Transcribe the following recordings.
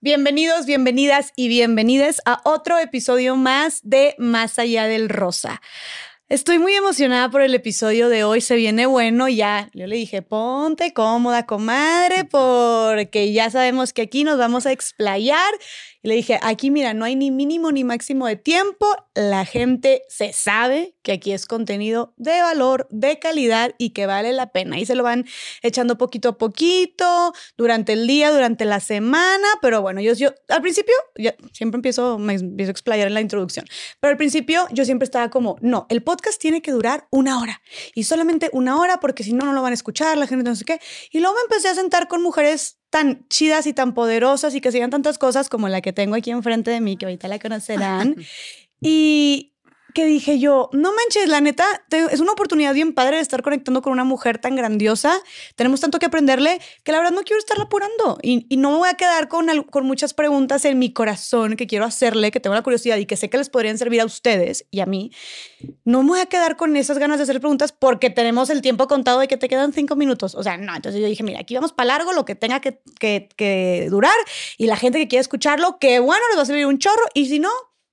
Bienvenidos, bienvenidas y bienvenidas a otro episodio más de Más allá del rosa. Estoy muy emocionada por el episodio de hoy, se viene bueno ya. Yo le dije, ponte cómoda, comadre, porque ya sabemos que aquí nos vamos a explayar y le dije, aquí mira, no hay ni mínimo ni máximo de tiempo, la gente se sabe que aquí es contenido de valor, de calidad y que vale la pena. Y se lo van echando poquito a poquito, durante el día, durante la semana, pero bueno, yo, yo al principio, ya, siempre empiezo, me empiezo a explayar en la introducción, pero al principio yo siempre estaba como, no, el podcast tiene que durar una hora y solamente una hora porque si no, no lo van a escuchar, la gente no sé qué. Y luego me empecé a sentar con mujeres tan chidas y tan poderosas y que sigan tantas cosas como la que tengo aquí enfrente de mí, que ahorita la conocerán. y que dije yo, no manches, la neta, es una oportunidad bien padre de estar conectando con una mujer tan grandiosa. Tenemos tanto que aprenderle que la verdad no quiero estarla apurando y, no me voy a quedar con, con muchas preguntas en mi corazón que quiero hacerle, que tengo la curiosidad y que sé que les podrían servir a ustedes y a mí. No me voy a quedar con esas ganas de hacer preguntas porque tenemos el tiempo contado de que te quedan cinco minutos. O sea, no. Entonces yo dije, mira, aquí vamos para largo, lo que tenga que durar y la gente que quiera escucharlo, que bueno, les va a servir un chorro y si no,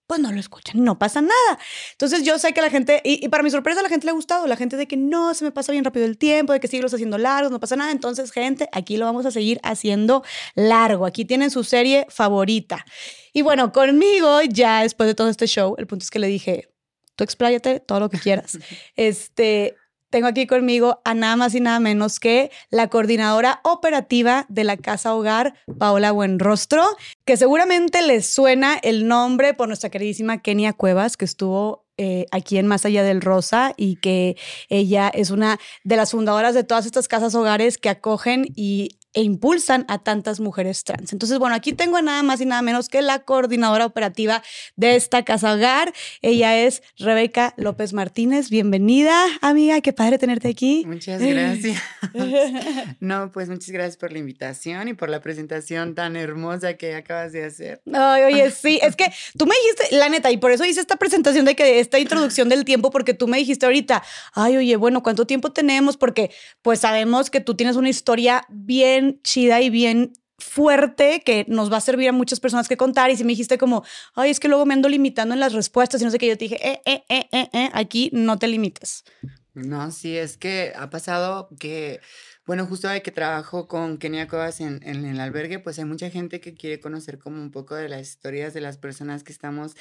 pues no lo escuchan, no pasa nada. Entonces yo sé que la gente, y, para mi sorpresa la gente le ha gustado, la gente de que no, se me pasa bien rápido el tiempo, de que siglos haciendo largos, no pasa nada. Entonces, gente, aquí lo vamos a seguir haciendo largo. Aquí tienen su serie favorita. Y bueno, conmigo ya después de todo este show, el punto es que le dije, tú expláyate todo lo que quieras. Este, tengo aquí conmigo a nada más y nada menos que la coordinadora operativa de la Casa Hogar, Paola Buenrostro, que seguramente les suena el nombre por nuestra queridísima Kenia Cuevas, que estuvo eh, aquí en Más Allá del Rosa y que ella es una de las fundadoras de todas estas casas hogares que acogen y e impulsan a tantas mujeres trans. Entonces, bueno, aquí tengo nada más y nada menos que la coordinadora operativa de esta casa hogar. Ella es Rebeca López Martínez. Bienvenida, amiga. Qué padre tenerte aquí. Muchas gracias. no, pues muchas gracias por la invitación y por la presentación tan hermosa que acabas de hacer. Ay, oye, sí, es que tú me dijiste, la neta, y por eso hice esta presentación de que esta introducción del tiempo, porque tú me dijiste ahorita, ay, oye, bueno, ¿cuánto tiempo tenemos? Porque pues sabemos que tú tienes una historia bien chida y bien fuerte que nos va a servir a muchas personas que contar. Y si me dijiste como, ay, es que luego me ando limitando en las respuestas y no sé qué, yo te dije, eh, eh, eh, eh, eh, aquí no te limites. No, sí, es que ha pasado que bueno, justo de que trabajo con Kenia Cuevas en, el albergue, pues hay mucha gente que quiere conocer como un poco de las historias de las personas que estamos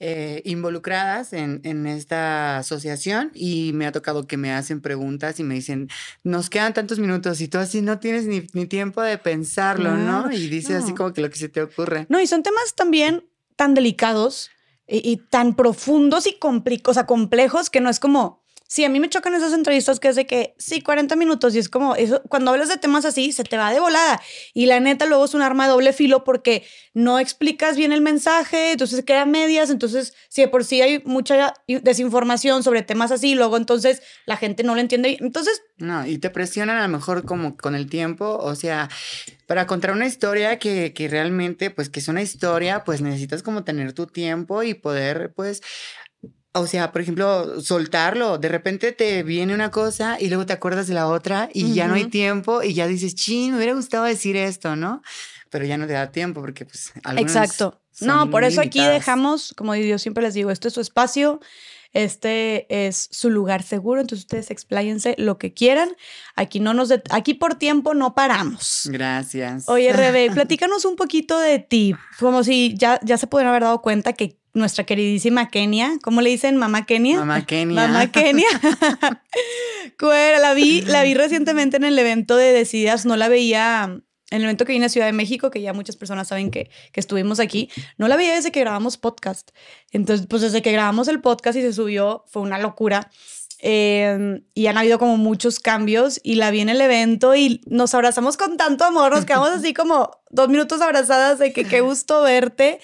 eh, involucradas en, esta asociación y me ha tocado que me hacen preguntas y me dicen, nos quedan tantos minutos y tú así no tienes ni, tiempo de pensarlo, ¿no? Y dices así como que lo que se te ocurre. No, y son temas también tan delicados y, tan profundos y o sea, complejos que no es como Sí, a mí me chocan esas entrevistas que es de que, sí, 40 minutos y es como, eso, cuando hablas de temas así, se te va de volada. Y la neta luego es un arma de doble filo porque no explicas bien el mensaje, entonces queda medias, entonces si de por sí hay mucha desinformación sobre temas así, luego entonces la gente no lo entiende. Entonces... No, y te presionan a lo mejor como con el tiempo, o sea, para contar una historia que, que realmente, pues que es una historia, pues necesitas como tener tu tiempo y poder, pues o sea, por ejemplo, soltarlo. De repente te viene una cosa y luego te acuerdas de la otra y ya no hay tiempo y ya dices, ching, me hubiera gustado decir esto, ¿no? Pero ya no te da tiempo porque, pues, Exacto. No, por eso aquí dejamos, como yo siempre les digo, esto es su espacio, este es su lugar seguro, entonces ustedes expláyense lo que quieran. Aquí no nos aquí por tiempo no paramos. Gracias. Oye, Rebe, platícanos un poquito de ti, como si ya, ya se pudieran haber dado cuenta que nuestra queridísima Kenia, ¿cómo le dicen? Mamá Kenia. Mamá Kenia. Mamá Kenia. la vi, la vi recientemente en el evento de Decidas, no la veía en el evento que vine a Ciudad de México, que ya muchas personas saben que, que estuvimos aquí, no la veía desde que grabamos podcast. Entonces, pues desde que grabamos el podcast y se subió, fue una locura. Em, y han habido como muchos cambios y la vi en el evento y nos abrazamos con tanto amor, nos quedamos así como dos minutos abrazadas de que qué gusto verte.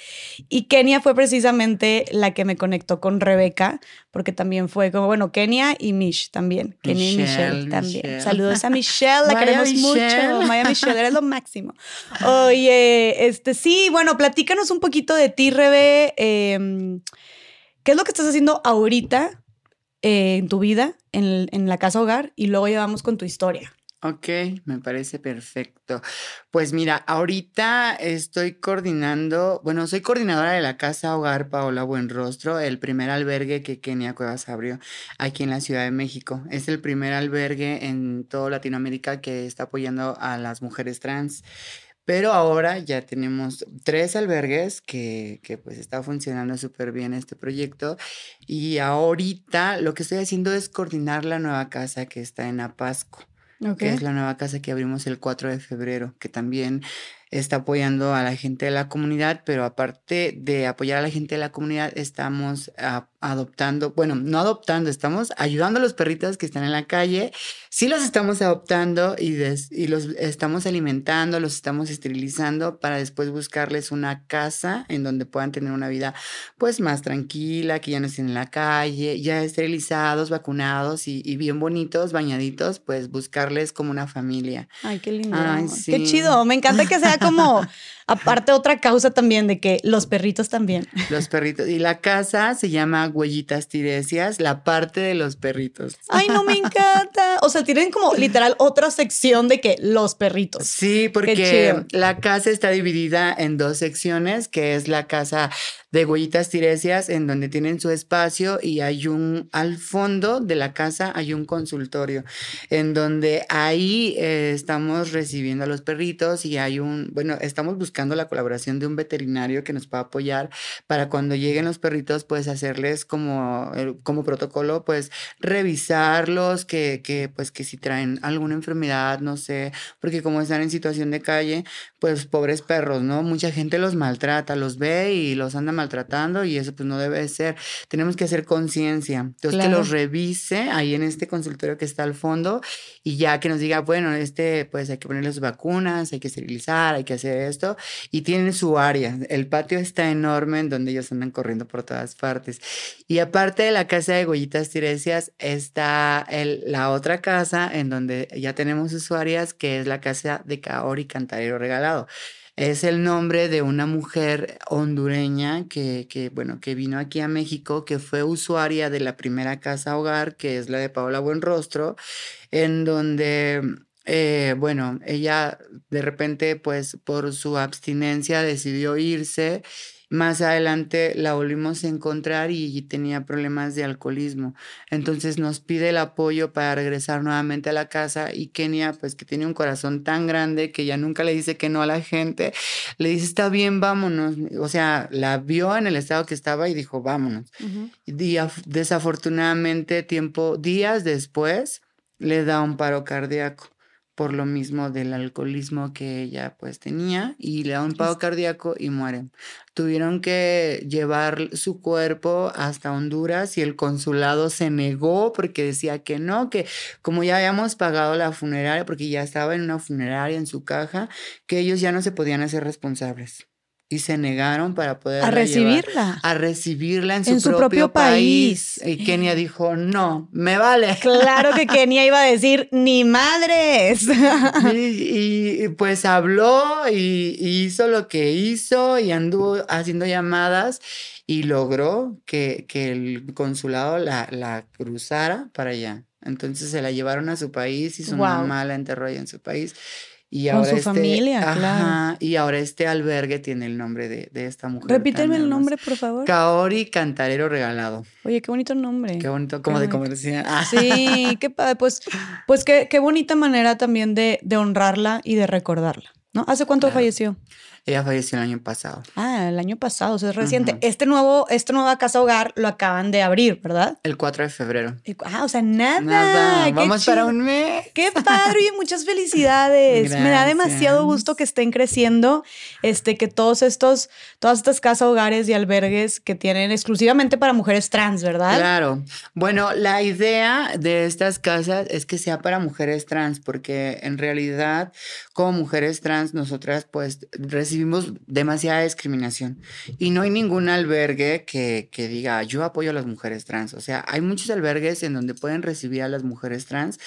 Y Kenia fue precisamente la que me conectó con Rebeca, porque también fue como, bueno, Kenia y Mish también. Kenia y Michelle también. Saludos a Michelle, la queremos mucho. Maya Michelle, eres lo máximo. Oye, este sí, bueno, platícanos un poquito de ti, Rebe. Em, ¿Qué es lo que estás haciendo ahorita? Eh, en tu vida, en, en, la casa hogar, y luego llevamos con tu historia. Ok, me parece perfecto. Pues mira, ahorita estoy coordinando, bueno, soy coordinadora de la Casa Hogar Paola Buenrostro, el primer albergue que Kenia Cuevas abrió aquí en la Ciudad de México. Es el primer albergue en toda Latinoamérica que está apoyando a las mujeres trans. Pero ahora ya tenemos tres albergues que, que pues está funcionando súper bien este proyecto. Y ahorita lo que estoy haciendo es coordinar la nueva casa que está en Apasco que es la nueva casa que abrimos el 4 de febrero, que también está apoyando a la gente de la comunidad, pero aparte de apoyar a la gente de la comunidad, estamos adoptando, bueno, no adoptando, estamos ayudando a los perritos que están en la calle. Sí los estamos adoptando y, y los estamos alimentando, los estamos esterilizando para después buscarles una casa en donde puedan tener una vida pues más tranquila, que ya no estén en la calle, ya esterilizados, vacunados y, bien bonitos, bañaditos, pues buscarles como una familia. Ay, qué lindo. Qué chido. Me encanta que sea como Aparte, otra causa también de que los perritos también. Los perritos. Y la casa se llama Huellitas Tiresias, la parte de los perritos. Ay, no me encanta. O sea, tienen como literal otra sección de que los perritos. Sí, porque la casa está dividida en dos secciones, que es la casa de Huellitas Tiresias, en donde tienen su espacio y hay un, al fondo de la casa hay un consultorio, en donde ahí eh, estamos recibiendo a los perritos y hay un, bueno, estamos buscando la colaboración de un veterinario que nos pueda apoyar para cuando lleguen los perritos, pues hacerles como, eh, como protocolo, pues revisarlos, que, que pues que si traen alguna enfermedad, no sé, porque como están en situación de calle, pues pobres perros, ¿no? Mucha gente los maltrata, los ve y los anda maltratando y eso pues no debe ser. Tenemos que hacer conciencia. Entonces que los revise ahí en este consultorio que está al fondo y ya que nos diga, bueno, este pues hay que ponerle sus vacunas, hay que esterilizar, hay que hacer esto y tienen su área. El patio está enorme en donde ellos andan corriendo por todas partes. Y aparte de la casa de Goyitas Tiresias está el, la otra casa en donde ya tenemos usuarias, que es la casa de Kaori Cantarero Regalado. Es el nombre de una mujer hondureña que, que, bueno, que vino aquí a México, que fue usuaria de la primera casa hogar, que es la de Paola Buenrostro, en donde eh, bueno, ella de repente, pues por su abstinencia decidió irse. Más adelante la volvimos a encontrar y tenía problemas de alcoholismo. Entonces nos pide el apoyo para regresar nuevamente a la casa y Kenia, pues que tiene un corazón tan grande que ya nunca le dice que no a la gente, le dice, está bien, vámonos. O sea, la vio en el estado que estaba y dijo, vámonos. y desafortunadamente, tiempo, días después, le da un paro cardíaco por lo mismo del alcoholismo que ella pues tenía y le da un paro cardíaco y muere. Tuvieron que llevar su cuerpo hasta Honduras y el consulado se negó porque decía que no, que como ya habíamos pagado la funeraria, porque ya estaba en una funeraria en su caja, que ellos ya no se podían hacer responsables y se negaron para poder a recibirla. a recibirla en su, propio, país. y Kenia dijo no me vale claro que Kenia iba a decir ni madres y, pues habló y, hizo lo que hizo y anduvo haciendo llamadas y logró que, que el consulado la, la, cruzara para allá. Entonces se la llevaron a su país y su mamá la enterró allá en su país y Con su este, familia, claro. Y ahora este albergue tiene el nombre de, de esta mujer. Repíteme el nombre, por favor. Kaori Cantarero Regalado. Oye, qué bonito nombre. Qué bonito, como de comercial. Sí, qué padre. Pues, pues qué, qué bonita manera también de, de honrarla y de recordarla. ¿no? ¿Hace cuánto falleció? Ella falleció el año pasado. Ah, el año pasado, o sea, es reciente. Este nuevo, esta nueva casa hogar lo acaban de abrir, ¿verdad? El 4 de febrero. ah, o sea, nada. Nada. Vamos para un mes. Qué padre y muchas felicidades. Me da demasiado gusto que estén creciendo, este, que todos estos, todas estas casas hogares y albergues que tienen exclusivamente para mujeres trans, ¿verdad? Claro. Bueno, la idea de estas casas es que sea para mujeres trans, porque en realidad, como mujeres trans, nosotras pues recibimos demasiada discriminación y no hay ningún albergue que, que, diga yo apoyo a las mujeres trans. O sea, hay muchos albergues en donde pueden recibir a las mujeres trans,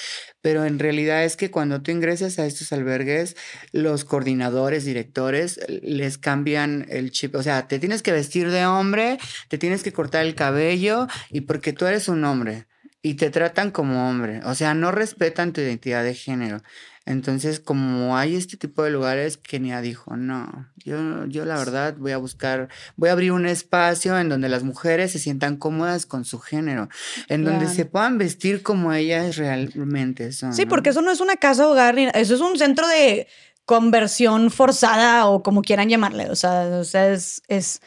pero en realidad es que cuando tú ingresas a estos albergues, los coordinadores, directores, les cambian el chip. O sea, te tienes que vestir de hombre, te tienes que cortar el cabello y porque tú eres un hombre y te tratan como hombre, o sea, no respetan tu identidad de género. Entonces, como hay este tipo de lugares, Kenia dijo, no, yo, yo la verdad voy a buscar, voy a abrir un espacio en donde las mujeres se sientan cómodas con su género, en donde se puedan vestir como ellas realmente son. Sí, porque eso no es una casa hogar, eso es un centro de conversión forzada o como quieran llamarle. O sea, o sea es, es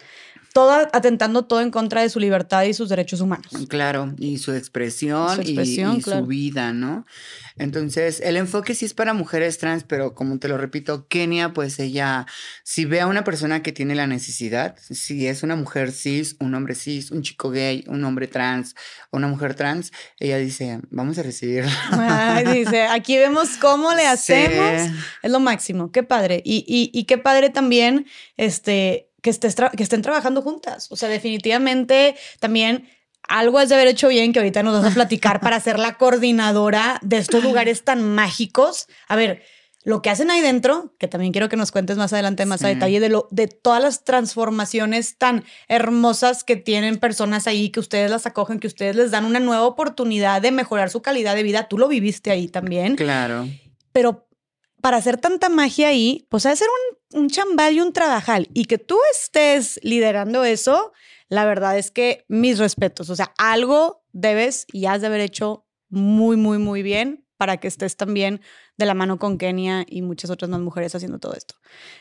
todo atentando todo en contra de su libertad y sus derechos humanos. Claro, y su expresión, y, su vida, ¿no? Entonces, el enfoque sí es para mujeres trans, pero como te lo repito, Kenia, pues ella, si ve a una persona que tiene la necesidad, si es una mujer cis, un hombre cis, un chico gay, un hombre trans, una mujer trans, ella dice, vamos a recibirla. dice, aquí vemos cómo le hacemos. Es lo máximo, qué padre. Y, y, y qué padre también, este, que, que estén trabajando juntas. O sea, definitivamente también algo has de haber hecho bien que ahorita nos vas a platicar para ser la coordinadora de estos lugares tan mágicos. A ver, lo que hacen ahí dentro, que también quiero que nos cuentes más adelante, más a detalle, de, lo, de todas las transformaciones tan hermosas que tienen personas ahí, que ustedes las acogen, que ustedes les dan una nueva oportunidad de mejorar su calidad de vida. Tú lo viviste ahí también. Claro. Pero para hacer tanta magia ahí, pues ha un chambal y un trabajal. Y que tú estés liderando eso, la verdad es que mis respetos. O sea, algo debes y has de haber hecho muy, muy, muy bien para que estés también de la mano con Kenia y muchas otras más mujeres haciendo todo esto.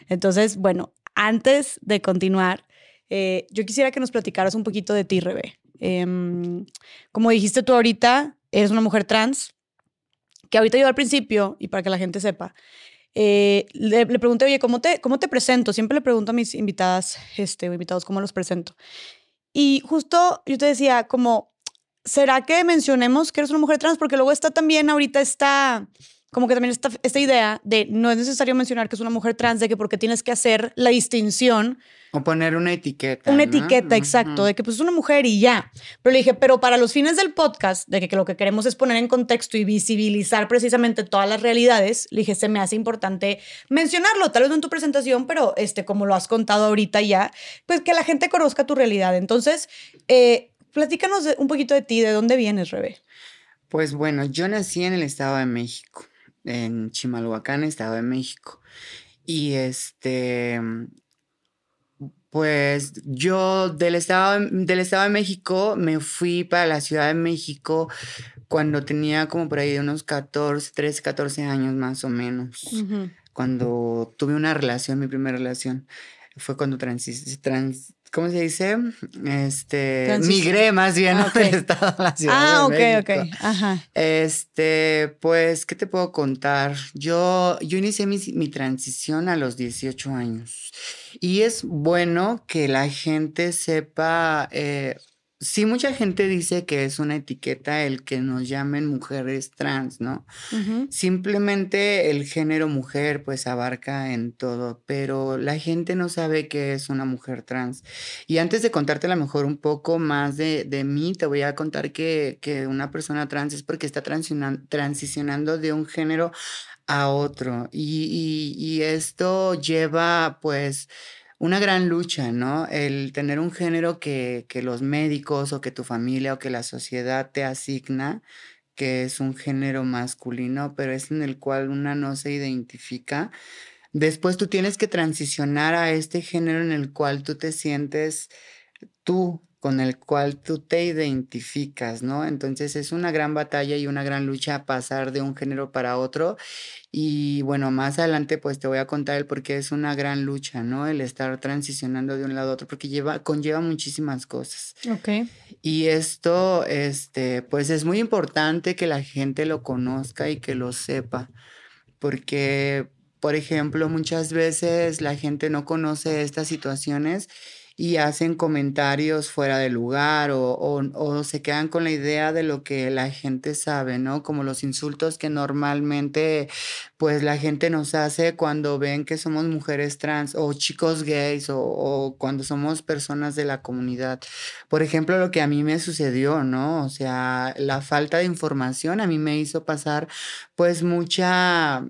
Entonces, bueno, antes de continuar, eh, yo quisiera que nos platicaras un poquito de ti, Rebe. Em, como dijiste tú ahorita, eres una mujer trans, que ahorita yo al principio, y para que la gente sepa, eh, le, pregunté, oye, ¿cómo te, ¿cómo te presento? Siempre le pregunto a mis invitadas este, o invitados cómo los presento. Y justo yo te decía, como, ¿será que mencionemos que eres una mujer trans? Porque luego está también ahorita está como que también esta, esta idea de no es necesario mencionar que es una mujer trans, de que porque tienes que hacer la distinción. O poner una etiqueta. Una etiqueta, exacto, de que pues es una mujer y ya. Pero le dije, pero para los fines del podcast, de que, que, lo que queremos es poner en contexto y visibilizar precisamente todas las realidades, le dije, se me hace importante mencionarlo, tal vez no en tu presentación, pero este, como lo has contado ahorita ya, pues que la gente conozca tu realidad. Entonces, eh, platícanos un poquito de ti, de dónde vienes, Rebe. Pues bueno, yo nací en el Estado de México en Chimalhuacán, Estado de México. Y este, pues yo del Estado, del Estado de México me fui para la Ciudad de México cuando tenía como por ahí unos 14, 13, 14 años más o menos. Cuando tuve una relación, mi primera relación, fue cuando trans, ¿cómo se dice? Este, migré más bien ah, del estado a la ciudad ah, de México. ok, ok. Ajá. Este, pues, ¿qué te puedo contar? Yo, yo inicié mi, mi transición a los 18 años. Y es bueno que la gente sepa eh, sí, mucha gente dice que es una etiqueta el que nos llamen mujeres trans, ¿no? Simplemente el género mujer pues abarca en todo, pero la gente no sabe que es una mujer trans. Y antes de contarte a lo mejor un poco más de, de mí, te voy a contar que, que, una persona trans es porque está transicionando de un género a otro. y, y esto lleva pues una gran lucha, ¿no? El tener un género que, que los médicos o que tu familia o que la sociedad te asigna, que es un género masculino, pero es en el cual una no se identifica. Después tú tienes que transicionar a este género en el cual tú te sientes tú, con el cual tú te identificas, ¿no? Entonces es una gran batalla y una gran lucha pasar de un género para otro. Y bueno, más adelante pues te voy a contar el por qué es una gran lucha, ¿no? El estar transicionando de un lado a otro, porque lleva, conlleva muchísimas cosas. Ok. Y esto, este, pues es muy importante que la gente lo conozca y que lo sepa, porque, por ejemplo, muchas veces la gente no conoce estas situaciones y hacen comentarios fuera de lugar o, o, se quedan con la idea de lo que la gente sabe, ¿no? Como los insultos que normalmente pues la gente nos hace cuando ven que somos mujeres trans o chicos gays o, o cuando somos personas de la comunidad. Por ejemplo, lo que a mí me sucedió, ¿no? O sea, la falta de información a mí me hizo pasar pues mucha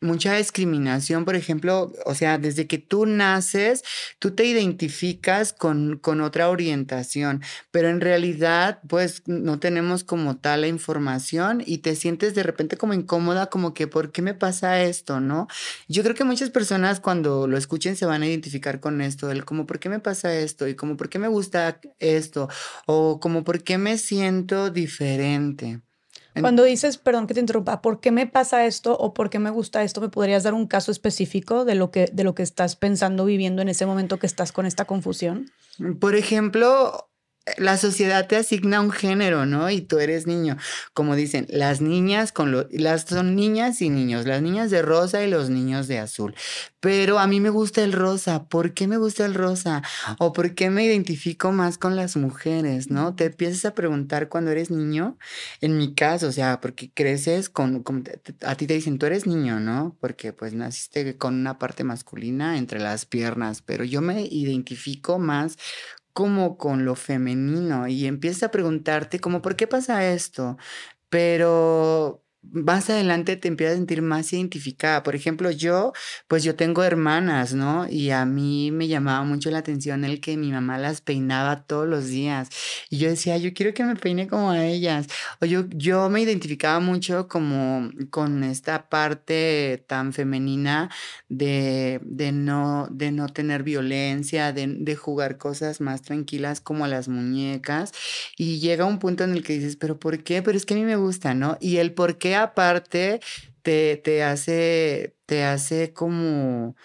mucha discriminación, por ejemplo, o sea, desde que tú naces, tú te identificas con, con otra orientación, pero en realidad, pues no tenemos como tal la información y te sientes de repente como incómoda, como que, ¿por qué me pasa esto? ¿No? Yo creo que muchas personas cuando lo escuchen se van a identificar con esto, el como, ¿por qué me pasa esto? Y como, ¿por qué me gusta esto? O como, ¿por qué me siento diferente? Cuando dices, perdón que te interrumpa, ¿por qué me pasa esto o por qué me gusta esto? ¿Me podrías dar un caso específico de lo que, de lo que estás pensando, viviendo en ese momento que estás con esta confusión? Por ejemplo, la sociedad te asigna un género, ¿no? Y tú eres niño. Como dicen, las niñas con lo, las son niñas y niños, las niñas de rosa y los niños de azul. Pero a mí me gusta el rosa. ¿Por qué me gusta el rosa? ¿O por qué me identifico más con las mujeres, no? Te empiezas a preguntar cuando eres niño. En mi caso, o sea, porque creces con, a ti te dicen, tú eres niño, ¿no? Porque pues naciste con una parte masculina entre las piernas, pero yo me identifico más como con lo femenino y empiezas a preguntarte como, ¿por qué pasa esto? Pero más adelante te empiezas a sentir más identificada. Por ejemplo, yo, pues yo tengo hermanas, ¿no? Y a mí me llamaba mucho la atención el que mi mamá las peinaba todos los días. Y yo decía, yo quiero que me peine como a ellas. O yo, yo me identificaba mucho como con esta parte tan femenina de, de, no, de no tener violencia, de, de jugar cosas más tranquilas como las muñecas. Y llega un punto en el que dices, pero ¿por qué? Pero es que a mí me gusta, ¿no? Y el por qué aparte te, te hace, te hace como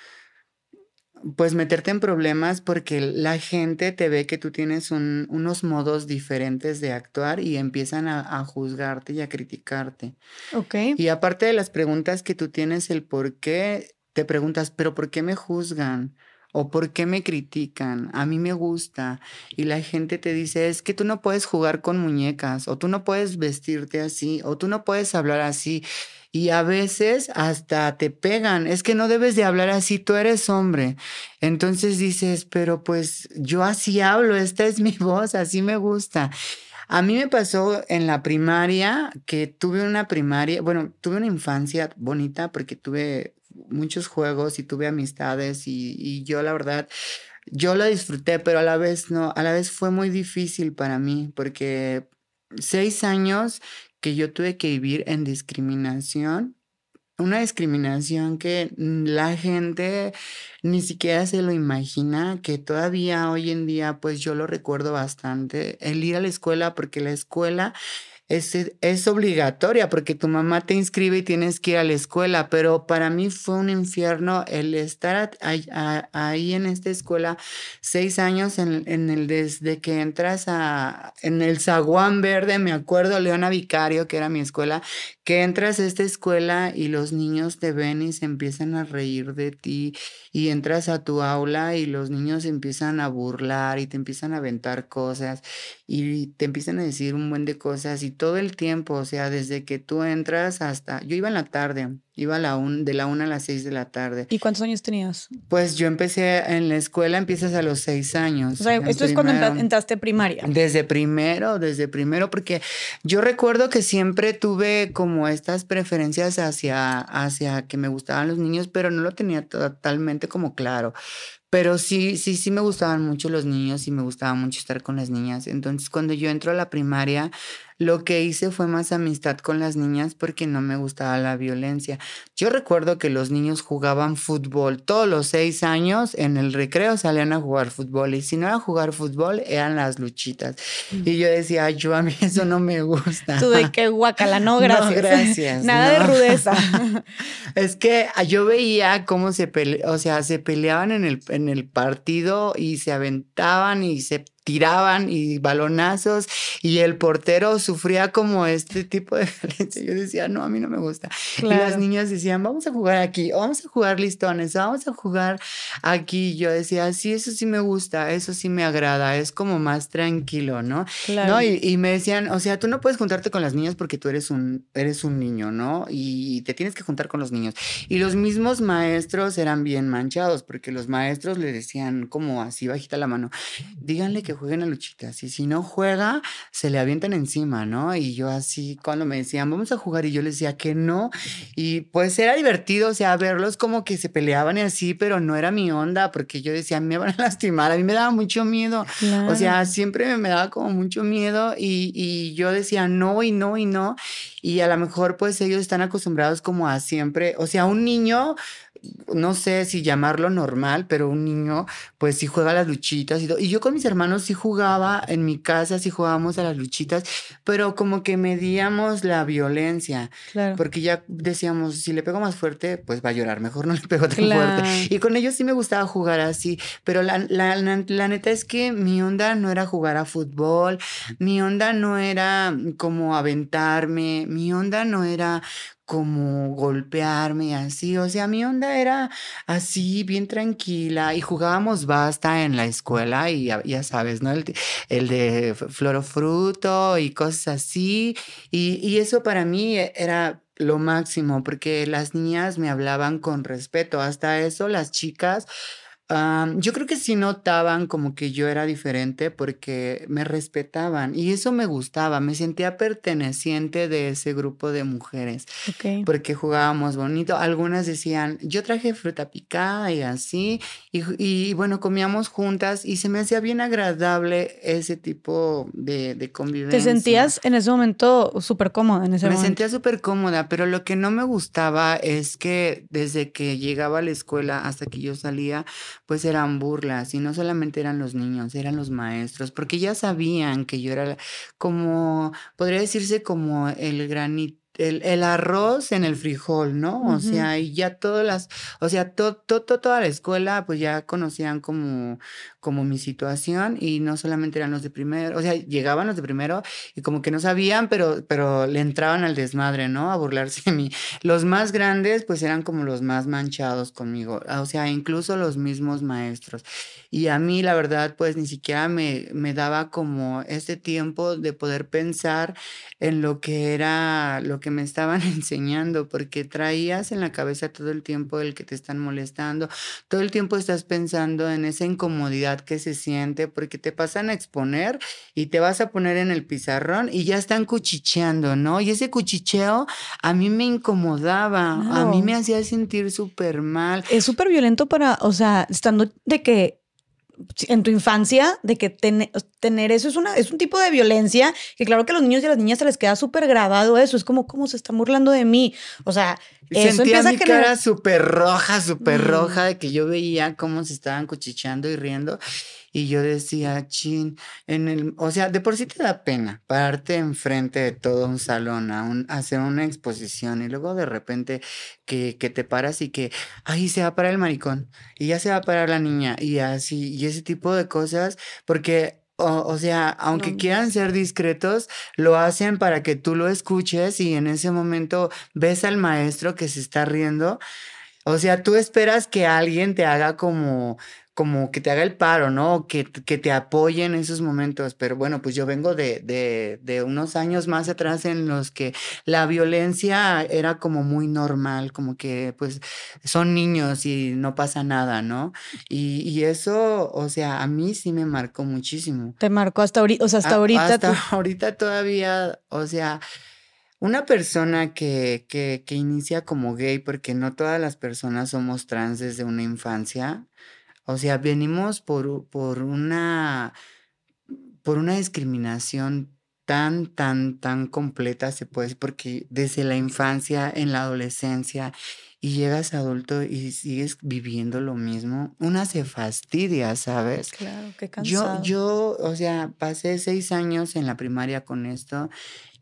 pues meterte en problemas porque la gente te ve que tú tienes unos modos diferentes de actuar y empiezan a, a, juzgarte y a criticarte. Ok. Y aparte de las preguntas que tú tienes, el por qué, te preguntas, pero ¿por qué me juzgan? O por qué me critican, a mí me gusta y la gente te dice es que tú no puedes jugar con muñecas o tú no puedes vestirte así o tú no puedes hablar así y a veces hasta te pegan, es que no debes de hablar así, tú eres hombre. Entonces dices, pero pues yo así hablo, esta es mi voz, así me gusta. A mí me pasó en la primaria que tuve una primaria, bueno, tuve una infancia bonita porque tuve muchos juegos y tuve amistades y, yo la verdad, yo la disfruté, pero a la vez no, a la vez fue muy difícil para mí porque seis años que yo tuve que vivir en discriminación, una discriminación que la gente ni siquiera se lo imagina, que todavía hoy en día pues yo lo recuerdo bastante, el ir a la escuela porque la escuela es, es obligatoria porque tu mamá te inscribe y tienes que ir a la escuela, pero para mí fue un infierno el estar ahí, en esta escuela seis años en, en, el desde que entras a en el zaguán verde, me acuerdo Leona Vicario, que era mi escuela, que entras a esta escuela y los niños te ven y se empiezan a reír de ti y entras a tu aula y los niños empiezan a burlar y te empiezan a aventar cosas y te empiezan a decir un buen de cosas y todo el tiempo, o sea, desde que tú entras hasta, yo iba en la tarde, iba a la un, de la una a las seis de la tarde. ¿Y cuántos años tenías? Pues yo empecé en la escuela, empiezas a los seis años. O sea, esto es cuando entraste primaria. Desde primero, desde primero, porque yo recuerdo que siempre tuve como estas preferencias hacia, hacia que me gustaban los niños, pero no lo tenía totalmente como claro. Pero sí, sí, sí me gustaban mucho los niños y me gustaba mucho estar con las niñas. Entonces, cuando yo entro a la primaria, lo que hice fue más amistad con las niñas porque no me gustaba la violencia. Yo recuerdo que los niños jugaban fútbol. Todos los seis años en el recreo salían a jugar fútbol y si no era jugar fútbol eran las luchitas. Mm. Y yo decía, yo a mí eso no me gusta. Tú de qué guacala, no, gracias. gracias. Nada de rudeza. es que yo veía cómo se o sea, se peleaban en el, en el partido y se aventaban y se tiraban y balonazos y el portero sufría como este tipo de violencia. Yo decía, no, a mí no me gusta. Y las niñas decían, vamos a jugar aquí, vamos a jugar listones, vamos a jugar aquí. Yo decía, sí, eso sí me gusta, eso sí me agrada, es como más tranquilo, ¿no? ¿No? Y, y, me decían, o sea, tú no puedes juntarte con las niñas porque tú eres un, eres un niño, ¿no? Y te tienes que juntar con los niños. Y los mismos maestros eran bien manchados porque los maestros le decían como así bajita la mano, díganle que que jueguen a luchitas. Y si no juega, se le avientan encima, ¿no? Y yo así, cuando me decían, vamos a jugar, y yo les decía que no. Y pues era divertido, o sea, verlos como que se peleaban y así, pero no era mi onda, porque yo decía, me van a lastimar. A mí me daba mucho miedo. O sea, siempre me daba como mucho miedo y, y yo decía, no, y no, y no. Y a lo mejor pues ellos están acostumbrados como a siempre, o sea, un niño no sé si llamarlo normal, pero un niño, pues sí juega a las luchitas y todo. Y yo con mis hermanos sí jugaba en mi casa, sí jugábamos a las luchitas, pero como que medíamos la violencia. Claro. Porque ya decíamos, si le pego más fuerte, pues va a llorar, mejor no le pego tan fuerte. Y con ellos sí me gustaba jugar así, pero la, la, la neta es que mi onda no era jugar a fútbol, mi onda no era como aventarme, mi onda no era como golpearme así, o sea, mi onda era así, bien tranquila y jugábamos basta en la escuela y ya, sabes, ¿no? El, el, de florofruto y cosas así y, y eso para mí era lo máximo porque las niñas me hablaban con respeto, hasta eso las chicas yo creo que sí notaban como que yo era diferente porque me respetaban y eso me gustaba, me sentía perteneciente de ese grupo de mujeres porque jugábamos bonito. Algunas decían, yo traje fruta picada y así, y, bueno, comíamos juntas y se me hacía bien agradable ese tipo de, de convivencia. ¿Te sentías en ese momento súper cómoda en ese me sentía súper cómoda, pero lo que no me gustaba es que desde que llegaba a la escuela hasta que yo salía, pues eran burlas y no solamente eran los niños, eran los maestros, porque ya sabían que yo era como, podría decirse como el granito el, arroz en el frijol, ¿no? O sea, y ya todas las, o sea, toda la escuela pues ya conocían como, como mi situación y no solamente eran los de primero, o sea, llegaban los de primero y como que no sabían, pero, pero le entraban al desmadre, ¿no? A burlarse de mí. Los más grandes pues eran como los más manchados conmigo, o sea, incluso los mismos maestros. Y a mí la verdad pues ni siquiera me, me daba como este tiempo de poder pensar en lo que era, lo que me estaban enseñando, porque traías en la cabeza todo el tiempo el que te están molestando, todo el tiempo estás pensando en esa incomodidad que se siente porque te pasan a exponer y te vas a poner en el pizarrón y ya están cuchicheando, ¿no? Y ese cuchicheo a mí me incomodaba, a mí me hacía sentir súper mal. Es súper violento para, o sea, estando de que en tu infancia, de que tener eso es, una, es un tipo de violencia que claro que a los niños y a las niñas se les queda súper grabado eso, es como, ¿cómo se está burlando de mí? O sea, eso Sentía mi cara súper roja, súper roja, de que yo veía cómo se estaban cuchicheando y riendo. Y yo decía, chin, en el, o sea, de por sí te da pena pararte enfrente de todo un salón a, un, hacer una exposición y luego de repente que, que te paras y que, ahí se va a parar el maricón y ya se va a parar la niña y así, y ese tipo de cosas, porque o, sea, aunque quieran ser discretos, lo hacen para que tú lo escuches y en ese momento ves al maestro que se está riendo. O sea, tú esperas que alguien te haga como como que te haga el paro, ¿no? Que, que te apoye en esos momentos. Pero bueno, pues yo vengo de, de, de, unos años más atrás en los que la violencia era como muy normal, como que pues son niños y no pasa nada, ¿no? Y, y eso, o sea, a mí sí me marcó muchísimo. Te marcó hasta ahorita, o sea, hasta ahorita. Hasta ahorita todavía, o sea... Una persona que, que, que inicia como gay, porque no todas las personas somos trans desde una infancia, o sea, venimos por, por una por una discriminación tan, tan, tan completa, se puede decir, porque desde la infancia, en la adolescencia, y llegas adulto y sigues viviendo lo mismo, una se fastidia, ¿sabes? Claro, qué cansado. Yo, yo, o sea, pasé seis años en la primaria con esto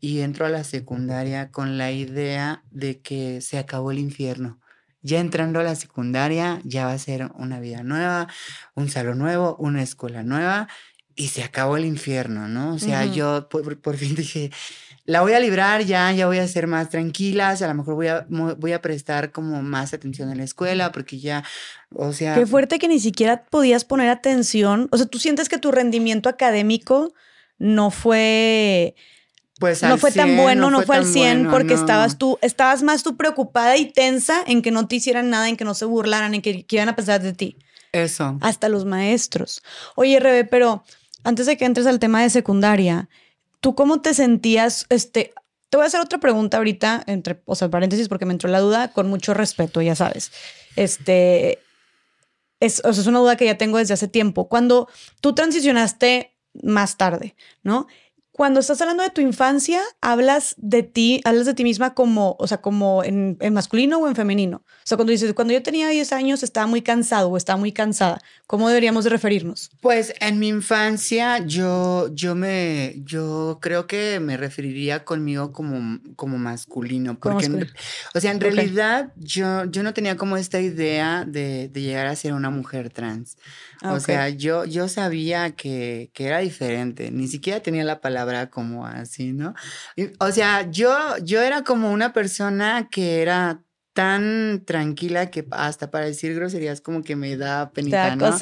y entro a la secundaria con la idea de que se acabó el infierno ya entrando a la secundaria, ya va a ser una vida nueva, un salón nuevo, una escuela nueva y se acabó el infierno, ¿no? O sea, yo por, fin dije, la voy a librar ya, ya voy a ser más tranquila, a lo mejor voy a, voy a prestar como más atención en la escuela porque ya, o sea... Qué fuerte que ni siquiera podías poner atención, o sea, tú sientes que tu rendimiento académico no fue pues no fue tan bueno, no, fue, al 100 porque estabas tú, estabas más tú preocupada y tensa en que no te hicieran nada, en que no se burlaran, en que, iban a pensar de ti. Eso. Hasta los maestros. Oye, Rebe, pero antes de que entres al tema de secundaria, ¿tú cómo te sentías? Este, te voy a hacer otra pregunta ahorita, entre, o sea, paréntesis, porque me entró la duda, con mucho respeto, ya sabes. Este, es, o sea, es una duda que ya tengo desde hace tiempo. Cuando tú transicionaste más tarde, ¿no? Cuando estás hablando de tu infancia, hablas de ti, hablas de ti misma como, o sea, como en, masculino o en femenino. O sea, cuando dices, cuando yo tenía 10 años estaba muy cansado o estaba muy cansada, ¿cómo deberíamos de referirnos? Pues en mi infancia yo, yo me, yo creo que me referiría conmigo como, como masculino. Porque, o sea, en realidad yo, yo no tenía como esta idea de, de llegar a ser una mujer trans. Ah, o sea, yo, yo sabía que, que, era diferente, ni siquiera tenía la palabra como así, ¿no? o sea, yo, yo era como una persona que era tan tranquila que hasta para decir groserías como que me da penita, ¿no?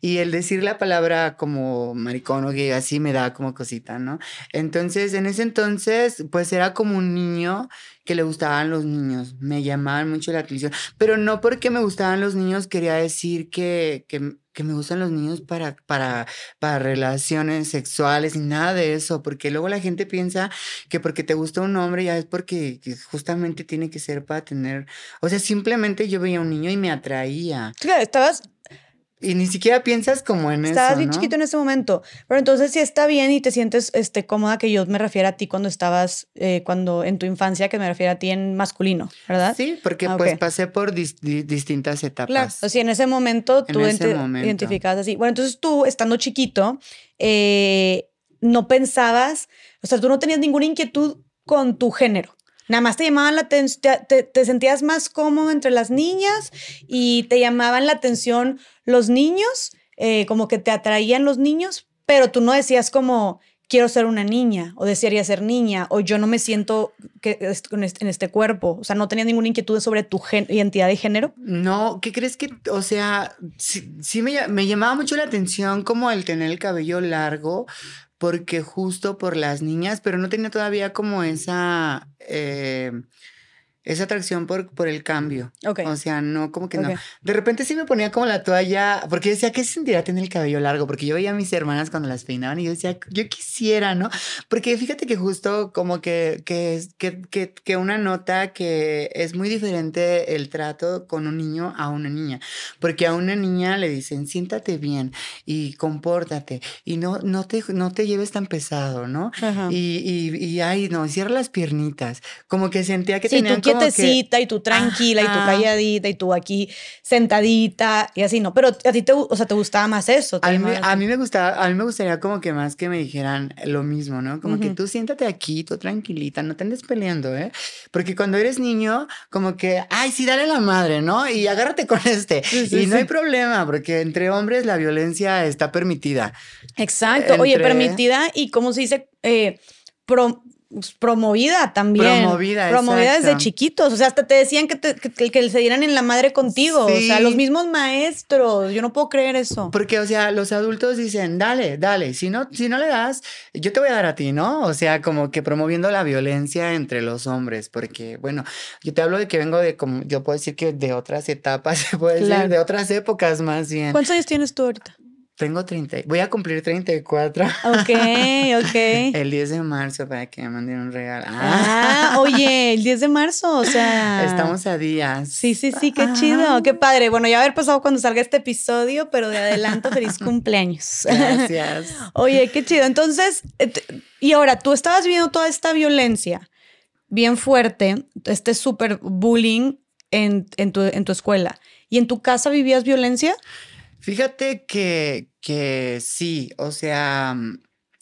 Y el decir la palabra como maricón o gay así me da como cosita, ¿no? Entonces, en ese entonces, pues era como un niño que le gustaban los niños, me llamaban mucho la atención, pero no porque me gustaban los niños quería decir que, que, que me gustan los niños para, para, para relaciones sexuales y nada de eso, porque luego la gente piensa que porque te gusta un hombre ya es porque justamente tiene que ser para tener, o sea, simplemente yo veía un niño y me atraía. Estabas y ni siquiera piensas como en eso. Estabas bien chiquito en ese momento. Pero entonces sí está bien y te sientes este, cómoda que yo me refiera a ti cuando estabas, eh, cuando en tu infancia, que me refiera a ti en masculino, ¿verdad? Sí, porque ah, pues pasé por distintas etapas. Claro, o sea, en ese momento tú identificabas así. Bueno, entonces tú, estando chiquito, eh, no pensabas, o sea, tú no tenías ninguna inquietud con tu género. Nada más te llamaban la atención, te, sentías más cómodo entre las niñas y te llamaban la atención los niños, eh, como que te atraían los niños, pero tú no decías como quiero ser una niña o desearía ser niña o yo no me siento que, en este cuerpo. O sea, no tenía ninguna inquietud sobre tu identidad de género. No, ¿qué crees que, o sea, sí, me, llamaba mucho la atención como el tener el cabello largo, porque justo por las niñas, pero no tenía todavía como esa... Eh, esa atracción por, por el cambio. O sea, no, como que no. De repente sí me ponía como la toalla, porque decía, ¿qué se sentirá tener el cabello largo? Porque yo veía a mis hermanas cuando las peinaban y yo decía, yo quisiera, ¿no? Porque fíjate que justo como que, que, que, que una nota que es muy diferente el trato con un niño a una niña. Porque a una niña le dicen, siéntate bien y compórtate y no, no, te, no te lleves tan pesado, ¿no? Y, y, y, ay, no, cierra las piernitas. Como que sentía que sí, quietecita y tú tranquila y tú calladita y tú aquí sentadita y así, ¿no? Pero a ti te, o sea, te gustaba más eso. A mí, me gustaba, a mí me gustaría como que más que me dijeran lo mismo, ¿no? Como que tú siéntate aquí, tú tranquilita, no te andes peleando, ¿eh? Porque cuando eres niño, como que, ay, sí, dale la madre, ¿no? Y agárrate con este. y no hay problema, porque entre hombres la violencia está permitida. Exacto. Oye, permitida y como se dice, eh, promovida también. Promovida, Promovida desde chiquitos. O sea, hasta te decían que, te, que, se dieran en la madre contigo. O sea, los mismos maestros. Yo no puedo creer eso. Porque, o sea, los adultos dicen, dale, dale. Si no, si no le das, yo te voy a dar a ti, ¿no? O sea, como que promoviendo la violencia entre los hombres. Porque, bueno, yo te hablo de que vengo de, como, yo puedo decir que de otras etapas, se puede decir, de otras épocas más bien. ¿Cuántos años tienes tú ahorita? Tengo 30, voy a cumplir 34. Ok, ok. El 10 de marzo para que me manden un regalo. Ah, oye, el 10 de marzo, o sea. Estamos a días. Sí, sí, sí, qué chido, qué padre. Bueno, ya haber pasado cuando salga este episodio, pero de adelanto, feliz cumpleaños. Gracias. oye, qué chido. Entonces, eh, y ahora, tú estabas viendo toda esta violencia bien fuerte, este súper bullying en, en, tu, en tu escuela. ¿Y en tu casa vivías violencia? Fíjate que, que sí, o sea,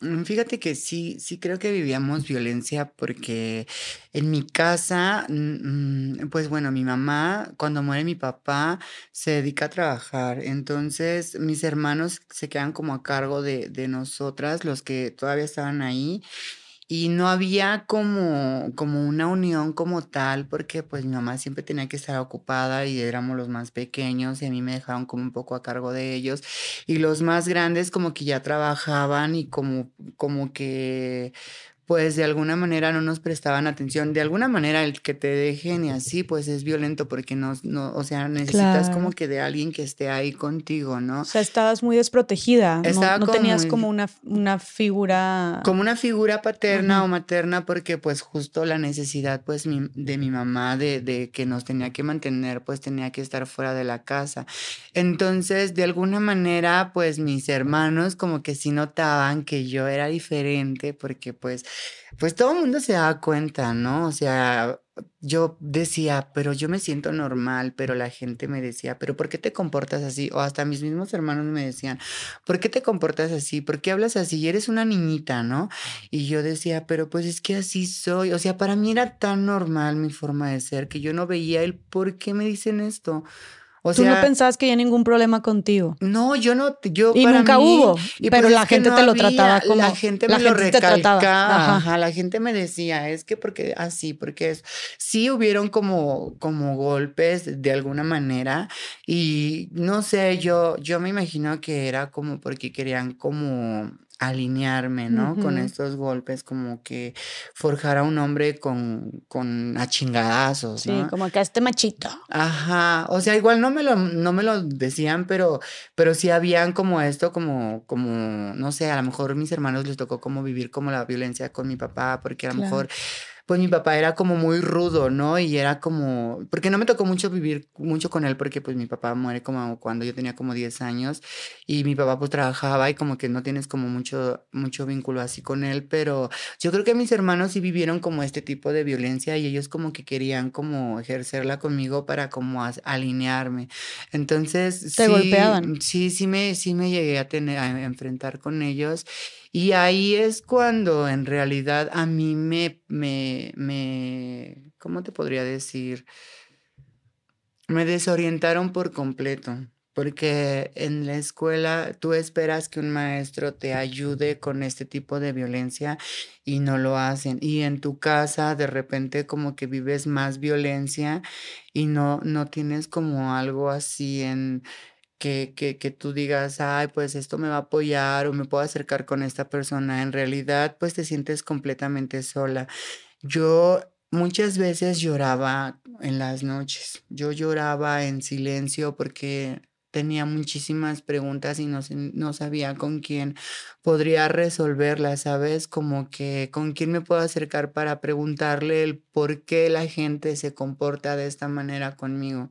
mm, fíjate que sí, sí creo que vivíamos violencia porque en mi casa, mm, pues bueno, mi mamá, cuando muere mi papá, se dedica a trabajar. Entonces, mis hermanos se quedan como a cargo de, de nosotras, los que todavía estaban ahí y no había como, como una unión como tal, porque pues mi mamá siempre tenía que estar ocupada y éramos los más pequeños y a mí me dejaban como un poco a cargo de ellos. Y los más grandes como que ya trabajaban y como, como que pues de alguna manera no nos prestaban atención. De alguna manera el que te dejen y así, pues es violento porque no, no o sea, necesitas como que de alguien que esté ahí contigo, ¿no? O sea, estabas muy desprotegida. no, tenías como una, una figura. Como una figura paterna o materna porque pues justo la necesidad pues de mi mamá de, de que nos tenía que mantener, pues tenía que estar fuera de la casa. Entonces, de alguna manera, pues mis hermanos como que sí notaban que yo era diferente porque pues pues todo el mundo se da cuenta, ¿no? O sea, yo decía, pero yo me siento normal, pero la gente me decía, pero ¿por qué te comportas así? O hasta mis mismos hermanos me decían, ¿por qué te comportas así? ¿Por qué hablas así? Eres una niñita, ¿no? Y yo decía, pero pues es que así soy. O sea, para mí era tan normal mi forma de ser que yo no veía el por qué me dicen esto. O Tú no pensabas que había ningún problema contigo. No, yo no, yo y nunca hubo. Y pero la gente te lo trataba como la gente me lo recalcaba. Ajá. la gente me decía, es que porque así, porque es, sí hubieron como como golpes de alguna manera y no sé, yo yo me imagino que era como porque querían como alinearme, ¿no? Con estos golpes, como que forjar a un hombre con, con achingadazos, ¿no? Sí, como que este machito. Ajá, o sea, igual no me lo, no me lo decían, pero, pero sí habían como esto, como, como, no sé, a lo mejor mis hermanos les tocó como vivir como la violencia con mi papá, porque a lo mejor pues mi papá era como muy rudo, ¿no? Y era como, porque no me tocó mucho vivir mucho con él, porque pues mi papá muere como cuando yo tenía como 10 años y mi papá pues trabajaba y como que no tienes como mucho, mucho vínculo así con él, pero yo creo que mis hermanos sí vivieron como este tipo de violencia y ellos como que querían como ejercerla conmigo para como alinearme. Entonces, ¿Te golpeaban? Sí, sí me, sí me llegué a tener, a enfrentar con ellos y ahí es cuando en realidad a mí me, me, me, ¿cómo te podría decir? Me desorientaron por completo, porque en la escuela tú esperas que un maestro te ayude con este tipo de violencia y no lo hacen. Y en tu casa de repente como que vives más violencia y no, no tienes como algo así en que, que, que, tú digas, ay, pues esto me va a apoyar o me puedo acercar con esta persona. En realidad, pues te sientes completamente sola. Yo muchas veces lloraba en las noches. Yo lloraba en silencio porque tenía muchísimas preguntas y no, no sabía con quién podría resolverlas, ¿sabes? Como que con quién me puedo acercar para preguntarle el por qué la gente se comporta de esta manera conmigo.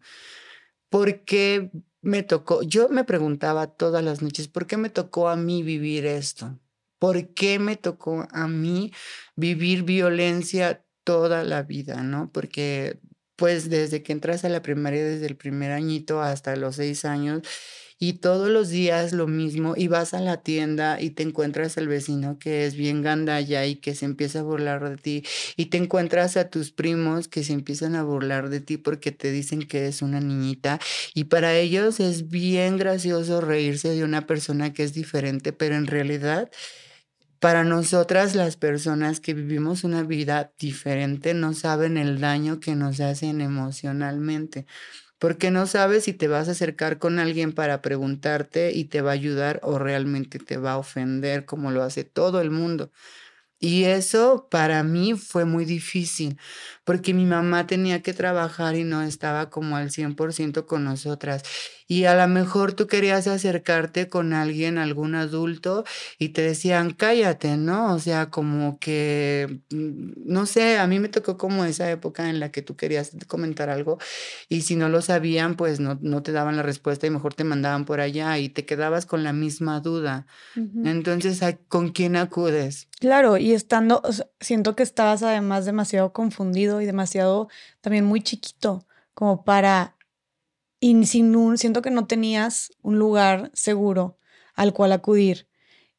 ¿Por qué me tocó, yo me preguntaba todas las noches, ¿por qué me tocó a mí vivir esto? ¿Por qué me tocó a mí vivir violencia toda la vida, no? Porque pues desde que entras a la primaria, desde el primer añito hasta los seis años, y todos los días lo mismo y vas a la tienda y te encuentras al vecino que es bien gandalla y que se empieza a burlar de ti y te encuentras a tus primos que se empiezan a burlar de ti porque te dicen que es una niñita y para ellos es bien gracioso reírse de una persona que es diferente, pero en realidad para nosotras las personas que vivimos una vida diferente no saben el daño que nos hacen emocionalmente porque no sabes si te vas a acercar con alguien para preguntarte y te va a ayudar o realmente te va a ofender como lo hace todo el mundo. Y eso para mí fue muy difícil, porque mi mamá tenía que trabajar y no estaba como al 100% con nosotras. Y a lo mejor tú querías acercarte con alguien, algún adulto, y te decían, cállate, ¿no? O sea, como que, mm, no sé, a mí me tocó como esa época en la que tú querías comentar algo y si no lo sabían, pues no, no te daban la respuesta y mejor te mandaban por allá y te quedabas con la misma duda. Entonces, ¿con quién acudes? Claro, y estando, siento que estabas además demasiado confundido y demasiado también muy chiquito como para, y sin un, siento que no tenías un lugar seguro al cual acudir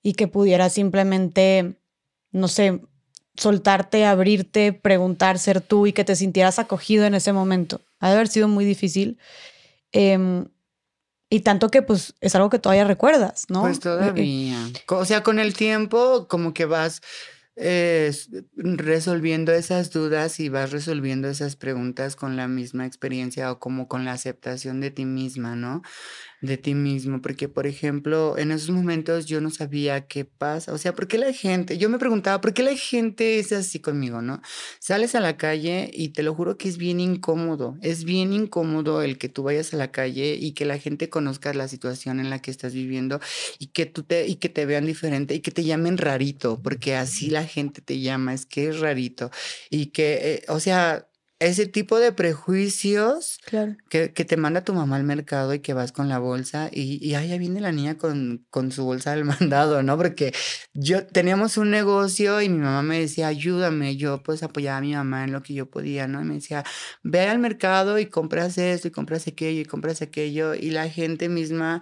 y que pudieras simplemente, no sé, soltarte, abrirte, preguntar, ser tú y que te sintieras acogido en ese momento. Ha de haber sido muy difícil. Em, y tanto que pues es algo que todavía recuerdas, ¿no? Pues todavía. O sea, con el tiempo como que vas eh, resolviendo esas dudas y vas resolviendo esas preguntas con la misma experiencia o como con la aceptación de ti misma, ¿no? De ti mismo, porque por ejemplo, en esos momentos yo no sabía qué pasa, o sea, ¿por qué la gente, yo me preguntaba, ¿por qué la gente es así conmigo, no? Sales a la calle y te lo juro que es bien incómodo, es bien incómodo el que tú vayas a la calle y que la gente conozca la situación en la que estás viviendo y que tú te y que te vean diferente y que te llamen rarito, porque así la gente te llama, es que es rarito y que, eh, o sea, ese tipo de prejuicios que, te manda tu mamá al mercado y que vas con la bolsa y, y ya viene la niña con, con su bolsa del mandado, ¿no? Porque yo teníamos un negocio y mi mamá me decía, ayúdame, yo pues apoyaba a mi mamá en lo que yo podía, ¿no? Y me decía, ve al mercado y compras esto y compras aquello y compras aquello y la gente misma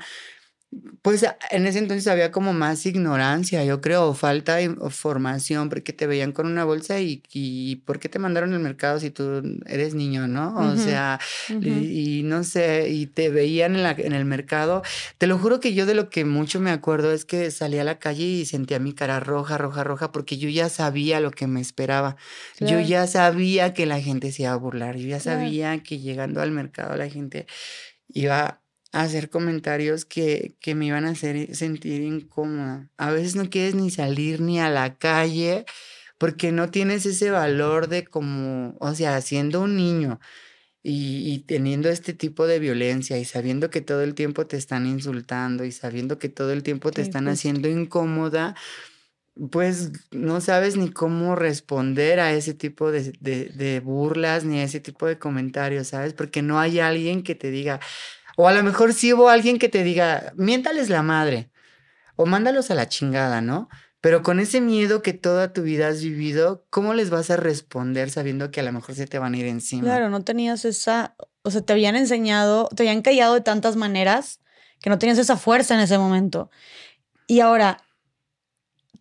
pues en ese entonces había como más ignorancia, yo creo, falta de formación, porque te veían con una bolsa y, y ¿por qué te mandaron al mercado si tú eres niño, no? O sea, y, no sé, y te veían en, la, en el mercado. Te lo juro que yo de lo que mucho me acuerdo es que salí a la calle y sentía mi cara roja, roja, roja, porque yo ya sabía lo que me esperaba. Yo ya sabía que la gente se iba a burlar, yo ya sabía que llegando al mercado la gente iba hacer comentarios que, que me iban a hacer sentir incómoda. A veces no quieres ni salir ni a la calle porque no tienes ese valor de como, o sea, siendo un niño y, teniendo este tipo de violencia y sabiendo que todo el tiempo te están insultando y sabiendo que todo el tiempo te están haciendo incómoda, pues no sabes ni cómo responder a ese tipo de, de, de, burlas ni a ese tipo de comentarios, ¿sabes? Porque no hay alguien que te diga, o a lo mejor sí hubo alguien que te diga, miéntales la madre. O mándalos a la chingada, ¿no? Pero con ese miedo que toda tu vida has vivido, ¿cómo les vas a responder sabiendo que a lo mejor se te van a ir encima? Claro, no tenías esa, o sea, te habían enseñado, te habían callado de tantas maneras que no tenías esa fuerza en ese momento. Y ahora,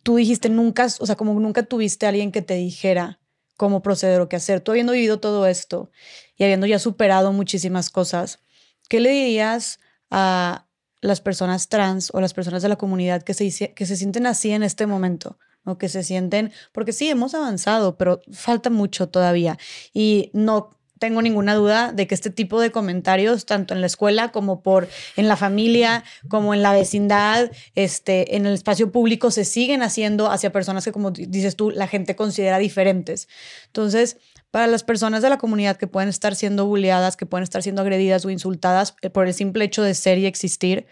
tú dijiste nunca, o sea, como nunca tuviste a alguien que te dijera cómo proceder o qué hacer. Tú habiendo vivido todo esto y habiendo ya superado muchísimas cosas, ¿Qué le dirías a las personas trans o las personas de la comunidad que se, que se sienten así en este momento? o que se sienten, porque sí, hemos avanzado, pero falta mucho todavía. Y no tengo ninguna duda de que este tipo de comentarios, tanto en la escuela como por en la familia, como en la vecindad, este, en el espacio público, se siguen haciendo hacia personas que, como dices tú, la gente considera diferentes. Entonces, para las personas de la comunidad que pueden estar siendo bulleadas, que pueden estar siendo agredidas o insultadas eh, por el simple hecho de ser y existir,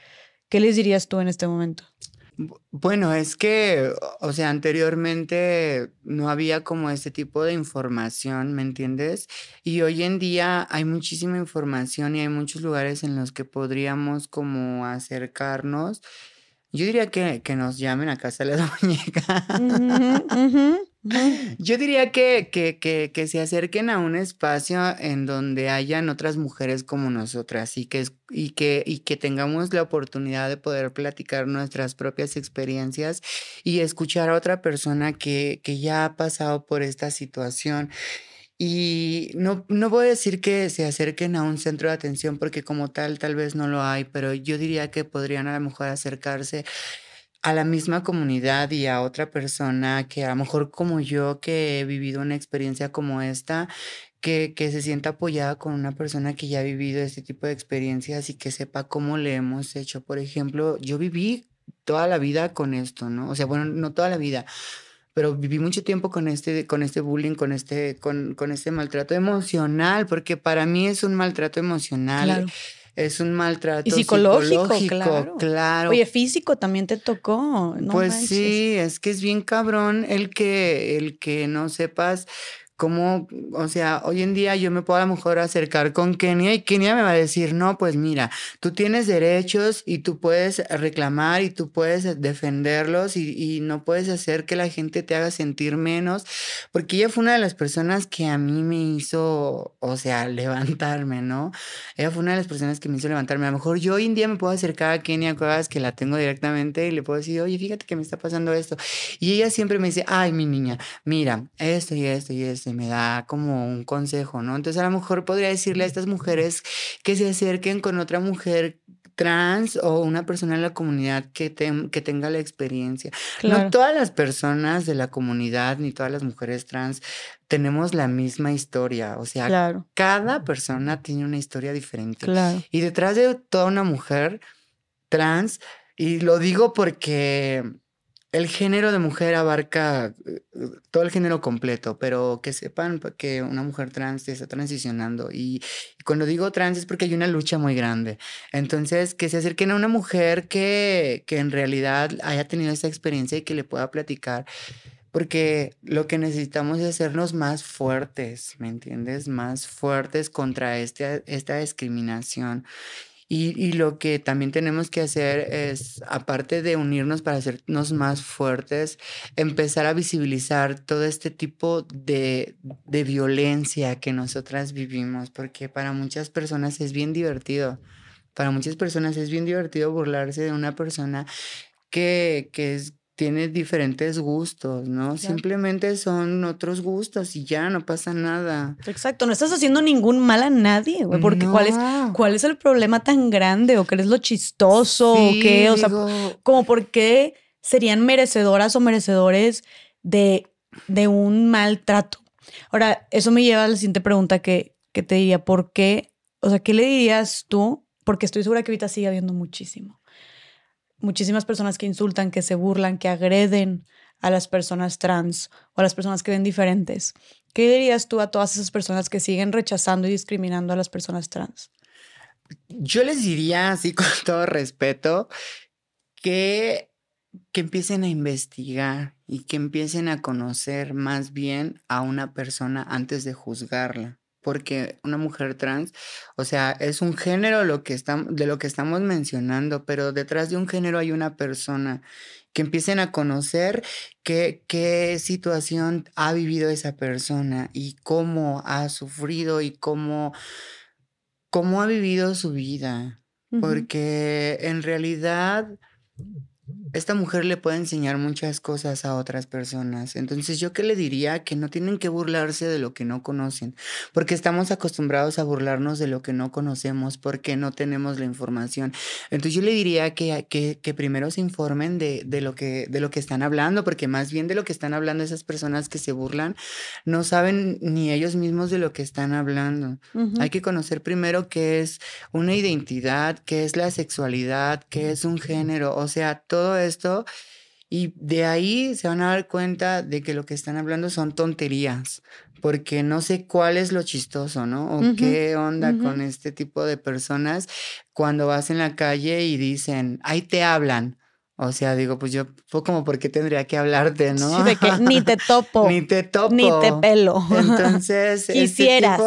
¿qué les dirías tú en este momento? Bueno, es que, o sea, anteriormente no había como este tipo de información, ¿me entiendes? Y hoy en día hay muchísima información y hay muchos lugares en los que podríamos como acercarnos. Yo diría que, que nos llamen a casa de la muñeca. Yo diría que, que, que, se acerquen a un espacio en donde hayan otras mujeres como nosotras y que, y que, y que tengamos la oportunidad de poder platicar nuestras propias experiencias y escuchar a otra persona que, que ya ha pasado por esta situación. Y no, no voy a decir que se acerquen a un centro de atención porque como tal tal vez no lo hay, pero yo diría que podrían a lo mejor acercarse a la misma comunidad y a otra persona que a lo mejor como yo que he vivido una experiencia como esta, que, que, se sienta apoyada con una persona que ya ha vivido este tipo de experiencias y que sepa cómo le hemos hecho. Por ejemplo, yo viví toda la vida con esto, ¿no? O sea, bueno, no toda la vida, pero viví mucho tiempo con este, con este bullying, con este, con, con este maltrato emocional, porque para mí es un maltrato emocional. Claro es un maltrato y psicológico, claro. claro. Oye, físico también te tocó. pues sí, es que es bien cabrón el que, el que no sepas cómo, o sea, hoy en día yo me puedo a lo mejor acercar con Kenia y Kenia me va a decir, no, pues mira, tú tienes derechos y tú puedes reclamar y tú puedes defenderlos y, y, no puedes hacer que la gente te haga sentir menos, porque ella fue una de las personas que a mí me hizo, o sea, levantarme, ¿no? Ella fue una de las personas que me hizo levantarme. A lo mejor yo hoy en día me puedo acercar a Kenia Cuevas, que la tengo directamente, y le puedo decir, oye, fíjate que me está pasando esto. Y ella siempre me dice, ay, mi niña, mira, esto y esto y esto me da como un consejo, ¿no? Entonces a lo mejor podría decirle a estas mujeres que se acerquen con otra mujer trans o una persona en la comunidad que, que tenga la experiencia. No todas las personas de la comunidad ni todas las mujeres trans tenemos la misma historia. O sea, cada persona tiene una historia diferente. Y detrás de toda una mujer trans, y lo digo porque el género de mujer abarca eh, todo el género completo, pero que sepan que una mujer trans está transicionando y, cuando digo trans es porque hay una lucha muy grande. Entonces, que se acerquen a una mujer que, que en realidad haya tenido esa experiencia y que le pueda platicar porque lo que necesitamos es hacernos más fuertes, ¿me entiendes? Más fuertes contra este, esta discriminación. Y, lo que también tenemos que hacer es, aparte de unirnos para hacernos más fuertes, empezar a visibilizar todo este tipo de, de violencia que nosotras vivimos, porque para muchas personas es bien divertido. Para muchas personas es bien divertido burlarse de una persona que, que es tiene diferentes gustos, ¿no? Simplemente son otros gustos y ya no pasa nada. Exacto, no estás haciendo ningún mal a nadie, güey, porque ¿cuál, es, ¿cuál es el problema tan grande o qué es lo chistoso o qué? O sea, como por qué serían merecedoras o merecedores de, de un maltrato. Ahora, eso me lleva a la siguiente pregunta que, que te diría, ¿por qué? O sea, ¿qué le dirías tú? Porque estoy segura que ahorita sigue habiendo muchísimo muchísimas personas que insultan, que se burlan, que agreden a las personas trans o a las personas que ven diferentes. ¿Qué dirías tú a todas esas personas que siguen rechazando y discriminando a las personas trans? Yo les diría, así con todo respeto, que, que empiecen a investigar y que empiecen a conocer más bien a una persona antes de juzgarla porque una mujer trans, o sea, es un género lo que de lo que estamos mencionando, pero detrás de un género hay una persona que empiecen a conocer qué, qué situación ha vivido esa persona y cómo ha sufrido y cómo, cómo ha vivido su vida. Porque en realidad esta mujer le puede enseñar muchas cosas a otras personas. Entonces, yo qué le diría que no tienen que burlarse de lo que no conocen, porque estamos acostumbrados a burlarnos de lo que no conocemos, porque no tenemos la información. Entonces, yo le diría que, que, primero se informen de, de, lo que, de lo que están hablando, porque más bien de lo que están hablando esas personas que se burlan, no saben ni ellos mismos de lo que están hablando. Hay que conocer primero qué es una identidad, qué es la sexualidad, qué es un género, o sea, todo esto y de ahí se van a dar cuenta de que lo que están hablando son tonterías, porque no sé cuál es lo chistoso, ¿no? O qué onda con este tipo de personas cuando vas en la calle y dicen, ahí te hablan. O sea, digo, pues yo, pues como, ¿por qué tendría que hablarte, no? Sí, de que ni te topo. ni te topo. Ni te pelo. Entonces. Quisieras.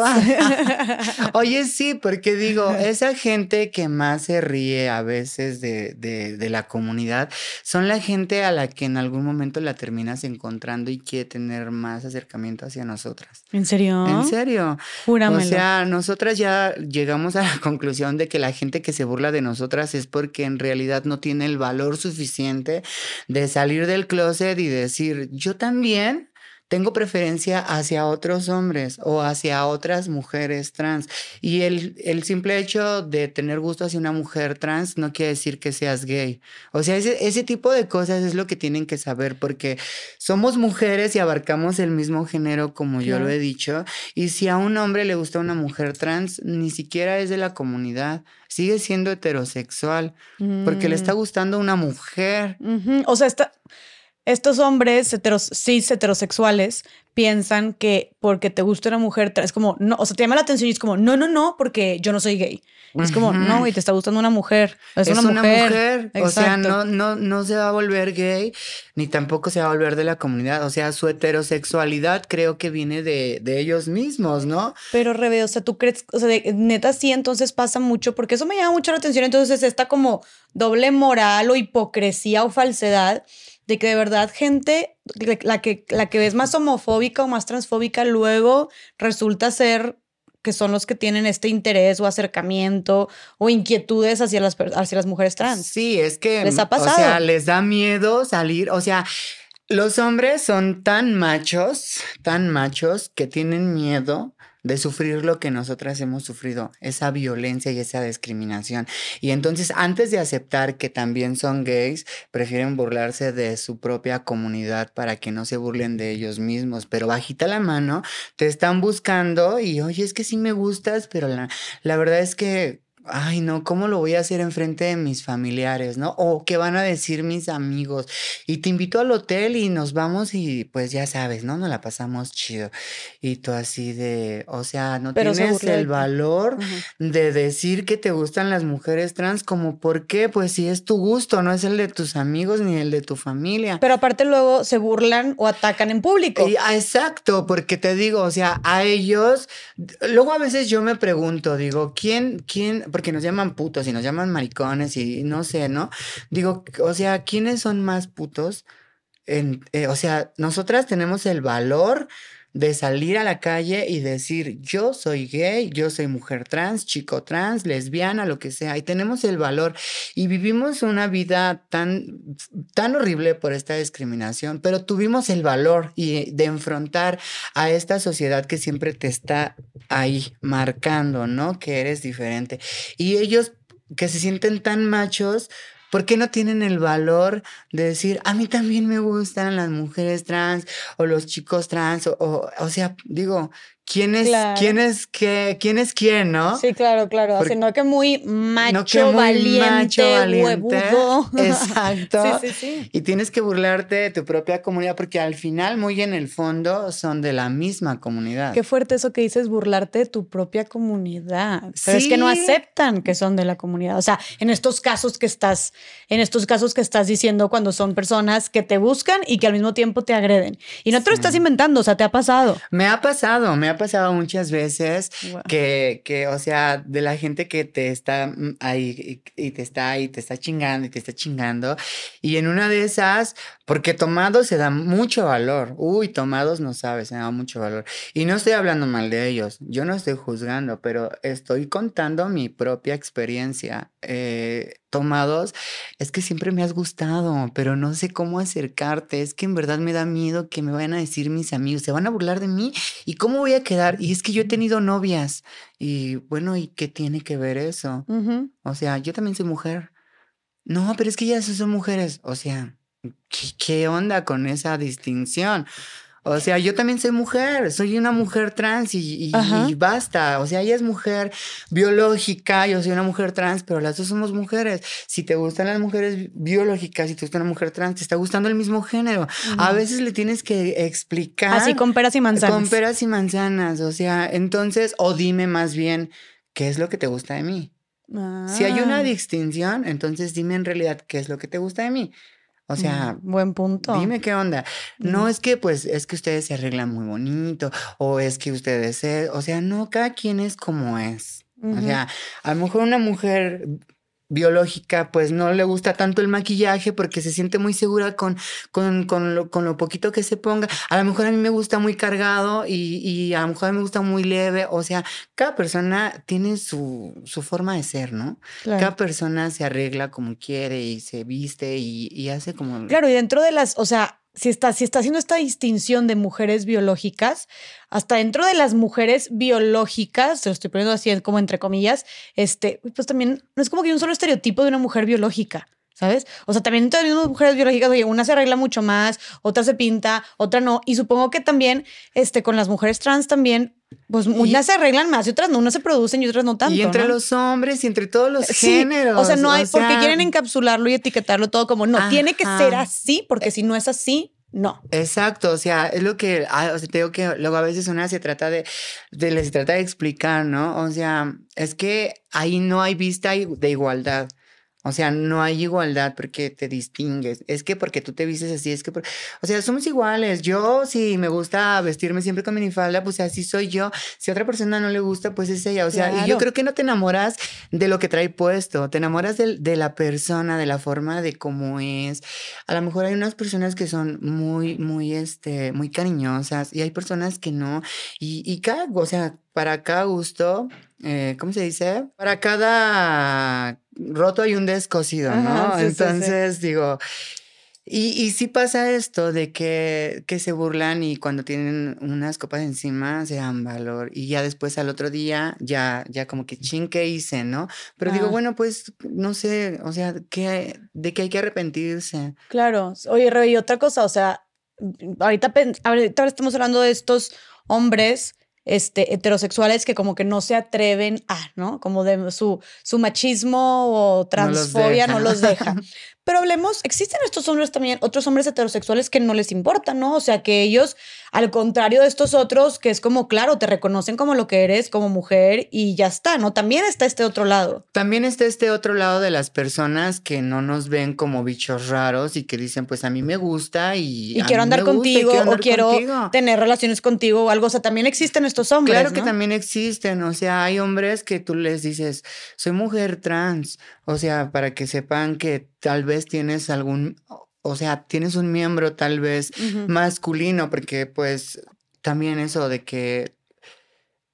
Oye, sí, porque digo, esa gente que más se ríe a veces de, de, de, la comunidad son la gente a la que en algún momento la terminas encontrando y quiere tener más acercamiento hacia nosotras. ¿En serio? En serio. Júramelo. O sea, nosotras ya llegamos a la conclusión de que la gente que se burla de nosotras es porque en realidad no tiene el valor suficiente suficiente de salir del closet y decir, yo también tengo preferencia hacia otros hombres o hacia otras mujeres trans. Y el, el, simple hecho de tener gusto hacia una mujer trans no quiere decir que seas gay. O sea, ese, ese tipo de cosas es lo que tienen que saber porque somos mujeres y abarcamos el mismo género, como yo lo he dicho. Y si a un hombre le gusta una mujer trans, ni siquiera es de la comunidad. Sigue siendo heterosexual porque le está mm. gustando una mujer. O sea, está estos hombres heteros, cis heterosexuales piensan que porque te gusta una mujer, es como, no, o sea, te llama la atención y es como, no, no, no, porque yo no soy gay. Es como, no, y te está gustando una mujer. Es, una, mujer. O sea, no, no, no se va a volver gay, ni tampoco se va a volver de la comunidad. O sea, su heterosexualidad creo que viene de, de ellos mismos, ¿no? Pero Rebe, o sea, tú crees, o sea, neta sí, entonces pasa mucho, porque eso me llama mucho la atención. Entonces, esta como doble moral o hipocresía o falsedad de que de verdad gente, la que, la que ves más homofóbica o más transfóbica, luego resulta ser que son los que tienen este interés o acercamiento o inquietudes hacia las, hacia las mujeres trans. Sí, es que les ha pasado. O sea, les da miedo salir, o sea, los hombres son tan machos, tan machos que tienen miedo de sufrir lo que nosotras hemos sufrido, esa violencia y esa discriminación. Y entonces, antes de aceptar que también son gays, prefieren burlarse de su propia comunidad para que no se burlen de ellos mismos. Pero bajita la mano, te están buscando y, oye, es que sí me gustas, pero la, la verdad es que ay, no, ¿cómo lo voy a hacer enfrente de mis familiares, no? O qué van a decir mis amigos. Y te invito al hotel y nos vamos y pues ya sabes, ¿no? Nos la pasamos chido. Y tú así de, o sea, no tienes el valor de decir que te gustan las mujeres trans, como por qué, pues si es tu gusto, no es el de tus amigos ni el de tu familia. Pero aparte luego se burlan o atacan en público. Ah, exacto, porque te digo, o sea, a ellos, luego a veces yo me pregunto, digo, ¿quién, quién, porque nos llaman putos y nos llaman maricones y no sé, ¿no? Digo, o sea, ¿quiénes son más putos? Eh, o sea, nosotras tenemos el valor de salir a la calle y decir, yo soy gay, yo soy mujer trans, chico trans, lesbiana, lo que sea, y tenemos el valor y vivimos una vida tan, tan horrible por esta discriminación, pero tuvimos el valor y de enfrentar a esta sociedad que siempre te está ahí marcando, ¿no? Que eres diferente. Y ellos que se sienten tan machos, ¿Por qué no tienen el valor de decir, a mí también me gustan las mujeres trans o los chicos trans? O, o, sea, digo, quién es, quién es qué, quién es quién, ¿no? Sí, claro, claro. Porque, no que muy macho, valiente, huevudo. Exacto. sí, sí, sí. Y tienes que burlarte de tu propia comunidad porque al final, muy en el fondo, son de la misma comunidad. Qué fuerte eso que dices, burlarte de tu propia comunidad. Pero es que no aceptan que son de la comunidad. O sea, en estos casos que estás, en estos casos que estás diciendo cuando son personas que te buscan y que al mismo tiempo te agreden. Y no te lo estás inventando, o sea, te ha pasado. Me ha pasado, me ha pasado muchas veces que, que, o sea, de la gente que te está mm, ahí y, te está ahí, te está chingando y te está chingando. Y en una de esas, porque tomados se da mucho valor. Uy, tomados no sabes, se da mucho valor. Y no estoy hablando mal de ellos, yo no estoy juzgando, pero estoy contando mi propia experiencia. Eh, tomados, es que siempre me has gustado, pero no sé cómo acercarte, es que en verdad me da miedo que me vayan a decir mis amigos, se van a burlar de mí y cómo voy a quedar. Y es que yo he tenido novias y bueno, ¿y qué tiene que ver eso? O sea, yo también soy mujer. No, pero es que ya son mujeres, o sea, qué onda con esa distinción? O sea, yo también soy mujer, soy una mujer trans y, basta. O sea, ella es mujer biológica, yo soy una mujer trans, pero las dos somos mujeres. Si te gustan las mujeres biológicas, si te gusta una mujer trans, te está gustando el mismo género. A veces le tienes que explicar. Así con peras y manzanas. Con peras y manzanas. O sea, entonces, o dime más bien, ¿qué es lo que te gusta de mí? Si hay una ah. distinción, entonces dime en realidad qué es lo que te gusta de mí. O sea, buen punto. Dime qué onda. No es que pues es que ustedes se arreglan muy bonito o es que ustedes, o sea, no, cada quien es como es. O sea, a lo mejor una mujer biológica, pues no le gusta tanto el maquillaje porque se siente muy segura con, con, con, lo, con lo poquito que se ponga. A lo mejor a mí me gusta muy cargado y, y, a lo mejor a mí me gusta muy leve. O sea, cada persona tiene su, su forma de ser, ¿no? Cada persona se arregla como quiere y se viste y, y hace como... Claro, y dentro de las, o sea, si está, si está haciendo esta distinción de mujeres biológicas, hasta dentro de las mujeres biológicas, se lo estoy poniendo así como entre comillas, este, pues también no es como que un solo estereotipo de una mujer biológica. ¿Sabes? O sea, también dentro de las mujeres biológicas, oye, una se arregla mucho más, otra se pinta, otra no. Y supongo que también este, con las mujeres trans también pues unas se arreglan más y otras no, unas se producen y otras no tanto. Y entre los hombres y entre todos los géneros. O sea, no hay, porque quieren encapsularlo y etiquetarlo todo como, no, tiene que ser así, porque si no es así, no. Exacto, o sea, es lo que, ah, o sea, te digo que luego a veces una se trata de, de, se trata de explicar, ¿no? O sea, es que ahí no hay vista de igualdad. O sea, no hay igualdad porque te distingues. Es que porque tú te vistes así, es que... O sea, somos iguales. Yo, si me gusta vestirme siempre con minifalda, pues así soy yo. Si a otra persona no le gusta, pues es ella. O sea, yo creo que no te enamoras de lo que trae puesto. Te enamoras de, de, la persona, de la forma de cómo es. A lo mejor hay unas personas que son muy, muy, este, muy cariñosas y hay personas que no. Y, y cada, o sea, para cada gusto, eh, ¿cómo se dice? Para cada roto hay un descosido, ¿no? Entonces, digo, y, y sí pasa esto de que, que se burlan y cuando tienen unas copas encima se dan valor y ya después al otro día ya, ya como que ching, ¿qué hice, no? Pero digo, bueno, pues no sé, o sea, ¿qué, ¿de qué hay que arrepentirse? Claro. Oye, Rey, y otra cosa, o sea, ahorita, ahorita estamos hablando de estos hombres este, heterosexuales que como que no se atreven a, ¿no? Como de su, su machismo o transfobia no los deja. Pero hablemos, existen estos hombres también, otros hombres heterosexuales que no les importa, ¿no? O sea, que ellos, al contrario de estos otros, que es como, claro, te reconocen como lo que eres, como mujer y ya está, ¿no? También está este otro lado. También está este otro lado de las personas que no nos ven como bichos raros y que dicen, pues a mí me gusta y... Y quiero andar contigo o quiero tener relaciones contigo o algo. O sea, también existen estos hombres. Claro que también existen. O sea, hay hombres que tú les dices, soy mujer trans. O sea, para que sepan que tal vez tienes algún, o sea, tienes un miembro tal vez masculino, porque pues también eso de que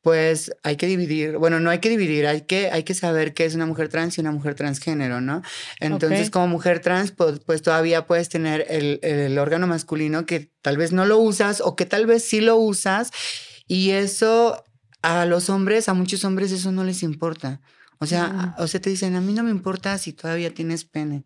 pues hay que dividir, bueno, no hay que dividir, hay que, hay que saber qué es una mujer trans y una mujer transgénero, ¿no? Entonces, como mujer trans, pues, pues todavía puedes tener el, el, órgano masculino que tal vez no lo usas o que tal vez sí lo usas y eso a los hombres, a muchos hombres eso no les importa. O sea, o sea, te dicen, a mí no me importa si todavía tienes pene.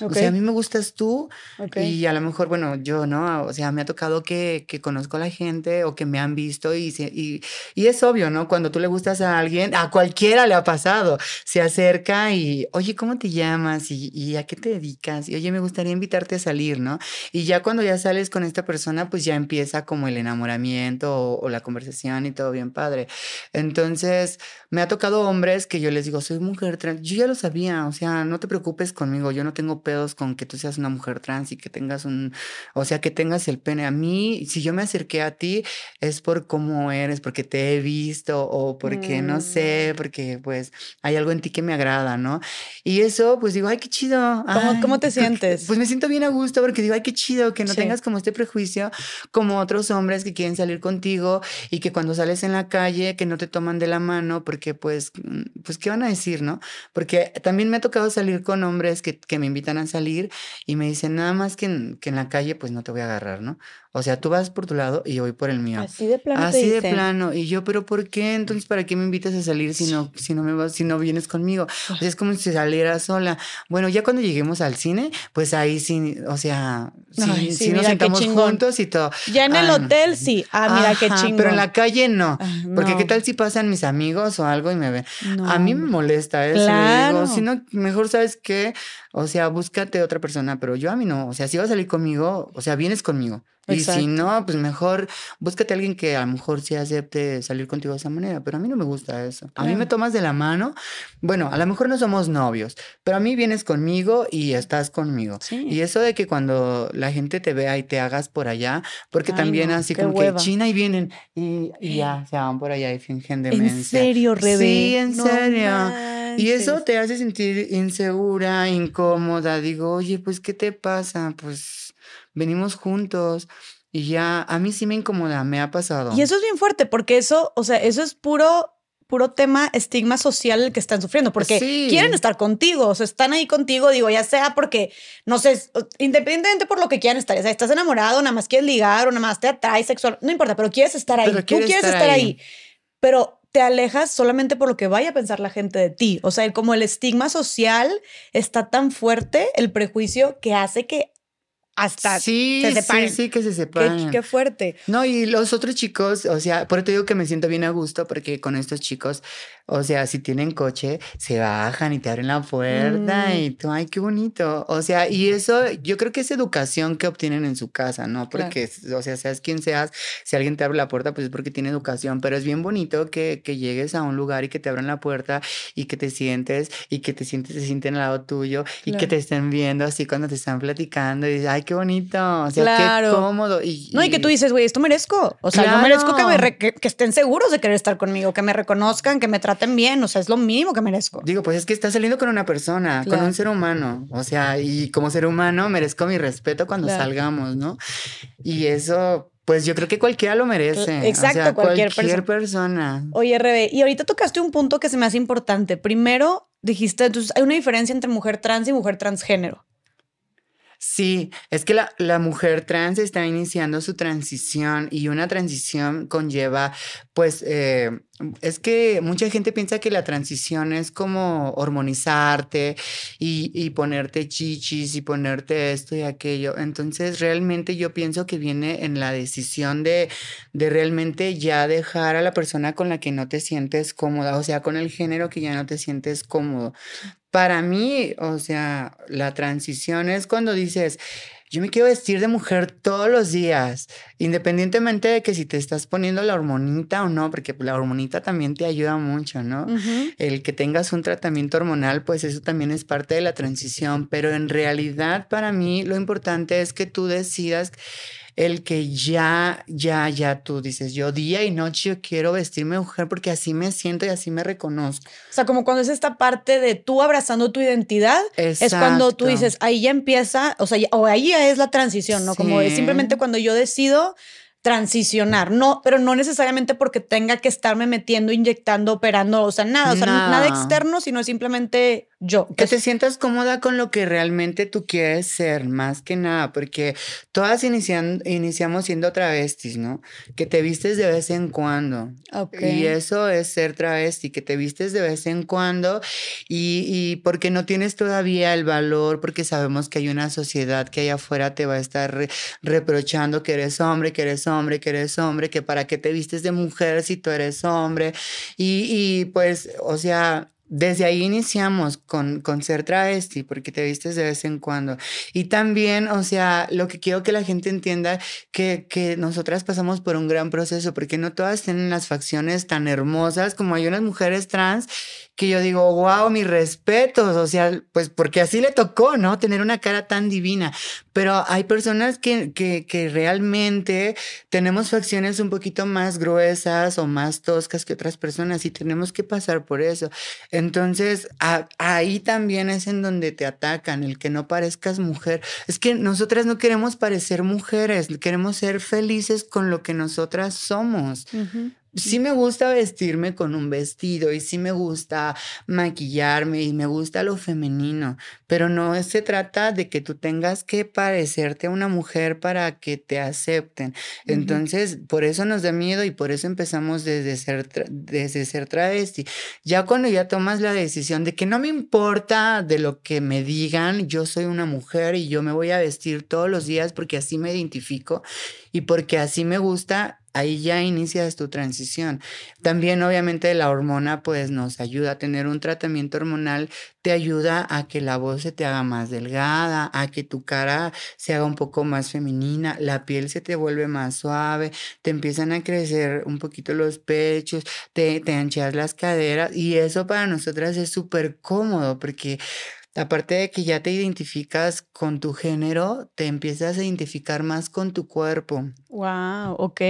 O sea, a mí me gustas tú y a lo mejor, bueno, yo, ¿no? O sea, me ha tocado que, que conozco a la gente o que me han visto y, y, y, es obvio, ¿no? Cuando tú le gustas a alguien, a cualquiera le ha pasado, se acerca y, oye, ¿cómo te llamas? Y, y a qué te dedicas? Y, oye, me gustaría invitarte a salir, ¿no? Y ya cuando ya sales con esta persona, pues ya empieza como el enamoramiento o, o la conversación y todo bien padre. Entonces, me ha tocado hombres que yo les digo, soy mujer trans, yo ya lo sabía, o sea, no te preocupes conmigo, yo no tengo pedos con que tú seas una mujer trans y que tengas un, o sea, que tengas el pene. A mí, si yo me acerqué a ti, es por cómo eres, porque te he visto o porque, no sé, mm. porque pues hay algo en ti que me agrada, ¿no? Y eso, pues digo, ay, qué chido. ¿Cómo, ¿cómo te sientes? Pues me siento bien a gusto porque digo, ay, qué chido que no tengas como este prejuicio como otros hombres que quieren salir contigo y que cuando sales en la calle, que no te toman de la mano porque que pues, mm, pues, ¿qué van a decir, no? Porque también me ha tocado salir con hombres que, que me invitan a salir y me dicen, nada más que en, que en la calle, pues no te voy a agarrar, ¿no? O sea, tú vas por tu lado y yo voy por el mío. Así de plano. Así de plano. Y yo, pero ¿por qué? Entonces, ¿para qué me invitas a salir si no, si no me vas, si no vienes conmigo? O sea, es como si saliera sola. Bueno, ya cuando lleguemos al cine, pues ahí sí, o sea, sí, nos sentamos juntos y todo. Ya en el ah, hotel sí. Ah, mira qué chingón. Pero en la calle no. Porque qué tal si pasan mis amigos o algo y me ven. A mí me molesta eso. Claro. Digo, si no, mejor sabes qué, o sea, búscate otra persona, pero yo a mí no. O sea, si vas a salir conmigo, o sea, vienes conmigo. Y si no, pues mejor búscate a alguien que a lo mejor sí acepte salir contigo de esa manera, pero a mí no me gusta eso. A mí me tomas de la mano, bueno, a lo mejor no somos novios, pero a mí vienes conmigo y estás conmigo. Y eso de que cuando la gente te vea y te hagas por allá, porque también así como que China y vienen y, ya se van por allá y fingen demencia. ¿En serio, Rebe? Sí, en serio. Y eso te hace sentir insegura, incómoda. Digo, oye, pues, ¿qué te pasa? Pues venimos juntos. Y ya, a mí sí me incomoda, me ha pasado. Y eso es bien fuerte, porque eso, o sea, eso es puro, puro tema, estigma social el que están sufriendo, porque quieren estar contigo, o sea, están ahí contigo, digo, ya sea porque, no sé, independientemente por lo que quieran estar, o sea, estás enamorado, nada más quieres ligar, o nada más te atrae sexual, no importa, pero quieres estar ahí, tú quieres estar, ahí. Pero te alejas solamente por lo que vaya a pensar la gente de ti. O sea, como el estigma social está tan fuerte, el prejuicio que hace que hasta sí, se Sí, sí, que se separan. Qué, fuerte. No, y los otros chicos, o sea, por eso te digo que me siento bien a gusto porque con estos chicos, o sea, si tienen coche, se bajan y te abren la puerta mm. y tú, ay, qué bonito. O sea, y eso yo creo que es educación que obtienen en su casa, ¿no? Porque, o sea, seas quien seas, si alguien te abre la puerta, pues es porque tiene educación, pero es bien bonito que, que llegues a un lugar y que te abran la puerta y que te sientes y que te sientes, se sienten al lado tuyo y que te estén viendo así cuando te están platicando y dices, ay, qué bonito, o sea, qué cómodo. Y, No, y que tú dices, güey, esto merezco. O sea, yo merezco que, me que, estén seguros de querer estar conmigo, que me reconozcan, que me traten bien. O sea, es lo mínimo que merezco. Digo, pues es que estás saliendo con una persona, con un ser humano. O sea, y como ser humano merezco mi respeto cuando salgamos, ¿no? Y eso pues yo creo que cualquiera lo merece. Exacto, cualquier, cualquier persona. Oye, Rebe, y ahorita tocaste un punto que se me hace importante. Primero, dijiste, entonces hay una diferencia entre mujer trans y mujer transgénero. Sí, es que la, la, mujer trans está iniciando su transición y una transición conlleva, pues, eh, es que mucha gente piensa que la transición es como hormonizarte y, y, ponerte chichis y ponerte esto y aquello. Entonces, realmente yo pienso que viene en la decisión de, de realmente ya dejar a la persona con la que no te sientes cómoda, o sea, con el género que ya no te sientes cómodo. Para mí, o sea, la transición es cuando dices, yo me quiero vestir de mujer todos los días, independientemente de que si te estás poniendo la hormonita o no, porque la hormonita también te ayuda mucho, ¿no? El que tengas un tratamiento hormonal, pues eso también es parte de la transición, pero en realidad para mí lo importante es que tú decidas el que ya, ya, ya tú dices, yo día y noche yo quiero vestirme mujer porque así me siento y así me reconozco. O sea, como cuando es esta parte de tú abrazando tu identidad, es cuando tú dices, ahí ya empieza, o sea, o ahí ya es la transición, ¿no? Como es simplemente cuando yo decido transicionar, no, pero no necesariamente porque tenga que estarme metiendo, inyectando, operando, o sea, nada, o sea, nada externo, sino simplemente yo. Que te sientas cómoda con lo que realmente tú quieres ser, más que nada, porque todas inician, iniciamos siendo travestis, ¿no? Que te vistes de vez en cuando. Y eso es ser travesti, que te vistes de vez en cuando y, y porque no tienes todavía el valor, porque sabemos que hay una sociedad que allá afuera te va a estar reprochando que eres hombre, que eres hombre, que eres hombre, que para qué te vistes de mujer si tú eres hombre. Y, y pues, o sea, desde ahí iniciamos con, con ser travesti, porque te vistes de vez en cuando. Y también, o sea, lo que quiero que la gente entienda, que, que nosotras pasamos por un gran proceso, porque no todas tienen las facciones tan hermosas como hay unas mujeres trans que yo digo, wow, mis respetos, o sea, pues porque así le tocó, ¿no? Tener una cara tan divina. Pero hay personas que, que, que realmente tenemos facciones un poquito más gruesas o más toscas que otras personas y tenemos que pasar por eso. Entonces, ahí también es en donde te atacan, el que no parezcas mujer. Es que nosotras no queremos parecer mujeres, queremos ser felices con lo que nosotras somos sí me gusta vestirme con un vestido y sí me gusta maquillarme y me gusta lo femenino, pero no se trata de que tú tengas que parecerte a una mujer para que te acepten. Entonces, por eso nos da miedo y por eso empezamos desde ser, desde ser travesti. Ya cuando ya tomas la decisión de que no me importa de lo que me digan, yo soy una mujer y yo me voy a vestir todos los días porque así me identifico y porque así me gusta, ahí ya inicias tu transición. También obviamente la hormona pues nos ayuda a tener un tratamiento hormonal, te ayuda a que la voz se te haga más delgada, a que tu cara se haga un poco más femenina, la piel se te vuelve más suave, te empiezan a crecer un poquito los pechos, te, te anchas las caderas y eso para nosotras es súper cómodo porque Aparte de que ya te identificas con tu género, te empiezas a identificar más con tu cuerpo. Wow, ok.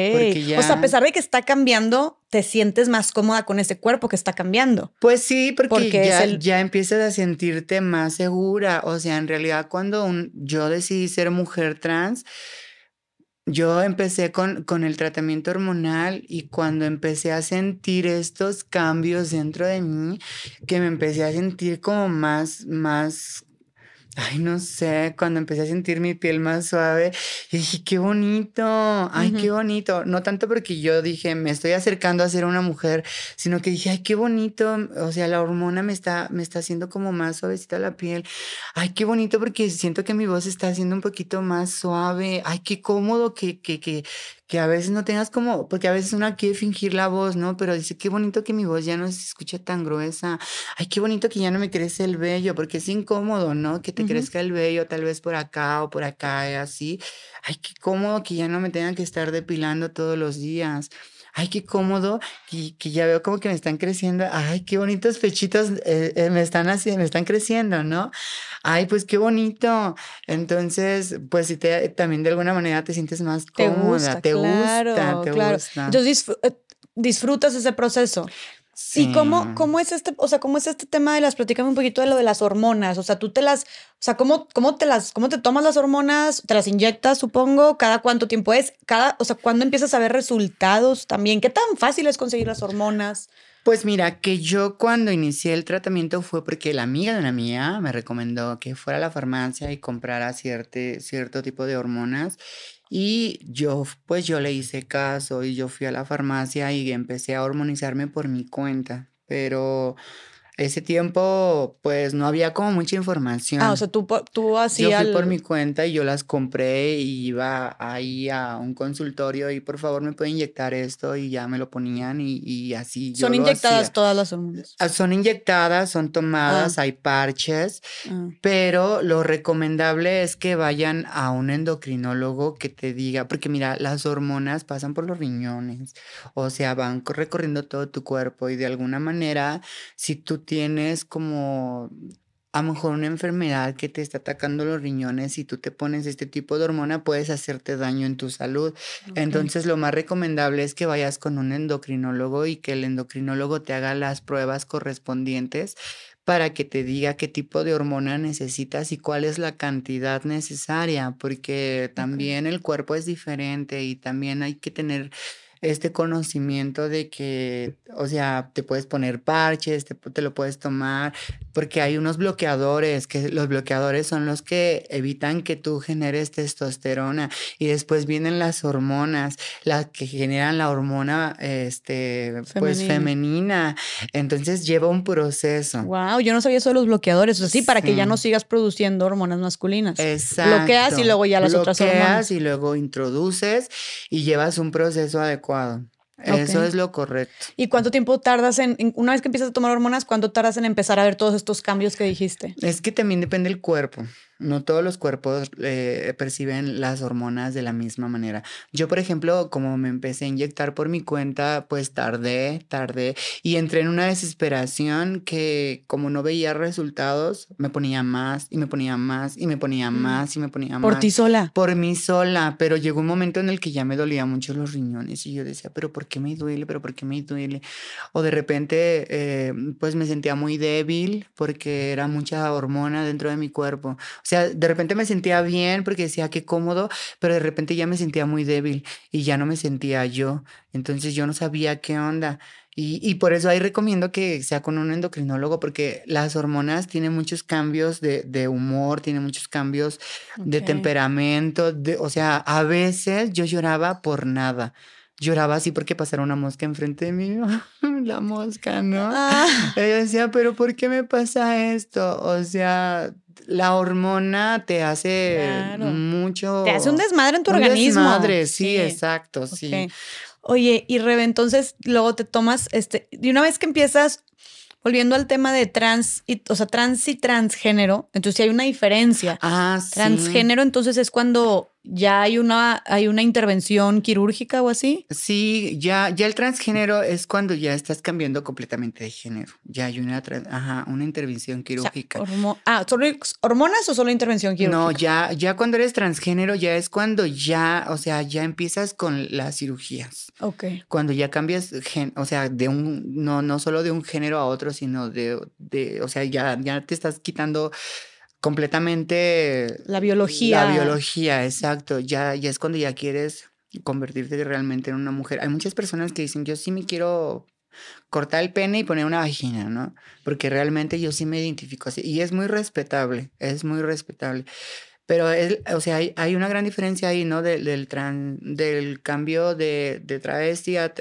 O sea, a pesar de que está cambiando, te sientes más cómoda con ese cuerpo que está cambiando. Pues sí, porque, ya, ya, empiezas a sentirte más segura. O sea, en realidad cuando yo decidí ser mujer trans, yo empecé con, con, el tratamiento hormonal y cuando empecé a sentir estos cambios dentro de mí, que me empecé a sentir como más, más Ay, no sé, cuando empecé a sentir mi piel más suave, dije, qué bonito, ay, qué bonito. No tanto porque yo dije, me estoy acercando a ser una mujer, sino que dije, ay, qué bonito. O sea, la hormona me está, me está haciendo como más suavecita la piel. Ay, qué bonito porque siento que mi voz está haciendo un poquito más suave. Ay, qué cómodo que, que, que, que a veces no tengas como, porque a veces uno quiere fingir la voz, ¿no? Pero dice, qué bonito que mi voz ya no se escucha tan gruesa. Ay, qué bonito que ya no me crece el vello, porque es incómodo, ¿no? Que te crezca el vello tal vez por acá o por acá y así. Ay, qué cómodo que ya no me tengan que estar depilando todos los días ay, qué cómodo, y que ya veo como que me están creciendo, ay, qué bonitos pechitos eh, eh, me están haciendo, me están creciendo, ¿no? Ay, pues qué bonito. Entonces, pues si te, también de alguna manera te sientes más cómoda, te gusta, te gusta. Entonces eh, disfrutas ese proceso. ¿Y cómo, cómo es este, o sea, cómo es este tema de las, platícame un poquito de lo de las hormonas, o sea, tú te las, o sea, ¿cómo, cómo te las, cómo te tomas las hormonas? ¿Te las inyectas, supongo? ¿Cada cuánto tiempo es? Cada, o sea, ¿cuándo empiezas a ver resultados también? ¿Qué tan fácil es conseguir las hormonas? Pues mira, que yo cuando inicié el tratamiento fue porque la amiga de una mía me recomendó que fuera a la farmacia y comprara cierto, cierto tipo de hormonas. Y yo, pues yo le hice caso y yo fui a la farmacia y empecé a hormonizarme por mi cuenta. Pero ese tiempo, pues no había como mucha información. Ah, o sea, tú, tú hacías. Yo fui por mi cuenta y yo las compré y iba ahí a un consultorio y por favor me puede inyectar esto y ya me lo ponían y, así. ¿Son inyectadas todas las hormonas? Ah, son inyectadas, son tomadas, ah. hay parches, ah. pero lo recomendable es que vayan a un endocrinólogo que te diga, porque mira, las hormonas pasan por los riñones, o sea, van recorriendo todo tu cuerpo y de alguna manera, si tú tienes como a lo mejor una enfermedad que te está atacando los riñones y tú te pones este tipo de hormona, puedes hacerte daño en tu salud. Entonces, lo más recomendable es que vayas con un endocrinólogo y que el endocrinólogo te haga las pruebas correspondientes para que te diga qué tipo de hormona necesitas y cuál es la cantidad necesaria, porque también el cuerpo es diferente y también hay que tener este conocimiento de que, o sea, te puedes poner parches, te, te, lo puedes tomar, porque hay unos bloqueadores, que los bloqueadores son los que evitan que tú generes testosterona y después vienen las hormonas, las que generan la hormona, este, pues femenina. Entonces lleva un proceso. Wow, yo no sabía eso de los bloqueadores, o sea, sí, para que ya no sigas produciendo hormonas masculinas. Exacto. Bloqueas y luego ya las otras hormonas. y luego introduces y llevas un proceso adecuado eso es lo correcto. ¿Y cuánto tiempo tardas en, una vez que empiezas a tomar hormonas, cuánto tardas en empezar a ver todos estos cambios que dijiste? Es que también depende del cuerpo. No todos los cuerpos eh, perciben las hormonas de la misma manera. Yo, por ejemplo, como me empecé a inyectar por mi cuenta, pues tardé, tardé y entré en una desesperación que como no veía resultados, me ponía más y me ponía más y me ponía mm. más y me ponía más. ¿Por ti sola? Por mí sola, pero llegó un momento en el que ya me dolía mucho los riñones y yo decía, pero ¿por qué me duele? ¿Pero por qué me duele? O de repente, eh, pues me sentía muy débil porque era mucha hormona dentro de mi cuerpo. O sea, de repente me sentía bien porque decía qué cómodo, pero de repente ya me sentía muy débil y ya no me sentía yo. Entonces yo no sabía qué onda. Y, por eso ahí recomiendo que sea con un endocrinólogo porque las hormonas tienen muchos cambios de, humor, tienen muchos cambios de temperamento. De, o sea, a veces yo lloraba por nada lloraba así porque pasara una mosca enfrente de mí, la mosca, ¿no? Ah. Ella decía, pero ¿por qué me pasa esto? O sea, la hormona te hace mucho... Te hace un desmadre en tu un organismo. Desmadre, sí, exacto, sí. Oye, y Rebe, entonces luego te tomas, este, y una vez que empiezas, volviendo al tema de trans, y, o sea, trans y transgénero, entonces hay una diferencia. Ah, sí. Transgénero, entonces es cuando ¿Ya hay una, hay una intervención quirúrgica o así? Sí, ya, ya el transgénero es cuando ya estás cambiando completamente de género. Ya hay una, ajá, una intervención quirúrgica. ah, ¿solo hormonas o solo intervención quirúrgica? No, ya, ya cuando eres transgénero ya es cuando ya, o sea, ya empiezas con las cirugías. Ok. Cuando ya cambias, o sea, de un, no, no solo de un género a otro, sino de, de o sea, ya, ya te estás quitando completamente... La biología. La biología, exacto. Ya, ya es cuando ya quieres convertirte realmente en una mujer. Hay muchas personas que dicen, yo sí me quiero cortar el pene y poner una vagina, ¿no? Porque realmente yo sí me identifico así. Y es muy respetable, es muy respetable. Pero, es, o sea, hay, hay una gran diferencia ahí, ¿no? del, del cambio de, de travesti a,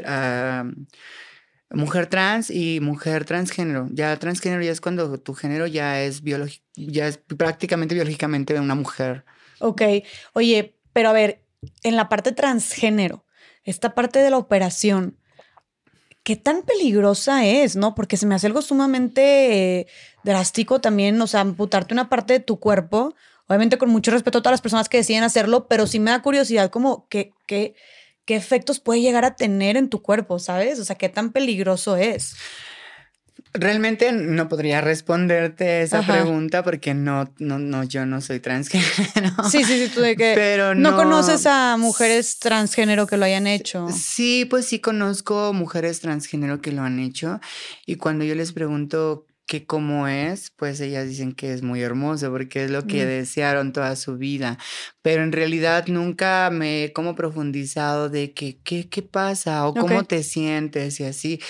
mujer trans y mujer transgénero. Ya transgénero ya es cuando tu género ya es biológico, ya es prácticamente biológicamente una mujer. Ok. Oye, pero a ver, en la parte transgénero, esta parte de la operación, ¿qué tan peligrosa es, no? Porque se me hace algo sumamente eh, drástico también, o sea, amputarte una parte de tu cuerpo, obviamente con mucho respeto a todas las personas que deciden hacerlo, pero sí me da curiosidad como que, que qué efectos puede llegar a tener en tu cuerpo, ¿sabes? O sea, qué tan peligroso es. Realmente no podría responderte esa pregunta porque no, no, no, yo no soy transgénero. Sí, sí, sí, tú de que Pero no, conoces a mujeres transgénero que lo hayan hecho. Sí, pues sí conozco mujeres transgénero que lo han hecho y cuando yo les pregunto que cómo es, pues ellas dicen que es muy hermoso porque es lo que mm. desearon toda su vida, pero en realidad nunca me he como profundizado de que qué, qué pasa o cómo te sientes y así.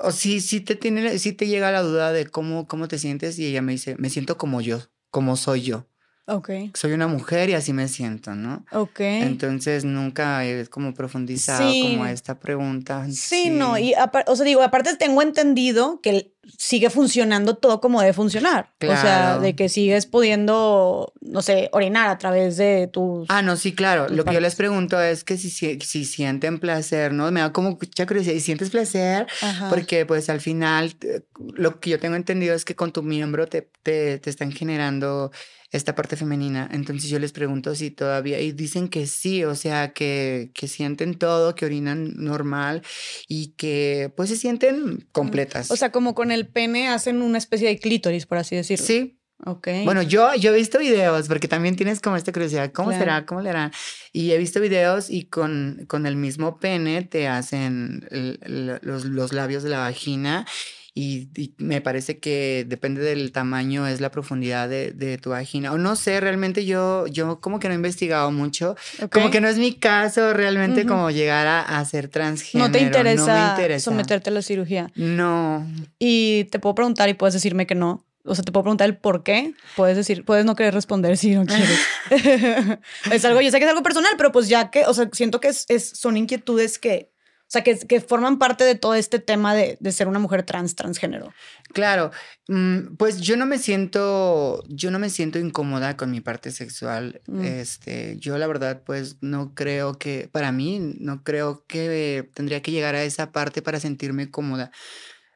O sí, sí te tiene, sí te llega la duda de cómo, cómo te sientes y ella me dice, me siento como yo, como soy yo. Ok. Soy una mujer y así me siento, ¿no? Ok. Entonces nunca es como profundizado como esta pregunta. Sí, no, y o sea, digo, aparte tengo entendido que sigue funcionando todo como debe funcionar. O sea, Claro. de que sigues pudiendo, no sé, orinar a través de tus... Ah, no, sí, claro. Lo que yo les pregunto es que si, si, si sienten placer, ¿no? Me da como mucha curiosidad. ¿Y sientes placer? Ajá. Porque pues al final eh, lo que yo tengo entendido es que con tu miembro te, te, te están generando esta parte femenina. Entonces yo les pregunto si todavía, y dicen que sí, o sea, que, que sienten todo, que orinan normal y que pues se sienten completas. O sea, como con el pene hacen una especie de clítoris, por así decirlo. sí. Ok. Bueno, yo, yo he visto videos, porque también tienes como esta curiosidad, ¿cómo Claro. será? ¿Cómo le harán? Y he visto videos y con, con el mismo pene te hacen el- el- los, los labios de la vagina y, y me parece que depende del tamaño, es la profundidad de, de tu vagina. O no sé, realmente yo, yo como que no he investigado mucho, como que no es mi caso realmente como llegar a, a ser transgénero. no te interesa, No me interesa. someterte a la cirugía. No, Y te puedo preguntar y puedes decirme que no. O sea, te puedo preguntar el por qué. Puedes decir, puedes no querer responder si no quieres. es algo, yo sé que es algo personal, pero pues ya que, o sea, siento que es, es- son inquietudes que, sea, que, que forman parte de todo este tema de, de ser una mujer trans, transgénero. Claro, mm, pues yo no me siento, yo no me siento incómoda con mi parte sexual. Mm. Este, yo la verdad, pues no creo que, para mí, no creo que tendría que llegar a esa parte para sentirme cómoda.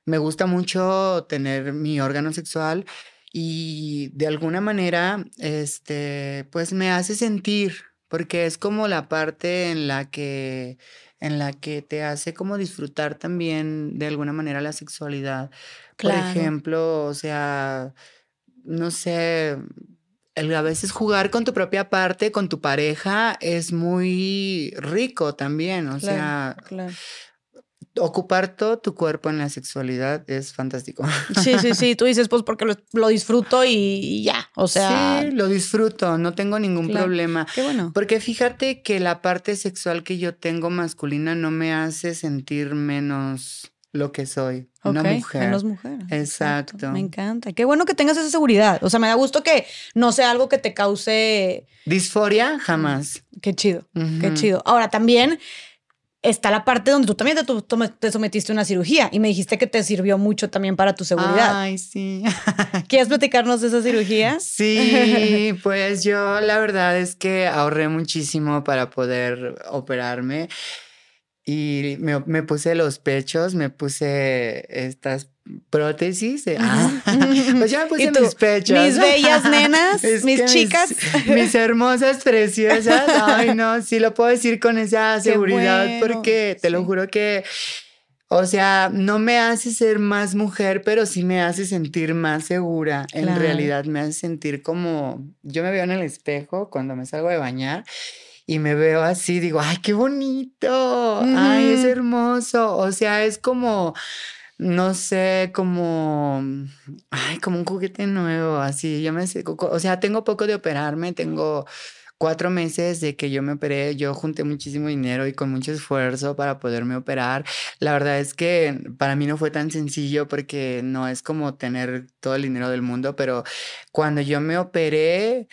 Me gusta mucho tener mi órgano sexual y de alguna manera, este, pues me hace sentir, porque es como la parte en la que, en la que te hace como disfrutar también de alguna manera la sexualidad. Por Claro. ejemplo, o sea, no sé, el a veces jugar con tu propia parte, con tu pareja, es muy rico también. O sea, claro. Ocupar todo tu cuerpo en la sexualidad es fantástico. Sí, sí, sí. Tú dices, pues porque lo, lo disfruto y, ya. O sea, sí, lo disfruto, no tengo ningún Claro. problema. qué bueno. Porque fíjate que la parte sexual que yo tengo masculina no me hace sentir menos lo que soy, una mujer. Menos mujer. Exacto. Me encanta. Qué bueno que tengas esa seguridad. O sea, me da gusto que no sea algo que te cause. Disforia, jamás. Qué chido. Qué chido. Ahora también está la parte donde tú también te, te sometiste a una cirugía y me dijiste que te sirvió mucho también para tu seguridad. Ay, sí. ¿Quieres platicarnos de esa cirugía? Sí, pues yo la verdad es que ahorré muchísimo para poder operarme y me, me puse los pechos, me puse estas prótesis. ah, pues yo me puse ¿Y tú? mis pechos. Mis bellas nenas, mis chicas. Mis, hermosas, preciosas. Ay, no, sí lo puedo decir con esa seguridad bueno, porque te lo juro que, o sea, no me hace ser más mujer, pero sí me hace sentir más segura. En realidad me hace sentir como, yo me veo en el espejo cuando me salgo de bañar. Y me veo así, digo, ay, qué bonito, ay, es hermoso. O sea, es como, no sé, como, ay, como un juguete nuevo, así, yo me o sea, tengo poco de operarme, tengo cuatro meses de que yo me operé, yo junté muchísimo dinero y con mucho esfuerzo para poderme operar. La verdad es que para mí no fue tan sencillo porque no es como tener todo el dinero del mundo, pero cuando yo me operé,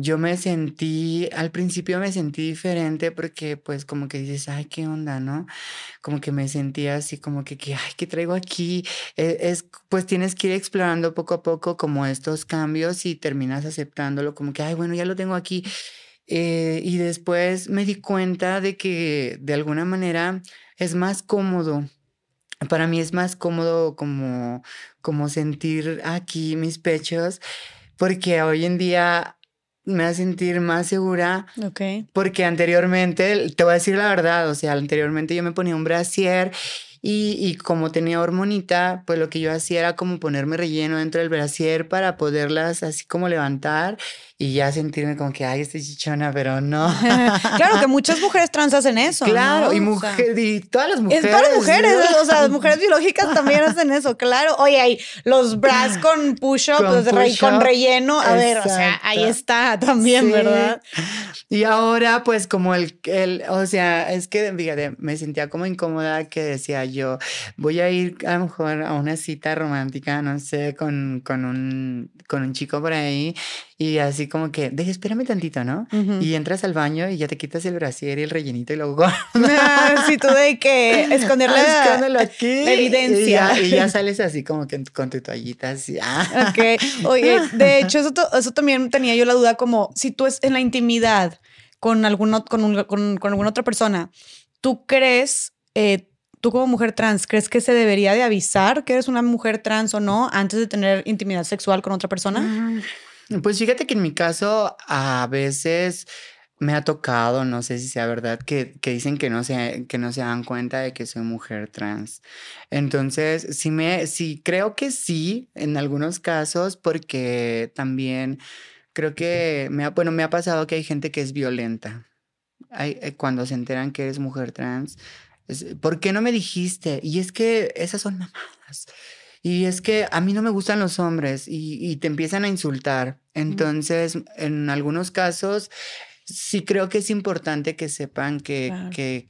yo me sentí, al principio me sentí diferente porque pues como que dices, ay, qué onda, ¿no? Como que me sentía así como que, que, ay, ¿qué traigo aquí? E- Es, pues tienes que ir explorando poco a poco como estos cambios y terminas aceptándolo como que, ay, bueno, ya lo tengo aquí. Eh, y después me di cuenta de que de alguna manera es más cómodo. Para mí es más cómodo como, como sentir aquí mis pechos porque hoy en día me hace sentir más segura Ok. porque anteriormente, te voy a decir la verdad, o sea, anteriormente yo me ponía un brasier y, y como tenía hormonita, pues lo que yo hacía era como ponerme relleno dentro del brasier para poderlas así como levantar y ya sentirme como que, ay, estoy chichona, pero no. claro que muchas mujeres trans hacen eso. claro, ¿no? y, O sea, mujer, y todas las mujeres. Es para mujeres, ¿no? o sea, las mujeres biológicas también hacen eso, claro. Oye, hay los bras con push-up, Con pues, con relleno. A ver, o sea, ahí está también, Sí. ¿verdad? Y ahora, pues, como el, el, o sea, es que, fíjate, me sentía como incómoda que decía yo voy a ir a lo mejor a una cita romántica, no sé, con, con, un, con un chico por ahí y así como que, deje, espérame tantito, ¿no? Y entras al baño y ya te quitas el brasier y el rellenito y luego... no, si tú de que esconder la, aquí, evidencia. Y ya, sales así como que con tu toallita así. Ah. Ok. Oye, de hecho, eso, eso también tenía yo la duda como si tú es en la intimidad con, alguno, con, con, con alguna otra persona, ¿tú crees... Eh, tú como mujer trans, ¿crees que se debería de avisar que eres una mujer trans o no antes de tener intimidad sexual con otra persona? Mm, pues fíjate que en mi caso a veces me ha tocado, no sé si sea verdad, que, que dicen que no, se, que no se dan cuenta de que soy mujer trans. Entonces, sí, me, sí creo que sí, en algunos casos, porque también creo que, me ha, bueno, me ha pasado que hay gente que es violenta. Hay, eh, cuando se enteran que eres mujer trans, ¿por qué no me dijiste? Y es que esas son mamadas. Y es que a mí no me gustan los hombres y, te empiezan a insultar. Entonces, en algunos casos, sí creo que es importante que sepan que, que,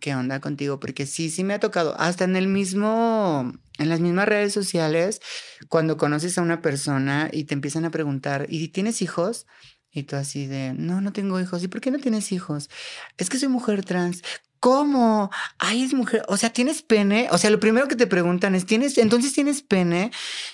que, onda contigo, porque sí, sí me ha tocado, hasta en el mismo, en las mismas redes sociales, cuando conoces a una persona y te empiezan a preguntar, ¿y tienes hijos? Y tú así de, no, no tengo hijos. ¿Y por qué no tienes hijos? Es que soy mujer trans. ¿Cómo? Ay, es mujer. O sea, ¿tienes pene? O sea, lo primero que te preguntan es, ¿tienes, entonces tienes pene?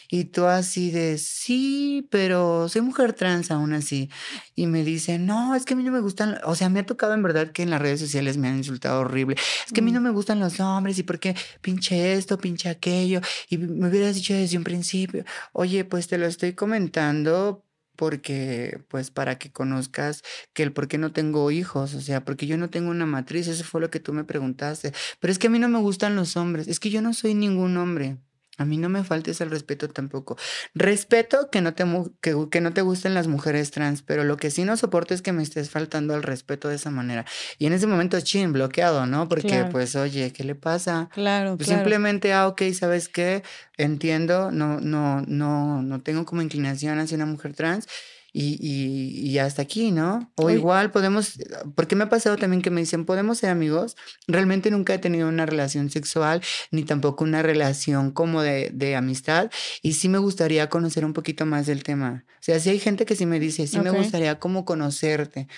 Y tú así de, sí, pero soy mujer trans aún así. Y me dicen, no, es que a mí no me gustan, o sea, me ha tocado en verdad que en las redes sociales me han insultado horrible. Es que a mí no mm. me gustan los hombres y por qué pinche esto, pinche aquello. Y me hubieras dicho desde un principio, oye, pues te lo estoy comentando porque, pues, para que conozcas que el por qué no tengo hijos, o sea, porque yo no tengo una matriz, eso fue lo que tú me preguntaste. Pero es que a mí no me gustan los hombres, es que yo no soy ningún hombre. A mí no me faltes el respeto tampoco. Respeto que no te, que, que, no te gusten las mujeres trans, pero lo que sí no soporto es que me estés faltando al respeto de esa manera. Y en ese momento, chin, bloqueado, ¿no? Porque, pues, oye, ¿qué le pasa? Claro, pues claro. Simplemente, ah, ok, ¿sabes qué? Entiendo, no, no, no, no tengo como inclinación hacia una mujer trans y, y, hasta aquí, ¿no? O igual podemos, porque me ha pasado también que me dicen, podemos ser amigos. Realmente nunca he tenido una relación sexual, ni tampoco una relación como de, de amistad. Y sí me gustaría conocer un poquito más del tema. O sea, sí hay gente que sí me dice, sí me gustaría como conocerte.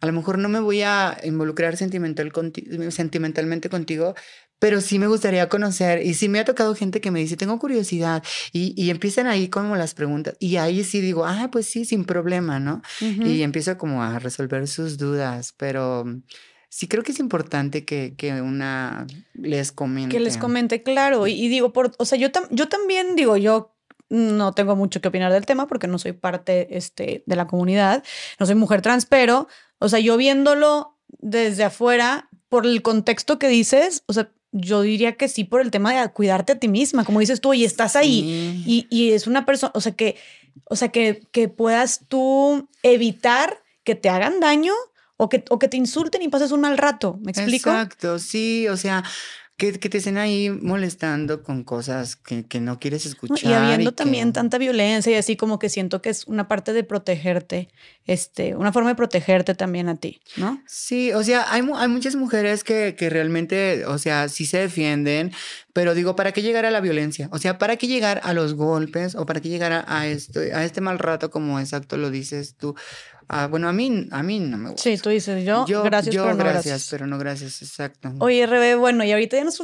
A lo mejor no me voy a involucrar sentimental sentimentalmente contigo, pero sí me gustaría conocer y sí me ha tocado gente que me dice, tengo curiosidad y, y empiezan ahí como las preguntas y ahí sí digo, ah, pues sí, sin problema, ¿no? Y empiezo como a resolver sus dudas, pero sí creo que es importante que, que una les comente. Que les comente, claro, y, digo, por, o sea, yo, yo también digo, yo no tengo mucho que opinar del tema porque no soy parte este, de la comunidad, no soy mujer trans, pero, o sea, yo viéndolo desde afuera, por el contexto que dices, o sea, yo diría que sí por el tema de cuidarte a ti misma, como dices tú, y estás ahí y, y, es una persona, o sea, que, o sea, que, que puedas tú evitar que te hagan daño o que, o que te insulten y pases un mal rato, ¿me explico? Exacto, sí, o sea, que, que, te estén ahí molestando con cosas que, que no quieres escuchar. y habiendo también tanta violencia y así como que siento que es una parte de protegerte, este, una forma de protegerte también a ti, ¿no? Sí, o sea, hay, hay muchas mujeres que, que realmente, o sea, sí se defienden, pero digo, ¿para qué llegar a la violencia? O sea, ¿para qué llegar a los golpes o para qué llegar a, a, esto, a este mal rato como exacto lo dices tú? Ah, bueno, a mí, a mí no me gusta. Sí, tú dices yo, gracias, pero no gracias, pero no gracias, exacto. Oye, Rebe, bueno, y ahorita ya nos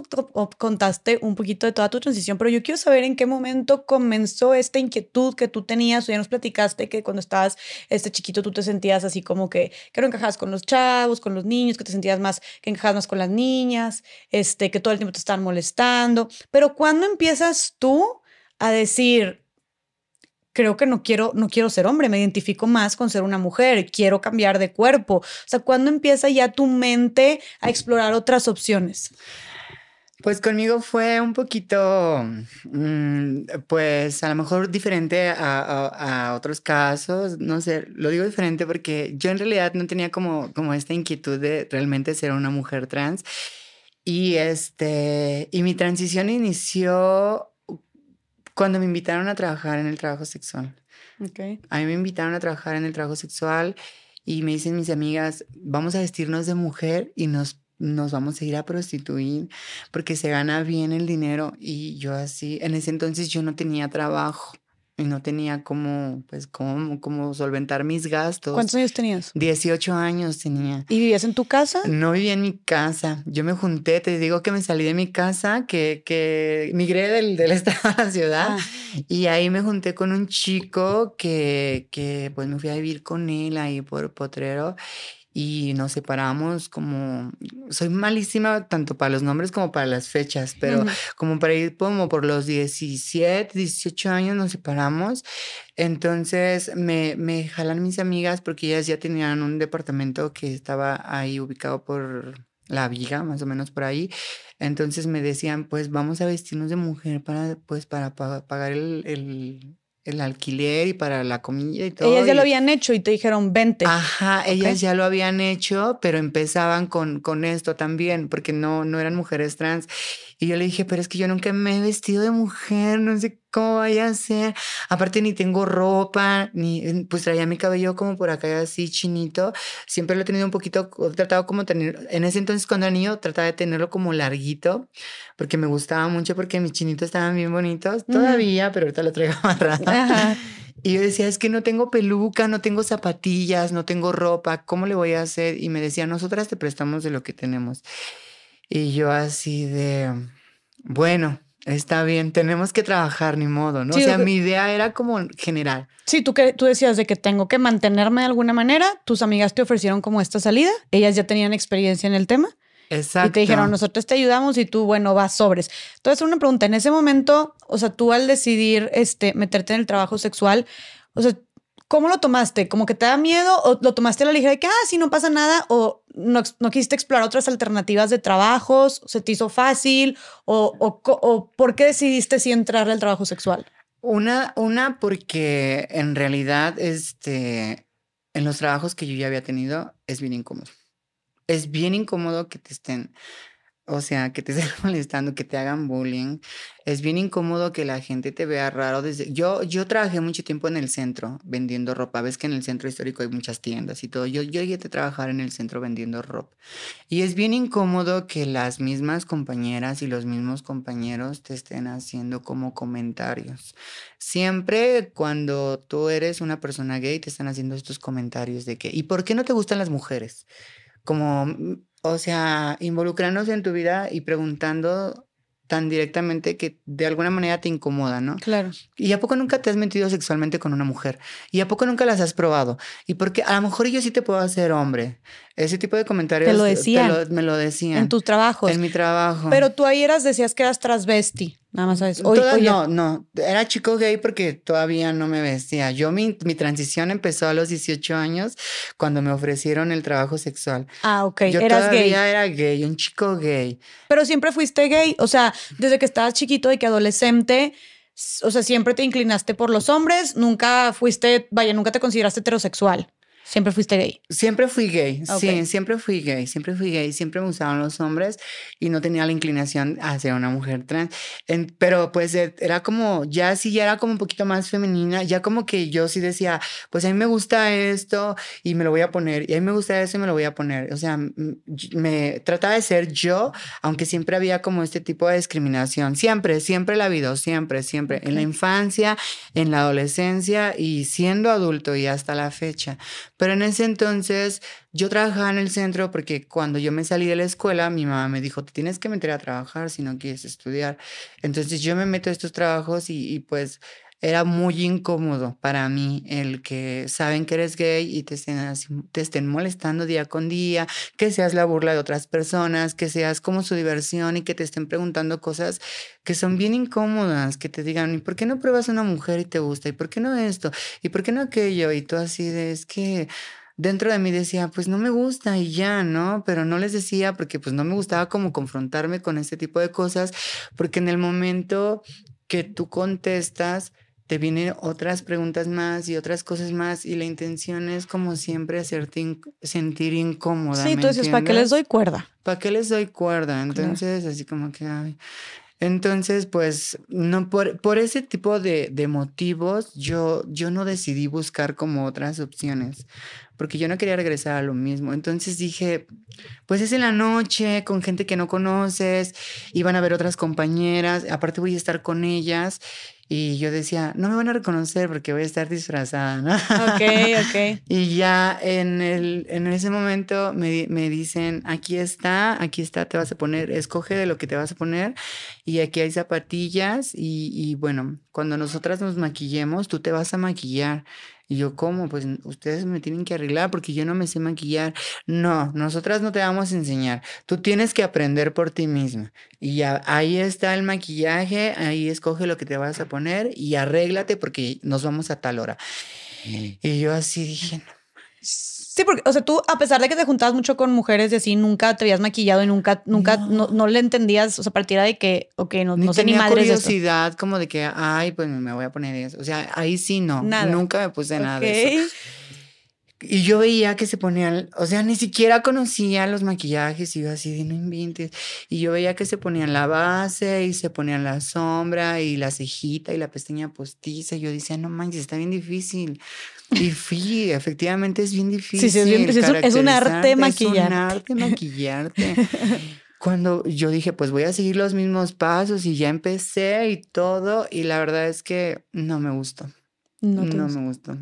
contaste un poquito de toda tu transición, pero yo quiero saber en qué momento comenzó esta inquietud que tú tenías, o ya nos platicaste que cuando estabas este chiquito tú te sentías así como que, que no encajabas con los chavos, con los niños, que te sentías más, que encajabas más con las niñas, este, que todo el tiempo te estaban molestando, pero ¿cuándo empiezas tú a decir, creo que no quiero, no quiero ser hombre, me identifico más con ser una mujer, quiero cambiar de cuerpo. O sea, ¿cuándo empieza ya tu mente a explorar otras opciones? Pues conmigo fue un poquito, mm, pues a lo mejor diferente a, a, otros casos, no sé, lo digo diferente porque yo en realidad no tenía como, como esta inquietud de realmente ser una mujer trans. Y, este, y mi transición inició cuando me invitaron a trabajar en el trabajo sexual. Okay. A mí me invitaron a trabajar en el trabajo sexual y me dicen mis amigas, vamos a vestirnos de mujer y nos nos vamos a ir a prostituir porque se gana bien el dinero. Y yo así, en ese entonces yo no tenía trabajo y no tenía cómo, pues, cómo, cómo solventar mis gastos. ¿Cuántos años tenías? 18 años tenía. ¿Y vivías en tu casa? No vivía en mi casa. Yo me junté, te digo que me salí de mi casa, que, que migré del, del estado a la ciudad. Ah. Y ahí me junté con un chico que, que pues me fui a vivir con él ahí por Potrero y nos separamos como, soy malísima tanto para los nombres como para las fechas, pero como para ir como por los 17, 18 años nos separamos. Entonces me, me jalan mis amigas porque ellas ya tenían un departamento que estaba ahí ubicado por la viga, más o menos por ahí. Entonces me decían, pues vamos a vestirnos de mujer para, pues, para pa- pagar el, el, el alquiler y para la comida y todo. Ellas ya lo habían hecho y te dijeron, vente. Ajá, ellas ya lo habían hecho, pero empezaban con, con esto también, porque no, no eran mujeres trans. Y yo le dije, pero es que yo nunca me he vestido de mujer, no sé cómo vaya a ser. Aparte ni tengo ropa, ni pues traía mi cabello como por acá así chinito. Siempre lo he tenido un poquito, he tratado como tener, en ese entonces cuando era niño trataba de tenerlo como larguito, porque me gustaba mucho, porque mis chinitos estaban bien bonitos. Todavía, pero ahorita lo traigo amarrado. Ajá. Y yo decía, es que no tengo peluca, no tengo zapatillas, no tengo ropa, ¿cómo le voy a hacer? Y me decía, nosotras te prestamos de lo que tenemos. Y yo así de, bueno, está bien, tenemos que trabajar, ni modo, ¿no? Sí, o sea, mi idea era como general. Sí, tú, que, tú decías de que tengo que mantenerme de alguna manera. Tus amigas te ofrecieron como esta salida. Ellas ya tenían experiencia en el tema. Exacto. Y te dijeron, nosotros te ayudamos y tú, bueno, vas sobres. Entonces, una pregunta, en ese momento, o sea, tú al decidir este, meterte en el trabajo sexual, o sea, ¿cómo lo tomaste? ¿Como que te da miedo o lo tomaste a la ligera de que, ah, sí, no pasa nada? ¿O no, quisiste explorar otras alternativas de trabajos? ¿Se te hizo fácil? ¿O, o, por qué decidiste sí entrarle al trabajo sexual? Una, una porque en realidad, este, en los trabajos que yo ya había tenido, es bien incómodo. Es bien incómodo que te estén, o sea, que te estén molestando, que te hagan bullying. Es bien incómodo que la gente te vea raro desde... Yo, yo trabajé mucho tiempo en el centro vendiendo ropa. Ves que en el centro histórico hay muchas tiendas y todo. Yo, yo llegué a trabajar en el centro vendiendo ropa. Y es bien incómodo que las mismas compañeras y los mismos compañeros te estén haciendo como comentarios. Siempre cuando tú eres una persona gay te están haciendo estos comentarios de que, ¿y por qué no te gustan las mujeres? Como, mm, o sea, involucrándose en tu vida y preguntando tan directamente que de alguna manera te incomoda, ¿no? Claro. ¿Y a poco nunca te has metido sexualmente con una mujer? ¿Y a poco nunca las has probado? ¿Y porque a lo mejor yo sí te puedo hacer hombre? Ese tipo de comentarios lo decían. lo- me lo decían. En tus trabajos. En mi trabajo. Pero tú ahí eras, decías que eras transvesti. Nada más sabes. Oye, no, no, era chico gay porque todavía no me vestía. Yo mi, mi transición empezó a los 18 años cuando me ofrecieron el trabajo sexual. Ah, ok. Yo eras gay. todavía era gay, un chico gay. Pero siempre fuiste gay. O sea, desde que estabas chiquito y que adolescente, o sea, siempre te inclinaste por los hombres. Nunca fuiste, vaya, nunca te consideraste heterosexual. Siempre fuiste gay. Siempre fui gay, Ok. sí, siempre fui gay, siempre fui gay, siempre me gustaban los hombres y no tenía la inclinación hacia una mujer trans. En- pero pues eh, era como, ya sí, ya era como un poquito más femenina, ya como que yo sí decía, pues a mí me gusta esto y me lo voy a poner, y a mí me gusta eso y me lo voy a poner. O sea, me trataba de ser yo, aunque siempre había como este tipo de discriminación, siempre, siempre la ha habido, siempre, siempre, en la infancia, en la adolescencia y siendo adulto y hasta la fecha. Pero en ese entonces yo trabajaba en el centro porque cuando yo me salí de la escuela, mi mamá me dijo, te tienes que meter a trabajar si no quieres estudiar. Entonces yo me meto a estos trabajos y, y, pues era muy incómodo para mí el que saben que eres gay y te estén, así- te estén molestando día con día, que seas la burla de otras personas, que seas como su diversión y que te estén preguntando cosas que son bien incómodas, que te digan, ¿y por qué no pruebas una mujer y te gusta? ¿Y por qué no esto? ¿Y por qué no aquello? Y tú así de, es que dentro de mí decía, pues no me gusta y ya, ¿no? Pero no les decía porque pues no me gustaba como confrontarme con este tipo de cosas, porque en el momento que tú contestas, te vienen otras preguntas más y otras cosas más y la intención es como siempre hacerte inc- sentir incómoda. Sí, ¿me tú dices, ¿para qué les doy cuerda? ¿Para qué les doy cuerda? Entonces, así como que, ay. Entonces, pues, no, por, por ese tipo de, de motivos, yo, yo no decidí buscar como otras opciones, porque yo no quería regresar a lo mismo. Entonces dije, Pues es en la noche, con gente que no conoces, iban a ver otras compañeras, aparte voy a estar con ellas y yo decía, no me van a reconocer porque voy a estar disfrazada, ¿no? Ok, ok. y ya en, el, en ese momento me, me, dicen, aquí está, aquí está, te vas a poner, escoge de lo que te vas a poner y aquí hay zapatillas y, y bueno, cuando nosotras nos maquillemos, tú te vas a maquillar. Y yo, ¿cómo? Pues ustedes me tienen que arreglar porque yo no me sé maquillar. No, nosotras no te vamos a enseñar. Tú tienes que aprender por ti misma. Y ya, ahí está el maquillaje, ahí escoge lo que te vas a poner y arréglate porque nos vamos a tal hora. Y yo así dije, no. Sí, porque, o sea, tú, a pesar de que te juntabas mucho con mujeres y así, nunca te habías maquillado y nunca, nunca, no, no, le entendías, o sea, a partir de que, ok, no, ni no sé tenía ni de esto. curiosidad como de que, ay, pues me voy a poner eso. O sea, ahí sí no. Nada. Nunca me puse nada de eso. Y yo veía que se ponían, o sea, ni siquiera conocía los maquillajes y yo así de no inventes. Y yo veía que se ponían la base y se ponían la sombra y la cejita y la pestaña postiza. Y yo decía, no manches, está bien difícil. Y sí, efectivamente es bien difícil. Sí, sí es, bien, es, un, es un arte maquillar. Es un arte maquillarte. Cuando yo dije, pues voy a seguir los mismos pasos y ya empecé y todo, y la verdad es que no me gustó. No, no me gustó.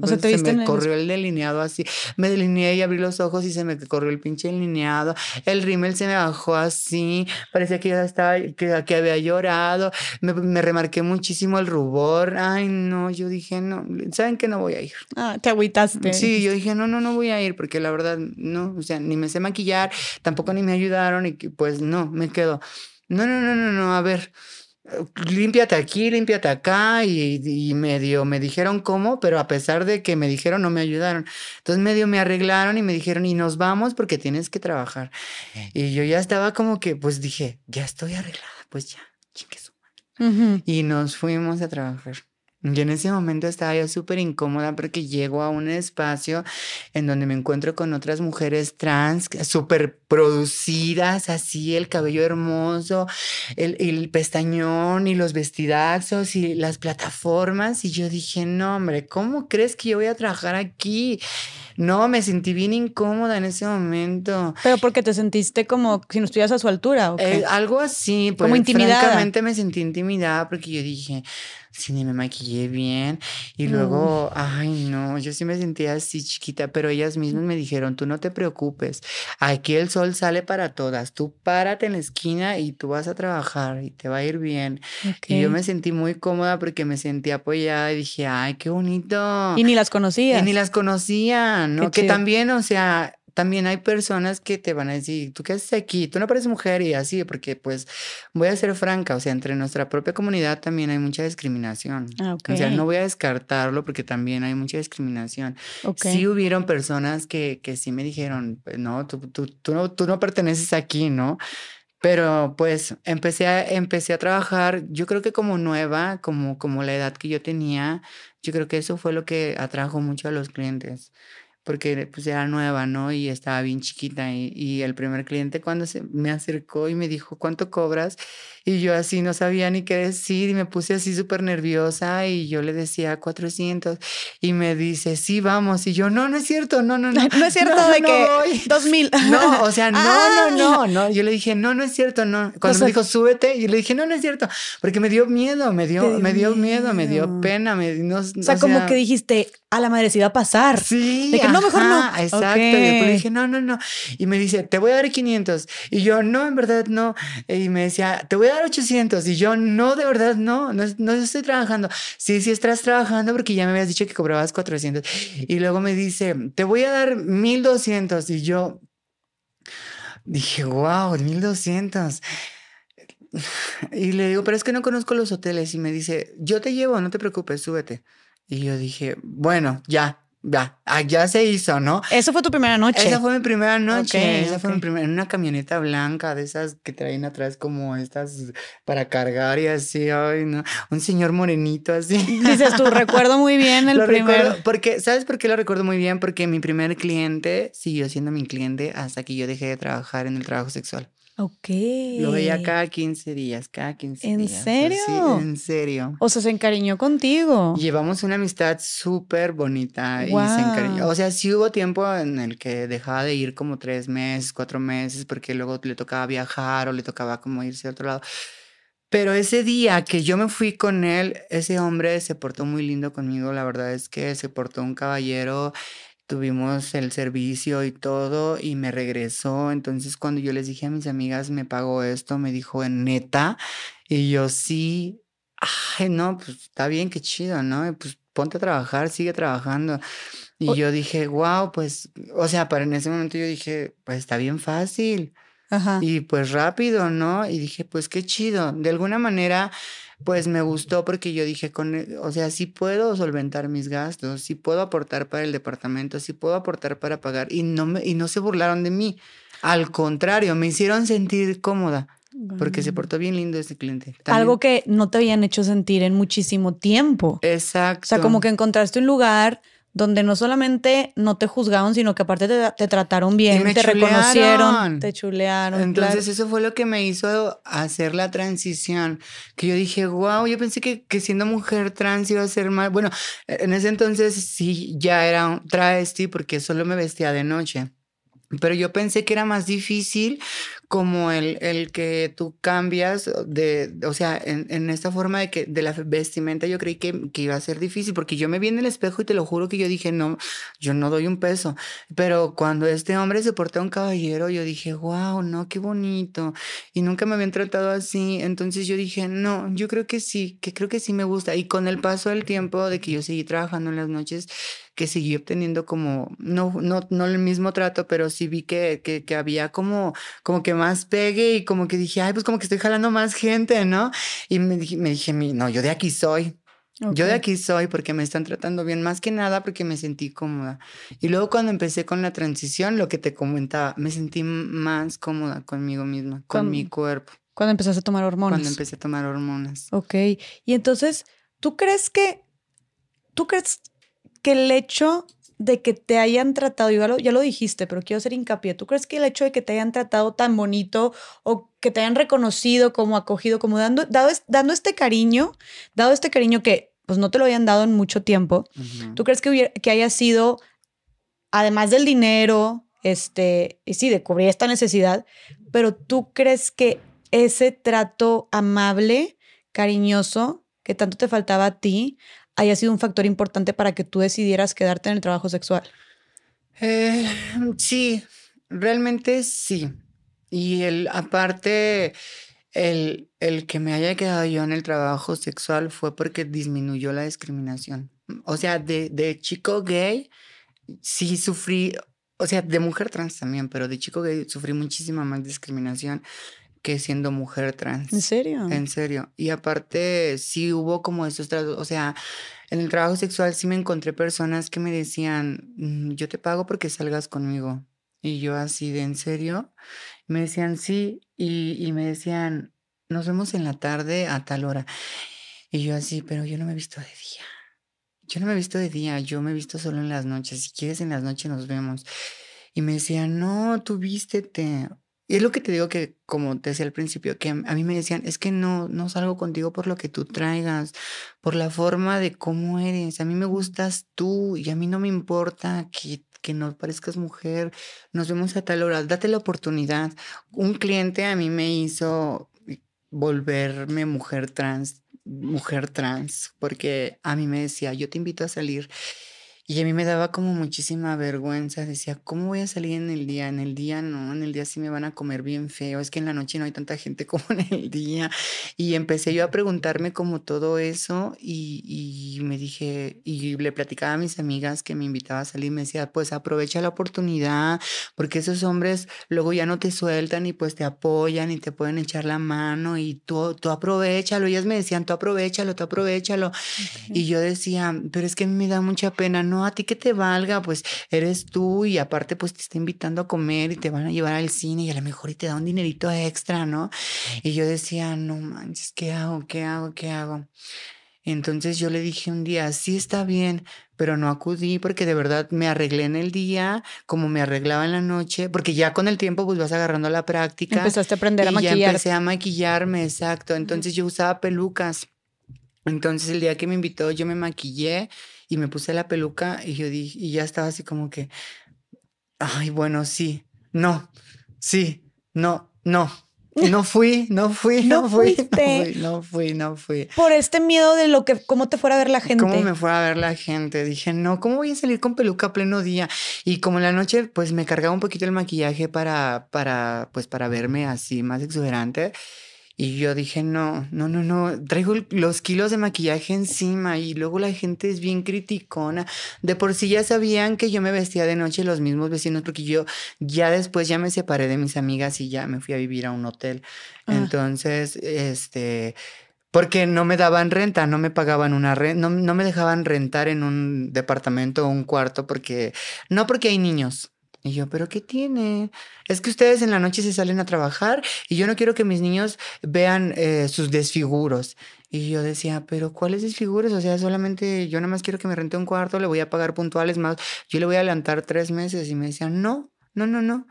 O sea, ¿te viste se me corrió el delineado así. Me delineé y abrí los ojos y se me corrió el pinche delineado. El rímel se me bajó así. Parecía que ya estaba, que, que había llorado. Me, me, remarqué muchísimo el rubor. Ay, no, yo dije, no, ¿saben que no voy a ir? Ah, te agüitaste. Sí, yo dije, no, no, no voy a ir porque la verdad, no, o sea, ni me sé maquillar, tampoco ni me ayudaron y pues no, me quedo. No, no, no, no, no, a ver límpiate aquí, límpiate acá y, y, medio me dijeron cómo, pero a pesar de que me dijeron no me ayudaron. Entonces medio me arreglaron y me dijeron y nos vamos porque tienes que trabajar. Y yo ya estaba como que pues dije, ya estoy arreglada, pues ya, chingue su madre. Uh -huh. Y nos fuimos a trabajar. Y en ese momento estaba yo súper incómoda porque llego a un espacio en donde me encuentro con otras mujeres trans súper producidas, así el cabello hermoso, el, el, pestañón y los vestidazos y las plataformas. Y yo dije, no, hombre, ¿cómo crees que yo voy a trabajar aquí? No, me sentí bien incómoda en ese momento. Pero porque te sentiste como si no estuvieras a su altura, ¿o qué? Eh, algo así. Pues, como intimidada. Francamente me sentí intimidada porque yo dije, sí, ni me maquillé bien. Y luego, mm. ay, no, yo sí me sentía así chiquita, pero ellas mismas me dijeron, tú no te preocupes, aquí el sol sale para todas, tú párate en la esquina y tú vas a trabajar y te va a ir bien. Okay. Y yo me sentí muy cómoda porque me sentí apoyada y dije, ay, qué bonito. Y ni las conocía. Y ni las conocía, ¿no? Qué que chido. también, o sea, también hay personas que te van a decir, ¿tú qué haces aquí? Tú no pareces mujer y así, porque pues voy a ser franca, o sea, entre nuestra propia comunidad también hay mucha discriminación. Ah, okay. O sea, no voy a descartarlo porque también hay mucha discriminación. Okay. Sí hubieron personas que, que sí me dijeron, pues, no, tú, tú, tú, no, tú no perteneces aquí, ¿no? Pero pues empecé a, empecé a trabajar, yo creo que como nueva, como, como la edad que yo tenía, yo creo que eso fue lo que atrajo mucho a los clientes porque pues era nueva, ¿no? Y estaba bien chiquita. Y, y, el primer cliente cuando se me acercó y me dijo, ¿cuánto cobras? Y yo así no sabía ni qué decir y me puse así súper nerviosa y yo le decía 400 y me dice, sí, vamos. Y yo, no, no es cierto, no, no, no. No es cierto no, de no que voy. 2000. No, o sea, no, Ah. no, no, no. Yo le dije, no, no es cierto, no. Cuando O sea- me dijo, súbete, yo le dije, no, no es cierto, porque me dio miedo, me dio, me dio miedo, me dio pena, me, no, O sea, como que dijiste, a la madre se iba a pasar. Sí, De que no, mejor no. Exacto. Y después le dije, no, no, no. Y me dice, te voy a dar 500. Y yo, no, en verdad no. Y me decía, te voy a dar 800. Y yo, no, de verdad no, no, no estoy trabajando. Sí, sí estás trabajando porque ya me habías dicho que cobrabas 400. Y luego me dice, te voy a dar 1200. Y yo dije, wow, 1200. Y le digo, pero es que no conozco los hoteles. Y me dice, yo te llevo, no te preocupes, súbete. Y yo dije, bueno, ya, ya, ah, ya se hizo, ¿no? Eso fue tu primera noche. Esa fue mi primera noche. Ok, esa fue mi primera, en una camioneta blanca de esas que traen atrás como estas para cargar y así, ay, no. Un señor morenito así. Dices tú, recuerdo muy bien el Lo primer. recuerdo porque, ¿sabes por qué lo recuerdo muy bien? Porque mi primer cliente siguió siendo mi cliente hasta que yo dejé de trabajar en el trabajo sexual. Ok. Lo veía cada 15 días, cada 15 ¿En días. así, serio? en serio. O sea, se encariñó contigo. Llevamos una amistad súper bonita y se encariñó. O sea, sí hubo tiempo en el que dejaba de ir como tres meses, cuatro meses, porque luego le tocaba viajar o le tocaba como irse a otro lado. Pero ese día que yo me fui con él, ese hombre se portó muy lindo conmigo. La verdad es que se portó un caballero. Tuvimos el servicio y todo y me regresó. Entonces cuando yo les dije a mis amigas, me pagó esto, me dijo, ¿en neta? Y yo sí. Ay, no, pues está bien, qué chido, ¿no? Y, Pues ponte a trabajar, sigue trabajando. Y O- yo dije, wow, pues, o sea, para en ese momento yo dije, pues está bien fácil. Ajá. Y pues rápido, ¿no? Y dije, pues qué chido. De alguna manera, pues me gustó porque yo dije, con, o sea, sí puedo solventar mis gastos, sí puedo aportar para el departamento, sí puedo aportar para pagar. Y no, me, y no se burlaron de mí. Al contrario, me hicieron sentir cómoda porque se portó bien lindo ese cliente. Algo que no te habían hecho sentir en muchísimo tiempo. Exacto. O sea, como que encontraste un lugar donde no solamente no te juzgaron, sino que aparte te, te trataron bien, te reconocieron, te chulearon. Entonces claro. eso fue lo que me hizo hacer la transición, que yo dije, wow, yo pensé que, que siendo mujer trans iba a ser más, bueno, en ese entonces sí ya era un travesti porque solo me vestía de noche, pero yo pensé que era más difícil como el, el que tú cambias de, o sea, en, en esta forma de que de la vestimenta yo creí que, que iba a ser difícil porque yo me vi en el espejo y te lo juro que yo dije, no, yo no doy un peso. Pero cuando este hombre se portó a un caballero, yo dije, wow, no, qué bonito. Y nunca me habían tratado así. Entonces yo dije, no, yo creo que sí, que creo que sí me gusta. Y con el paso del tiempo de que yo seguí trabajando en las noches, que seguí obteniendo como, no, no, no el mismo trato, pero sí vi que, que, que había como, como que más pegue y como que dije, ay, pues como que estoy jalando más gente, ¿no? Y me dije, me dije, "Mi- no, yo de aquí soy. Yo de aquí soy porque me están tratando bien, más que nada porque me sentí cómoda. Y luego cuando empecé con la transición, lo que te comentaba, me sentí más cómoda conmigo misma, con Con- mi cuerpo, Cuando empezaste a tomar hormonas. cuando empecé a tomar hormonas. Ok. Y entonces, ¿tú crees que, tú crees que el hecho de que te hayan tratado, ya lo, ya lo dijiste, pero quiero hacer hincapié, ¿tú crees que el hecho de que te hayan tratado tan bonito o que te hayan reconocido como acogido, como dando, dado dando este cariño, dado este cariño que pues no te lo habían dado en mucho tiempo. ¿tú crees que, hubiera- que haya sido, además del dinero, este, y sí, de cubrir esta necesidad, pero tú crees que ese trato amable, cariñoso, que tanto te faltaba a ti, haya sido un factor importante para que tú decidieras quedarte en el trabajo sexual? Eh, sí, realmente sí. Y el, aparte, el, el que me haya quedado yo en el trabajo sexual fue porque disminuyó la discriminación. O sea, de, de chico gay, sí sufrí, o sea, de mujer trans también, pero de chico gay sufrí muchísima más discriminación que siendo mujer trans. ¿En serio? En serio. Y aparte, sí hubo como esos tratos, o sea, en el trabajo sexual sí me encontré personas que me decían, "Mm, yo te pago porque salgas conmigo. Y yo así de, ¿en serio? Me decían, sí, y, y me decían, nos vemos en la tarde a tal hora. Y yo así, pero yo no me he visto de día. Yo no me he visto de día, yo me he visto solo en las noches. Si quieres en las noches nos vemos. Y me decían, no, tú vístete. Y es lo que te digo que, como te decía al principio, que a mí me decían, es que no, no salgo contigo por lo que tú traigas, por la forma de cómo eres. A mí me gustas tú y a mí no me importa que, que no parezcas mujer. Nos vemos a tal hora, date la oportunidad. Un cliente a mí me hizo volverme mujer trans, mujer trans, porque a mí me decía, yo te invito a salir. Y a mí me daba como muchísima vergüenza. Decía, ¿cómo voy a salir en el día? En el día no, en el día sí me van a comer bien feo. Es que en la noche no hay tanta gente como en el día. Y empecé yo a preguntarme como todo eso y, y me dije, y le platicaba a mis amigas que me invitaba a salir. Me decía, pues aprovecha la oportunidad, porque esos hombres luego ya no te sueltan y pues te apoyan y te pueden echar la mano y tú, tú aprovechalo. Ellas me decían, tú aprovechalo, tú aprovechalo. Y yo decía, pero es que a mí me da mucha pena, no, a ti que te valga, pues eres tú y aparte pues te está invitando a comer y te van a llevar al cine y a lo mejor y te da un dinerito extra, ¿no? Y yo decía, no manches, ¿qué hago? ¿Qué hago? ¿Qué hago? Entonces yo le dije un día, sí está bien, pero no acudí porque de verdad me arreglé en el día, como me arreglaba en la noche, porque ya con el tiempo pues vas agarrando la práctica. Empezaste a aprender a y maquillar. Ya empecé a maquillarme, exacto. Entonces yo usaba pelucas. Entonces el día que me invitó yo me maquillé y me puse la peluca y yo dije, y ya estaba así como que, ay, bueno, sí, no, sí, no, no. No fui, no fui, no, No fui, no fui, no fui, no fui. Por este miedo de lo que, cómo te fuera a ver la gente. ¿Cómo me fue a ver la gente? Dije, no, ¿cómo voy a salir con peluca a pleno día? Y como en la noche, pues me cargaba un poquito el maquillaje para, para, pues para verme así más exuberante. Y yo dije, no, no, no, no, traigo los kilos de maquillaje encima y luego la gente es bien criticona. De por sí ya sabían que yo me vestía de noche los mismos vecinos porque yo ya después ya me separé de mis amigas y ya me fui a vivir a un hotel. Ah. Entonces, este, porque no me daban renta, no me pagaban una renta, no, no me dejaban rentar en un departamento o un cuarto porque, no porque hay niños. Y yo, ¿pero qué tiene? Es que ustedes en la noche se salen a trabajar y yo no quiero que mis niños vean eh, sus desfiguros. Y yo decía, ¿pero cuáles desfiguros? O sea, solamente yo nada más quiero que me rente un cuarto, le voy a pagar puntuales más, yo le voy a adelantar tres meses. Y me decían, no, no, no, no.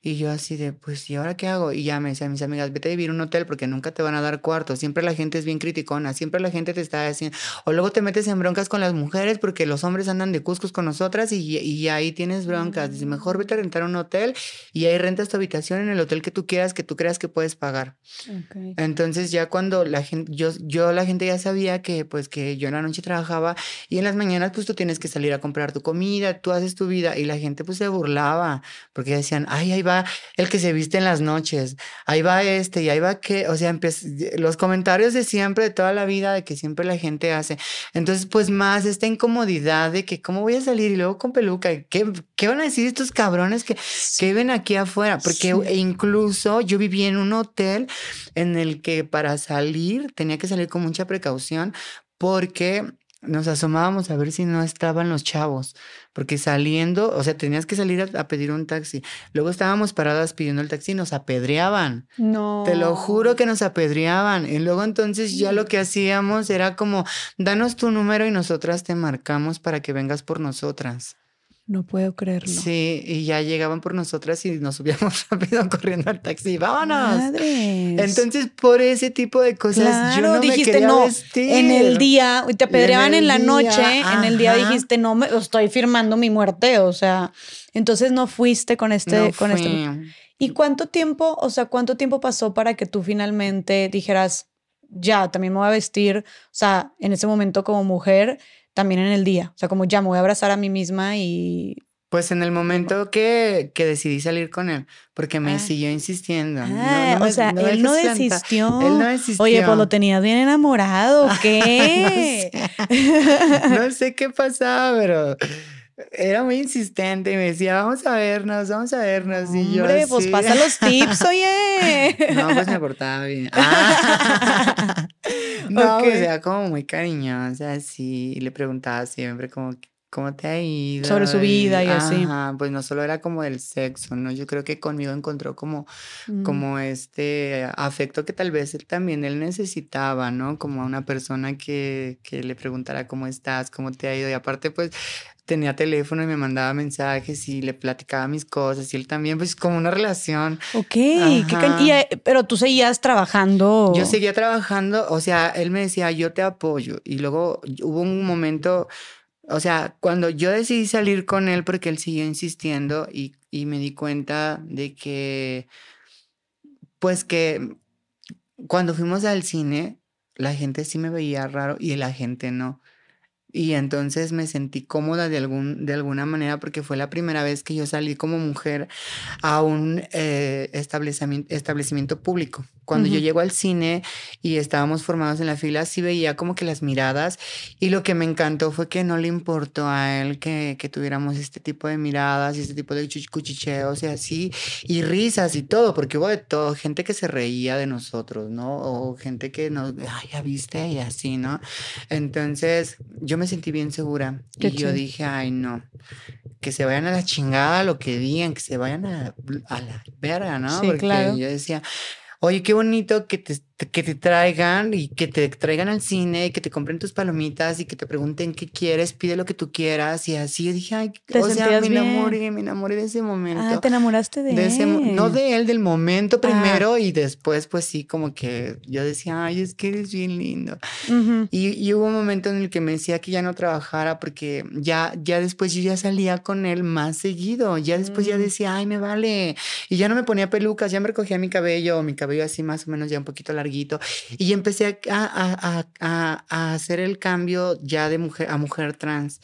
Y yo así de, pues, ¿y ahora qué hago? Y ya me decían mis amigas, vete a vivir a un hotel porque nunca te van a dar cuarto. Siempre la gente es bien criticona, siempre la gente te está diciendo, o luego te metes en broncas con las mujeres porque los hombres andan de cuscos con nosotras y, y ahí tienes broncas. Dice, mejor vete a rentar un hotel y ahí rentas tu habitación en el hotel que tú quieras, que tú creas que puedes pagar. Ok. Entonces ya cuando la gente, yo, yo la gente ya sabía que pues que yo en la noche trabajaba y en las mañanas pues tú tienes que salir a comprar tu comida, tú haces tu vida y la gente pues se burlaba porque decían, ay, ahí va el que se viste en las noches, ahí va este y ahí va que, o sea, los comentarios de siempre, de toda la vida, de que siempre la gente hace. Entonces pues más esta incomodidad de que cómo voy a salir y luego con peluca, ¿qué, qué van a decir estos cabrones que, que viven aquí afuera? Porque Sí. incluso yo viví en un hotel en el que para salir tenía que salir con mucha precaución porque nos asomábamos a ver si no estaban los chavos, porque saliendo, o sea, tenías que salir a, a pedir un taxi. Luego estábamos paradas pidiendo el taxi y nos apedreaban. No. Te lo juro que nos apedreaban. Y luego entonces ya lo que hacíamos era como, danos tu número y nosotras te marcamos para que vengas por nosotras. No puedo creerlo. Sí, y ya llegaban por nosotras y nos subíamos rápido corriendo al taxi. ¡Vámonos! Madres. Entonces, por ese tipo de cosas, yo no me dijiste quería no. vestir. En el día, te apedreaban en, la día, noche, en el día dijiste, no, me estoy firmando mi muerte, o sea, entonces no fuiste con este, No con este. fui. ¿Y cuánto tiempo, o sea, cuánto tiempo pasó para que tú finalmente dijeras, ya, también me voy a vestir, o sea, en ese momento como mujer, también en el día, o sea, como ya me voy a abrazar a mí misma y... Pues en el momento que, que decidí salir con él, porque me Ah. siguió insistiendo. No- Ah, no o sea, no él desistió. Él no desistió. Oye, pues lo tenías bien enamorado, ¿o ¿qué? no sé qué pasaba, pero era muy insistente y me decía, vamos a vernos, vamos a vernos. y yo Hombre, pues pasa los tips, oye. No, pues me portaba bien. Ah. no, Ok. pues era como muy cariñosa, así. Y le preguntaba siempre como, ¿cómo te ha ido? Sobre su vida y así. Ajá, pues no solo era como del sexo, ¿no? Yo creo que conmigo encontró como, Mm. como este afecto que tal vez él también él necesitaba, ¿no? Como a una persona que, que le preguntara cómo estás, cómo te ha ido. Y aparte, pues tenía teléfono y me mandaba mensajes y le platicaba mis cosas. Y él también, pues como una relación. Ok, qué ca- Ajá. y, eh, pero tú seguías trabajando. Yo seguía trabajando, o sea, él me decía, yo te apoyo. Y luego hubo un momento, o sea, cuando yo decidí salir con él porque él siguió insistiendo y, y me di cuenta de que, pues que cuando fuimos al cine, la gente sí me veía raro y la gente no. Y entonces me sentí cómoda de, algún, de alguna manera porque fue la primera vez que yo salí como mujer a un eh, establecimiento, establecimiento público. Cuando yo llego al cine y estábamos formados en la fila, sí veía como que las miradas y lo que me encantó fue que no le importó a él que, que tuviéramos este tipo de miradas y este tipo de cuchicheos y así, y risas y todo, porque hubo de todo, gente que se reía de nosotros, ¿no? O gente que nos, ay, ya viste, y así, ¿no? Entonces yo me sentí bien segura Qué y yo dije, ay, no, que se vayan a la chingada lo que digan, que se vayan a, a la verga, ¿no? Sí, Porque claro. yo decía, oye, qué bonito que te, que te traigan y que te traigan al cine, y que te compren tus palomitas y que te pregunten qué quieres, pide lo que tú quieras y así. Yo dije, ay, ¿Te o sea, me bien? enamoré, me enamoré de ese momento. Ah, te enamoraste de, de ese mo- él. no de él, del momento Ah. primero y después pues sí, como que yo decía, ay, es que eres bien lindo. Y, y hubo un momento en el que me decía que ya no trabajara porque ya, ya después yo ya salía con él más seguido. Ya después ya Mm. decía, ay, me vale. Y ya no me ponía pelucas, ya me recogía mi cabello, mi cabello así más o menos ya un poquito larguito. Y empecé a, a- a- a- a hacer el cambio ya de mujer a mujer trans.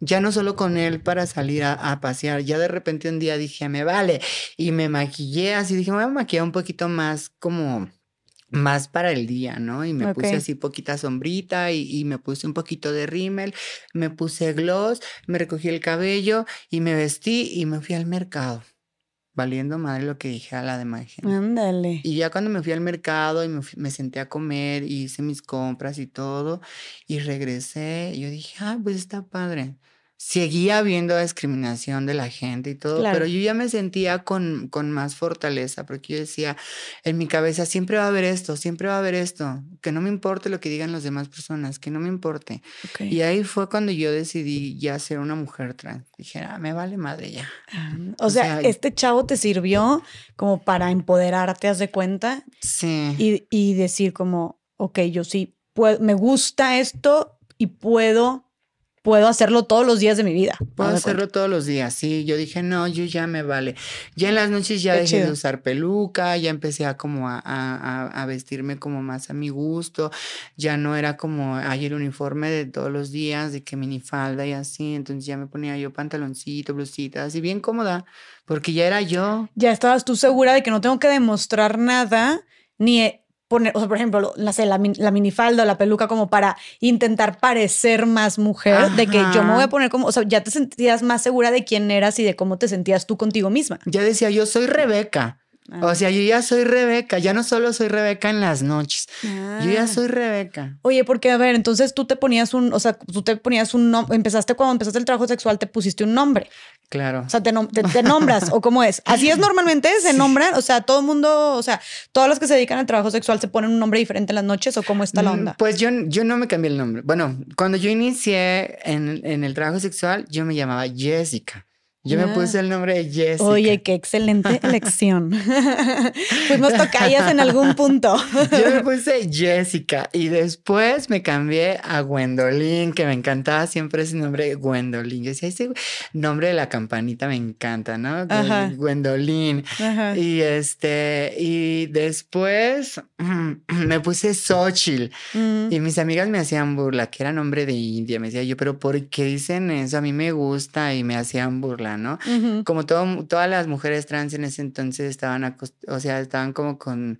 Ya no solo con él para salir a, a pasear, ya de repente un día dije, me vale. Y me maquillé así, dije, me voy a maquillar un poquito más como más para el día, ¿no? Y me puse así poquita sombrita y, y me puse un poquito de rímel, me puse gloss, me recogí el cabello y me vestí y me fui al mercado, valiendo madre lo que dije a la de magia. Ándale. Y ya cuando me fui al mercado y me, fui- me senté a comer y hice mis compras y todo, y regresé, y yo dije, ah, pues está padre. Seguía habiendo discriminación de la gente y todo, Claro. pero yo ya me sentía con, con más fortaleza, porque yo decía, en mi cabeza, siempre va a haber esto, siempre va a haber esto, que no me importe lo que digan las demás personas, que no me importe. Y ahí fue cuando yo decidí ya ser una mujer trans. Dije, ah, me vale madre ya. Ah, o O sea, sea, este chavo te sirvió como para empoderarte, haz de cuenta, Sí. y, y decir como, ok, yo sí, puedo, me gusta esto y puedo, puedo hacerlo todos los días de mi vida. Puedo cuenta. hacerlo todos los días, sí. Yo dije, no, yo ya me vale. Ya en las noches ya Qué dejé de usar peluca, ya empecé a como a, a- a- a vestirme como más a mi gusto. Ya no era como ayer uniforme de todos los días, de que minifalda y así. Entonces ya me ponía yo pantaloncito, blusita, así bien cómoda, porque ya era yo. Ya estabas tú segura de que no tengo que demostrar nada, ni eh, poner, o sea, por ejemplo, lo- no sé, la, la minifalda o la peluca como para intentar parecer más mujer, de que yo me voy a poner como, o sea, ya te sentías más segura de quién eras y de cómo te sentías tú contigo misma. Ya decía, yo soy Rebeca. Ah. O sea, yo ya soy Rebeca. Ya no solo soy Rebeca en las noches. Yo Ah. ya soy Rebeca. Oye, porque a ver, entonces tú te ponías un, o sea, tú te ponías un nombre, empezaste cuando empezaste el trabajo sexual, te pusiste un nombre, Claro. o sea, te, nom- te- te nombras, o cómo es. Así es normalmente, se Sí. nombran, o sea, todo el mundo, o sea, todos los que se dedican al trabajo sexual se ponen un nombre diferente en las noches, o cómo está la Mm, onda. Pues yo, yo no me cambié el nombre. Bueno, cuando yo inicié en, en el trabajo sexual, yo me llamaba Jessica. Yo Ah. me puse el nombre de Jessica. Oye, qué excelente elección. Fuimos tocallas en algún punto. Yo me puse Jessica y después me cambié a Gwendolyn, que me encantaba siempre ese nombre Gwendolyn. Yo decía, ese nombre de la campanita me encanta, ¿no? Ajá. Gwendolyn. Ajá. Y este, y después me puse Xochitl. Mm, Y mis amigas me hacían burla, que era nombre de India. Me decía yo, pero ¿por qué dicen eso? A mí me gusta y me hacían burla, ¿no? ujú. Como todo, todas las mujeres trans en ese entonces estaban, o sea, estaban como con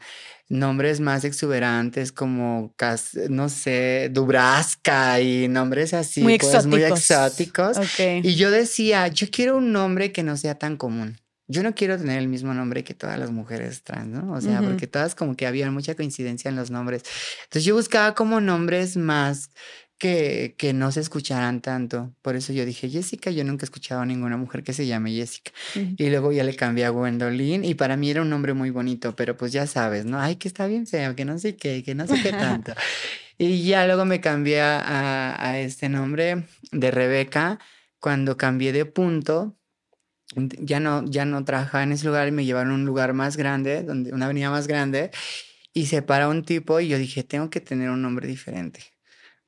nombres más exuberantes, como, no sé, Dubraska y nombres así, Muy pues muy exóticos. exóticos. Ok. Y yo decía, yo quiero un nombre que no sea tan común. Yo no quiero tener el mismo nombre que todas las mujeres trans, ¿no? O sea, Ujú. porque todas como que había mucha coincidencia en los nombres. Entonces yo buscaba como nombres más que, que no se escucharan tanto. Por eso yo dije Jessica, yo nunca he escuchado a ninguna mujer que se llame Jessica. Y luego ya le cambié a Gwendolyn y para mí era un nombre muy bonito, pero pues ya sabes, ¿no? Ay, que está bien feo, que no sé qué, que no sé qué tanto. Y ya luego me cambié a, a- a este nombre de Rebeca cuando cambié de punto. Ya no, ya no trabajaba en ese lugar y me llevaron a un lugar más grande, donde, una avenida más grande, y se para un tipo y yo dije, tengo que tener un nombre diferente.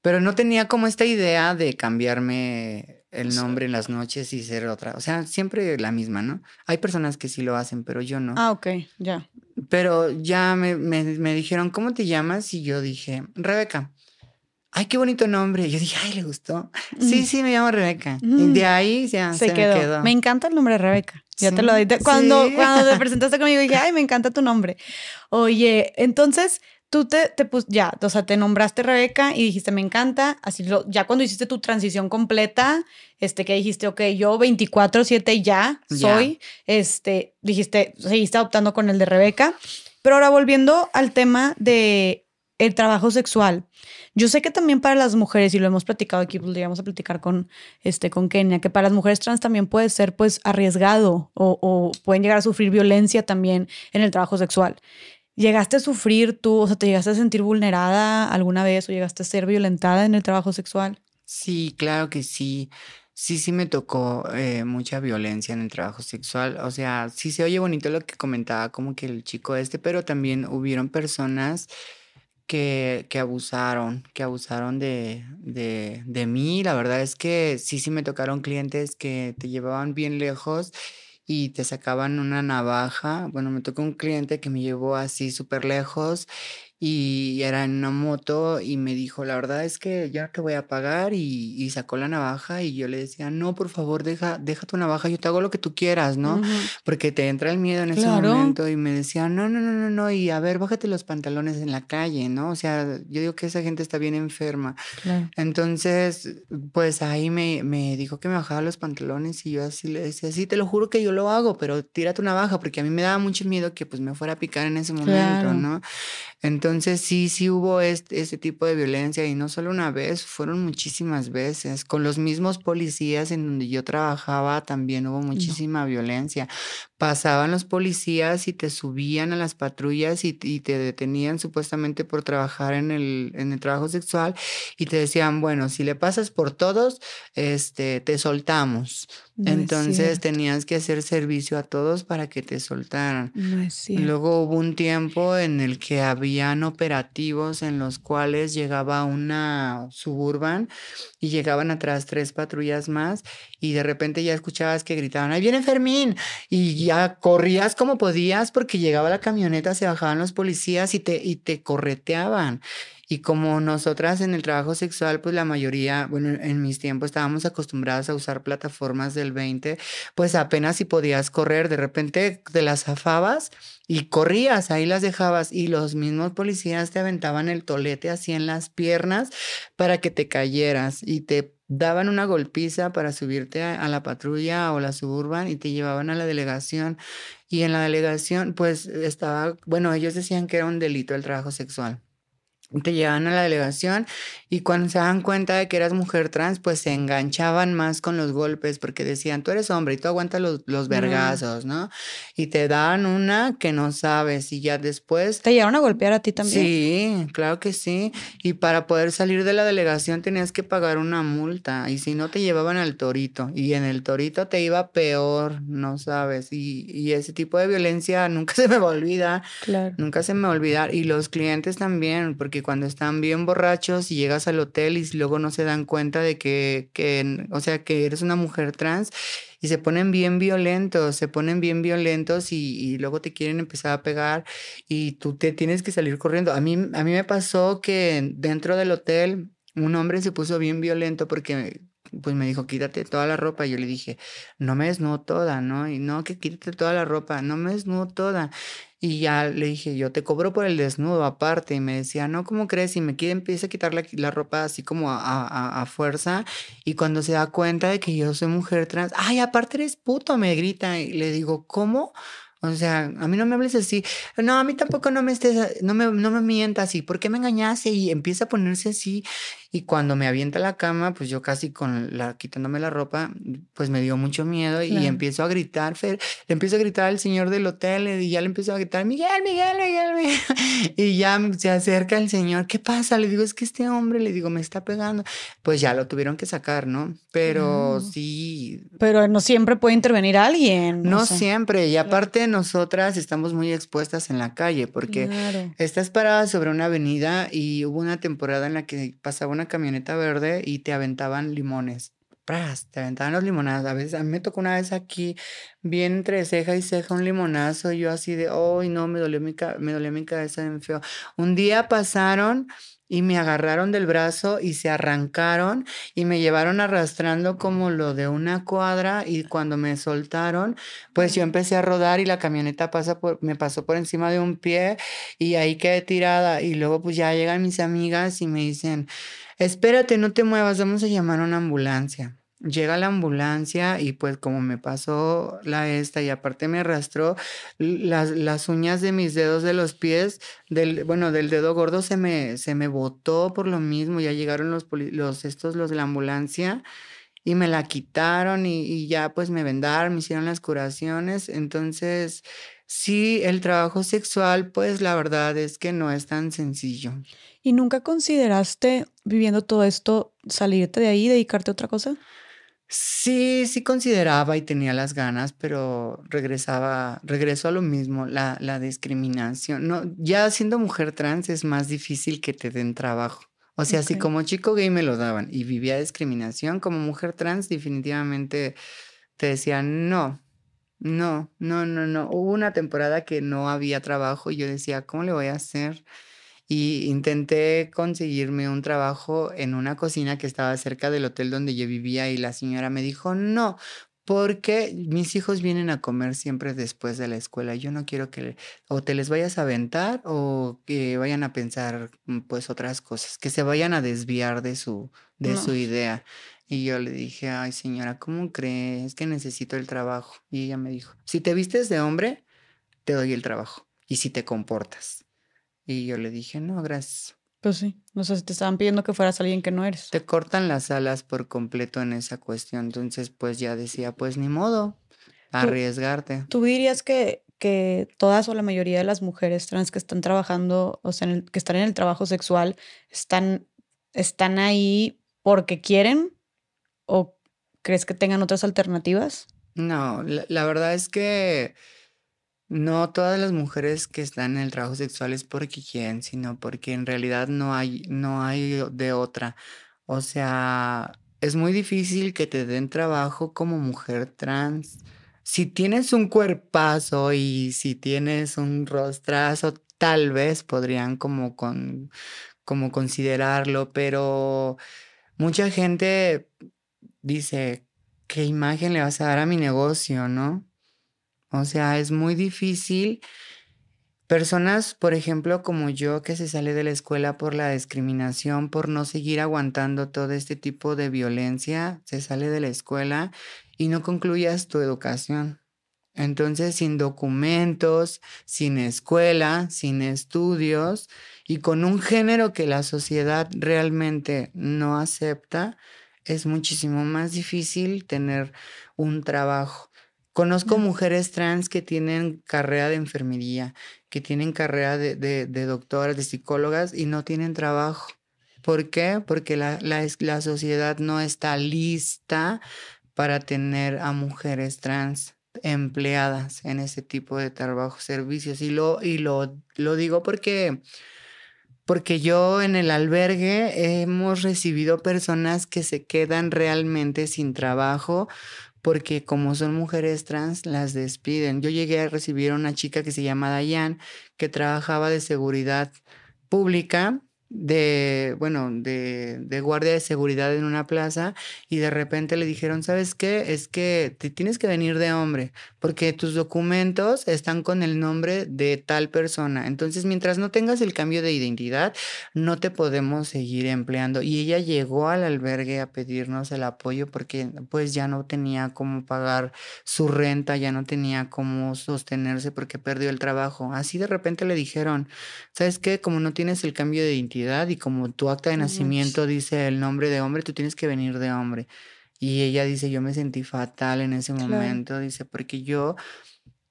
Pero no tenía como esta idea de cambiarme el Sí. nombre en las noches y ser otra. O sea, siempre la misma, ¿no? Hay personas que sí lo hacen, pero yo no. Ah, ok, ya. Pero ya me, me, me dijeron, ¿cómo te llamas? Y yo dije, Rebeca. Ay, qué bonito nombre. Y yo dije, ay, le gustó. Sí, Mm. sí, me llamo Rebeca. Y Mm. de ahí ya Se, se, quedó. me quedó. Me encanta el nombre Rebeca. Ya te Sí, lo dije. Cuando, sí. cuando te presentaste conmigo dije, ay, me encanta tu nombre. Oye, entonces tú te, te pus, ya, o sea, te nombraste Rebeca y dijiste, me encanta. Así lo, ya cuando hiciste tu transición completa, este, que dijiste, ok, yo 24-7 ya Ya. soy, este, dijiste, seguiste adoptando con el de Rebeca. Pero ahora volviendo al tema de el trabajo sexual. Yo sé que también para las mujeres, y lo hemos platicado aquí, pues llegamos a platicar con, este, con Kenia, que para las mujeres trans también puede ser pues arriesgado o, o pueden llegar a sufrir violencia también en el trabajo sexual. ¿Llegaste a sufrir tú, o sea, te llegaste a sentir vulnerada alguna vez o llegaste a ser violentada en el trabajo sexual? Sí, claro que sí. Sí, sí me tocó eh, mucha violencia en el trabajo sexual. O sea, sí se oye bonito lo que comentaba como que el chico este, pero también hubieron personas que, que abusaron, que abusaron de, de, de mí. La verdad es que sí, sí me tocaron clientes que te llevaban bien lejos y te sacaban una navaja. Bueno, me tocó un cliente que me llevó así súper lejos y era en una moto y me dijo, la verdad es que ya te voy a pagar y, y sacó la navaja y yo le decía, no, por favor, deja, deja tu navaja, yo te hago lo que tú quieras, ¿no? Porque te entra el miedo en ese momento y me decía, no, no, no, no, no, y a ver, bájate los pantalones en la calle, ¿no? O sea, yo digo que esa gente está bien enferma. Entonces, pues ahí me, me dijo que me bajaba los pantalones y yo así le decía, sí, te lo juro que yo lo hago, pero tira tu navaja, porque a mí me daba mucho miedo que pues me fuera a picar en ese momento, ¿no? Entonces sí, sí hubo este, ese tipo de violencia y no solo una vez, fueron muchísimas veces. Con los mismos policías en donde yo trabajaba también hubo muchísima violencia pasaban los policías y te subían a las patrullas y, te detenían supuestamente por trabajar en el, en el trabajo sexual y te decían, bueno, si le pasas por todos, este, te soltamos. Entonces tenías que hacer servicio a todos para que te soltaran. Luego hubo un tiempo en el que habían operativos en los cuales llegaba una suburban y llegaban atrás tres patrullas más y de repente ya escuchabas que gritaban, ahí viene Fermín y ya corrías como podías porque llegaba la camioneta, se bajaban los policías y te, y te correteaban. Y como nosotras en el trabajo sexual, pues la mayoría, bueno, en mis tiempos estábamos acostumbradas a usar plataformas del 20, pues apenas si podías correr, de repente te las zafabas y corrías, ahí las dejabas y los mismos policías te aventaban el tolete así en las piernas para que te cayeras y te daban una golpiza para subirte a, la patrulla o la suburban y te llevaban a la delegación. Y en la delegación, pues estaba, bueno, ellos decían que era un delito el trabajo sexual te llevaban a la delegación y cuando se dan cuenta de que eras mujer trans, pues se enganchaban más con los golpes porque decían, tú eres hombre y tú aguantas los, los vergazos, ¿no? Y te dan una que no sabes y ya después... ¿Te llevaron a golpear a ti también? Sí, claro que sí. Y para poder salir de la delegación tenías que pagar una multa y si no te llevaban al torito y en el torito te iba peor, no sabes. Y, y ese tipo de violencia nunca se me va a olvidar. Claro. Nunca se me va a olvidar. Y los clientes también, porque cuando están bien borrachos y llegas al hotel y luego no se dan cuenta de que, que, o sea, que eres una mujer trans y se ponen bien violentos, se ponen bien violentos y, y, luego te quieren empezar a pegar y tú te tienes que salir corriendo. A mí, a mí me pasó que dentro del hotel un hombre se puso bien violento porque pues me dijo, quítate toda la ropa. Y yo le dije, no me desnudo toda, ¿no? Y no, que quítate toda la ropa, no me desnudo toda. Y ya le dije, yo te cobro por el desnudo aparte. Y me decía, no, ¿cómo crees? Y me quiere, empieza a quitar la, la ropa así como a, a, a, fuerza. Y cuando se da cuenta de que yo soy mujer trans, ay, aparte eres puto, me grita. Y le digo, ¿cómo? O sea, a mí no me hables así. No, a mí tampoco no me estés, no me, no me mientas así. ¿Por qué me engañaste? Y empieza a ponerse así. Y cuando me avienta la cama, pues yo casi con la, quitándome la ropa, pues me dio mucho miedo y empiezo a gritar, Fer, le empiezo a gritar al señor del hotel y ya le empiezo a gritar, Miguel, Miguel, Miguel, Miguel. Y ya se acerca el señor, ¿qué pasa? Le digo, es que este hombre, le digo, me está pegando. Pues ya lo tuvieron que sacar, ¿no? Pero sí. Pero no siempre puede intervenir alguien. No, siempre. Y aparte nosotras estamos muy expuestas en la calle porque estás parada sobre una avenida y hubo una temporada en la que pasaba una camioneta verde y te aventaban limones. ¡Pras! Te aventaban los limonados. A veces, a mí me tocó una vez aquí, bien entre ceja y ceja, un limonazo. Y yo así de, ¡ay, no! Me dolió mi, me dolió mi cabeza bien feo. Un día pasaron y me agarraron del brazo y se arrancaron y me llevaron arrastrando como lo de una cuadra y cuando me soltaron, pues yo empecé a rodar y la camioneta pasa por, me pasó por encima de un pie y ahí quedé tirada y luego pues ya llegan mis amigas y me dicen, espérate, no te muevas, vamos a llamar a una ambulancia. Llega la ambulancia y pues como me pasó la esta y aparte me arrastró las, las uñas de mis dedos de los pies, del, bueno, del dedo gordo se me, se me botó por lo mismo, ya llegaron los, los estos, los de la ambulancia y me la quitaron y, y ya pues me vendaron, me hicieron las curaciones, entonces Sí, el trabajo sexual, pues la verdad es que no es tan sencillo. ¿Y nunca consideraste, viviendo todo esto, salirte de ahí y dedicarte a otra cosa? Sí, sí consideraba y tenía las ganas, pero regresaba, regreso a lo mismo, la, la discriminación. No, ya siendo mujer trans es más difícil que te den trabajo. O sea, si como chico gay me lo daban y vivía discriminación, como mujer trans definitivamente te decían no, no, no, no, no. Hubo una temporada que no había trabajo y yo decía, ¿cómo le voy a hacer? Y intenté conseguirme un trabajo en una cocina que estaba cerca del hotel donde yo vivía y la señora me dijo, no, porque mis hijos vienen a comer siempre después de la escuela. Yo no quiero que o te les vayas a aventar o que vayan a pensar mm, pues otras cosas, que se vayan a desviar de su, de su idea. Y yo le dije, ay señora, ¿cómo crees que necesito el trabajo? Y ella me dijo, si te vistes de hombre, te doy el trabajo. Y si te comportas. Y yo le dije, no, gracias. Pues sí, no sé si te estaban pidiendo que fueras alguien que no eres. Te cortan las alas por completo en esa cuestión. Entonces, pues ya decía, pues ni modo, arriesgarte. ¿Tú, dirías que, que todas o la mayoría de las mujeres trans que están trabajando, o sea, que están en el trabajo sexual, están, están ahí porque quieren o crees que tengan otras alternativas? No, la, verdad es que no todas las mujeres que están en el trabajo sexual es porque quieren, sino porque en realidad no hay, no hay de otra. O sea, es muy difícil que te den trabajo como mujer trans. Si tienes un cuerpazo y si tienes un rostrazo, tal vez podrían como, con, como considerarlo, pero mucha gente dice, ¿qué imagen le vas a dar a mi negocio, no? O sea, es muy difícil. Personas, por ejemplo, como yo, que se sale de la escuela por la discriminación, por no seguir aguantando todo este tipo de violencia, se sale de la escuela y no concluyas tu educación. Entonces, sin documentos, sin escuela, sin estudios y con un género que la sociedad realmente no acepta, es muchísimo más difícil tener un trabajo. Conozco mujeres trans que tienen carrera de enfermería, que tienen carrera de, de, doctoras, de psicólogas y no tienen trabajo. ¿Por qué? Porque la, la, sociedad no está lista para tener a mujeres trans empleadas en ese tipo de trabajo, servicios. Y lo, y lo, lo digo porque porque yo en el albergue hemos recibido personas que se quedan realmente sin trabajo porque como son mujeres trans las despiden. Yo llegué a recibir a una chica que se llama Dayan que trabajaba de seguridad pública de, bueno, de, de, guardia de seguridad en una plaza y de repente le dijeron, ¿sabes qué? Es que te tienes que venir de hombre porque tus documentos están con el nombre de tal persona. Entonces, mientras no tengas el cambio de identidad, no te podemos seguir empleando. Y ella llegó al albergue a pedirnos el apoyo porque pues ya no tenía cómo pagar su renta, ya no tenía cómo sostenerse porque perdió el trabajo. Así de repente le dijeron, ¿sabes qué? Como no tienes el cambio de identidad, y como tu acta de nacimiento dice el nombre de hombre, tú tienes que venir de hombre. Y ella dice, yo me sentí fatal en ese momento, dice, porque yo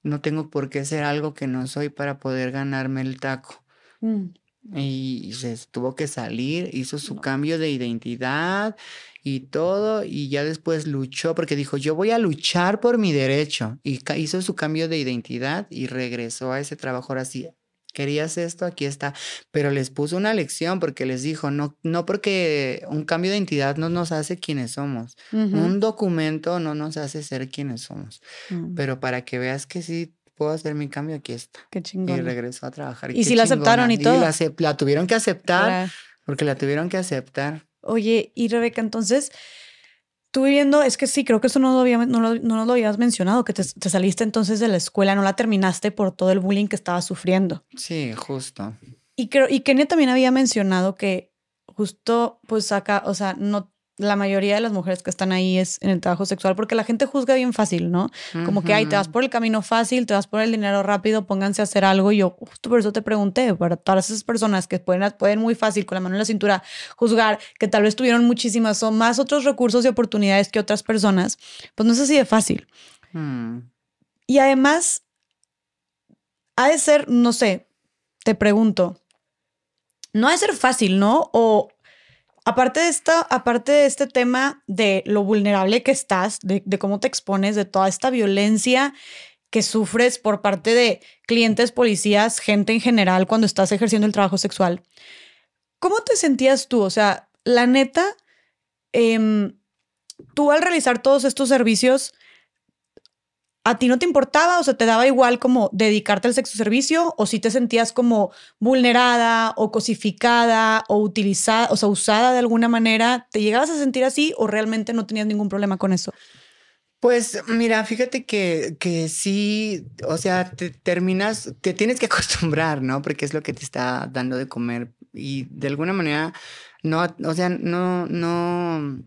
no tengo por qué ser algo que no soy para poder ganarme el taco. Mm. Y se tuvo que salir, hizo su cambio de identidad y todo, y ya después luchó porque dijo, yo voy a luchar por mi derecho. Y hizo su cambio de identidad y regresó a ese trabajo ahora sí querías esto, aquí está. Pero les puso una lección porque les dijo, no, no porque un cambio de identidad no nos hace quienes somos. Un documento no nos hace ser quienes somos. Mm. Pero para que veas que sí puedo hacer mi cambio, aquí está. Qué chingón. Y regresó a trabajar. Y, si la aceptaron y todo. la, la, tuvieron que aceptar, porque la tuvieron que aceptar. Oye, y Rebeca, entonces tú viviendo, es que sí, creo que eso no, lo había, no, lo, no lo habías mencionado, que te, saliste entonces de la escuela, no la terminaste por todo el bullying que estabas sufriendo. Sí, justo. Y, creo, y Kenia también había mencionado que justo, pues acá, o sea, no la mayoría de las mujeres que están ahí es en el trabajo sexual, porque la gente juzga bien fácil, ¿no? Como que, ay, te vas por el camino fácil, te vas por el dinero rápido, pónganse a hacer algo. Y yo, justo por eso te pregunté, para todas esas personas que pueden, pueden muy fácil, con la mano en la cintura, juzgar, que tal vez tuvieron muchísimas o más otros recursos y oportunidades que otras personas, pues no es así de fácil. Mm. Y además, ha de ser, no sé, te pregunto, no ha de ser fácil, ¿no? O aparte de, esta, aparte de este tema de lo vulnerable que estás, de, cómo te expones, de toda esta violencia que sufres por parte de clientes, policías, gente en general cuando estás ejerciendo el trabajo sexual. ¿Cómo te sentías tú? O sea, la neta, em, tú al realizar todos estos servicios, ¿a ti no te importaba o sea, te daba igual como dedicarte al sexo servicio o si te sentías como vulnerada o cosificada o utilizada, o sea, usada de alguna manera? ¿Te llegabas a sentir así o realmente no tenías ningún problema con eso? Pues mira, fíjate que, que sí, o sea, te terminas, te tienes que acostumbrar, ¿no? Porque es lo que te está dando de comer y de alguna manera no, o sea, no, no,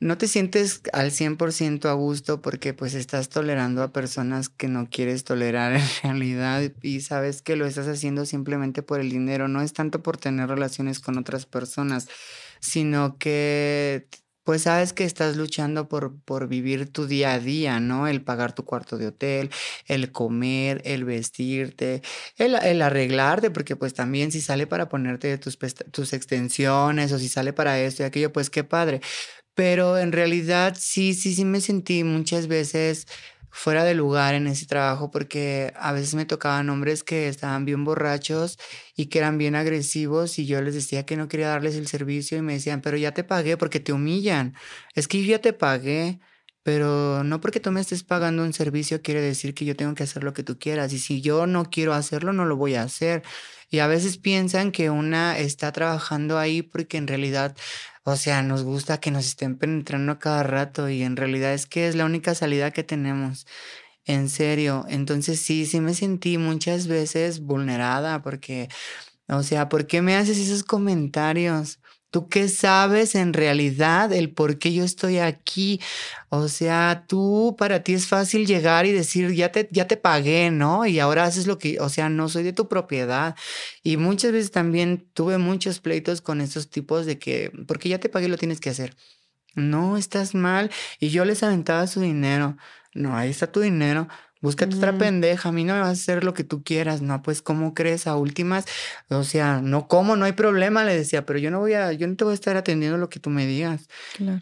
no te sientes al 100% a gusto porque pues estás tolerando a personas que no quieres tolerar en realidad y sabes que lo estás haciendo simplemente por el dinero, no es tanto por tener relaciones con otras personas, sino que pues sabes que estás luchando por, por vivir tu día a día, ¿no? El pagar tu cuarto de hotel, el comer, el vestirte, el, el arreglarte, porque pues también si sale para ponerte tus, tus extensiones o si sale para esto y aquello, pues qué padre. Pero en realidad sí, sí, sí me sentí muchas veces fuera de lugar en ese trabajo porque a veces me tocaban hombres que estaban bien borrachos y que eran bien agresivos y yo les decía que no quería darles el servicio y me decían, pero ya te pagué porque te humillan. Es que ya te pagué, pero no porque tú me estés pagando un servicio quiere decir que yo tengo que hacer lo que tú quieras y si yo no quiero hacerlo, no lo voy a hacer. Y a veces piensan que una está trabajando ahí porque en realidad o sea, nos gusta que nos estén penetrando a cada rato y en realidad es que es la única salida que tenemos. En serio, entonces sí, sí me sentí muchas veces vulnerada porque, o sea, ¿por qué me haces esos comentarios? ¿Tú qué sabes en realidad el por qué yo estoy aquí? O sea, tú para ti es fácil llegar y decir, ya te, ya te pagué, ¿no? Y ahora haces lo que, o sea, no soy de tu propiedad. Y muchas veces también tuve muchos pleitos con estos tipos de que, porque ya te pagué, lo tienes que hacer. No, estás mal. Y yo les aventaba su dinero. No, ahí está tu dinero Búscate otra pendeja, a mí no me vas a hacer lo que tú quieras, no, pues ¿cómo crees? A últimas, o sea, no como, no hay problema, le decía, pero yo no voy a, yo no te voy a estar atendiendo lo que tú me digas.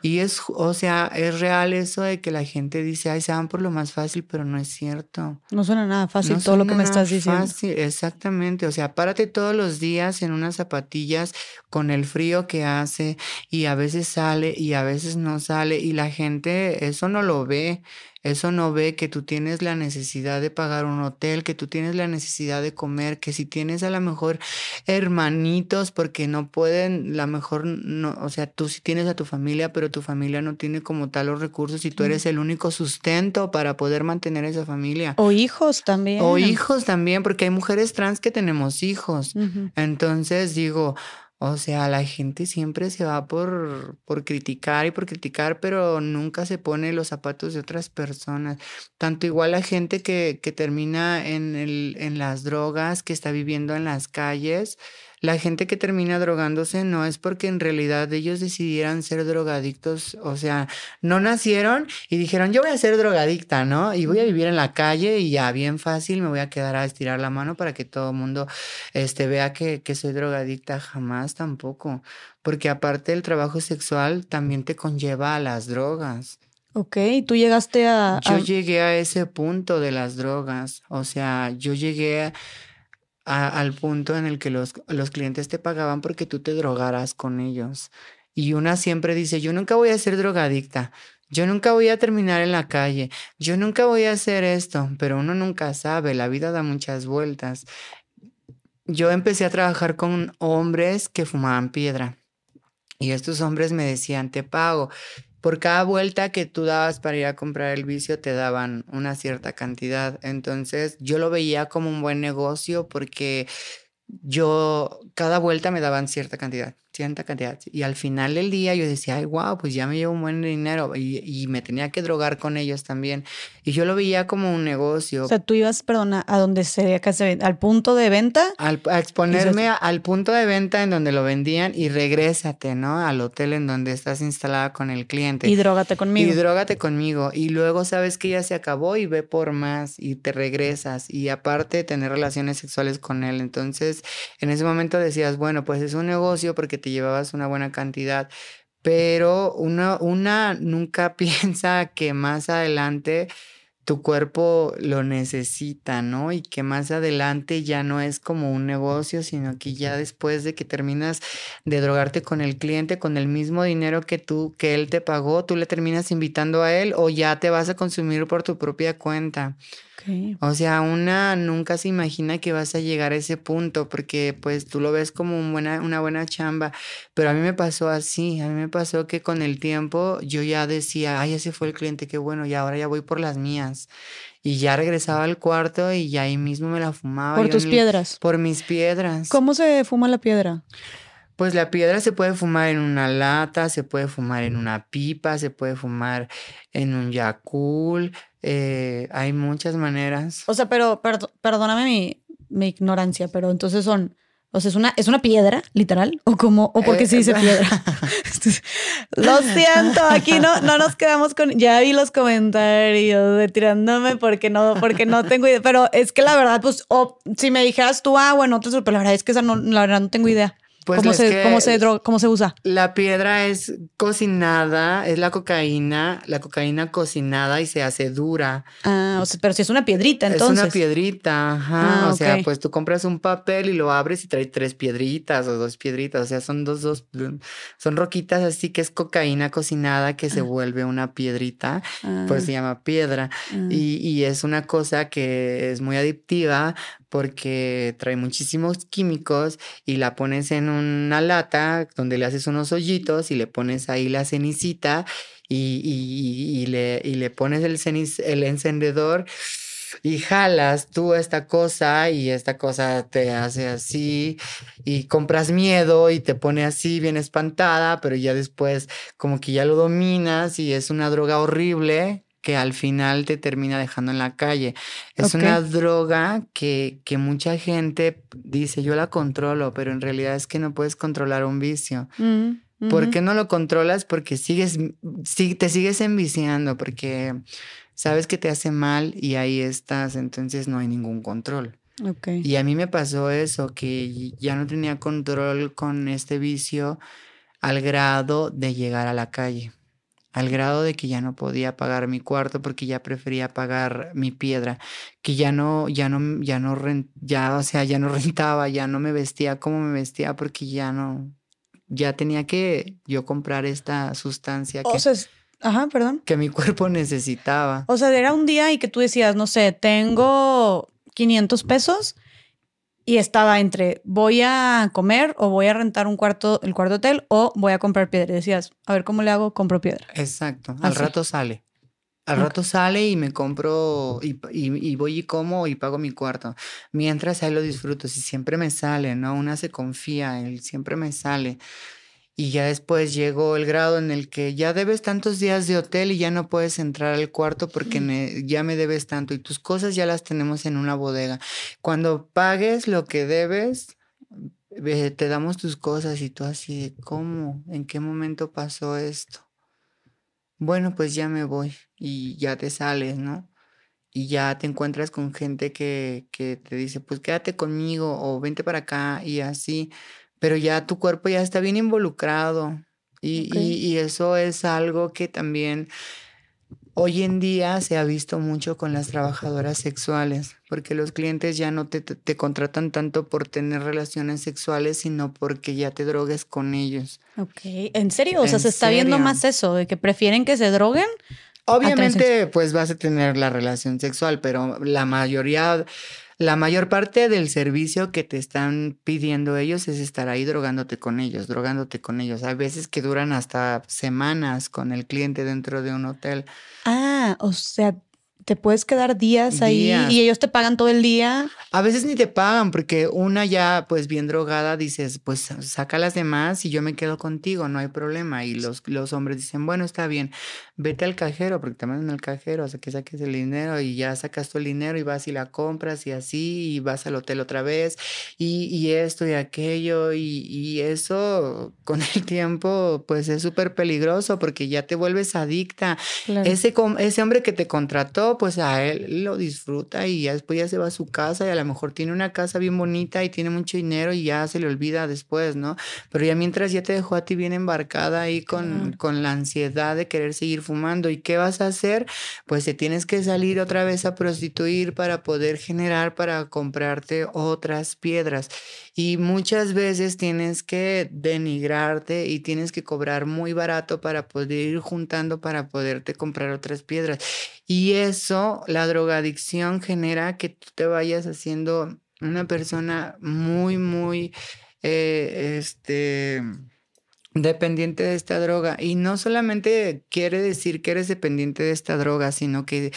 Y es, o sea, es real eso de que la gente dice, ay, se van por lo más fácil, pero no es cierto. No suena nada fácil todo lo que me estás diciendo. Fácil, exactamente, o sea, párate todos los días en unas zapatillas con el frío que hace y a veces sale y a veces no sale y la gente eso no lo ve. Eso no ve que tú tienes la necesidad de pagar un hotel, que tú tienes la necesidad de comer, que si tienes a lo mejor hermanitos porque no pueden, la mejor, no, o sea, tú sí tienes a tu familia, pero tu familia no tiene como tal los recursos y tú eres el único sustento para poder mantener esa familia. O hijos también. O hijos también, porque hay mujeres trans que tenemos hijos. Entonces digo, o sea, la gente siempre se va por, por criticar y por criticar, pero nunca se pone los zapatos de otras personas. Tanto igual la gente que, que termina en, el, en las drogas, que está viviendo en las calles, la gente que termina drogándose no es porque en realidad ellos decidieran ser drogadictos, o sea, no nacieron y dijeron, yo voy a ser drogadicta, ¿no? Y voy a vivir en la calle y ya bien fácil me voy a quedar a estirar la mano para que todo el mundo este, vea que, que soy drogadicta, jamás tampoco, porque aparte del trabajo sexual también te conlleva a las drogas. Ok, tú llegaste a... Yo llegué a ese punto de las drogas, o sea, yo llegué a al punto en el que los, los clientes te pagaban porque tú te drogaras con ellos. Y una siempre dice, yo nunca voy a ser drogadicta, yo nunca voy a terminar en la calle, yo nunca voy a hacer esto, pero uno nunca sabe, la vida da muchas vueltas. Yo empecé a trabajar con hombres que fumaban piedra y estos hombres me decían, te pago, por cada vuelta que tú dabas para ir a comprar el vicio te daban una cierta cantidad. Entonces yo lo veía como un buen negocio porque yo cada vuelta me daban cierta cantidad, cierta cantidad. Y al final del día yo decía, ay, wow, pues ya me llevo un buen dinero y, y, me tenía que drogar con ellos también. Y yo lo veía como un negocio. O sea, tú ibas, perdona, a donde sería que se al punto de venta. Al, a exponerme al punto de venta en donde lo vendían y regrésate, ¿no? Al hotel en donde estás instalada con el cliente. Y drógate conmigo. Y drógate conmigo. Y luego sabes que ya se acabó y ve por más y te regresas. Y aparte tener relaciones sexuales con él. Entonces, en ese momento decías, bueno, pues es un negocio porque te llevabas una buena cantidad, pero una, una nunca piensa que más adelante tu cuerpo lo necesita, ¿no? Y que más adelante ya no es como un negocio, sino que ya después de que terminas de drogarte con el cliente, con el mismo dinero que tú, que él te pagó, tú le terminas invitando a él o ya te vas a consumir por tu propia cuenta. O sea, una nunca se imagina que vas a llegar a ese punto porque pues tú lo ves como un buena, una buena chamba, pero a mí me pasó así, a mí me pasó que con el tiempo yo ya decía, ay, ese fue el cliente, qué bueno, y ahora ya voy por las mías. Y ya regresaba al cuarto y ya ahí mismo me la fumaba. Por tus piedras. Por mis piedras. ¿Cómo se fuma la piedra? Pues la piedra se puede fumar en una lata, se puede fumar en una pipa, se puede fumar en un yacul, eh, hay muchas maneras. O sea, pero perdóname mi, mi, ignorancia, pero entonces son, o sea, es una, es una piedra, literal, o como, o porque se dice eh, piedra. Lo siento, aquí no, no nos quedamos con, ya vi los comentarios de tirándome porque no, porque no tengo idea, pero es que la verdad, pues, si me dijeras tú, ah, bueno, pero la verdad es que esa no, la verdad no tengo idea. Pues ¿Cómo, se, ¿cómo, se ¿Cómo se usa? La piedra es cocinada, es la cocaína, la cocaína cocinada y se hace dura. Ah, o sea, pero si es una piedrita, entonces. Es una piedrita, ajá. Ah, o sea, pues tú compras un papel y lo abres y trae tres piedritas o dos piedritas. O sea, son dos, dos, son roquitas así que es cocaína cocinada que se ah. vuelve una piedrita, pues se llama piedra. Y, y es una cosa que es muy adictiva porque trae muchísimos químicos y la pones en una lata donde le haces unos hoyitos y le pones ahí la cenicita y, y, le, y le, pones el, el encendedor y jalas tú esta cosa y esta cosa te hace así y compras miedo y te pone así bien espantada, pero ya después como que ya lo dominas y es una droga horrible que al final te termina dejando en la calle. Es una droga que, que, mucha gente dice, yo la controlo, pero en realidad es que no puedes controlar un vicio. Mm, ¿Por qué no lo controlas? Porque sigues, te sigues enviciando, porque sabes que te hace mal y ahí estás, entonces no hay ningún control. Y a mí me pasó eso, que ya no tenía control con este vicio al grado de llegar a la calle al grado de que ya no podía pagar mi cuarto porque ya prefería pagar mi piedra, que ya no, ya no, ya no, ya, o sea, ya no rentaba, ya no me vestía como me vestía porque ya no, ya tenía que yo comprar esta sustancia que, ajá, perdón. que mi cuerpo necesitaba. O sea, era un día y que tú decías, no sé, tengo 500 pesos y estaba entre voy a comer o voy a rentar un cuarto, el cuarto hotel o voy a comprar piedra. Y decías, a ver cómo le hago, compro piedra. Exacto. Al rato sale. Al rato sale y me compro y, y, voy y como y pago mi cuarto. Mientras ahí lo disfruto. Si siempre me sale, ¿no? Una se confía, él siempre me sale. Y ya después llegó el grado en el que ya debes tantos días de hotel y ya no puedes entrar al cuarto porque ya me debes tanto y tus cosas ya las tenemos en una bodega. Cuando pagues lo que debes, te damos tus cosas y tú así de cómo, en qué momento pasó esto. Bueno, pues ya me voy y ya te sales, ¿no? Y ya te encuentras con gente que, que te dice, pues quédate conmigo o vente para acá y así pero ya tu cuerpo ya está bien involucrado y, y, eso es algo que también hoy en día se ha visto mucho con las trabajadoras sexuales, porque los clientes ya no te, te, contratan tanto por tener relaciones sexuales, sino porque ya te drogues con ellos. Ok, ¿en serio? O sea, se está viendo más eso, de que prefieren que se droguen. Obviamente, pues vas a tener la relación sexual, pero la mayoría la mayor parte del servicio que te están pidiendo ellos es estar ahí drogándote con ellos, drogándote con ellos. Hay veces que duran hasta semanas con el cliente dentro de un hotel. Ah, o sea, te puedes quedar días, ahí y ellos te pagan todo el día. A veces ni te pagan porque una ya pues bien drogada dices, pues saca las demás y yo me quedo contigo, no hay problema. Y los, los hombres dicen, bueno, está bien, vete al cajero porque te mandan al cajero, o sea, que saques el dinero y ya sacas tu el dinero y vas y la compras y así y vas al hotel otra vez y, y esto y aquello y, y eso con el tiempo pues es súper peligroso porque ya te vuelves adicta. Ese, ese hombre que te contrató pues a él lo disfruta y ya después ya se va a su casa y a lo mejor tiene una casa bien bonita y tiene mucho dinero y ya se le olvida después, ¿no? Pero ya mientras ya te dejó a ti bien embarcada ahí con, con la ansiedad de querer seguir fumando. ¿Y qué vas a hacer? Pues te tienes que salir otra vez a prostituir para poder generar, para comprarte otras piedras. Y muchas veces tienes que denigrarte y tienes que cobrar muy barato para poder ir juntando para poderte comprar otras piedras. Y eso, la drogadicción genera que tú te vayas haciendo una persona muy, muy, eh, este, dependiente de esta droga. Y no solamente quiere decir que eres dependiente de esta droga, sino que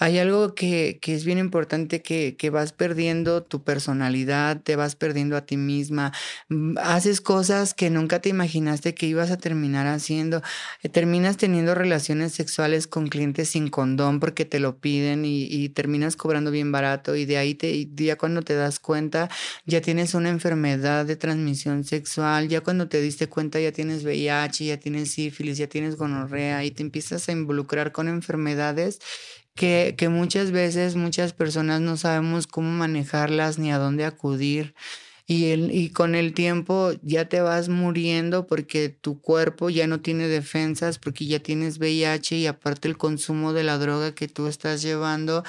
hay algo que, que es bien importante que, que, vas perdiendo tu personalidad, te vas perdiendo a ti misma, mm, haces cosas que nunca te imaginaste que ibas a terminar haciendo, eh, terminas teniendo relaciones sexuales con clientes sin condón porque te lo piden y, y terminas cobrando bien barato y de ahí te, ya cuando te das cuenta ya tienes una enfermedad de transmisión sexual, ya cuando te diste cuenta ya tienes VIH, ya tienes sífilis, ya tienes gonorrea y te empiezas a involucrar con enfermedades que, que muchas veces muchas personas no sabemos cómo manejarlas ni a dónde acudir. Y, el, y, con el tiempo ya te vas muriendo porque tu cuerpo ya no tiene defensas, porque ya tienes VIH y aparte el consumo de la droga que tú estás llevando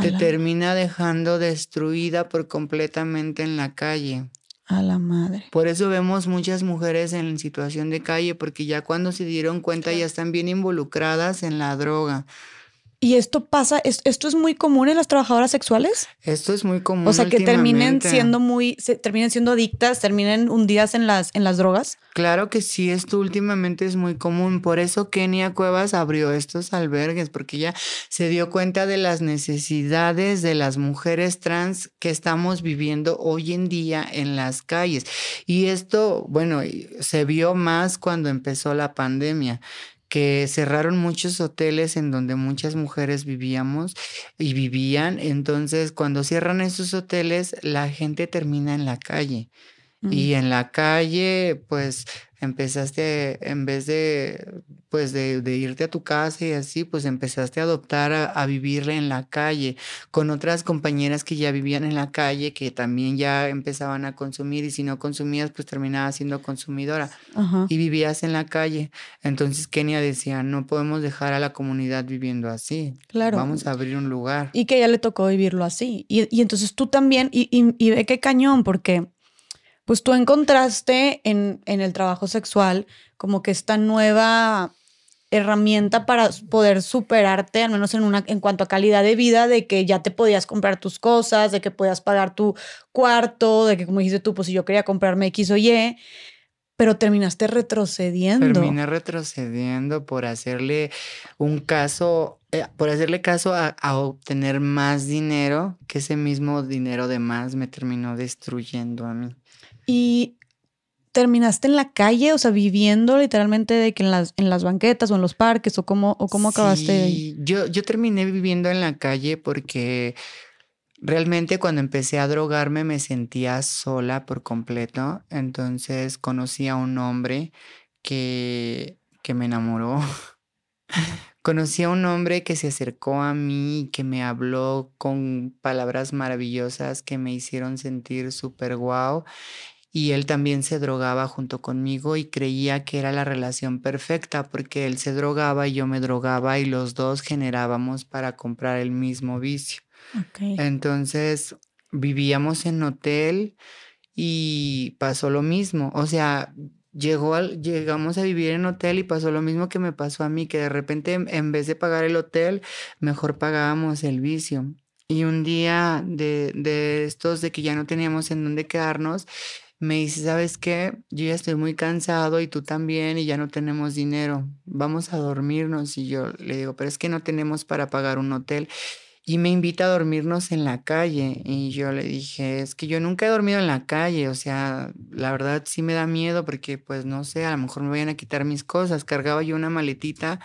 te termina dejando destruida por completamente en la calle. A la madre. Por eso vemos muchas mujeres en situación de calle, porque ya cuando se dieron cuenta ya están bien involucradas en la droga. ¿Y esto pasa, esto es muy común en las trabajadoras sexuales? Esto es muy común. O sea, que terminen siendo muy, se, terminen siendo adictas, terminen hundidas en las, en las drogas. Claro que sí, esto últimamente es muy común. Por eso Kenia Cuevas abrió estos albergues, porque ella se dio cuenta de las necesidades de las mujeres trans que estamos viviendo hoy en día en las calles. Y esto, bueno, se vio más cuando empezó la pandemia que cerraron muchos hoteles en donde muchas mujeres vivíamos y vivían. Entonces, cuando cierran esos hoteles, la gente termina en la calle. Y en la calle, pues empezaste, en vez de, pues de, irte a tu casa y así, pues empezaste a adoptar a, vivir en la calle con otras compañeras que ya vivían en la calle, que también ya empezaban a consumir y si no consumías, pues terminabas siendo consumidora y vivías en la calle. Entonces Kenia decía, no podemos dejar a la comunidad viviendo así. Claro. Vamos a abrir un lugar. Y que ya le tocó vivirlo así. Y, y entonces tú también, y, y, y ve qué cañón, porque pues tú encontraste en, en el trabajo sexual como que esta nueva herramienta para poder superarte, al menos en, una, en cuanto a calidad de vida, de que ya te podías comprar tus cosas, de que podías pagar tu cuarto, de que como dijiste tú, pues si yo quería comprarme X o Y, pero terminaste retrocediendo. Terminé retrocediendo por hacerle un caso, eh, por hacerle caso a, a, obtener más dinero, que ese mismo dinero de más me terminó destruyendo a mí. Y terminaste en la calle, o sea, viviendo literalmente de que en las, en las banquetas o en los parques, o cómo, o cómo acabaste ahí. Yo, yo terminé viviendo en la calle porque realmente cuando empecé a drogarme me sentía sola por completo. Entonces conocí a un hombre que, que me enamoró. Conocí a un hombre que se acercó a mí y que me habló con palabras maravillosas que me hicieron sentir súper guau y él también se drogaba junto conmigo y creía que era la relación perfecta porque él se drogaba y yo me drogaba y los dos generábamos para comprar el mismo vicio. Entonces vivíamos en hotel y pasó lo mismo. O sea, llegó al, llegamos a vivir en hotel y pasó lo mismo que me pasó a mí, que de repente en vez de pagar el hotel, mejor pagábamos el vicio. Y un día de, de estos de que ya no teníamos en dónde quedarnos, Me dice, ¿sabes qué? Yo ya estoy muy cansado y tú también y ya no tenemos dinero. Vamos a dormirnos. Y yo le digo, pero es que no tenemos para pagar un hotel y me invita a dormirnos en la calle. Y yo le dije, es que yo nunca he dormido en la calle, o sea, la verdad sí me da miedo porque pues no sé, a lo mejor me vayan a quitar mis cosas. Cargaba yo una maletita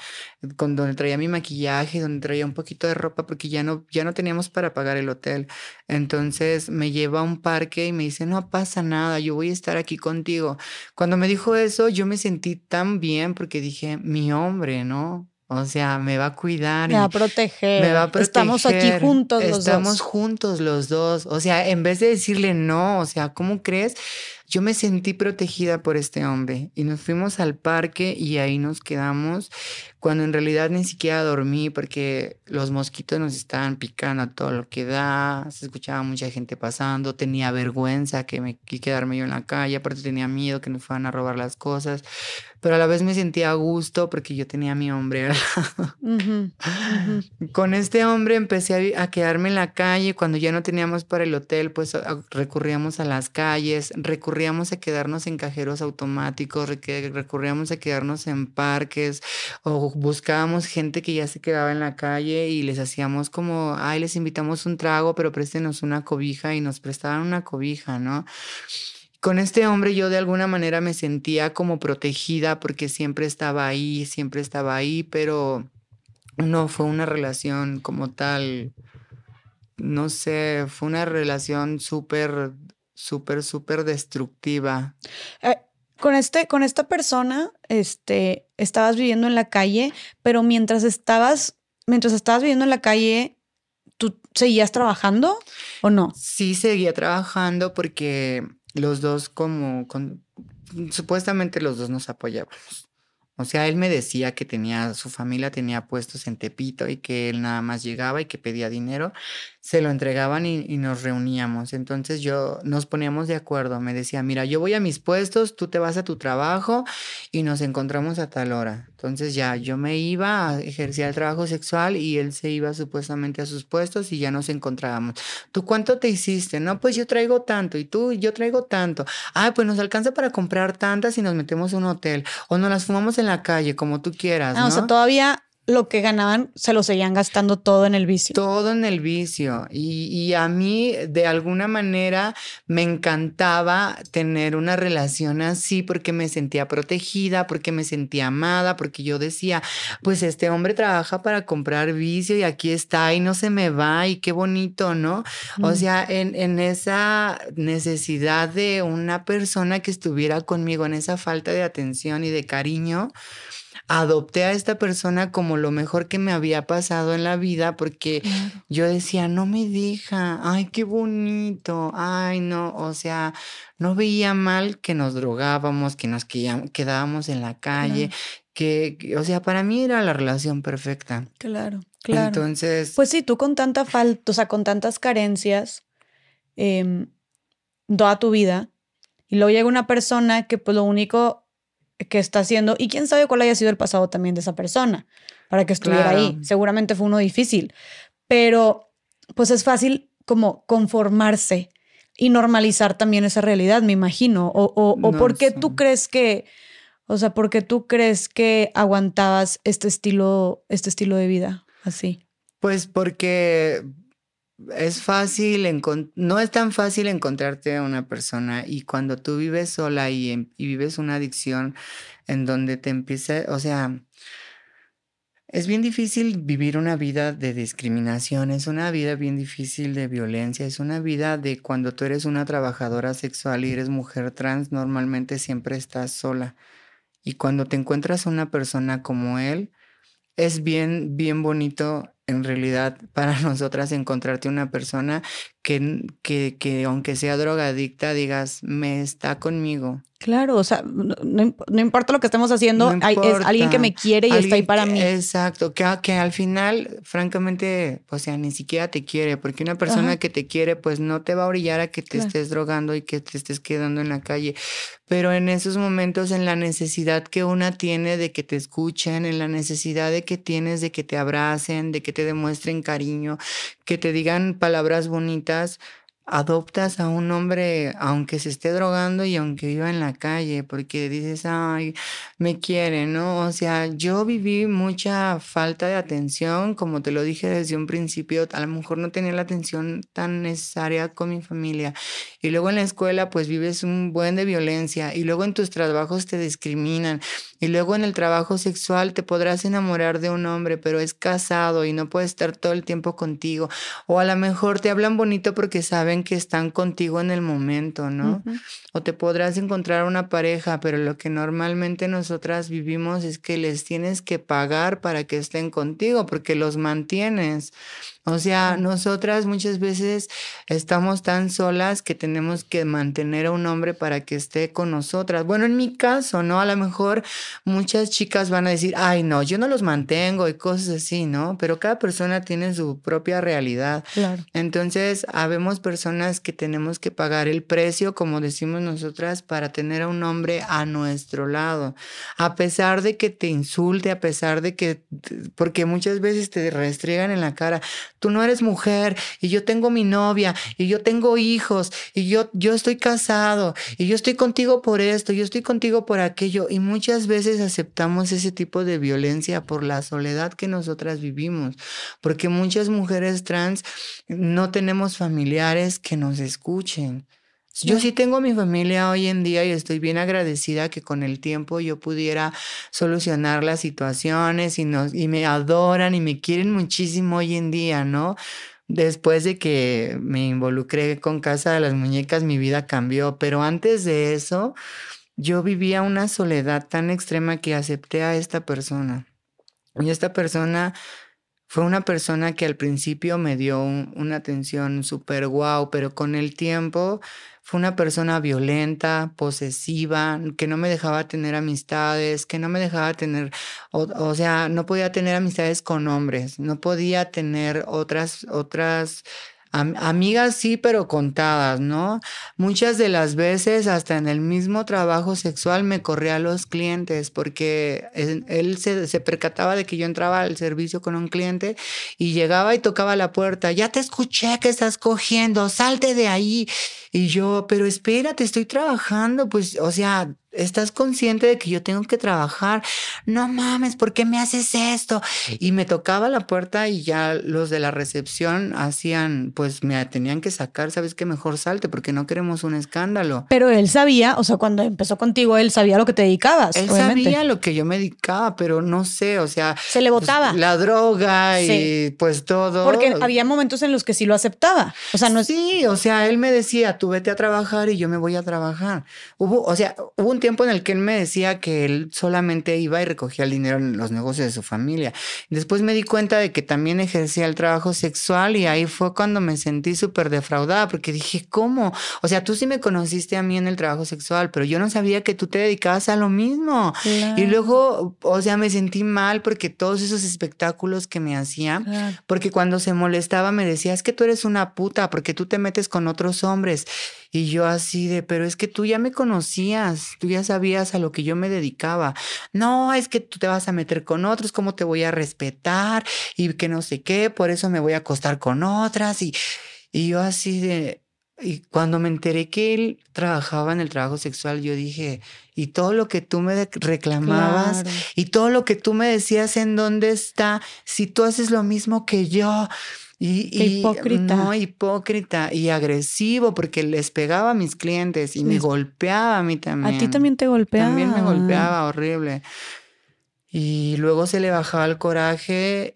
con donde traía mi maquillaje, donde traía un poquito de ropa porque ya no, ya no teníamos para pagar el hotel. Entonces me lleva a un parque y me dice, no pasa nada, yo voy a estar aquí contigo. Cuando me dijo eso, yo me sentí tan bien porque dije, mi hombre, ¿no? O sea, me va a cuidar. Me va a proteger. Me va a proteger. Estamos aquí juntos los dos. Estamos juntos los dos. O sea, en vez de decirle no, o sea, ¿cómo crees? Yo me sentí protegida por este hombre y nos fuimos al parque y ahí nos quedamos cuando en realidad ni siquiera dormí porque los mosquitos nos estaban picando a todo lo que da, se escuchaba mucha gente pasando, tenía vergüenza que me que quedarme yo en la calle, aparte tenía miedo que nos fueran a robar las cosas, pero a la vez me sentía a gusto porque yo tenía a mi hombre. Con este hombre empecé a, a, quedarme en la calle cuando ya no teníamos para el hotel, pues recurríamos a las calles, recurríamos recurríamos a quedarnos en cajeros automáticos, recurríamos a quedarnos en parques o buscábamos gente que ya se quedaba en la calle y les hacíamos como, ay, les invitamos un trago, pero préstenos una cobija y nos prestaban una cobija, ¿no? Con este hombre yo de alguna manera me sentía como protegida porque siempre estaba ahí, siempre estaba ahí, pero no fue una relación como tal, no sé, fue una relación súper súper, súper destructiva. Eh, con, este, con esta persona, este, estabas viviendo en la calle, pero mientras estabas, mientras estabas viviendo en la calle, ¿tú seguías trabajando o no? Sí, seguía trabajando porque los dos como, supuestamente los dos nos apoyábamos. O sea, él me decía que tenía, su familia tenía puestos en Tepito y que él nada más llegaba y que pedía dinero se lo entregaban y, nos reuníamos. Entonces yo nos poníamos de acuerdo. Me decía, mira, yo voy a mis puestos, tú te vas a tu trabajo y nos encontramos a tal hora. Entonces ya yo me iba a ejercer el trabajo sexual y él se iba supuestamente a sus puestos y ya nos encontrábamos. ¿Tú cuánto te hiciste? No, pues yo traigo tanto y tú, yo traigo tanto. Ah, pues nos alcanza para comprar tantas y nos metemos a un hotel o nos las fumamos en la calle, como tú quieras. ¿no? O sea, todavía lo que ganaban se lo seguían gastando todo en el vicio. Todo en el vicio. Y, a mí, de alguna manera, me encantaba tener una relación así porque me sentía protegida, porque me sentía amada, porque yo decía, pues este hombre trabaja para comprar vicio y aquí está y no se me va y qué bonito, ¿no? O sea, en, en esa necesidad de una persona que estuviera conmigo, en esa falta de atención y de cariño, adopté a esta persona como lo mejor que me había pasado en la vida porque yo decía, no me deja, ay, qué bonito, ay, no, o sea, no veía mal que nos drogábamos, que nos quedábamos en la calle, que, o sea, para mí era la relación perfecta. Claro, claro. Entonces... Pues sí, tú con tanta falta, o sea, con tantas carencias, eh, toda tu vida, y luego llega una persona que pues lo único que está haciendo y quién sabe cuál haya sido el pasado también de esa persona para que estuviera ahí. Seguramente fue uno difícil, pero pues es fácil como conformarse y normalizar también esa realidad, me imagino. O, o, por qué tú crees que, o sea, por qué tú crees que aguantabas este estilo, este estilo de vida así. Pues porque es fácil, no es tan fácil encontrarte a una persona y cuando tú vives sola y, y, vives una adicción en donde te empieza, o sea, es bien difícil vivir una vida de discriminación, es una vida bien difícil de violencia, es una vida de cuando tú eres una trabajadora sexual y eres mujer trans, normalmente siempre estás sola. Y cuando te encuentras a una persona como él, es bien, bien bonito en realidad para nosotras encontrarte una persona que, que, que aunque sea drogadicta, digas, me está conmigo. Claro, o sea, no, importa lo que estemos haciendo, hay, es alguien que me quiere y está ahí para mí. Exacto, que, que, al final, francamente, o sea, ni siquiera te quiere, porque una persona que te quiere, pues no te va a orillar a que te estés drogando y que te estés quedando en la calle. Pero en esos momentos, en la necesidad que una tiene de que te escuchen, en la necesidad de que tienes de que te abracen, de que te demuestren cariño, que te digan palabras bonitas, adoptas a un hombre, aunque se esté drogando y aunque viva en la calle, porque dices, ay, me quiere, ¿no? O sea, yo viví mucha falta de atención, como te lo dije desde un principio, a lo mejor no tenía la atención tan necesaria con mi familia. Y luego en la escuela, pues vives un buen de violencia y luego en tus trabajos te discriminan y luego en el trabajo sexual te podrás enamorar de un hombre, pero es casado y no puede estar todo el tiempo contigo. O a lo mejor te hablan bonito porque saben que están contigo en el momento, ¿no? O te podrás encontrar una pareja, pero lo que normalmente nosotras vivimos es que les tienes que pagar para que estén contigo, porque los mantienes. O sea, nosotras muchas veces estamos tan solas que tenemos que mantener a un hombre para que esté con nosotras. Bueno, en mi caso, ¿no? A lo mejor muchas chicas van a decir, ay, no, yo no los mantengo y cosas así, ¿no? Pero cada persona tiene su propia realidad. Claro. Entonces, habemos personas que tenemos que pagar el precio, como decimos nosotras, para tener a un hombre a nuestro lado. A pesar de que te insulte, a pesar de que, porque muchas veces te restregan en la cara tú no eres mujer y yo tengo mi novia y yo tengo hijos y yo, yo estoy casado y yo estoy contigo por esto, yo estoy contigo por aquello. Y muchas veces aceptamos ese tipo de violencia por la soledad que nosotras vivimos, porque muchas mujeres trans no tenemos familiares que nos escuchen. Yo sí tengo mi familia hoy en día y estoy bien agradecida que con el tiempo yo pudiera solucionar las situaciones y, nos, y me adoran y me quieren muchísimo hoy en día, ¿no? Después de que me involucré con Casa de las Muñecas, mi vida cambió, pero antes de eso, yo vivía una soledad tan extrema que acepté a esta persona. Y esta persona fue una persona que al principio me dio una atención súper guau, pero con el tiempo fue una persona violenta, posesiva, que no me dejaba tener amistades, que no me dejaba tener, o, sea, no podía tener amistades con hombres, no podía tener otras, otras amigas sí, pero contadas, ¿no? Muchas de las veces, hasta en el mismo trabajo sexual, me corría a los clientes porque él, se, se, percataba de que yo entraba al servicio con un cliente y llegaba y tocaba la puerta. Ya te escuché que estás cogiendo, salte de ahí. Y yo, pero espérate, estoy trabajando, pues, o sea, estás consciente de que yo tengo que trabajar. No mames, ¿por qué me haces esto? Y me tocaba la puerta y ya los de la recepción hacían, pues me tenían que sacar, sabes que mejor salte porque no queremos un escándalo. Pero él sabía, o sea, cuando empezó contigo, él sabía lo que te dedicabas. Él sabía lo que yo me dedicaba, pero no sé, o sea. Se le pues, botaba. la droga y pues todo. Porque había momentos en los que sí lo aceptaba. O sea, no Sí, o sea, él me decía, tú vete a trabajar y yo me voy a trabajar. Hubo, o sea, hubo un tiempo en el que él me decía que él solamente iba y recogía el dinero en los negocios de su familia. Después me di cuenta de que también ejercía el trabajo sexual y ahí fue cuando me sentí súper defraudada porque dije, ¿cómo? O sea, tú sí me conociste a mí en el trabajo sexual, pero yo no sabía que tú te dedicabas a lo mismo. Y luego, o sea, me sentí mal porque todos esos espectáculos que me hacían, porque cuando se molestaba me decía, es que tú eres una puta porque tú te metes con otros hombres. Y yo así de, pero es que tú ya me conocías, tú ya sabías a lo que yo me dedicaba. No, es que tú te vas a meter con otros, ¿cómo te voy a respetar? Y que no sé qué, por eso me voy a acostar con otras. Y, y yo así de, y cuando me enteré que él trabajaba en el trabajo sexual, yo dije, y todo lo que tú me reclamabas y todo lo que tú me decías en dónde está, si tú haces lo mismo que yo. Y, hipócrita. No, hipócrita y agresivo porque les pegaba a mis clientes y me golpeaba a mí también. A ti también te golpeaba. También me golpeaba horrible. Y luego se le bajaba el coraje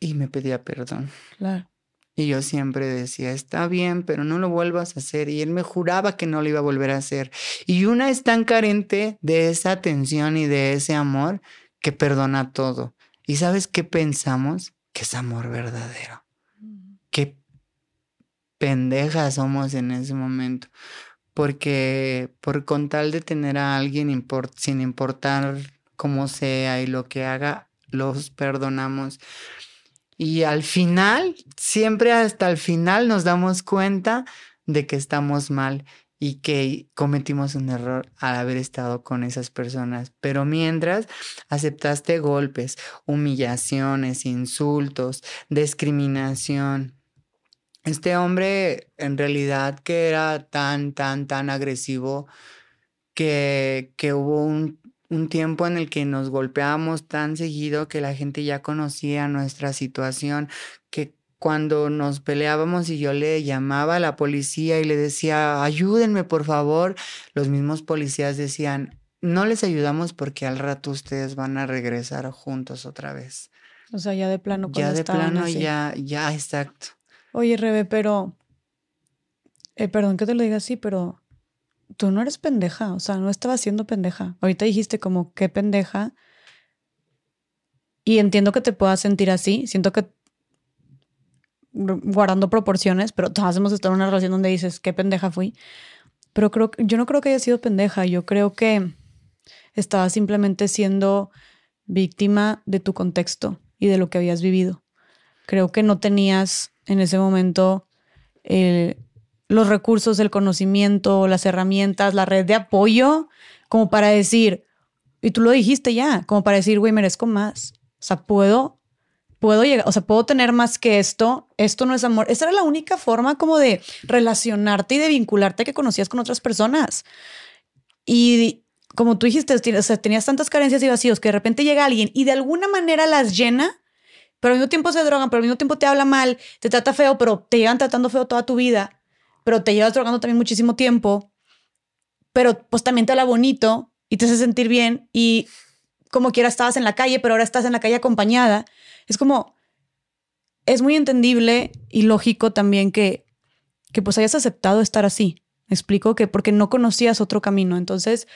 y me pedía perdón. Claro. Y yo siempre decía, está bien, pero no lo vuelvas a hacer. Y él me juraba que no lo iba a volver a hacer. Y una es tan carente de esa atención y de ese amor que perdona todo. ¿Y sabes qué pensamos? Que es amor verdadero pendejas somos en ese momento. Porque por con tal de tener a alguien sin importar cómo sea y lo que haga, los perdonamos. Y al final, siempre hasta el final nos damos cuenta de que estamos mal y que cometimos un error al haber estado con esas personas. Pero mientras aceptaste golpes, humillaciones, insultos, discriminación, este hombre en realidad que era tan, tan, tan agresivo que, que hubo un, un tiempo en el que nos golpeábamos tan seguido que la gente ya conocía nuestra situación, que cuando nos peleábamos y yo le llamaba a la policía y le decía, ayúdenme por favor, los mismos policías decían, no les ayudamos porque al rato ustedes van a regresar juntos otra vez. O sea, ya de plano. Ya de plano, ya, ya, exacto. Oye, Rebe, pero, eh, perdón que te lo diga así, pero tú no eres pendeja, o sea, no estabas siendo pendeja. Ahorita dijiste como, qué pendeja. Y entiendo que te puedas sentir así, siento que guardando proporciones, pero todas hemos estado en una relación donde dices, qué pendeja fui. Pero creo, yo no creo que haya sido pendeja, yo creo que estabas simplemente siendo víctima de tu contexto y de lo que habías vivido. Creo que no tenías en ese momento los recursos, el conocimiento, las herramientas, la red de apoyo, como para decir, y tú lo dijiste ya, como para decir, güey, merezco más. O sea, puedo, puedo llegar, o sea, puedo tener más que esto. Esto no es amor. Esa era la única forma como de relacionarte y de vincularte que conocías con otras personas. Y como tú dijiste, o sea, tenías tantas carencias y vacíos que de repente llega alguien y de alguna manera las llena, pero al mismo tiempo se drogan, pero al mismo tiempo te habla mal, te trata feo, pero te llevan tratando feo toda tu vida pero te llevas drogando también muchísimo tiempo, pero pues también te habla bonito y te hace sentir bien y como quiera estabas en la calle, pero ahora estás en la calle acompañada. Es como, es muy entendible y lógico también que, que pues hayas aceptado estar así. Me explico que porque no conocías otro camino. Entonces,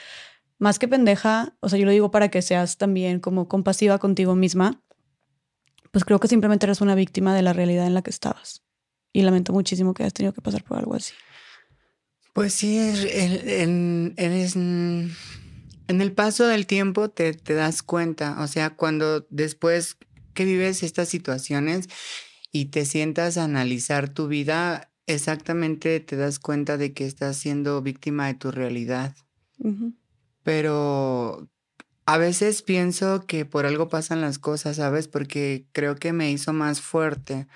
más que pendeja, o sea, yo lo digo para que seas también como compasiva contigo misma, pues creo que simplemente eres una víctima de la realidad en la que estabas y lamento muchísimo que hayas tenido que pasar por algo así. Pues sí, en, en, el paso del tiempo te, te, das cuenta, o sea, cuando después que vives estas situaciones y te sientas a analizar tu vida, exactamente te das cuenta de que estás siendo víctima de tu realidad. Pero a veces pienso que por algo pasan las cosas, ¿sabes? Porque creo que me hizo más fuerte.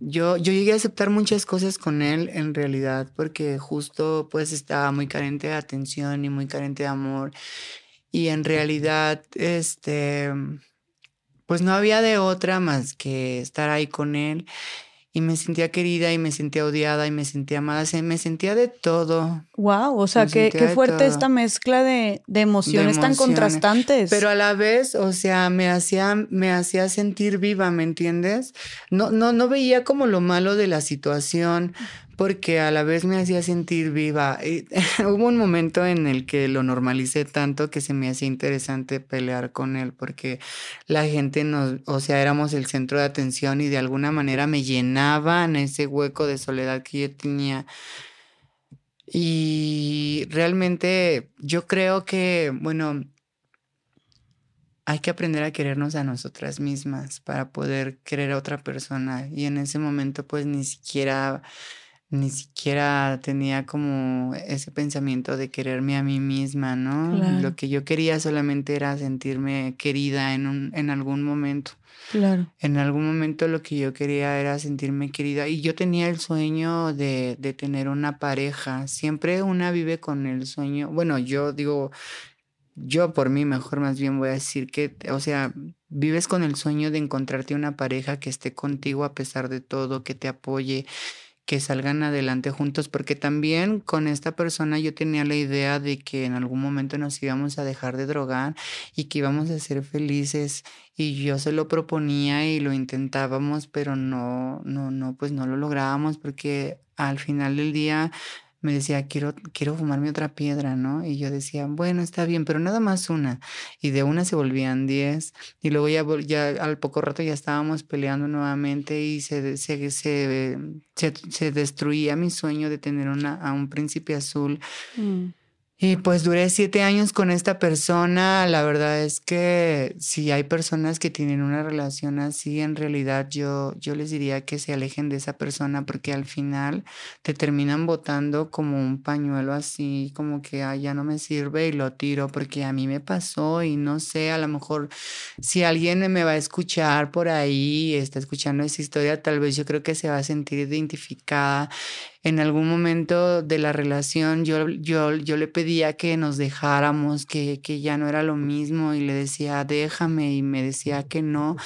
Yo, yo llegué a aceptar muchas cosas con él en realidad porque justo pues estaba muy carente de atención y muy carente de amor. Y en realidad este pues no había de otra más que estar ahí con él y me sentía querida y me sentía odiada y me sentía amada, me sentía de todo. Wow, o sea, qué, qué fuerte esta mezcla de, de, emociones tan contrastantes. Pero a la vez, o sea, me hacía, me hacía sentir viva, ¿me entiendes? No, no, no veía como lo malo de la situación, porque a la vez me hacía sentir viva. Hubo un momento en el que lo normalicé tanto que se me hacía interesante pelear con él, porque la gente nos, o sea, éramos el centro de atención y de alguna manera me llenaban ese hueco de soledad que yo tenía. Y realmente yo creo que, bueno, hay que aprender a querernos a nosotras mismas para poder querer a otra persona. Y en ese momento pues ni siquiera ni siquiera tenía como ese pensamiento de quererme a mí misma, ¿no? Lo que yo quería solamente era sentirme querida en, un, en algún momento. Claro. En algún momento lo que yo quería era sentirme querida y yo tenía el sueño de, de tener una pareja. Siempre una vive con el sueño, bueno, yo digo, yo por mí mejor más bien voy a decir que, o sea, vives con el sueño de encontrarte una pareja que esté contigo a pesar de todo, que te apoye, que salgan adelante juntos, porque también con esta persona yo tenía la idea de que en algún momento nos íbamos a dejar de drogar y que íbamos a ser felices y yo se lo proponía y lo intentábamos, pero no, no, no, pues no lo lográbamos porque al final del día me decía, quiero, quiero fumarme otra piedra, ¿no? Y yo decía, bueno, está bien, pero nada más una. Y de una se volvían diez. Y luego ya, ya al poco rato ya estábamos peleando nuevamente y se, se, se, se, destruía mi sueño de tener una, a un príncipe azul. Mm. Y pues duré siete años con esta persona. La verdad es que si hay personas que tienen una relación así, en realidad yo, yo les diría que se alejen de esa persona porque al final te terminan botando como un pañuelo así, como que ya no me sirve y lo tiro porque a mí me pasó y no sé, a lo mejor si alguien me va a escuchar por ahí, está escuchando esa historia, tal vez yo creo que se va a sentir identificada en algún momento de la relación yo, yo, yo le pedía que nos dejáramos, que, que ya no era lo mismo y le decía, déjame y me decía que no.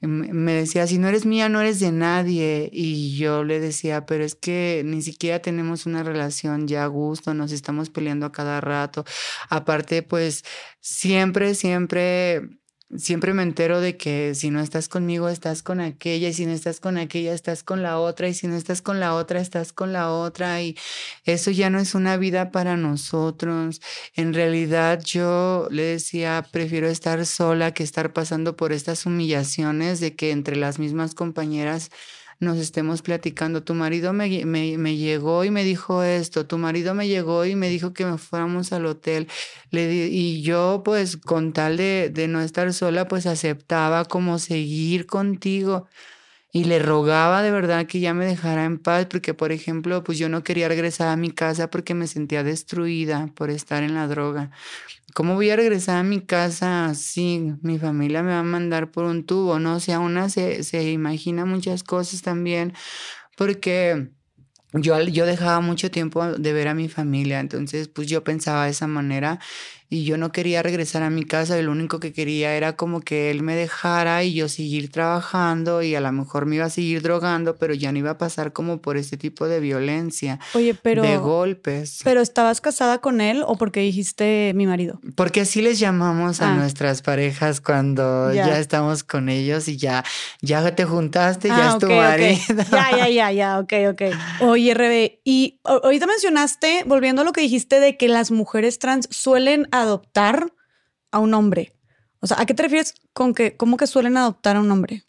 Me decía, si no eres mía, no eres de nadie. Y yo le decía, pero es que ni siquiera tenemos una relación ya a gusto, nos estamos peleando a cada rato. Aparte, pues siempre, siempre siempre me entero de que si no estás conmigo, estás con aquella, y si no estás con aquella, estás con la otra, y si no estás con la otra, estás con la otra, y eso ya no es una vida para nosotros. En realidad yo le decía, prefiero estar sola que estar pasando por estas humillaciones de que entre las mismas compañeras nos estemos platicando. Tu marido me, me, llegó y me dijo esto, tu marido me llegó y me dijo que me fuéramos al hotel. Le y yo, pues, con tal de, de no estar sola, pues aceptaba como seguir contigo y le rogaba de verdad que ya me dejara en paz porque, por ejemplo, pues yo no quería regresar a mi casa porque me sentía destruida por estar en la droga. ¿Cómo voy a regresar a mi casa si mi familia me va a mandar por un tubo? No, o sea, una se, se imagina muchas cosas también porque yo, yo dejaba mucho tiempo de ver a mi familia, entonces pues yo pensaba de esa manera y yo no quería regresar a mi casa y lo único que quería era como que él me dejara y yo seguir trabajando y a lo mejor me iba a seguir drogando, pero ya no iba a pasar como por este tipo de violencia. Oye, pero... De golpes. ¿Pero estabas casada con él o porque dijiste mi marido? Porque así les llamamos a ah. nuestras parejas cuando ya. estamos con ellos y ya, ya te juntaste, ya ah, es tu marido. Ya, ya, ya, ya, ok, ok. Oye, Rebe, y ahorita mencionaste, volviendo a lo que dijiste de que las mujeres trans suelen adoptar a un hombre? O sea, ¿a qué te refieres con que, cómo que suelen adoptar a un hombre?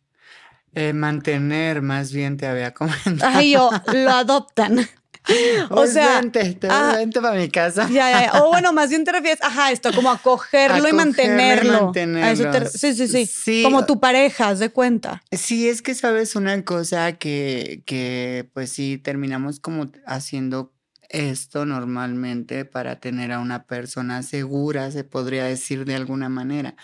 Eh, mantener, más bien te había comentado. Ay, yo, lo adoptan. o sea, vente, te ah, vente para mi casa. Ya, ya, O bueno, más bien te refieres, ajá, esto, como acogerlo, y mantenerlo. sí, sí, sí, sí, Como tu pareja, haz de cuenta. Sí, es que sabes una cosa que, que pues sí, terminamos como haciendo esto normalmente para tener a una persona segura, se podría decir de alguna manera.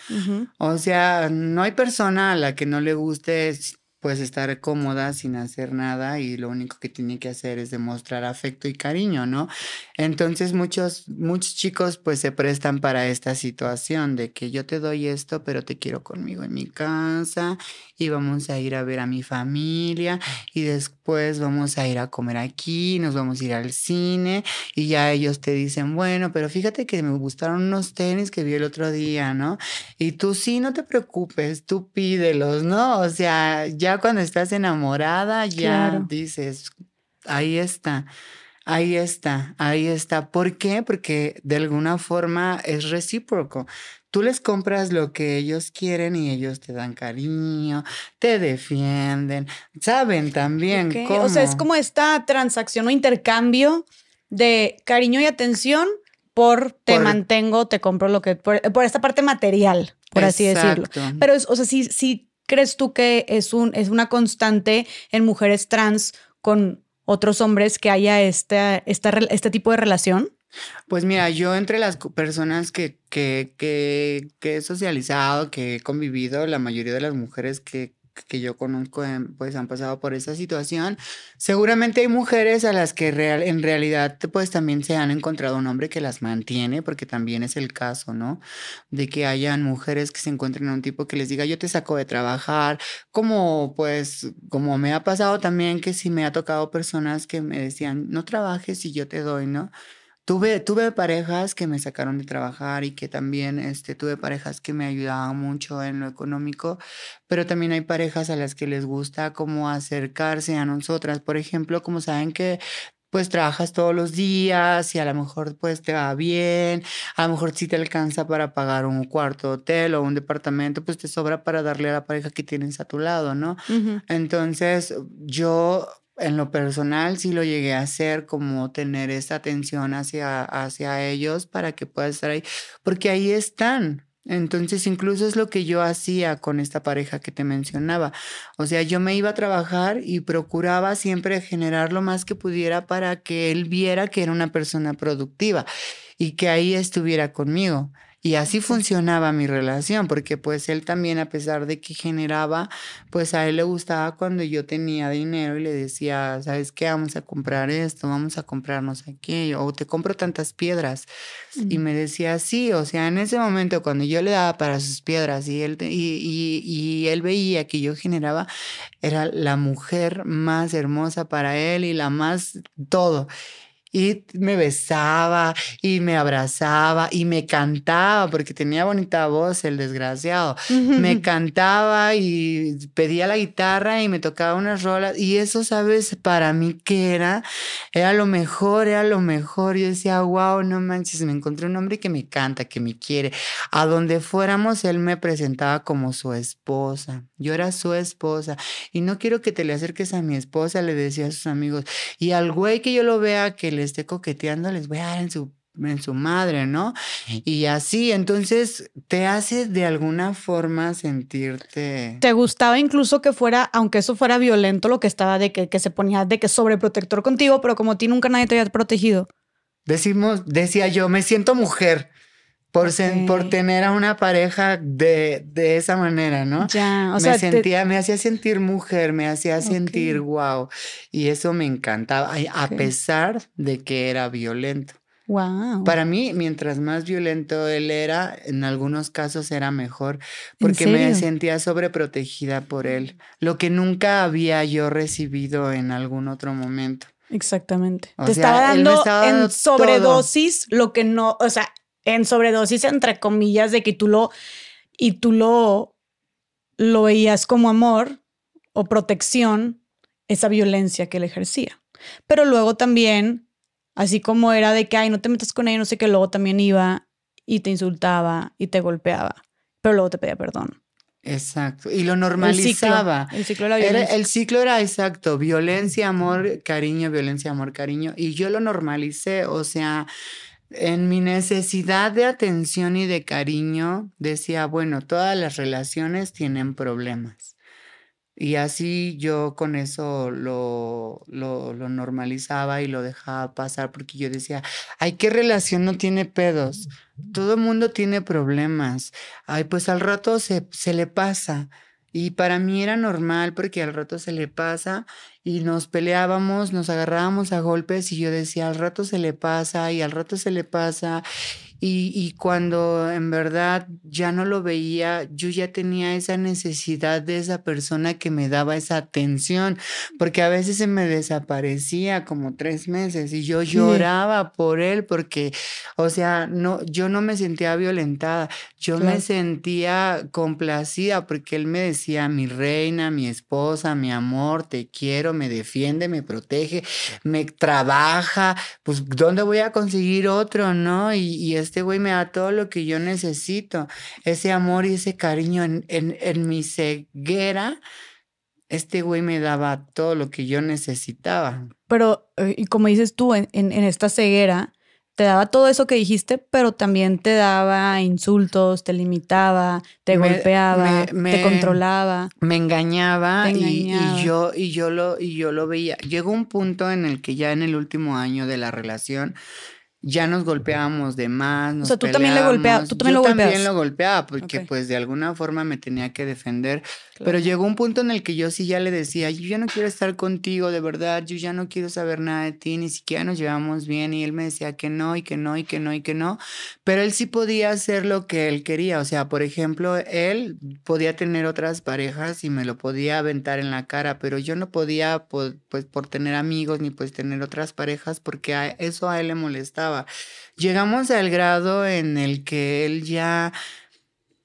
O sea, no hay persona a la que no le guste pues estar cómoda sin hacer nada y lo único que tiene que hacer es demostrar afecto y cariño, ¿no? Entonces muchos, muchos chicos pues se prestan para esta situación de que yo te doy esto, pero te quiero conmigo en mi casa y vamos a ir a ver a mi familia y después vamos a ir a comer aquí, nos vamos a ir al cine y ya ellos te dicen, bueno, pero fíjate que me gustaron unos tenis que vi el otro día, ¿no? Y tú sí, no te preocupes, tú pídelos, ¿no? O sea, ya cuando estás enamorada, ya dices, ahí está. Ahí está, ahí está. ¿Por qué? Porque de alguna forma es recíproco. Tú les compras lo que ellos quieren y ellos te dan cariño, te defienden, saben también cómo. O sea, es como esta transacción o intercambio de cariño y atención por te mantengo, te compro lo que, por, esta parte material, por así decirlo. Pero, o sea, sí, sí crees tú que es, un, es una constante en mujeres trans con otros hombres que haya este, este tipo de relación? Pues mira, yo entre las personas que, que, que, que he socializado, que he convivido, la mayoría de las mujeres que, que yo conozco pues han pasado por esa situación. Seguramente hay mujeres a las que real, en realidad pues también se han encontrado un hombre que las mantiene, porque también es el caso, ¿no? De que hayan mujeres que se encuentren a un tipo que les diga, yo te saco de trabajar, como pues, como me ha pasado también que sí me ha tocado personas que me decían, no trabajes y yo te doy, ¿no? Tuve, tuve parejas que me sacaron de trabajar y que también este, tuve parejas que me ayudaban mucho en lo económico, pero también hay parejas a las que les gusta como acercarse a nosotras. Por ejemplo, como saben que pues trabajas todos los días y a lo mejor pues te va bien, a lo mejor si te alcanza para pagar un cuarto de hotel o un departamento, pues te sobra para darle a la pareja que tienes a tu lado, ¿no? Entonces yo en lo personal sí lo llegué a hacer, como tener esa atención hacia, hacia ellos para que puedan estar ahí, porque ahí están. Entonces, incluso es lo que yo hacía con esta pareja que te mencionaba. O sea, yo me iba a trabajar y procuraba siempre generar lo más que pudiera para que él viera que era una persona productiva y que ahí estuviera conmigo. Y así funcionaba mi relación, porque pues él también, a pesar de que generaba, pues a él le gustaba cuando yo tenía dinero y le decía, ¿sabes qué? Vamos a comprar esto, vamos a comprarnos aquello, o te compro tantas piedras. Y me decía, sí, o sea, en ese momento cuando yo le daba para sus piedras y él, y, y, y él veía que yo generaba, era la mujer más hermosa para él y la más todo y me besaba y me abrazaba y me cantaba porque tenía bonita voz el desgraciado. Me cantaba y pedía la guitarra y me tocaba unas rolas y eso, sabes, para mí que era, era lo mejor, era lo mejor. Yo decía, wow, no manches, me encontré un hombre que me canta, que me quiere. A donde fuéramos, él me presentaba como su esposa. Yo era su esposa y no quiero que te le acerques a mi esposa, le decía a sus amigos. Y al güey que yo lo vea que le esté coqueteando, les voy a dar en su en su madre, ¿no? Y así, entonces te hace de alguna forma sentirte... ¿Te gustaba incluso que fuera, aunque eso fuera violento, lo que estaba de que, que se ponía de que sobreprotector contigo, pero como a ti nunca nadie te había protegido? Decimos, decía yo, me siento mujer por, por tener a una pareja de, de esa manera, ¿no? Ya, o me sentía, me hacía sentir mujer, me hacía sentir wow. Y eso me encantaba, a pesar de que era violento. Wow. Para mí, mientras más violento él era, en algunos casos era mejor, porque me sentía sobreprotegida por él, lo que nunca había yo recibido en algún otro momento. Exactamente. Te estaba dando en sobredosis lo que no, o sea, en sobredosis, entre comillas, de que tú lo, y tú lo, lo veías como amor o protección, esa violencia que él ejercía. Pero luego también, así como era de que, ay, no te metas con ella, no sé qué, luego también iba y te insultaba y te golpeaba, pero luego te pedía perdón. Exacto, y lo normalizaba. El ciclo, el ciclo era el ciclo era exacto, violencia, amor, cariño, violencia, amor, cariño, y yo lo normalicé, o sea, en mi necesidad de atención y de cariño, decía, bueno, todas las relaciones tienen problemas. Y así yo con eso lo, lo, normalizaba y lo dejaba pasar porque yo decía, ay, ¿qué relación no tiene pedos? Todo el mundo tiene problemas. Ay, pues al rato se, se le pasa. Y para mí era normal porque al rato se le pasa y nos peleábamos, nos agarrábamos a golpes y yo decía, al rato se le pasa y al rato se le pasa y, cuando en verdad ya no lo veía, yo ya tenía esa necesidad de esa persona que me daba esa atención, porque a veces se me desaparecía como tres meses y yo lloraba por él porque, o sea, no, yo no me sentía violentada, yo me sentía complacida porque él me decía, mi reina, mi esposa, mi amor, te quiero, me defiende, me protege, me trabaja, pues ¿dónde voy a conseguir otro, no? Y, y este güey me da todo lo que yo necesito, ese amor y ese cariño en, en, mi ceguera. Este güey me daba todo lo que yo necesitaba. Pero, eh, y como dices tú, en, en, esta ceguera, te daba todo eso que dijiste, pero también te daba insultos, te limitaba, te golpeaba, te controlaba. Me engañaba, Y, yo, y, yo lo, y yo lo veía. Llegó un punto en el que ya en el último año de la relación ya nos golpeábamos de más. o sea, tú también le golpeabas. Tú también Yo lo también lo golpeaba porque pues de alguna forma me tenía que defender. Pero llegó un punto en el que yo sí ya le decía, yo ya no quiero estar contigo, de verdad, yo ya no quiero saber nada de ti, ni siquiera nos llevamos bien. Y él me decía que no, y que no, y que no, y que no. Pero él sí podía hacer lo que él quería. O sea, por ejemplo, él podía tener otras parejas y me lo podía aventar en la cara, pero yo no podía, pues, por tener amigos, ni pues tener otras parejas, porque a eso a él le molestaba. Llegamos al grado en el que él ya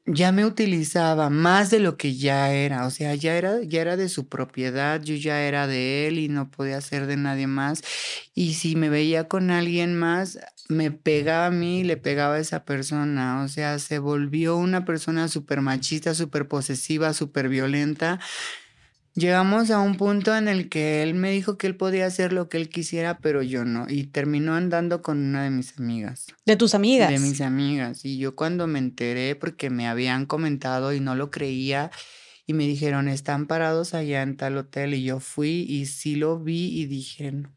ya me utilizaba más de lo que ya era, o sea, ya era, ya era de su propiedad, yo ya era de él y no podía ser de nadie más. Y si me veía con alguien más, me pegaba a mí y le pegaba a esa persona, o sea, se volvió una persona súper machista, súper posesiva, súper violenta. Llegamos a un punto en el que él me dijo que él podía hacer lo que él quisiera, pero yo no. Y terminó andando con una de mis amigas. ¿De tus amigas? De mis amigas. Y yo cuando me enteré, porque me habían comentado y no lo creía, y me dijeron, están parados allá en tal hotel. Y yo fui y sí lo vi y dije, no.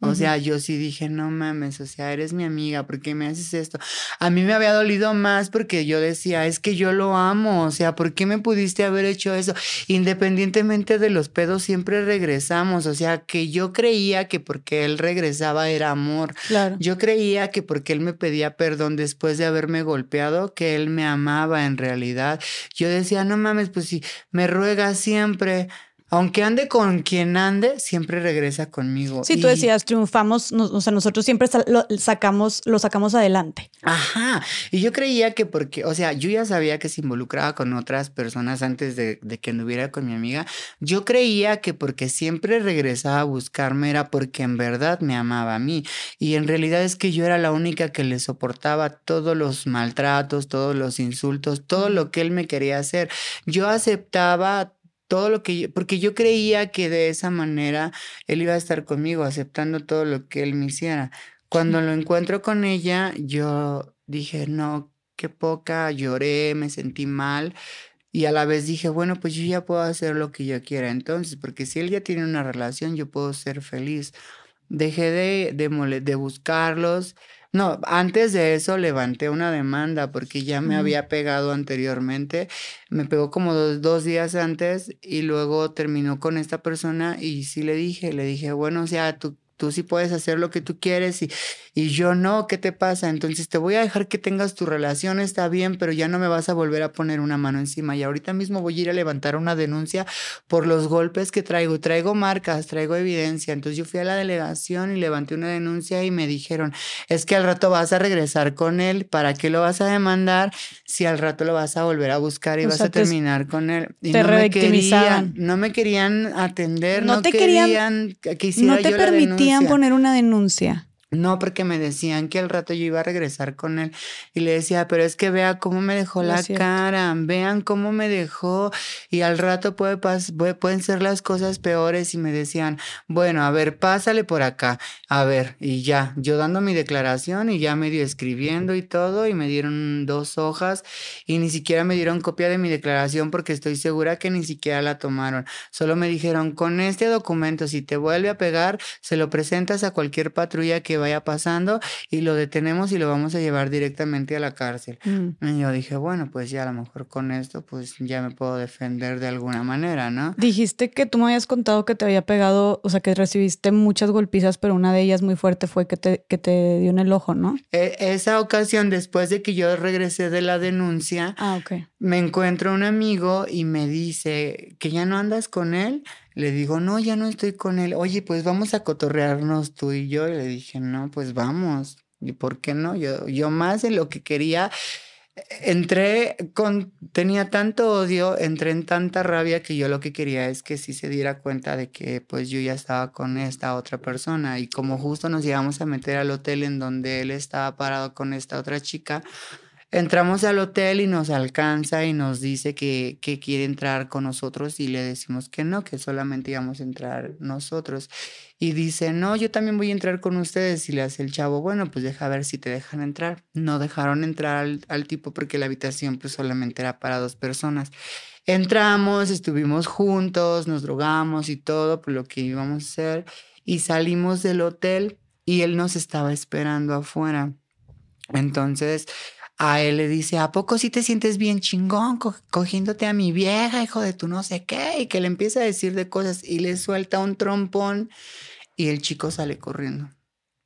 O sea, yo sí dije, no mames, o sea, eres mi amiga, ¿por qué me haces esto? A mí me había dolido más porque yo decía, es que yo lo amo, o sea, ¿por qué me pudiste haber hecho eso? Independientemente de los pedos, siempre regresamos, o sea, que yo creía que porque él regresaba era amor. Claro. Yo creía que porque él me pedía perdón después de haberme golpeado, que él me amaba en realidad. Yo decía, no mames, pues si me ruega siempre, aunque ande con quien ande, siempre regresa conmigo. Sí, tú decías, triunfamos, no- o sea, nosotros siempre lo sacamos, lo sacamos adelante. Ajá, y yo creía que porque, o sea, yo ya sabía que se involucraba con otras personas antes de, de que anduviera con mi amiga. Yo creía que porque siempre regresaba a buscarme era porque en verdad me amaba a mí. Y en realidad es que yo era la única que le soportaba todos los maltratos, todos los insultos, todo lo que él me quería hacer. Yo aceptaba todo lo que yo, porque yo creía que de esa manera él iba a estar conmigo, aceptando todo lo que él me hiciera. Cuando lo encuentro con ella, yo dije, no, qué poca, lloré, me sentí mal. Y a la vez dije, bueno, pues yo ya puedo hacer lo que yo quiera entonces, porque si él ya tiene una relación, yo puedo ser feliz. Dejé de, de, de buscarlos. No, antes de eso levanté una demanda porque ya me había pegado anteriormente. Me pegó como dos, dos días antes y luego terminó con esta persona y sí le dije, le dije, bueno, o sea, tú, tú sí puedes hacer lo que tú quieres y, y yo no, ¿qué te pasa? Entonces te voy a dejar que tengas tu relación, está bien, pero ya no me vas a volver a poner una mano encima. Y ahorita mismo voy a ir a levantar una denuncia por los golpes que traigo. Traigo marcas, traigo evidencia. Entonces yo fui a la delegación y levanté una denuncia y me dijeron, es que al rato vas a regresar con él, ¿para qué lo vas a demandar si al rato lo vas a volver a buscar y O vas sea, a te- terminar con él? Y te no me querían, no me querían atender, No no, te querían- querían que hiciera No te yo la denuncia. poner una denuncia. No, porque me decían que al rato yo iba a regresar con él y le decía, pero es que vea cómo me dejó No la cara, vean cómo me dejó y al rato puede pas- puede- pueden ser las cosas peores y me decían, bueno, a ver, pásale por acá, a ver, y ya, yo dando mi declaración y ya medio escribiendo y todo y me dieron dos hojas y ni siquiera me dieron copia de mi declaración porque estoy segura que ni siquiera la tomaron. Solo me dijeron, con este documento, si te vuelve a pegar, se lo presentas a cualquier patrulla que vaya pasando y lo detenemos y lo vamos a llevar directamente a la cárcel. Mm. Y yo dije, bueno, pues ya a lo mejor con esto, pues ya me puedo defender de alguna manera, ¿no? Dijiste que tú me habías contado que te había pegado, o sea, que recibiste muchas golpizas, pero una de ellas muy fuerte fue que te, que te dio en el ojo, ¿no? E- esa ocasión, después de que yo regresé de la denuncia, Ah, ok. me encuentro un amigo y me dice que ya no andas con él. Le digo, no, ya no estoy con él. Oye, pues vamos a cotorrearnos tú y yo. Y le dije, no, pues vamos. ¿Y por qué no? Yo, yo más de lo que quería. Entré con, tenía tanto odio, entré en tanta rabia que yo lo que quería es que sí se diera cuenta de que pues yo ya estaba con esta otra persona y como justo nos íbamos a meter al hotel en donde él estaba parado con esta otra chica, Entramos al hotel y nos alcanza y nos dice que, que quiere entrar con nosotros y le decimos que no, que solamente íbamos a entrar nosotros. Y dice, no, yo también voy a entrar con ustedes. Y le hace el chavo, bueno, pues deja ver si te dejan entrar. No dejaron entrar al, al tipo porque la habitación pues solamente era para dos personas. Entramos, estuvimos juntos, nos drogamos y todo por lo que íbamos a hacer. Y salimos del hotel y él nos estaba esperando afuera. Entonces a él le dice, ¿a poco sí te sientes bien chingón co cogiéndote a mi vieja, hijo de tu no sé qué? Y que le empieza a decir de cosas y le suelta un trompón y el chico sale corriendo.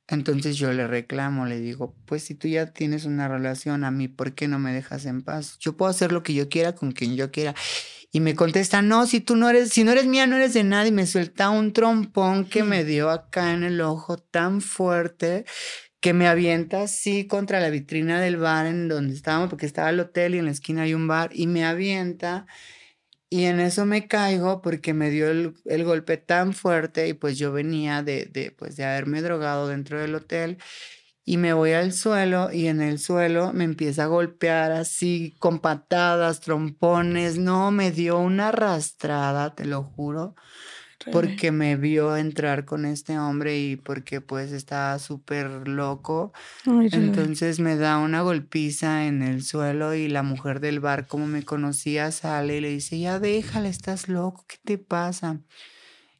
Entonces yo le reclamo, le digo, pues si tú ya tienes una relación a mí, ¿por qué no me dejas en paz? Yo puedo hacer lo que yo quiera con quien yo quiera. Y me contesta, no, si tú no eres, si no eres mía, no eres de nadie. Y me suelta un trompón que me dio acá en el ojo tan fuerte que me avienta así contra la vitrina del bar en donde estábamos, porque estaba el hotel y en la esquina hay un bar, y me avienta. Y en eso me caigo porque me dio el, el golpe tan fuerte y pues yo venía de, de, pues de haberme drogado dentro del hotel y me voy al suelo y en el suelo me empieza a golpear así con patadas, trompones. No, me dio una arrastrada, te lo juro, porque me vio entrar con este hombre y porque pues estaba súper loco. Entonces me da una golpiza en el suelo y la mujer del bar, como me conocía, sale y le dice, ya déjala, estás loco, ¿qué te pasa?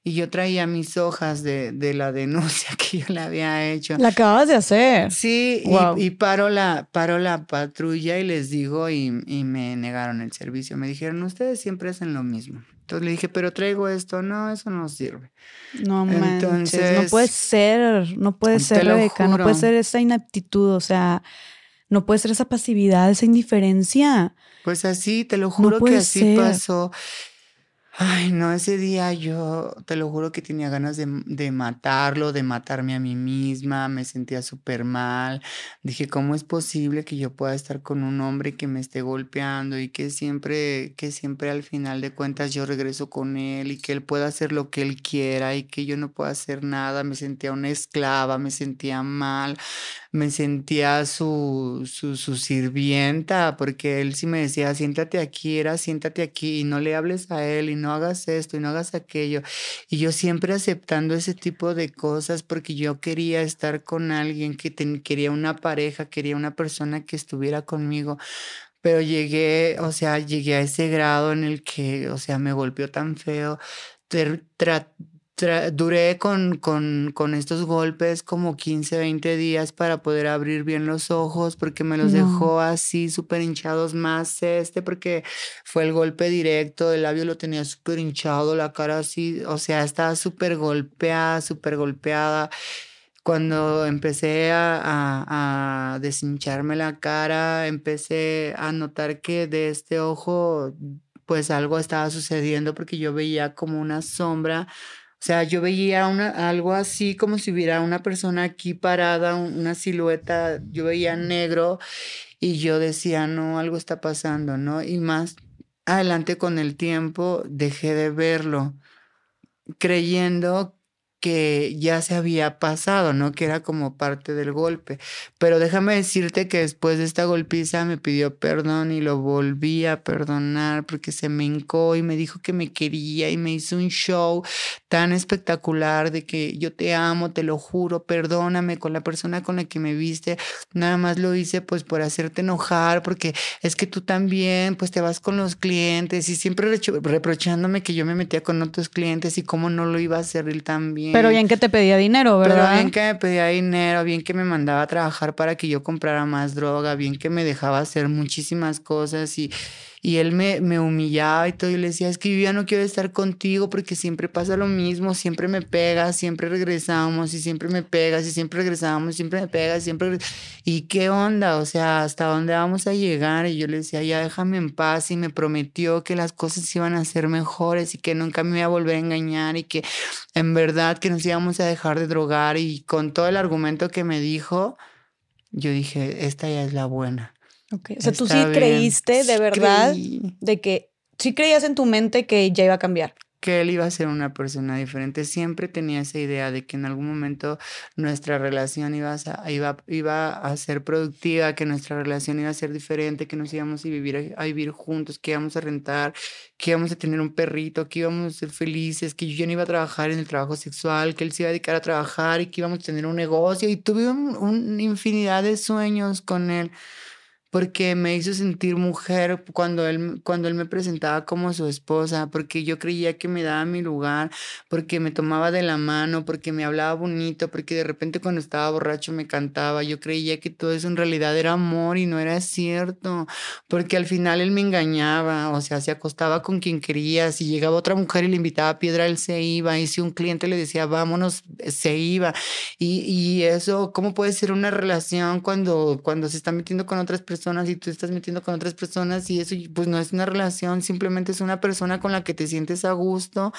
y yo traía mis hojas de, de, la denuncia que yo le había hecho. La acabas de hacer. Sí, y, paro, la, paro la patrulla y les digo y, y, me negaron el servicio. Me dijeron, ustedes siempre hacen lo mismo. Entonces le dije, pero traigo esto. No, eso no sirve. No Entonces, no puede ser, no puede ser, Rebeca, no puede ser esa inaptitud, o sea, no puede ser esa pasividad, esa indiferencia. Pues así, te lo juro que así pasó. Ay, no, ese día yo te lo juro que tenía ganas de, de matarlo, de matarme a mí misma, me sentía súper mal. Dije, ¿cómo es posible que yo pueda estar con un hombre que me esté golpeando y que siempre, que siempre al final de cuentas yo regreso con él y que él pueda hacer lo que él quiera y que yo no pueda hacer nada? Me sentía una esclava, me sentía mal, me sentía su, su, sirvienta, porque él sí me decía, siéntate aquí, era siéntate aquí y no le hables a él y no hagas esto y no hagas aquello. Y yo siempre aceptando ese tipo de cosas porque yo quería estar con alguien que quería una pareja, quería una persona que estuviera conmigo. Pero llegué, o sea, llegué a ese grado en el que, o sea, me golpeó tan feo duré con, con, con, estos golpes como 15, 20 días para poder abrir bien los ojos porque me los dejó así súper hinchados más este porque fue el golpe directo, el labio lo tenía súper hinchado, la cara así, o sea, estaba súper golpeada, súper golpeada. Cuando empecé a, a, a deshincharme la cara, empecé a notar que de este ojo pues algo estaba sucediendo porque yo veía como una sombra o sea, yo veía una, algo así como si hubiera una persona aquí parada, una silueta, yo veía negro y yo decía, no, algo está pasando, ¿no? Y más adelante con el tiempo dejé de verlo, creyendo que ya se había pasado, ¿no? Que era como parte del golpe. Pero déjame decirte que después de esta golpiza me pidió perdón y lo volví a perdonar porque se me hincó y me dijo que me quería y me hizo un show tan espectacular de que yo te amo, te lo juro, perdóname con la persona con la que me viste. Nada más lo hice pues por hacerte enojar porque es que tú también pues te vas con los clientes y siempre reprochándome que yo me metía con otros clientes y cómo no lo iba a hacer él también. Pero bien que te pedía dinero, ¿verdad? Pero bien que me pedía dinero, bien que me mandaba a trabajar para que yo comprara más droga, bien que me dejaba hacer muchísimas cosas y y él me, me humillaba y todo, y le decía, es que yo ya no quiero estar contigo porque siempre pasa lo mismo, siempre me pegas, siempre regresamos y siempre me pegas y siempre regresamos, siempre me pegas, siempre... ¿Y qué onda? O sea, ¿hasta dónde vamos a llegar? Y yo le decía, ya déjame en paz y me prometió que las cosas iban a ser mejores y que nunca me iba a volver a engañar y que en verdad que nos íbamos a dejar de drogar y con todo el argumento que me dijo, yo dije, esta ya es la buena. O sea, tú sí creíste de verdad de que sí creías en tu mente que ya iba a cambiar. Que él iba a ser una persona diferente. Siempre tenía esa idea de que en algún momento nuestra relación iba a, iba, iba a ser productiva, que nuestra relación iba a ser diferente, que nos íbamos a vivir, a vivir juntos, que íbamos a rentar, que íbamos a tener un perrito, que íbamos a ser felices, que yo ya no iba a trabajar en el trabajo sexual, que él se iba a dedicar a trabajar y que íbamos a tener un negocio. Y tuve una infinidad de sueños con él porque me hizo sentir mujer cuando él, cuando él me presentaba como su esposa, porque yo creía que me daba mi lugar, porque me tomaba de la mano, porque me hablaba bonito, porque de repente cuando estaba borracho me cantaba, yo creía que todo eso en realidad era amor y no era cierto, porque al final él me engañaba, o sea, se acostaba con quien quería, si llegaba otra mujer y le invitaba a piedra, él se iba, y si un cliente le decía, vámonos, se iba, y, y eso, ¿cómo puede ser una relación cuando, cuando se está metiendo con otras personas? Y tú estás metiendo con otras personas y eso pues no es una relación, simplemente es una persona con la que te sientes a gusto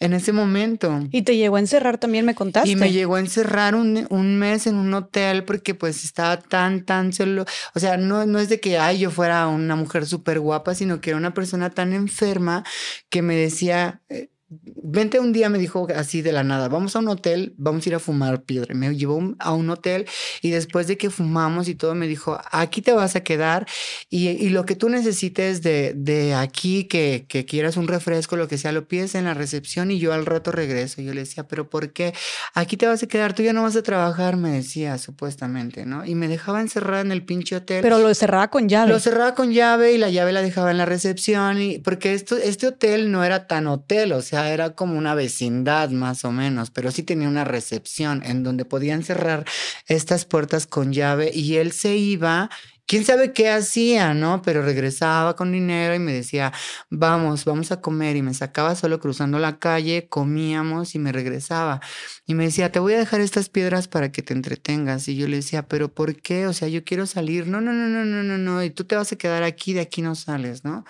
en ese momento. Y te llegó a encerrar también, me contaste. Y me llegó a encerrar un, un mes en un hotel porque pues estaba tan, tan solo, o sea, no, no es de que, ay, yo fuera una mujer súper guapa, sino que era una persona tan enferma que me decía, eh, vente un día, me dijo así de la nada, vamos a un hotel, vamos a ir a fumar piedra. Me llevó a un hotel y después de que fumamos y todo, me dijo, aquí te vas a quedar y, y lo que tú necesites de, de aquí, que, que, quieras un refresco, lo que sea, lo pides en la recepción y yo al rato regreso. Yo le decía, pero ¿por qué? Aquí te vas a quedar, tú ya no vas a trabajar, me decía supuestamente, ¿no? Y me dejaba encerrada en el pinche hotel. Pero lo cerraba con llave. Lo cerraba con llave y la llave la dejaba en la recepción y porque esto, este hotel no era tan hotel, o sea, era como una vecindad más o menos, pero sí tenía una recepción en donde podían cerrar estas puertas con llave y él se iba quién sabe qué hacía, ¿no? Pero regresaba con dinero y me decía, vamos, vamos a comer. Y me sacaba solo cruzando la calle, comíamos y me regresaba. Y me decía, te voy a dejar estas piedras para que te entretengas. Y yo le decía, pero ¿por qué? O sea, yo quiero salir. No, no, no, no, no, no, no. Y tú te vas a quedar aquí, de aquí no sales, ¿no?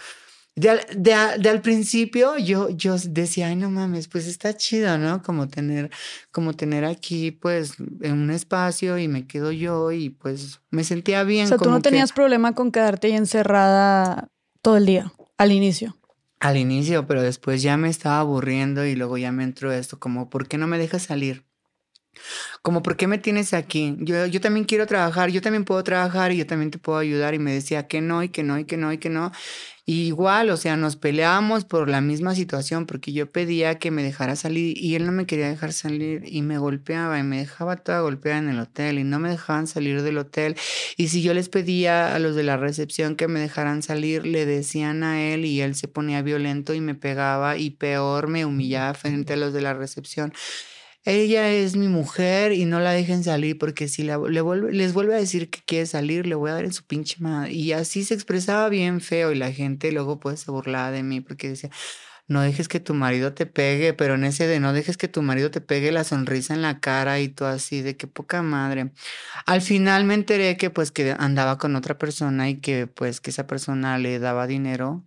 De al, de, de al, principio yo, yo decía, ay, no mames, pues está chido, ¿no? Como tener, como tener aquí, pues, en un espacio y me quedo yo y pues me sentía bien. O sea, tú no tenías que... problema con quedarte ahí encerrada todo el día, al inicio. Al inicio, pero después ya me estaba aburriendo y luego ya me entró esto, como, ¿por qué no me dejas salir? Como, ¿por qué me tienes aquí? Yo, yo también quiero trabajar, yo también puedo trabajar y yo también te puedo ayudar. Y me decía que no, y que no, y que no, y que no. Y igual, o sea, nos peleábamos por la misma situación, porque yo pedía que me dejara salir y él no me quería dejar salir y me golpeaba y me dejaba toda golpeada en el hotel y no me dejaban salir del hotel. Y si yo les pedía a los de la recepción que me dejaran salir, le decían a él y él se ponía violento y me pegaba y peor me humillaba frente a los de la recepción ella es mi mujer y no la dejen salir porque si la, le vuelve, les vuelve a decir que quiere salir, le voy a dar en su pinche madre. Y así se expresaba bien feo y la gente luego pues se burlaba de mí porque decía, no dejes que tu marido te pegue, pero en ese de no dejes que tu marido te pegue la sonrisa en la cara y todo así, de qué poca madre. Al final me enteré que pues que andaba con otra persona y que pues que esa persona le daba dinero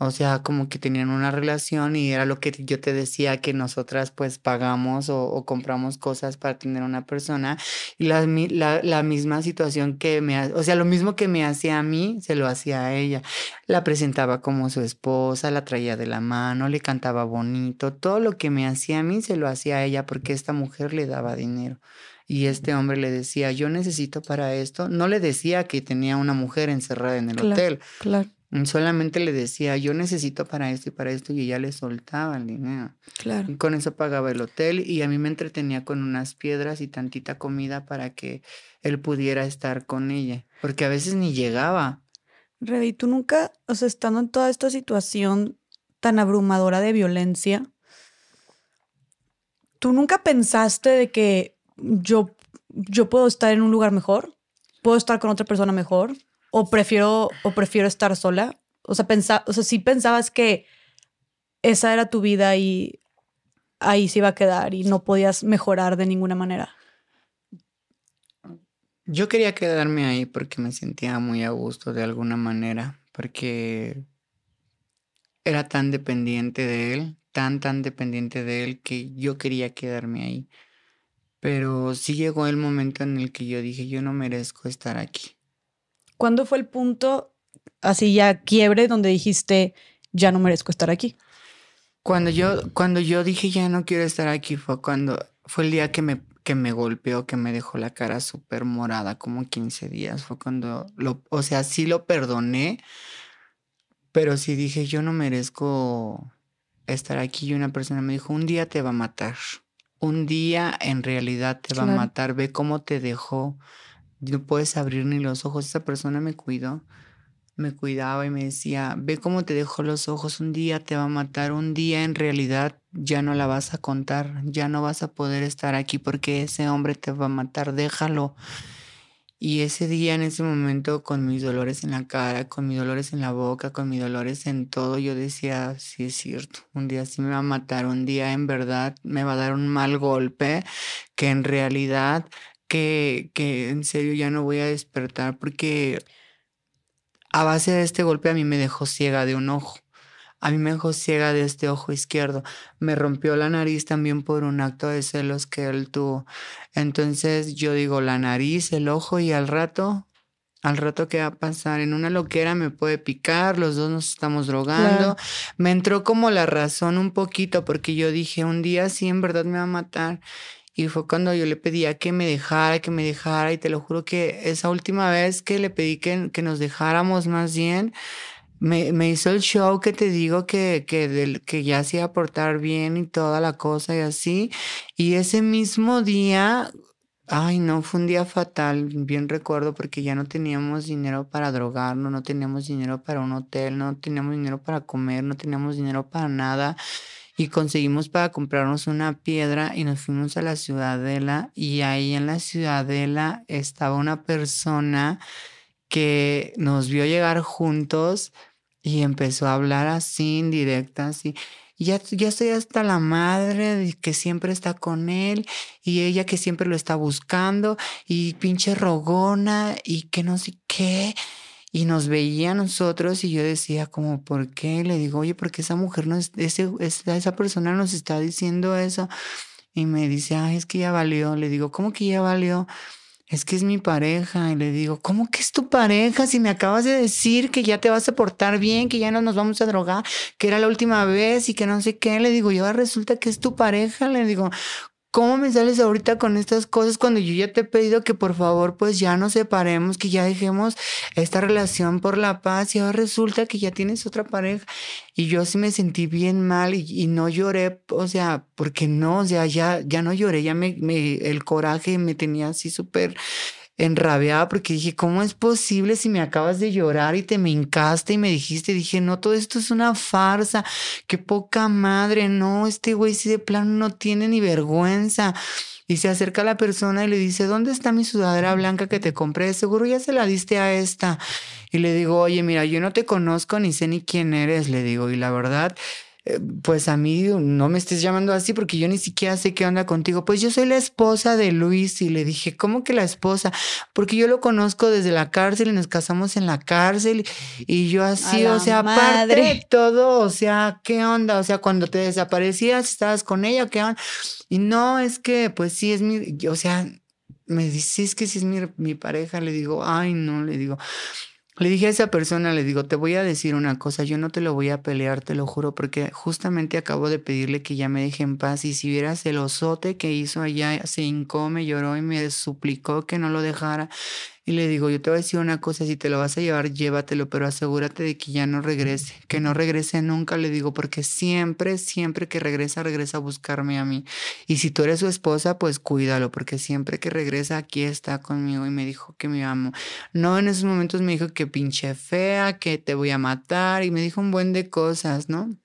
o sea, como que tenían una relación y era lo que yo te decía, que nosotras pues pagamos o, o compramos cosas para tener una persona. Y la, la, la, misma situación que me, o sea, lo mismo que me hacía a mí, se lo hacía a ella. La presentaba como su esposa, la traía de la mano, le cantaba bonito. Todo lo que me hacía a mí, se lo hacía a ella porque esta mujer le daba dinero. Y este hombre le decía, yo necesito para esto. No le decía que tenía una mujer encerrada en el claro, hotel. Claro. Solamente le decía, yo necesito para esto y para esto, y ella le soltaba el dinero. Claro. Y con eso pagaba el hotel y a mí me entretenía con unas piedras y tantita comida para que él pudiera estar con ella, porque a veces ni llegaba. Rey, ¿tú nunca, o sea, estando en toda esta situación tan abrumadora de violencia, tú nunca pensaste de que yo, yo puedo estar en un lugar mejor? ¿Puedo estar con otra persona mejor? O prefiero, o prefiero estar sola. O sea, o sea, si pensabas que esa era tu vida y ahí se iba a quedar y no podías mejorar de ninguna manera. Yo quería quedarme ahí porque me sentía muy a gusto de alguna manera, porque era tan dependiente de él, tan, tan dependiente de él que yo quería quedarme ahí. Pero sí llegó el momento en el que yo dije, yo no merezco estar aquí. ¿Cuándo fue el punto así ya quiebre donde dijiste, ya no merezco estar aquí? Cuando yo, cuando yo dije ya no quiero estar aquí fue cuando fue el día que me, que me golpeó, que me dejó la cara súper morada, como 15 días. Fue cuando lo, o sea, sí lo perdoné, pero sí dije yo no merezco estar aquí. Y una persona me dijo, un día te va a matar. Un día en realidad te va claro. a matar. Ve cómo te dejó no puedes abrir ni los ojos. Esa persona me cuidó, me cuidaba y me decía, ve cómo te dejó los ojos, un día te va a matar, un día en realidad ya no la vas a contar, ya no vas a poder estar aquí porque ese hombre te va a matar, déjalo. Y ese día, en ese momento, con mis dolores en la cara, con mis dolores en la boca, con mis dolores en todo, yo decía, sí es cierto, un día sí me va a matar, un día en verdad me va a dar un mal golpe, que en realidad que, que en serio ya no voy a despertar porque a base de este golpe a mí me dejó ciega de un ojo. A mí me dejó ciega de este ojo izquierdo. Me rompió la nariz también por un acto de celos que él tuvo. Entonces yo digo la nariz, el ojo y al rato al rato qué va a pasar, en una loquera me puede picar, los dos nos estamos drogando. Me entró como la razón un poquito porque yo dije, un día sí en verdad me va a matar. Y fue cuando yo le pedía que me dejara, que me dejara, y te lo juro que esa última vez que le pedí que, que nos dejáramos más bien, me, me, hizo el show que te digo que, que, del, que ya se iba a portar bien y toda la cosa y así. Y ese mismo día Ay, no, fue un día fatal, bien recuerdo, porque ya no teníamos dinero para drogarnos, no teníamos dinero para un hotel, no teníamos dinero para comer, no teníamos dinero para nada. Y conseguimos para comprarnos una piedra y nos fuimos a la ciudadela y ahí en la ciudadela estaba una persona que nos vio llegar juntos y empezó a hablar así, indirecta, así ya, ya estoy hasta la madre que siempre está con él y ella que siempre lo está buscando y pinche rogona y que no sé qué. Y nos veía a nosotros y yo decía como, ¿por qué? Le digo, oye, porque esa mujer, no es, ese, esa persona nos está diciendo eso. Y me dice, ay, es que ya valió. Le digo, ¿cómo que ya valió? es que es mi pareja. Y le digo, ¿cómo que es tu pareja? Si me acabas de decir que ya te vas a portar bien, que ya no nos vamos a drogar, que era la última vez y que no sé qué. Le digo, yo resulta que es tu pareja. Le digo, ¿Cómo me sales ahorita con estas cosas cuando yo ya te he pedido que por favor pues ya nos separemos, que ya dejemos esta relación por la paz y ahora resulta que ya tienes otra pareja? Y yo sí me sentí bien mal y, no lloré, o sea, porque no, o sea, ya, ya no lloré, ya me, me el coraje me tenía así súper enrabiada porque dije, ¿cómo es posible si me acabas de llorar y te me hincaste y me dijiste, dije, no, todo esto es una farsa, qué poca madre, no, este güey si de plano no tiene ni vergüenza. Y se acerca a la persona y le dice, ¿dónde está mi sudadera blanca que te compré? Seguro ya se la diste a esta. Y le digo, oye, mira, yo no te conozco ni sé ni quién eres, le digo, y la verdad, eh, pues a mí no me estés llamando así porque yo ni siquiera sé qué onda contigo. Pues yo soy la esposa de Luis y le dije, ¿cómo que la esposa? Porque yo lo conozco desde la cárcel y nos casamos en la cárcel y yo así, o sea, aparte de todo, o sea, ¿qué onda? O sea, cuando te desaparecías, estabas con ella, ¿qué onda? Y no, es que, pues sí, es mi, o sea, me dices que si es mi, mi pareja, le digo, ay, no, le digo, le dije a esa persona, le digo, te voy a decir una cosa, yo no te lo voy a pelear, te lo juro, porque justamente acabo de pedirle que ya me deje en paz y si vieras el osote que hizo allá, se hincó, me lloró y me suplicó que no lo dejara. Y le digo, yo te voy a decir una cosa, si te lo vas a llevar, llévatelo, pero asegúrate de que ya no regrese, que no regrese nunca, le digo, porque siempre, siempre que regresa, regresa a buscarme a mí. Y si tú eres su esposa, pues cuídalo, porque siempre que regresa aquí está conmigo y me dijo que me amo. No, en esos momentos me dijo que pinche fea, que te voy a matar y me dijo un buen de cosas, ¿no?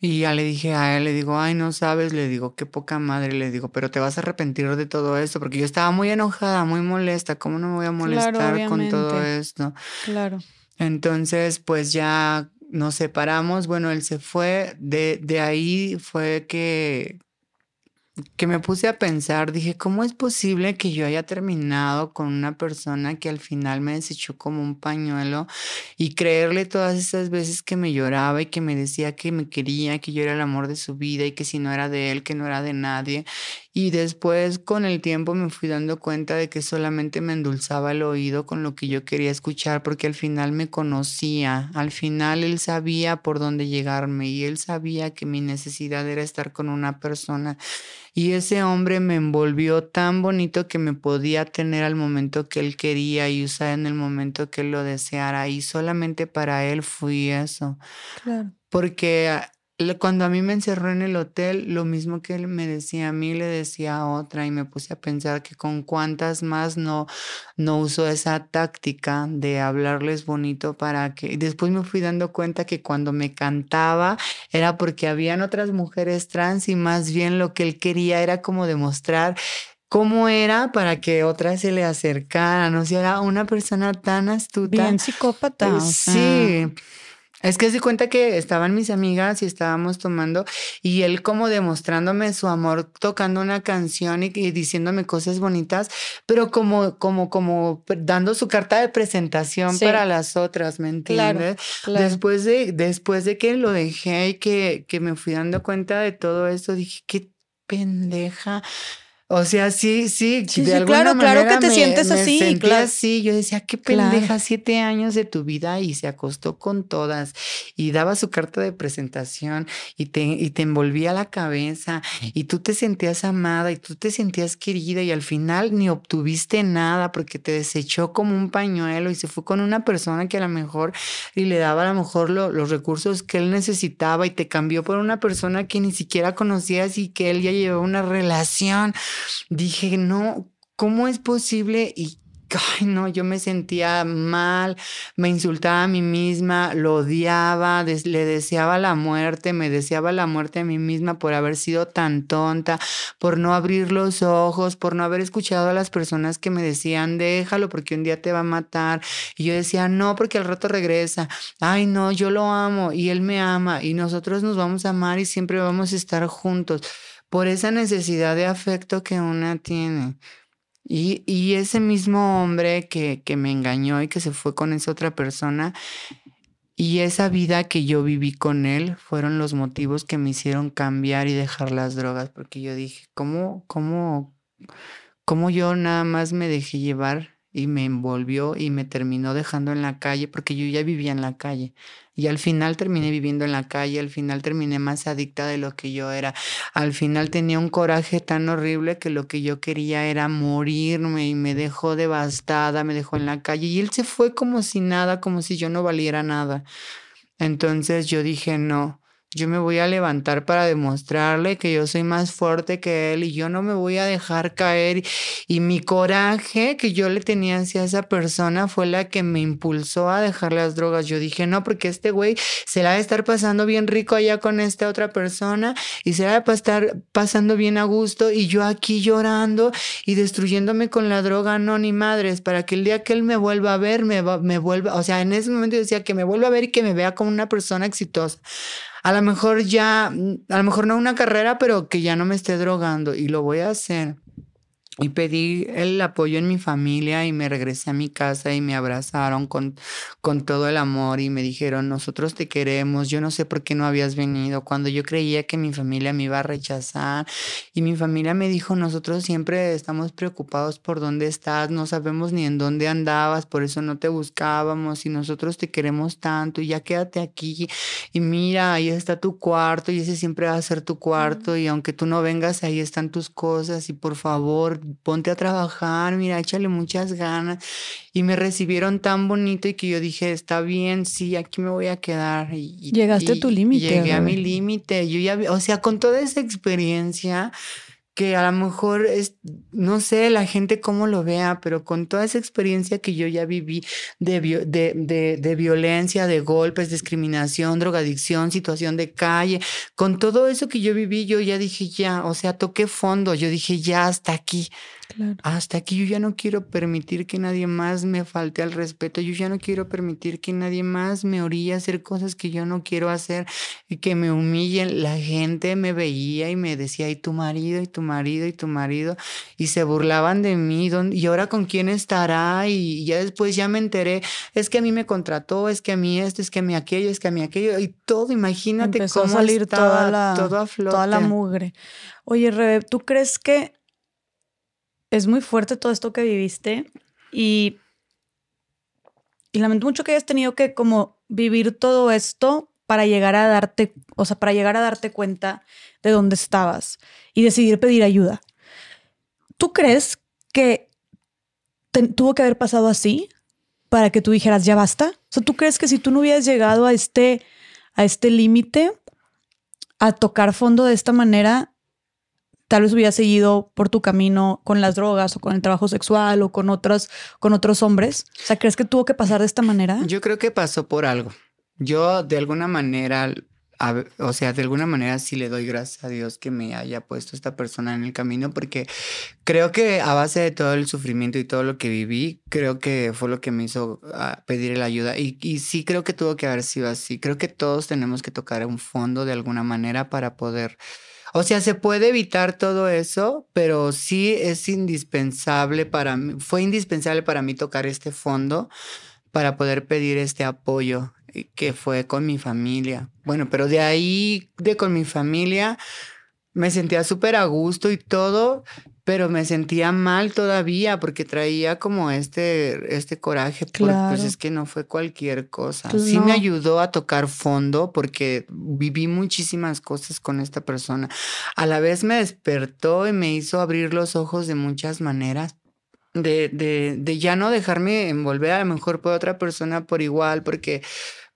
Y ya le dije a él, le digo, ay, no sabes, le digo, qué poca madre, le digo, pero te vas a arrepentir de todo esto, porque yo estaba muy enojada, muy molesta, ¿cómo no me voy a molestar con todo esto? Claro. Entonces, pues ya nos separamos, bueno, él se fue, de, de ahí fue que, que me puse a pensar, dije, ¿cómo es posible que yo haya terminado con una persona que al final me desechó como un pañuelo y creerle todas esas veces que me lloraba y que me decía que me quería, que yo era el amor de su vida y que si no era de él, que no era de nadie? Y después con el tiempo me fui dando cuenta de que solamente me endulzaba el oído con lo que yo quería escuchar porque al final me conocía, al final él sabía por dónde llegarme y él sabía que mi necesidad era estar con una persona. Y ese hombre me envolvió tan bonito que me podía tener al momento que él quería y usar en el momento que él lo deseara. Y solamente para él fui eso. Claro. Porque cuando a mí me encerró en el hotel, lo mismo que él me decía a mí, le decía a otra y me puse a pensar que con cuántas más no, no uso esa táctica de hablarles bonito para que... Después me fui dando cuenta que cuando me cantaba era porque habían otras mujeres trans y más bien lo que él quería era como demostrar cómo era para que otras se le acercaran. O sea, era una persona tan astuta. Bien psicópata. sí. Es que se cuenta que estaban mis amigas y estábamos tomando y él como demostrándome su amor tocando una canción y, diciéndome cosas bonitas, pero como como como dando su carta de presentación para las otras, ¿me entiendes? Después de después de que lo dejé y que que me fui dando cuenta de todo eso, dije, qué pendeja O sea, sí, sí, Sí, de sí, alguna claro, claro que manera te me- sientes me así, sentía claro. así. Yo decía, qué Claro. pendeja, siete años de tu vida y se acostó con todas y daba su carta de presentación y te, y te envolvía la cabeza y tú te sentías amada y tú te sentías querida y al final ni obtuviste nada porque te desechó como un pañuelo y se fue con una persona que a lo mejor y le daba a lo mejor lo- los recursos que él necesitaba y te cambió por una persona que ni siquiera conocías y que él ya llevaba una relación. Dije, no, ¿cómo es posible? Y Ay, no, yo me sentía mal, me insultaba a mí misma, lo odiaba, le deseaba la muerte, me deseaba la muerte a mí misma por haber sido tan tonta, por no abrir los ojos, por no haber escuchado a las personas que me decían, déjalo porque un día te va a matar. Y yo decía, no, porque al rato regresa. Ay, no, yo lo amo y él me ama y nosotros nos vamos a amar y siempre vamos a estar juntos por esa necesidad de afecto que una tiene. Y, y ese mismo hombre que, que me engañó y que se fue con esa otra persona, y esa vida que yo viví con él fueron los motivos que me hicieron cambiar y dejar las drogas, porque yo dije, ¿cómo, cómo, cómo yo nada más me dejé llevar y me envolvió y me terminó dejando en la calle, porque yo ya vivía en la calle. Y al final terminé viviendo en la calle, al final terminé más adicta de lo que yo era. Al final tenía un coraje tan horrible que lo que yo quería era morirme y me dejó devastada, me dejó en la calle y él se fue como si nada, como si yo no valiera nada. Entonces yo dije, no, yo me voy a levantar para demostrarle que yo soy más fuerte que él y yo no me voy a dejar caer. Y mi coraje que yo le tenía hacia esa persona fue la que me impulsó a dejar las drogas. Yo dije, no, porque este güey se la va a estar pasando bien rico allá con esta otra persona y se la va a estar pasando bien a gusto y yo aquí llorando y destruyéndome con la droga, no, ni madres, para que el día que él me vuelva a ver, me, me vuelva, o sea, en ese momento yo decía que me vuelva a ver y que me vea como una persona exitosa. A lo mejor ya, mm, a lo mejor no una carrera, pero que ya no me esté drogando y lo voy a hacer. Y pedí el apoyo en mi familia y me regresé a mi casa y me abrazaron con, con todo el amor y me dijeron, nosotros te queremos, yo no sé por qué no habías venido, cuando yo creía que mi familia me iba a rechazar y mi familia me dijo, nosotros siempre estamos preocupados por dónde estás, no sabemos ni en dónde andabas, por eso no te buscábamos y nosotros te queremos tanto y ya quédate aquí y mira, ahí está tu cuarto y ese siempre va a ser tu cuarto y aunque tú no vengas, ahí están tus cosas y por favor, ponte a trabajar, mira, échale muchas ganas. Y me recibieron tan bonito y que yo dije, está bien, sí, aquí me voy a quedar. Y, y- Llegaste a tu límite, Llegué a mi límite. Yo ya, o sea, con toda esa experiencia que a lo mejor es, no sé, la gente cómo lo vea, pero con toda esa experiencia que yo ya viví de, de, de, de violencia, de golpes, discriminación, drogadicción, situación de calle, con todo eso que yo viví, yo ya dije, ya, o sea, toqué fondo, yo dije, ya hasta aquí, Claro. hasta aquí yo ya no quiero permitir que nadie más me falte al respeto, yo ya no quiero permitir que nadie más me orille a hacer cosas que yo no quiero hacer y que me humillen. La gente me veía y me decía, y tu marido, y tu marido, y tu marido, y se burlaban de mí, ¿dónde- y ahora con quién estará, y ya después ya me enteré, es que a mí me contrató, es que a mí esto, es que a mí aquello, es que a mí aquello, y todo, imagínate Empezó a cómo salir estaba toda la, todo a flote. toda la mugre. Oye, Rebe, ¿tú crees que es muy fuerte todo esto que viviste? Y, y lamento mucho que hayas tenido que como vivir todo esto para llegar a darte, o sea, para llegar a darte cuenta de dónde estabas y decidir pedir ayuda. ¿Tú crees que tuvo que haber pasado así para que tú dijeras ya basta? O sea, ¿tú crees que si tú no hubieras llegado a este, a este límite, a tocar fondo de esta manera, tal vez hubieras seguido por tu camino con las drogas o con el trabajo sexual o con otros, con otros hombres? O sea, ¿crees que tuvo que pasar de esta manera? Yo creo que pasó por algo. Yo de alguna manera, o sea, de alguna manera sí le doy gracias a Dios que me haya puesto esta persona en el camino porque creo que a base de todo el sufrimiento y todo lo que viví, creo que fue lo que me hizo ah, pedir la ayuda. Y, y sí creo que tuvo que haber sido así. Creo que todos tenemos que tocar un fondo de alguna manera para poder... O sea, se puede evitar todo eso, pero sí es indispensable para mí, fue indispensable para mí tocar este fondo para poder pedir este apoyo eh, que fue con mi familia. Bueno, pero de ahí, de con mi familia, me sentía súper a gusto y todo, pero me sentía mal todavía porque traía como este, este coraje, pues Claro. es que no fue cualquier cosa. Pues Sí me ayudó a tocar fondo porque viví muchísimas cosas con esta persona. A la vez me despertó y me hizo abrir los ojos de muchas maneras. De, de, de ya no dejarme envolver a lo mejor por otra persona por igual, porque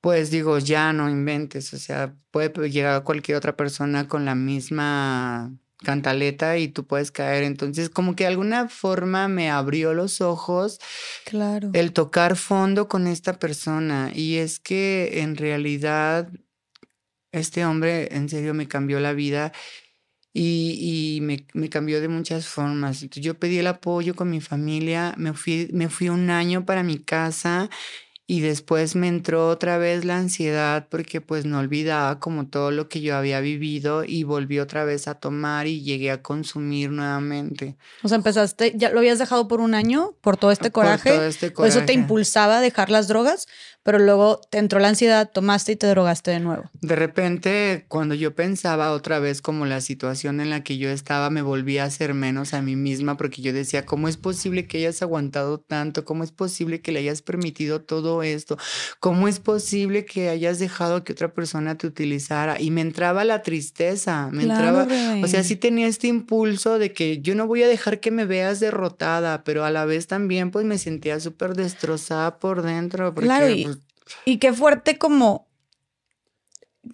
pues digo, ya no inventes, o sea, puede llegar cualquier otra persona con la misma cantaleta y tú puedes caer. Entonces, como que de alguna forma me abrió los ojos Claro. el tocar fondo con esta persona. Y es que en realidad este hombre en serio me cambió la vida y, y me, me cambió de muchas formas. Entonces, yo pedí el apoyo con mi familia, me fui, me fui un año para mi casa y después me entró otra vez la ansiedad porque pues no olvidaba como todo lo que yo había vivido y volví otra vez a tomar y llegué a consumir nuevamente. O sea, empezaste, ya lo habías dejado por un año por todo este Por coraje. todo este Por eso te coraje. impulsaba a dejar las drogas, pero luego te entró la ansiedad, tomaste y te drogaste de nuevo. De repente, cuando yo pensaba otra vez como la situación en la que yo estaba, me volví a hacer menos a mí misma porque yo decía, ¿cómo es posible que hayas aguantado tanto? ¿Cómo es posible que le hayas permitido todo esto? ¿Cómo es posible que hayas dejado que otra persona te utilizara? Y me entraba la tristeza, me Claro, entraba, o sea, sí tenía este impulso de que yo no voy a dejar que me veas derrotada, pero a la vez también pues me sentía súper destrozada por dentro. Porque, Claro, y- Y qué fuerte como...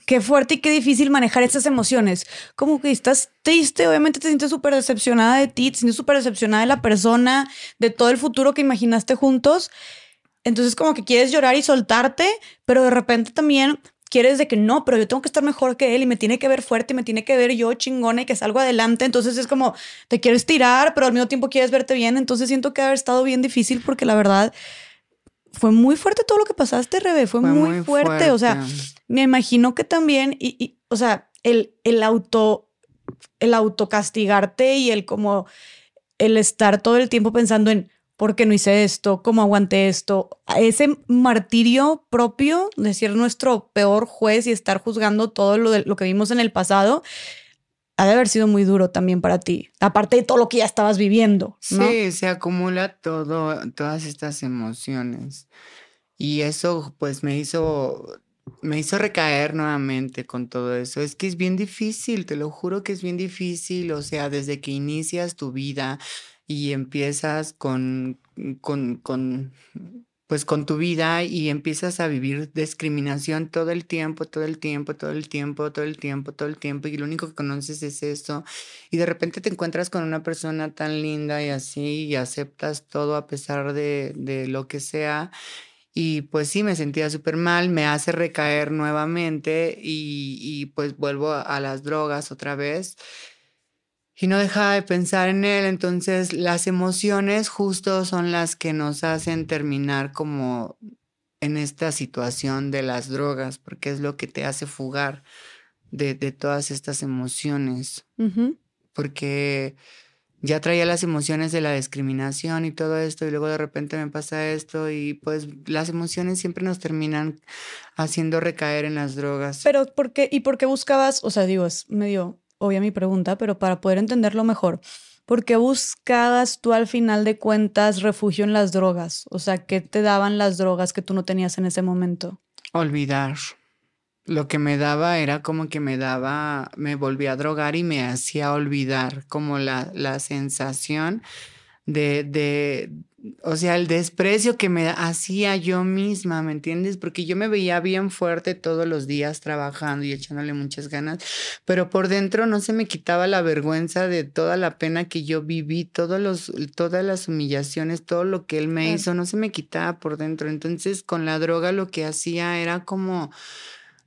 Qué fuerte y qué difícil manejar estas emociones. Como que estás triste, obviamente te sientes súper decepcionada de ti, te sientes súper decepcionada de la persona, de todo el futuro que imaginaste juntos. Entonces como que quieres llorar y soltarte, pero de repente también quieres de que no, pero yo tengo que estar mejor que él y me tiene que ver fuerte y me tiene que ver yo chingona y que salgo adelante. Entonces es como te quieres tirar, pero al mismo tiempo quieres verte bien. Entonces siento que ha haber estado bien difícil porque la verdad fue muy fuerte todo lo que pasaste, Rebe. Fue, fue muy, fuerte. O sea, me imagino que también, y, y, o sea, el, el auto, el autocastigarte y el como el estar todo el tiempo pensando en por qué no hice esto, cómo aguanté esto, ese martirio propio de ser nuestro peor juez y estar juzgando todo lo, de, lo que vimos en el pasado, ha de haber sido muy duro también para ti, aparte de todo lo que ya estabas viviendo. Sí, se acumula todo, todas estas emociones. Y eso pues me hizo, me hizo recaer nuevamente con todo eso. Es que es bien difícil, te lo juro que es bien difícil. O sea, desde que inicias tu vida y empiezas con, con, con pues con tu vida y empiezas a vivir discriminación todo el tiempo, todo el tiempo, todo el tiempo, todo el tiempo, todo el tiempo, y lo único que conoces es eso, y de repente te encuentras con una persona tan linda y así, y aceptas todo a pesar de, de lo que sea, y pues sí, me sentía súper mal, me hace recaer nuevamente y, y pues vuelvo a, a las drogas otra vez y no dejaba de pensar en él. Entonces las emociones justo son las que nos hacen terminar como en esta situación de las drogas, porque es lo que te hace fugar de, de todas estas emociones, porque ya traía las emociones de la discriminación y todo esto y luego de repente me pasa esto y pues las emociones siempre nos terminan haciendo recaer en las drogas. Pero ¿por qué? ¿Y por qué buscabas? O sea, digo, es medio obvia mi pregunta, pero para poder entenderlo mejor, ¿por qué buscabas tú al final de cuentas refugio en las drogas? O sea, ¿qué te daban las drogas que tú no tenías en ese momento? olvidar. Lo que me daba era como que me daba, me volvía a drogar y me hacía olvidar como la, la sensación de, de, o sea, el desprecio que me hacía yo misma, ¿me entiendes? Porque yo me veía bien fuerte todos los días trabajando y echándole muchas ganas, pero por dentro no se me quitaba la vergüenza de toda la pena que yo viví, todos los, todas las humillaciones, todo lo que él me hizo, no se me quitaba por dentro. Entonces, con la droga lo que hacía era como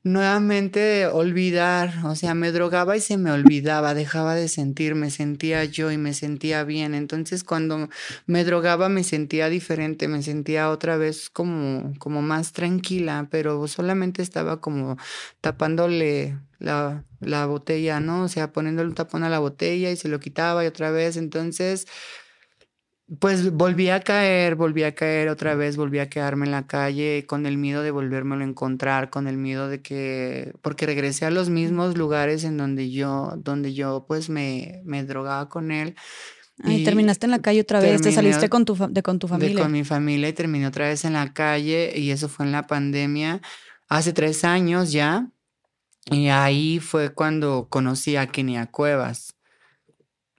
nuevamente olvidar, o sea, me drogaba y se me olvidaba, dejaba de sentir, me sentía yo y me sentía bien. Entonces, cuando me drogaba me sentía diferente, me sentía otra vez como, como más tranquila, pero solamente estaba como tapándole la, la botella, ¿no? O sea, poniéndole un tapón a la botella y se lo quitaba y otra vez. Entonces, pues volví a caer, volví a caer otra vez, volví a quedarme en la calle con el miedo de volvérmelo a encontrar, con el miedo de que, porque regresé a los mismos lugares en donde yo, donde yo pues me, me drogaba con él y terminaste en la calle otra vez, te saliste con tu, de, con tu familia. con mi familia y terminé otra vez en la calle y eso fue en la pandemia hace tres años ya. Y ahí fue cuando conocí a Kenia Cuevas.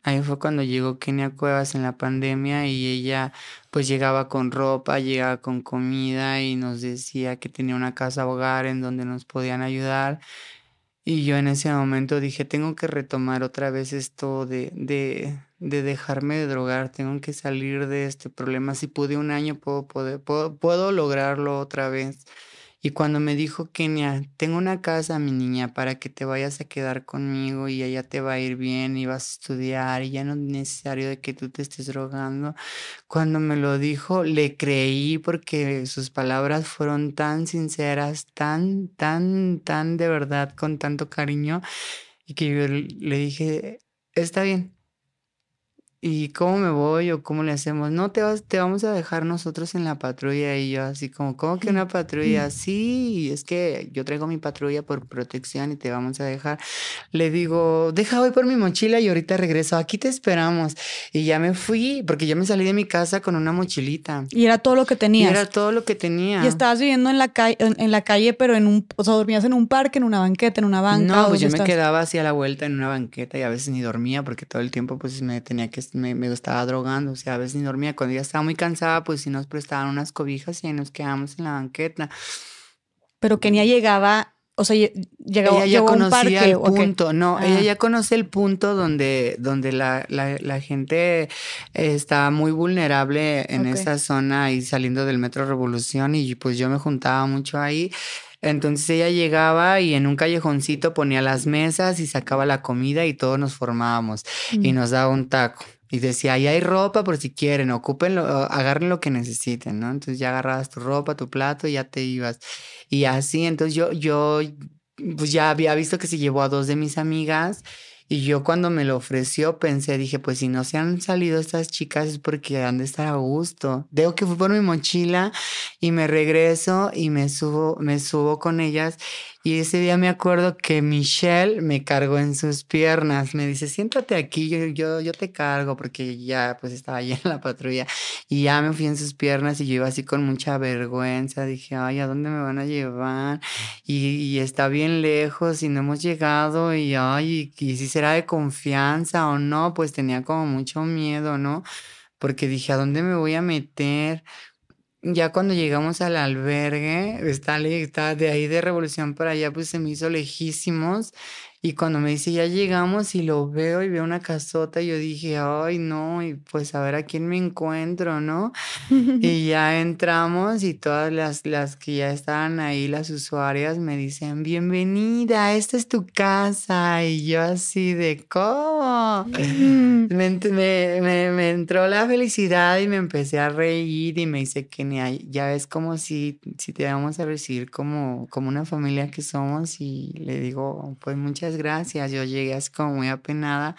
Ahí fue cuando llegó Kenia Cuevas en la pandemia y ella pues llegaba con ropa, llegaba con comida y nos decía que tenía una casa hogar en donde nos podían ayudar. Y yo en ese momento dije, tengo que retomar otra vez esto de, de, de dejarme de drogar, tengo que salir de este problema. Si pude un año, puedo, poder, puedo, puedo lograrlo otra vez. Y cuando me dijo Kenia, tengo una casa, mi niña, para que te vayas a quedar conmigo y allá te va a ir bien y vas a estudiar y ya no es necesario de que tú te estés drogando. Cuando me lo dijo, le creí porque sus palabras fueron tan sinceras, tan, tan, tan de verdad, con tanto cariño, y que yo le dije, está bien, ¿y cómo me voy o cómo le hacemos? No, te, vas, te vamos a dejar nosotros en la patrulla y yo así como, ¿cómo que una patrulla? Sí, es que yo traigo mi patrulla por protección y te vamos a dejar. Le digo, deja voy por mi mochila y ahorita regreso, aquí te esperamos. Y ya me fui porque yo me salí de mi casa con una mochilita. Y era todo lo que tenías. Y era todo lo que tenía. Y estabas viviendo en la calle, en, la calle, pero en un, o sea, dormías en un parque, en una banqueta, en una banca. No, pues yo me quedaba así a la vuelta en una banqueta y a veces ni dormía porque todo el tiempo pues me tenía que me, me estaba drogando, o sea, a veces ni dormía. Cuando ya estaba muy cansada, pues sí nos prestaban unas cobijas y ahí nos quedamos en la banqueta. Pero Kenia llegaba, o sea, llegaba ella ya conocía el punto, no, ella ah. ya conoce el punto donde, donde la, la, gente está muy vulnerable en esa zona y saliendo del Metro Revolución y pues yo me juntaba mucho ahí. Entonces ella llegaba y en un callejoncito ponía las mesas y sacaba la comida y todos nos formábamos y nos daba un taco. Y decía, ahí hay ropa por si quieren, ocúpenlo, agarren lo que necesiten, ¿no? Entonces ya agarrabas tu ropa, tu plato y ya te ibas. Y así, entonces yo, yo, pues ya había visto que se llevó a dos de mis amigas y yo cuando me lo ofreció pensé, dije, pues si no se han salido estas chicas es porque han de estar a gusto. Debo que fui por mi mochila y me regreso y me subo, me subo con ellas y ese día me acuerdo que Michelle me cargó en sus piernas. Me dice, siéntate aquí, yo, yo, yo te cargo, porque ya pues estaba ahí en la patrulla. Y ya me fui en sus piernas y yo iba así con mucha vergüenza. Dije, ay, ¿a dónde me van a llevar? Y, está bien lejos y no hemos llegado. Y ay, y, y si será de confianza o no, pues tenía como mucho miedo, ¿no? Porque dije, ¿a dónde me voy a meter? Ya cuando llegamos al albergue, está, está de ahí de Revolución para allá, pues se me hizo lejísimos y cuando me dice, ya llegamos y lo veo y veo una casota, yo dije, ay, no, y pues a ver a quién me encuentro, ¿no? y ya entramos y todas las, las que ya estaban ahí, las usuarias, me dicen, bienvenida, esta es tu casa. Y yo así de, ¿cómo? me, me, me, entró la felicidad y me empecé a reír y me dice, que ya es como si, si te vamos a recibir como, como una familia que somos y le digo, pues muchas gracias. Yo llegué así como muy apenada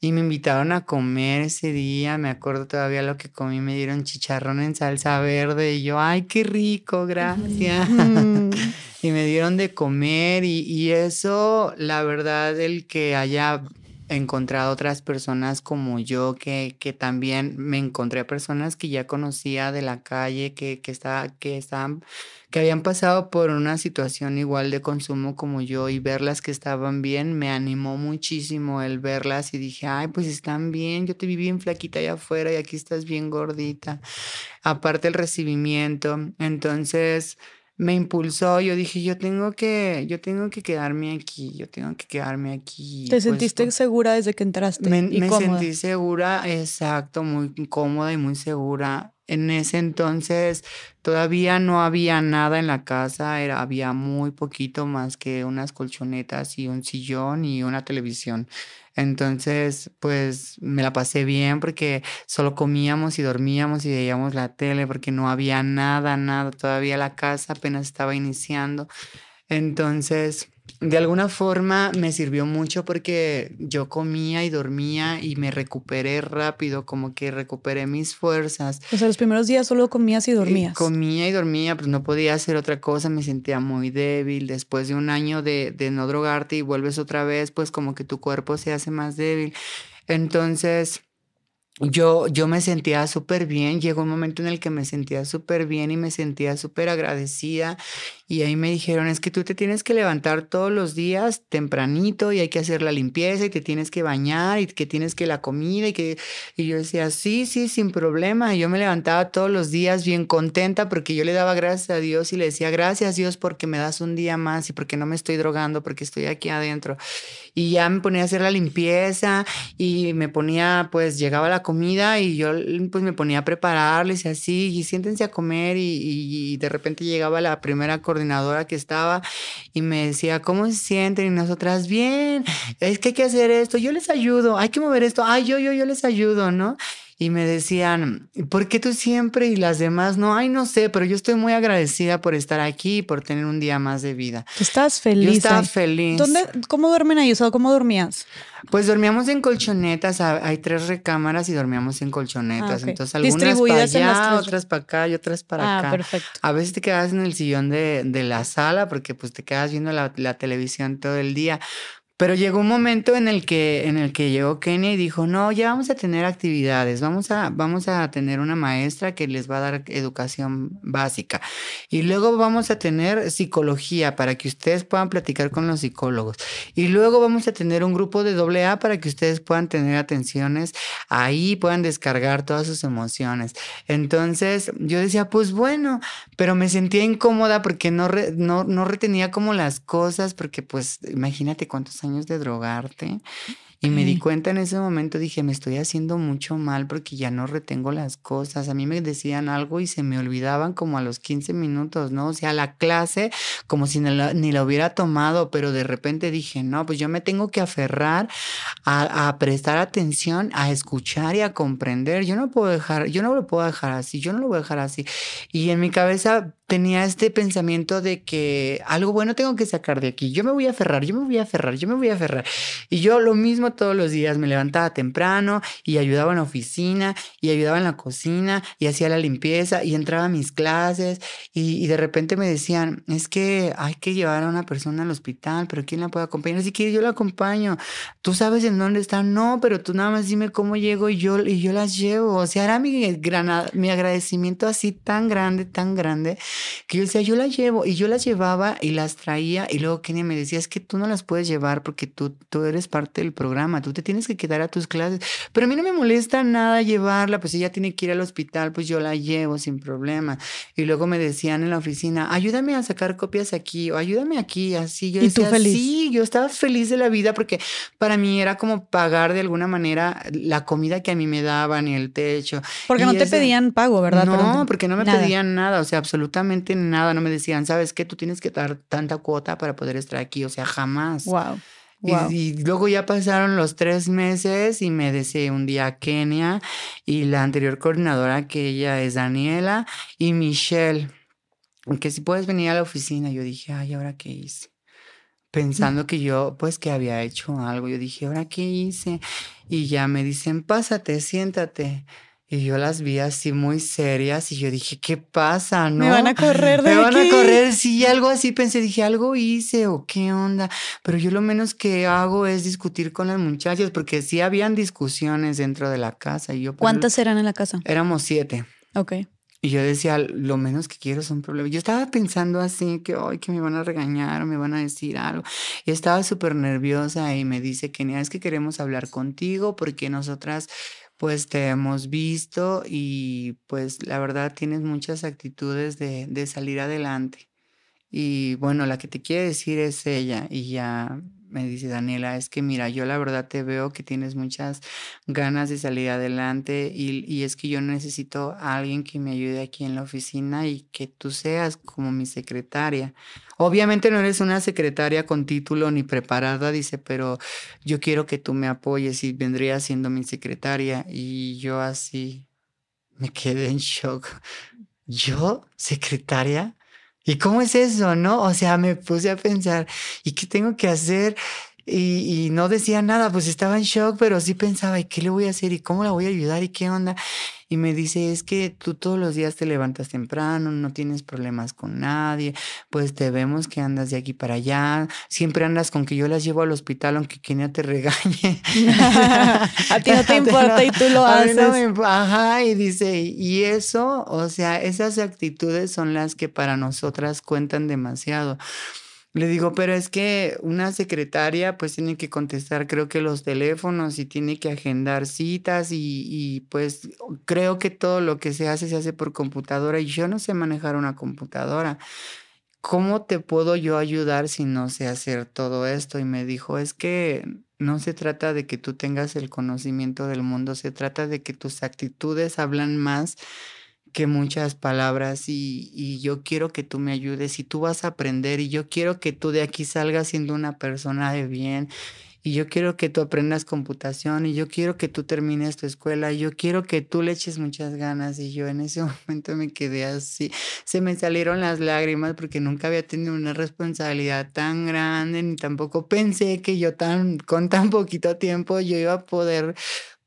y me invitaron a comer ese día. Me acuerdo todavía lo que comí. Me dieron chicharrón en salsa verde y yo, ay, qué rico, gracias. y me dieron de comer y, y eso, la verdad, el que haya encontrado otras personas como yo, que, que también me encontré personas que ya conocía de la calle, que, que, está, que estaban que habían pasado por una situación igual de consumo como yo y verlas que estaban bien, me animó muchísimo el verlas y dije, ay, pues están bien, yo te vi bien flaquita allá afuera y aquí estás bien gordita. Aparte el recibimiento, entonces me impulsó, yo dije, yo tengo que, yo tengo que quedarme aquí, yo tengo que quedarme aquí. ¿Te sentiste segura desde que entraste? Me, me sentí segura, exacto, muy cómoda y muy segura. En ese entonces todavía no había nada en la casa, era, había muy poquito más que unas colchonetas y un sillón y una televisión. Entonces, pues me la pasé bien porque solo comíamos y dormíamos y veíamos la tele porque no había nada, nada. Todavía la casa apenas estaba iniciando. Entonces, de alguna forma me sirvió mucho porque yo comía y dormía y me recuperé rápido, como que recuperé mis fuerzas. O sea, los primeros días solo comías y dormías. comía y dormía, pues no podía hacer otra cosa, me sentía muy débil. Después de un año de, de no drogarte y vuelves otra vez, pues como que tu cuerpo se hace más débil. Entonces, yo, yo me sentía súper bien, llegó un momento en el que me sentía súper bien y me sentía súper agradecida y ahí me dijeron, es que tú te tienes que levantar todos los días tempranito y hay que hacer la limpieza y te tienes que bañar y que tienes que la comida y que... Y yo decía, sí, sí, sin problema. Y yo me levantaba todos los días bien contenta porque yo le daba gracias a Dios y le decía, gracias Dios porque me das un día más y porque no me estoy drogando, porque estoy aquí adentro. Y ya me ponía a hacer la limpieza y me ponía, pues llegaba la comida y yo pues me ponía a prepararles y así, y siéntense a comer y, de repente llegaba la primera coordinadora que estaba y me decía, ¿cómo se sienten? Y nosotras, bien, es que hay que hacer esto, yo les ayudo, hay que mover esto, ay, yo, yo, yo les ayudo, ¿no? Y me decían, ¿por qué tú siempre y las demás no? Ay, no sé, pero yo estoy muy agradecida por estar aquí y por tener un día más de vida. estás feliz. Yo estaba feliz. ¿Dónde, ¿Cómo duermen ahí? O ¿cómo dormías? Pues dormíamos en colchonetas, hay tres recámaras y dormíamos en colchonetas. Ah, Entonces algunas para allá, otras para acá y otras para ah, acá. Perfecto. A veces te quedas en el sillón de, de, la sala porque pues te quedas viendo la, la televisión todo el día. Pero llegó un momento en el que, en el que llegó Kenia y dijo, no, ya vamos a tener actividades, vamos a, vamos a tener una maestra que les va a dar educación básica. Y luego vamos a tener psicología para que ustedes puedan platicar con los psicólogos. Y luego vamos a tener un grupo de doble A para que ustedes puedan tener atenciones ahí, puedan descargar todas sus emociones. Entonces yo decía, pues bueno, pero me sentía incómoda porque no, no, no retenía como las cosas, porque pues imagínate cuántos años años de drogarte. Y me di cuenta en ese momento, dije, me estoy haciendo mucho mal porque ya no retengo las cosas. A mí me decían algo y se me olvidaban como a los 15 minutos, ¿no? O sea, la clase como si ni la, ni la hubiera tomado, pero de repente dije, no, pues yo me tengo que aferrar a, a, prestar atención, a escuchar y a comprender. Yo no puedo dejar, yo no lo puedo dejar así, yo no lo voy a dejar así. Y en mi cabeza tenía este pensamiento de que algo bueno tengo que sacar de aquí. Yo me voy a aferrar, yo me voy a aferrar, yo me voy a aferrar. Y yo lo mismo todos los días, me levantaba temprano y ayudaba en la oficina y ayudaba en la cocina y hacía la limpieza y entraba a mis clases y, de repente me decían, es que hay que llevar a una persona al hospital, pero ¿quién la puede acompañar? Si quieres, yo la acompaño. ¿Tú sabes en dónde está? No, pero tú nada más dime cómo llego y yo, y yo las llevo. O sea, era mi, mi agradecimiento así tan grande, tan grande que yo decía, yo las llevo y yo las llevaba y las traía y luego Kenia me decía, es que tú no las puedes llevar porque tú, tú eres parte del programa, tú te tienes que quedar a tus clases, pero a mí no me molesta nada llevarla, pues ella tiene que ir al hospital, pues yo la llevo sin problema. Y luego me decían en la oficina, ayúdame a sacar copias aquí o ayúdame aquí, así. Yo ¿Y decía, feliz? sí, yo estaba feliz de la vida porque para mí era como pagar de alguna manera la comida que a mí me daban y el techo. Porque no te pedían pago, ¿verdad? No, porque no me pedían nada, o sea, absolutamente nada, no me decían, ¿sabes qué? Tú tienes que dar tanta cuota para poder estar aquí, o sea, jamás. Wow. Y, luego ya pasaron los tres meses y me decía un día Kenia y la anterior coordinadora que ella es Daniela y Michelle, que si puedes venir a la oficina. Yo dije, ay, ¿ahora qué hice? Pensando que yo, pues, que había hecho algo. Yo dije, ¿ahora qué hice? Y ya me dicen, pásate, siéntate. Y yo las vi así muy serias y yo dije, ¿qué pasa? ¿No? Me van a correr de Me van a correr, sí, algo así pensé, dije, algo hice o qué onda. Pero yo lo menos que hago es discutir con las muchachas porque sí habían discusiones dentro de la casa. Y yo, pues, ¿Cuántas eran en la casa? Éramos siete. Ok. Y yo decía, lo menos que quiero son problemas. Yo estaba pensando así, que hoy que me van a regañar o me van a decir algo. Y estaba súper nerviosa y me dice, Kenia, es que queremos hablar contigo porque nosotras pues te hemos visto y pues la verdad tienes muchas actitudes de, de, salir adelante. Y bueno, la que te quiere decir es ella y ya me dice Daniela, es que mira, yo la verdad te veo que tienes muchas ganas de salir adelante y, y, es que yo necesito a alguien que me ayude aquí en la oficina y que tú seas como mi secretaria. Obviamente no eres una secretaria con título ni preparada, dice, pero yo quiero que tú me apoyes y vendría siendo mi secretaria. Y yo así me quedé en shock. ¿Yo? ¿Secretaria? ¿Y cómo es eso, no? O sea, me puse a pensar, ¿y qué tengo que hacer? Y, y, no decía nada, pues estaba en shock, pero sí pensaba, ¿y qué le voy a hacer? ¿Y cómo la voy a ayudar? ¿Y qué onda? y me dice, es que tú todos los días te levantas temprano, no tienes problemas con nadie, pues te vemos que andas de aquí para allá, siempre andas con que yo las llevo al hospital aunque Kenia te regañe. a ti no te importa y tú lo haces. Ajá, y dice, y eso, o sea, esas actitudes son las que para nosotras cuentan demasiado. Le digo, pero es que una secretaria pues tiene que contestar creo que los teléfonos y tiene que agendar citas y, y, pues creo que todo lo que se hace se hace por computadora y yo no sé manejar una computadora. ¿Cómo te puedo yo ayudar si no sé hacer todo esto? Y me dijo, es que no se trata de que tú tengas el conocimiento del mundo, se trata de que tus actitudes hablan más que muchas palabras y, y, yo quiero que tú me ayudes y tú vas a aprender y yo quiero que tú de aquí salgas siendo una persona de bien y yo quiero que tú aprendas computación y yo quiero que tú termines tu escuela y yo quiero que tú le eches muchas ganas y yo en ese momento me quedé así, se me salieron las lágrimas porque nunca había tenido una responsabilidad tan grande ni tampoco pensé que yo tan con tan poquito tiempo yo iba a poder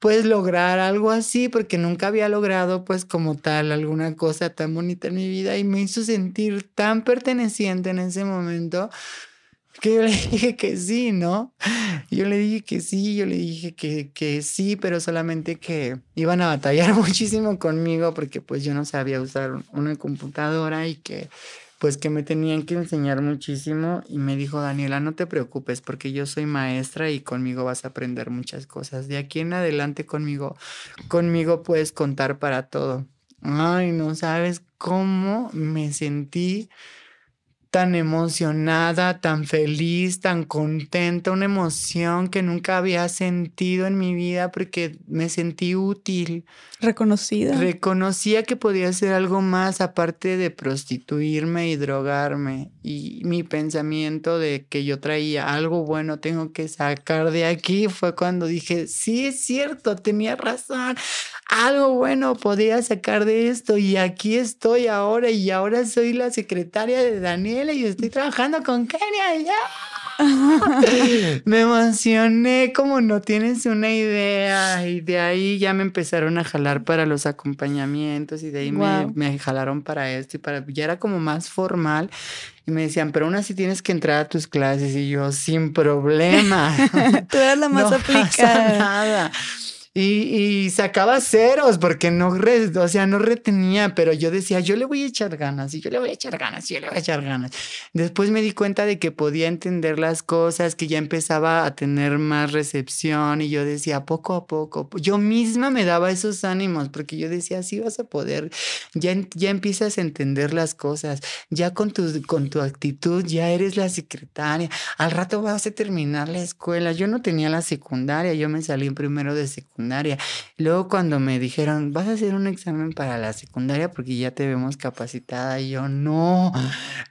pues lograr algo así, porque nunca había logrado pues como tal alguna cosa tan bonita en mi vida y me hizo sentir tan perteneciente en ese momento que yo le dije que sí, ¿no? Yo le dije que sí, yo le dije que, que sí, pero solamente que iban a batallar muchísimo conmigo porque pues yo no sabía usar una computadora y que pues que me tenían que enseñar muchísimo y me dijo Daniela, no te preocupes porque yo soy maestra y conmigo vas a aprender muchas cosas. De aquí en adelante conmigo, conmigo puedes contar para todo. Ay, no sabes cómo me sentí tan emocionada, tan feliz, tan contenta, una emoción que nunca había sentido en mi vida porque me sentí útil. Reconocida. Reconocía que podía hacer algo más aparte de prostituirme y drogarme. Y mi pensamiento de que yo traía algo bueno tengo que sacar de aquí fue cuando dije, sí es cierto, tenía razón algo bueno podía sacar de esto y aquí estoy ahora y ahora soy la secretaria de Daniela y estoy trabajando con Kenia y ya. me emocioné como no tienes una idea y de ahí ya me empezaron a jalar para los acompañamientos y de ahí me, me, jalaron para esto y para ya era como más formal y me decían, pero aún así tienes que entrar a tus clases y yo sin problema. Tú eras la más no aplicada. nada. Y, sacaba ceros porque no, o sea, no retenía, pero yo decía, yo le voy a echar ganas y yo le voy a echar ganas y yo le voy a echar ganas. Después me di cuenta de que podía entender las cosas, que ya empezaba a tener más recepción y yo decía, poco a poco, yo misma me daba esos ánimos porque yo decía, sí vas a poder, ya, ya empiezas a entender las cosas, ya con tu, con tu actitud ya eres la secretaria, al rato vas a terminar la escuela. Yo no tenía la secundaria, yo me salí primero de secundaria Luego cuando me dijeron, vas a hacer un examen para la secundaria porque ya te vemos capacitada, y yo, no,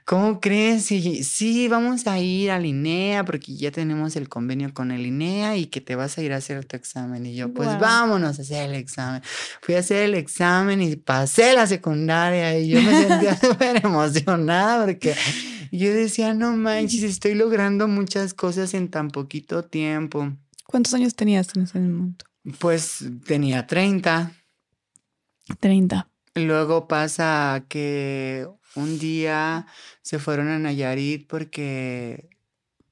¿cómo crees? Y, sí, vamos a ir al INEA porque ya tenemos el convenio con el INEA y que te vas a ir a hacer tu examen. Y yo, pues vámonos a hacer el examen. Fui a hacer el examen y pasé la secundaria y yo me sentía súper emocionada porque yo decía, no manches, estoy logrando muchas cosas en tan poquito tiempo. ¿Cuántos años tenías en ese momento? Pues tenía 30. 30. Luego pasa que un día se fueron a Nayarit porque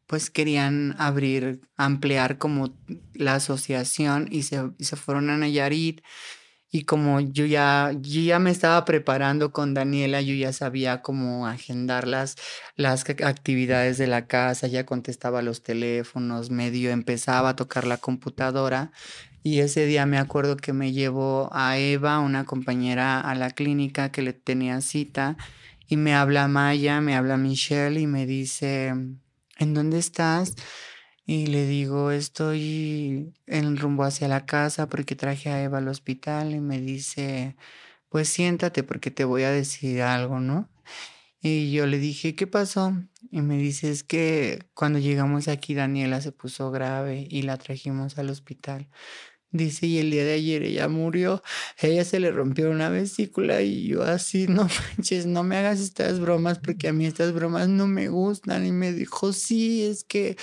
pues querían abrir, ampliar como la asociación y se, se fueron a Nayarit y como yo ya, yo ya me estaba preparando con Daniela, yo ya sabía cómo agendar las, las actividades de la casa, ya contestaba los teléfonos, medio empezaba a tocar la computadora. Y ese día me acuerdo que me llevó a Eva, una compañera, a la clínica que le tenía cita. Y me habla Maya, me habla Michelle y me dice, ¿en dónde estás? Y le digo, estoy en rumbo hacia la casa porque traje a Eva al hospital y me dice, pues siéntate porque te voy a decir algo, ¿no? Y yo le dije, ¿qué pasó? Y me dice, es que cuando llegamos aquí Daniela se puso grave y la trajimos al hospital. Dice, y el día de ayer ella murió, ella se le rompió una vesícula y yo así, no manches, no me hagas estas bromas porque a mí estas bromas no me gustan. Y me dijo, sí, es que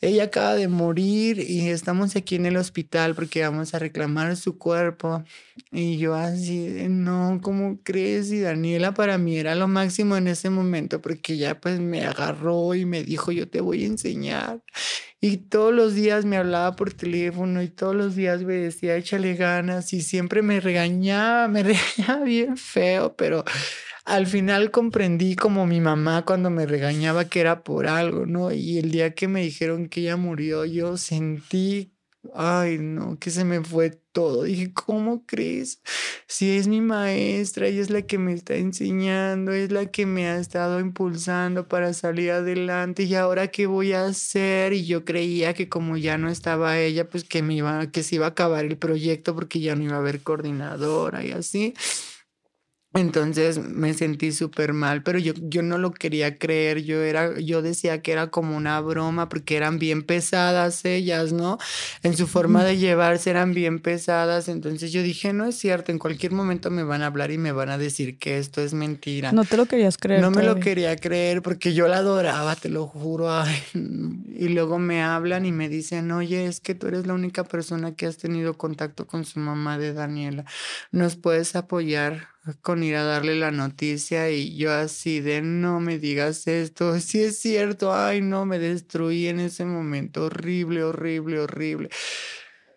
ella acaba de morir y estamos aquí en el hospital porque vamos a reclamar su cuerpo. Y yo así, no, ¿cómo crees? Y Daniela para mí era lo máximo en ese momento porque ella pues me agarró y me dijo, yo te voy a enseñar. Y todos los días me hablaba por teléfono y todos los días me decía, échale ganas y siempre me regañaba, me regañaba bien feo, pero al final comprendí como mi mamá cuando me regañaba que era por algo, ¿no? Y el día que me dijeron que ella murió, yo sentí, ay, no, que se me fue todo. Dije, ¿cómo crees? Si es mi maestra, ella es la que me está enseñando, es la que me ha estado impulsando para salir adelante y ahora qué voy a hacer? Y yo creía que como ya no estaba ella, pues que me iba, que se iba a acabar el proyecto porque ya no iba a haber coordinadora y así. Entonces me sentí súper mal, pero yo, yo no lo quería creer, yo, era, yo decía que era como una broma porque eran bien pesadas ellas, ¿no? En su forma de llevarse eran bien pesadas, entonces yo dije, no es cierto, en cualquier momento me van a hablar y me van a decir que esto es mentira. No te lo querías creer. No me lo quería creer porque yo la adoraba, te lo juro. Y luego me hablan y me dicen, oye, es que tú eres la única persona que has tenido contacto con su mamá de Daniela, ¿nos puedes apoyar? Con ir a darle la noticia y yo así de no me digas esto, si es cierto, ay no, me destruí en ese momento, horrible, horrible, horrible.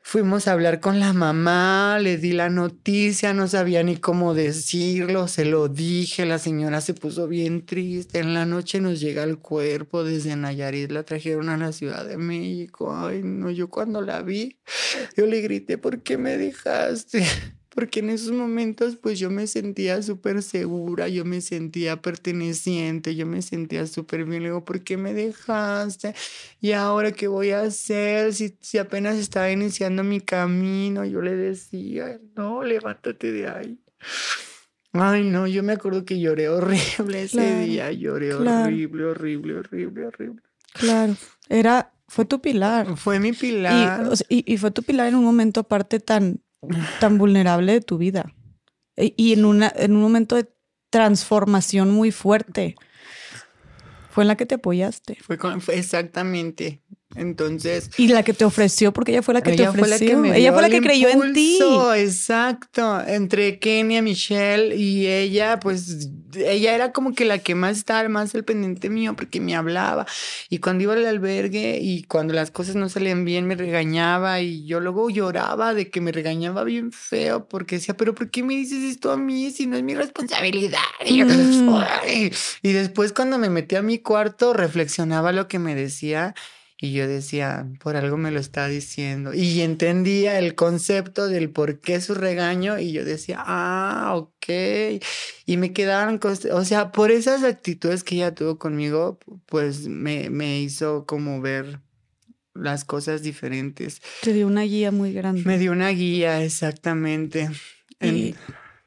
Fuimos a hablar con la mamá, le di la noticia, no sabía ni cómo decirlo, se lo dije, la señora se puso bien triste, en la noche nos llega el cuerpo desde Nayarit, la trajeron a la Ciudad de México, ay no, yo cuando la vi, yo le grité, ¿por qué me dejaste? porque en esos momentos pues yo me sentía súper segura, yo me sentía perteneciente, yo me sentía súper bien. Le digo, ¿por qué me dejaste? ¿Y ahora qué voy a hacer? Si, si apenas estaba iniciando mi camino, yo le decía, no, levántate de ahí. Ay, no, yo me acuerdo que lloré horrible ese día, lloré horrible, horrible, horrible, horrible. Claro, era, fue tu pilar. Fue mi pilar. y, y fue tu pilar en un momento aparte tan, tan vulnerable de tu vida e, y en, una, en un momento de transformación muy fuerte. Fue en la que te apoyaste. Fue, exactamente. Entonces. Y la que te ofreció, porque ella fue la que te ofreció. ella fue la que creyó en ti. Exacto. Entre Kenia, Michelle y ella, pues ella era como que la que más estaba más al pendiente mío, porque me hablaba. Y cuando iba al albergue y cuando las cosas no salían bien, me regañaba. Y yo luego lloraba de que me regañaba bien feo, porque decía, pero ¿por qué me dices esto a mí si no es mi responsabilidad? Y, mm. y después, cuando me metí a mi cuarto, reflexionaba lo que me decía. Y yo decía, por algo me lo está diciendo. Y entendía el concepto del por qué su regaño. Y yo decía, ah, ok. Y me quedaron, o sea, por esas actitudes que ella tuvo conmigo, pues me, me hizo como ver las cosas diferentes. Te dio una guía muy grande. Me dio una guía, exactamente.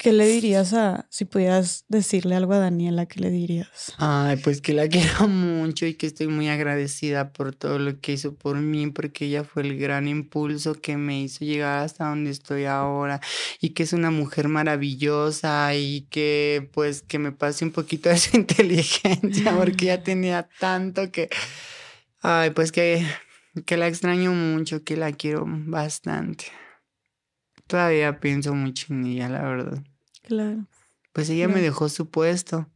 ¿Qué le dirías a, si pudieras decirle algo a Daniela, qué le dirías? Ay, pues que la quiero mucho y que estoy muy agradecida por todo lo que hizo por mí, porque ella fue el gran impulso que me hizo llegar hasta donde estoy ahora y que es una mujer maravillosa y que pues que me pase un poquito de su inteligencia, porque ella tenía tanto que, ay, pues que, que la extraño mucho, que la quiero bastante. Todavía pienso mucho en ella, la verdad. Claro. Pues ella me dejó su puesto.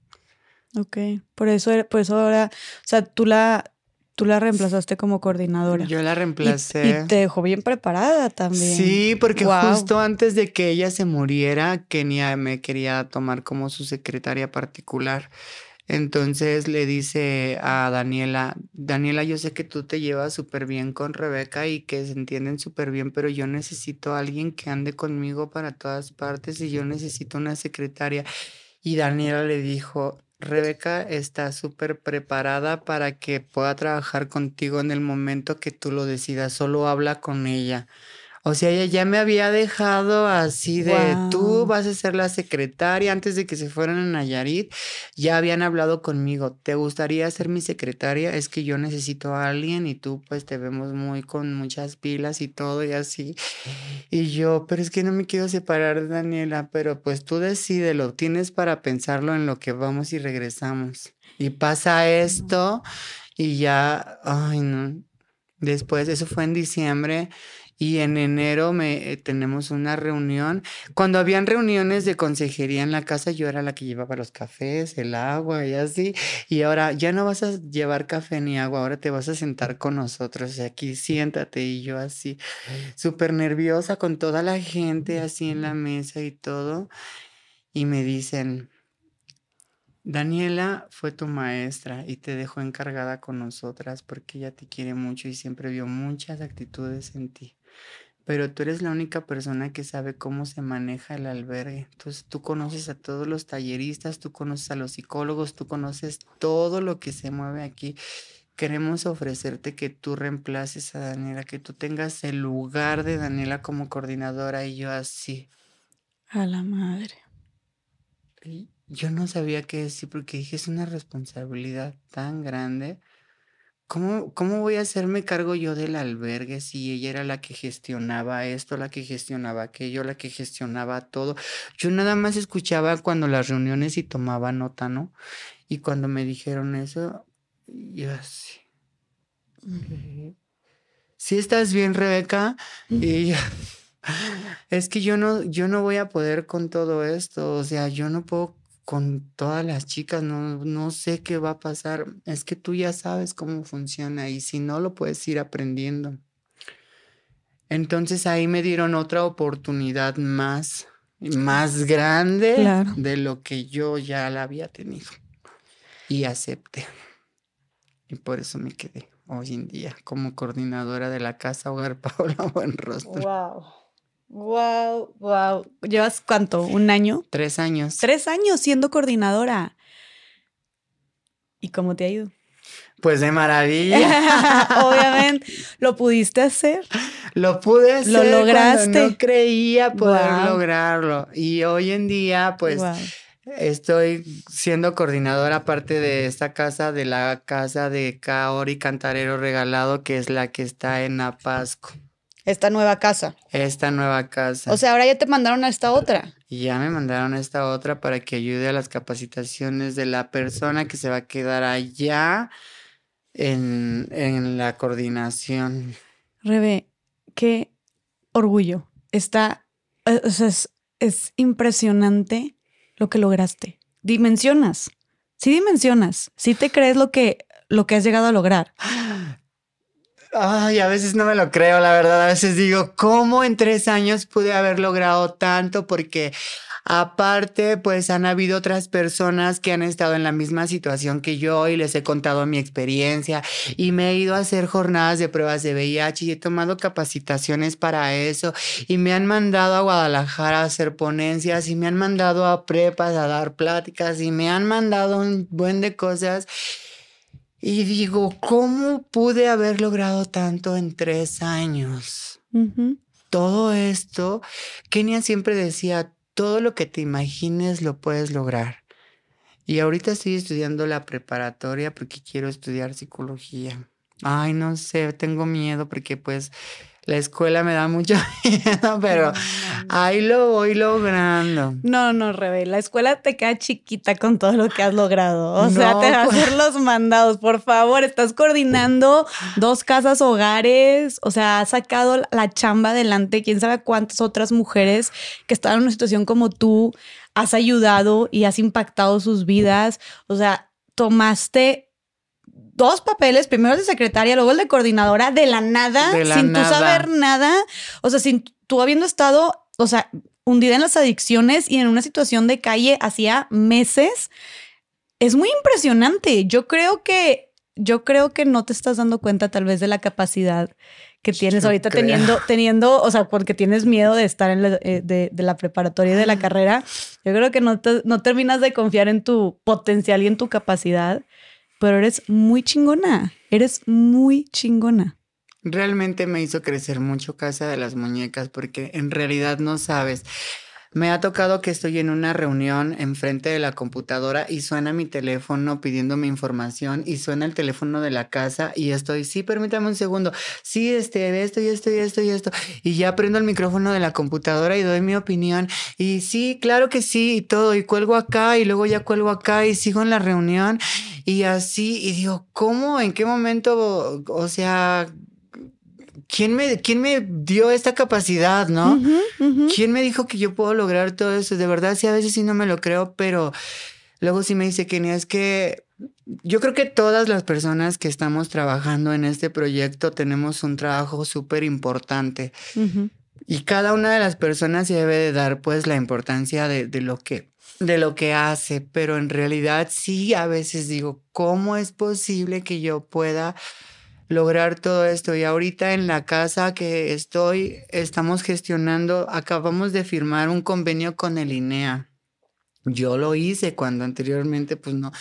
Ok, por eso, por eso ahora, o sea, tú la, tú la reemplazaste como coordinadora. Yo la reemplacé. Y, te dejó bien preparada también. Sí, porque justo antes de que ella se muriera, Kenia me quería tomar como su secretaria particular. Entonces le dice a Daniela, Daniela, yo sé que tú te llevas súper bien con Rebeca y que se entienden súper bien, pero yo necesito a alguien que ande conmigo para todas partes y yo necesito una secretaria. Y Daniela le dijo, Rebeca está súper preparada para que pueda trabajar contigo en el momento que tú lo decidas, solo habla con ella. O sea, ella ya me había dejado así de tú vas a ser la secretaria antes de que se fueran a Nayarit. Ya habían hablado conmigo. ¿Te gustaría ser mi secretaria? Es que yo necesito a alguien y tú pues te vemos muy con muchas pilas y todo y así. Y yo, pero es que no me quiero separar de Daniela, pero pues tú decídelo. Tienes para pensarlo en lo que vamos y regresamos. Y pasa esto y ya, ay no, Después, eso fue en diciembre y en enero me, eh, tenemos una reunión. Cuando habían reuniones de consejería en la casa, yo era la que llevaba los cafés, el agua y así. Y ahora ya no vas a llevar café ni agua, ahora te vas a sentar con nosotros. Aquí siéntate y yo así, súper nerviosa con toda la gente así en la mesa y todo. Y me dicen, Daniela fue tu maestra y te dejó encargada con nosotras porque ella te quiere mucho y siempre vio muchas actitudes en ti. Pero tú eres la única persona que sabe cómo se maneja el albergue. Entonces tú conoces a todos los talleristas, tú conoces a los psicólogos, tú conoces todo lo que se mueve aquí. Queremos ofrecerte que tú reemplaces a Daniela, que tú tengas el lugar de Daniela como coordinadora y yo así. A la madre. Yo no sabía qué decir porque dije, es una responsabilidad tan grande. ¿Cómo, ¿Cómo voy a hacerme cargo yo del albergue si ella era la que gestionaba esto, la que gestionaba aquello, la que gestionaba todo? Yo nada más escuchaba cuando las reuniones y tomaba nota, ¿no? Y cuando me dijeron eso, yo así. ¿Sí estás bien, Rebeca? Y es que yo no, yo no voy a poder con todo esto, o sea, yo no puedo con todas las chicas, no, no sé qué va a pasar. Es que tú ya sabes cómo funciona y si no lo puedes ir aprendiendo. Entonces ahí me dieron otra oportunidad más, más grande de lo que yo ya la había tenido. Y acepté. Y por eso me quedé hoy en día como coordinadora de la Casa Hogar Paola Buenrostro. Wow. Wow, wow. ¿Llevas cuánto? ¿Un año? Tres años. Tres años siendo coordinadora. ¿Y cómo te ha ido? Pues de maravilla. Obviamente. ¿Lo pudiste hacer? Lo pude hacer. Lo lograste. no creía poder lograrlo. Y hoy en día, pues. Estoy siendo coordinadora aparte de esta casa, de la casa de Kaori Cantarero Regalado, que es la que está en Apasco. Esta nueva casa. Esta nueva casa. O sea, ahora ya te mandaron a esta otra. Y ya me mandaron a esta otra para que ayude a las capacitaciones de la persona que se va a quedar allá en, en la coordinación. Rebe, qué orgullo. Está, eh, o sea, es, es impresionante lo que lograste. Dimensionas. Sí dimensionas. Sí te crees lo que, lo que has llegado a lograr. Ay, a veces no me lo creo, la verdad. A veces digo, ¿cómo en tres años pude haber logrado tanto? Porque aparte, pues han habido otras personas que han estado en la misma situación que yo y les he contado mi experiencia y me he ido a hacer jornadas de pruebas de VIH y he tomado capacitaciones para eso y me han mandado a Guadalajara a hacer ponencias y me han mandado a prepas a dar pláticas y me han mandado un buen de cosas. Y digo, ¿cómo pude haber logrado tanto en tres años? Todo esto, Kenia siempre decía, todo lo que te imagines lo puedes lograr. Y ahorita estoy estudiando la preparatoria porque quiero estudiar psicología. Ay, no sé, tengo miedo porque pues la escuela me da mucho miedo, pero ahí lo voy logrando. No, no, Rebe, la escuela te queda chiquita con todo lo que has logrado. O sea, te va a hacer los mandados, por favor. Estás coordinando dos casas hogares, o sea, has sacado la chamba adelante. Quién sabe cuántas otras mujeres que están en una situación como tú has ayudado y has impactado sus vidas. O sea, tomaste dos papeles, primero el de secretaria, luego el de coordinadora, de la nada, sin tú saber nada, o sea, sin tú habiendo estado, o sea, hundida en las adicciones y en una situación de calle hacía meses, es muy impresionante. Yo creo que, yo creo que no te estás dando cuenta tal vez de la capacidad que tienes ahorita teniendo, teniendo, o sea, porque tienes miedo de estar en la, eh, de, la preparatoria y de la carrera. Yo creo que no, no terminas de confiar en tu potencial y en tu capacidad pero eres muy chingona, eres muy chingona. Realmente me hizo crecer mucho Casa de las Muñecas porque en realidad no sabes. Me ha tocado que estoy en una reunión enfrente de la computadora y suena mi teléfono pidiéndome información y suena el teléfono de la casa y estoy, sí, permítame un segundo, sí, este, esto y esto y esto y esto. Y ya prendo el micrófono de la computadora y doy mi opinión y sí, claro que sí y todo y cuelgo acá y luego ya cuelgo acá y sigo en la reunión y así y digo, ¿cómo? ¿En qué momento? O sea ¿quién me, quién me dio esta capacidad, no? ¿Quién me dijo que yo puedo lograr todo eso? De verdad, sí, a veces sí no me lo creo, pero luego sí me dice Kenia, es que yo creo que todas las personas que estamos trabajando en este proyecto tenemos un trabajo súper importante. Y cada una de las personas se debe de dar pues la importancia de, de, lo que de lo que hace, pero en realidad sí a veces digo, ¿cómo es posible que yo pueda lograr todo esto? Y ahorita en la casa que estoy, estamos gestionando, acabamos de firmar un convenio con el INEA. Yo lo hice cuando anteriormente, pues no,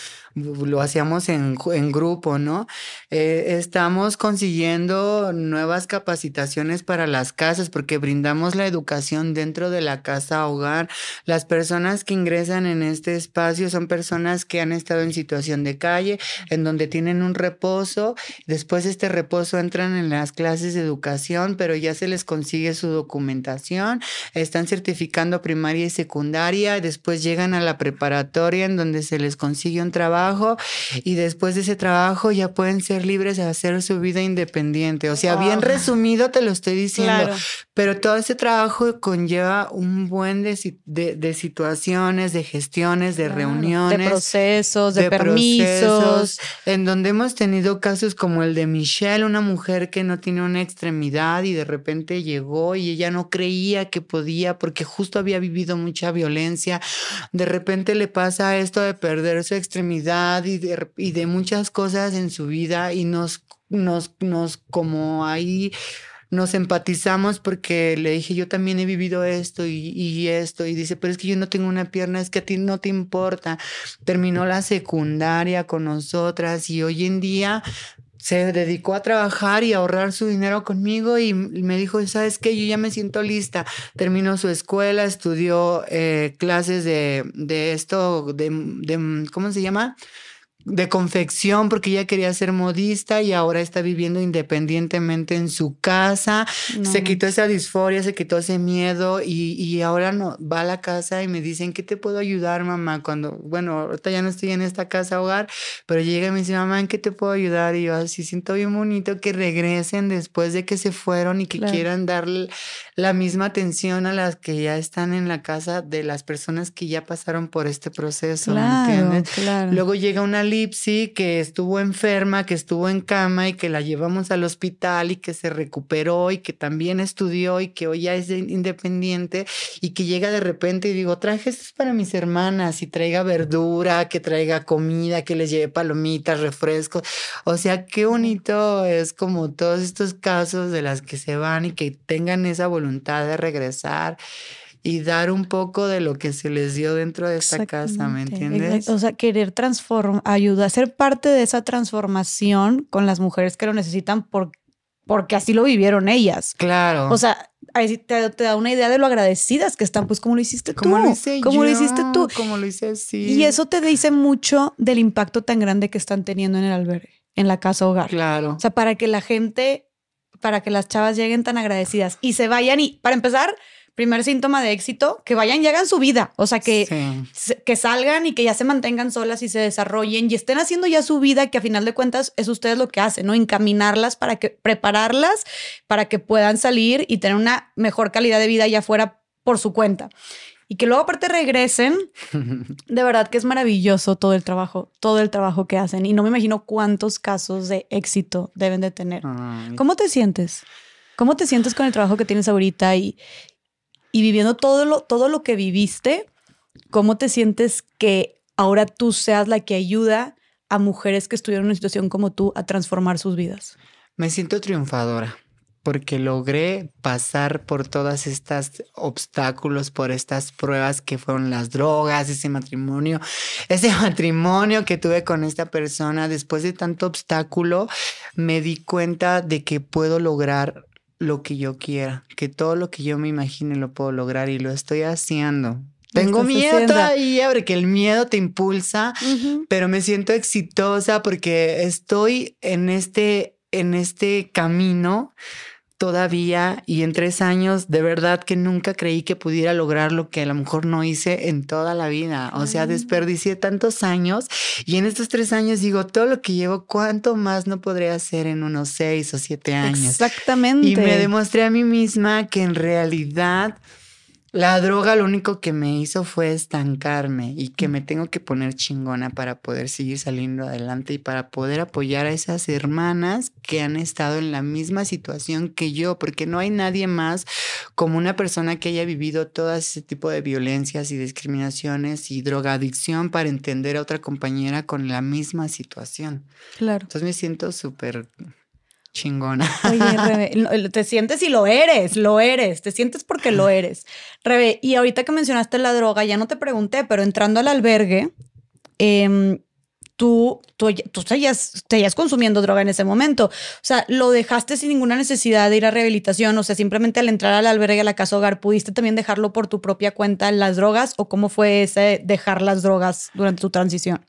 lo hacíamos en, en grupo, ¿no? Eh, estamos consiguiendo nuevas capacitaciones para las casas porque brindamos la educación dentro de la casa hogar. Las personas que ingresan en este espacio son personas que han estado en situación de calle, en donde tienen un reposo. Después de este reposo entran en las clases de educación, pero ya se les consigue su documentación. Están certificando primaria y secundaria. Después llegan a la preparatoria en donde se les consigue un trabajo y después de ese trabajo ya pueden ser libres de hacer su vida independiente. O sea, bien resumido te lo estoy diciendo, pero todo ese trabajo conlleva un buen de, de, situaciones, de gestiones, de reuniones. De procesos, de, permisos. en donde hemos tenido casos como el de Michelle, una mujer que no tiene una extremidad y de repente llegó y ella no creía que podía porque justo había vivido mucha violencia. De repente le pasa esto de perder su extremidad y de, y de muchas cosas en su vida y nos, nos, nos como ahí nos empatizamos porque le dije, yo también he vivido esto y, esto, y dice, pero es que yo no tengo una pierna, es que a ti no te importa. Terminó la secundaria con nosotras y hoy en día se dedicó a trabajar y a ahorrar su dinero conmigo y me dijo, ¿sabes qué? Yo ya me siento lista. Terminó su escuela, estudió eh, clases de, de esto, de, de, ¿cómo se llama? De confección porque ella quería ser modista y ahora está viviendo independientemente en su casa. Se quitó esa disforia, se quitó ese miedo y, y, ahora no va a la casa y me dicen, ¿qué te puedo ayudar, mamá? Cuando, bueno, ahorita ya no estoy en esta casa hogar, pero llega y me dice, mamá, ¿en qué te puedo ayudar? Y yo así siento bien bonito que regresen después de que se fueron y que quieran darle la misma atención a las que ya están en la casa de las personas que ya pasaron por este proceso, ¿me entiendes? Luego llega una Lipsy que estuvo enferma, que estuvo en cama y que la llevamos al hospital y que se recuperó y que también estudió y que hoy ya es independiente y que llega de repente y digo, traje esto para mis hermanas y traiga verdura, que traiga comida, que les lleve palomitas, refrescos. O sea, qué bonito es como todos estos casos de las que se van y que tengan esa voluntad de regresar y dar un poco de lo que se les dio dentro de esta casa, ¿me entiendes? O sea, querer transformar, ayudar, ser parte de esa transformación con las mujeres que lo necesitan por, porque así lo vivieron ellas. Claro. O sea, te, te, da una idea de lo agradecidas que están, pues como lo hiciste tú. Como lo hice como lo hiciste tú. Como lo hice sí. Y eso te dice mucho del impacto tan grande que están teniendo en el albergue, en la casa hogar. Claro. O sea, para que la gente para que las chavas lleguen tan agradecidas y se vayan y, para empezar, primer síntoma de éxito, que vayan y hagan su vida, o sea, que, que salgan y que ya se mantengan solas y se desarrollen y estén haciendo ya su vida, que a final de cuentas es ustedes lo que hacen, ¿no? Encaminarlas para que, prepararlas para que puedan salir y tener una mejor calidad de vida allá afuera por su cuenta y que luego aparte regresen, de verdad que es maravilloso todo el trabajo, todo el trabajo que hacen y no me imagino cuántos casos de éxito deben de tener. ¿Cómo te sientes? ¿Cómo te sientes con el trabajo que tienes ahorita y, y viviendo todo lo, todo lo que viviste? ¿Cómo te sientes que ahora tú seas la que ayuda a mujeres que estuvieron en una situación como tú a transformar sus vidas? Me siento triunfadora porque logré pasar por todas estas obstáculos, por estas pruebas que fueron las drogas, ese matrimonio, ese matrimonio que tuve con esta persona. Después de tanto obstáculo, me di cuenta de que puedo lograr lo que yo quiera, que todo lo que yo me imagine lo puedo lograr y lo estoy haciendo. Tengo miedo todavía porque el miedo te impulsa, pero me siento exitosa porque estoy en este, en este camino todavía y en tres años de verdad que nunca creí que pudiera lograr lo que a lo mejor no hice en toda la vida. O sea, desperdicié tantos años y en estos tres años digo, todo lo que llevo, ¿cuánto más no podría hacer en unos seis o siete años? Exactamente. Y me demostré a mí misma que en realidad la droga lo único que me hizo fue estancarme y que me tengo que poner chingona para poder seguir saliendo adelante y para poder apoyar a esas hermanas que han estado en la misma situación que yo, porque no hay nadie más como una persona que haya vivido todo ese tipo de violencias y discriminaciones y drogadicción para entender a otra compañera con la misma situación. Claro. Entonces me siento súper chingona. Oye, Rebe, te sientes y lo eres, lo eres, te sientes porque lo eres. Rebe, y ahorita que mencionaste la droga, ya no te pregunté, pero entrando al albergue, eh, tú, tú, tú seguías, consumiendo droga en ese momento. O sea, lo dejaste sin ninguna necesidad de ir a rehabilitación. O sea, simplemente al entrar al albergue, a la casa hogar, ¿pudiste también dejarlo por tu propia cuenta las drogas? ¿O cómo fue ese dejar las drogas durante tu transición?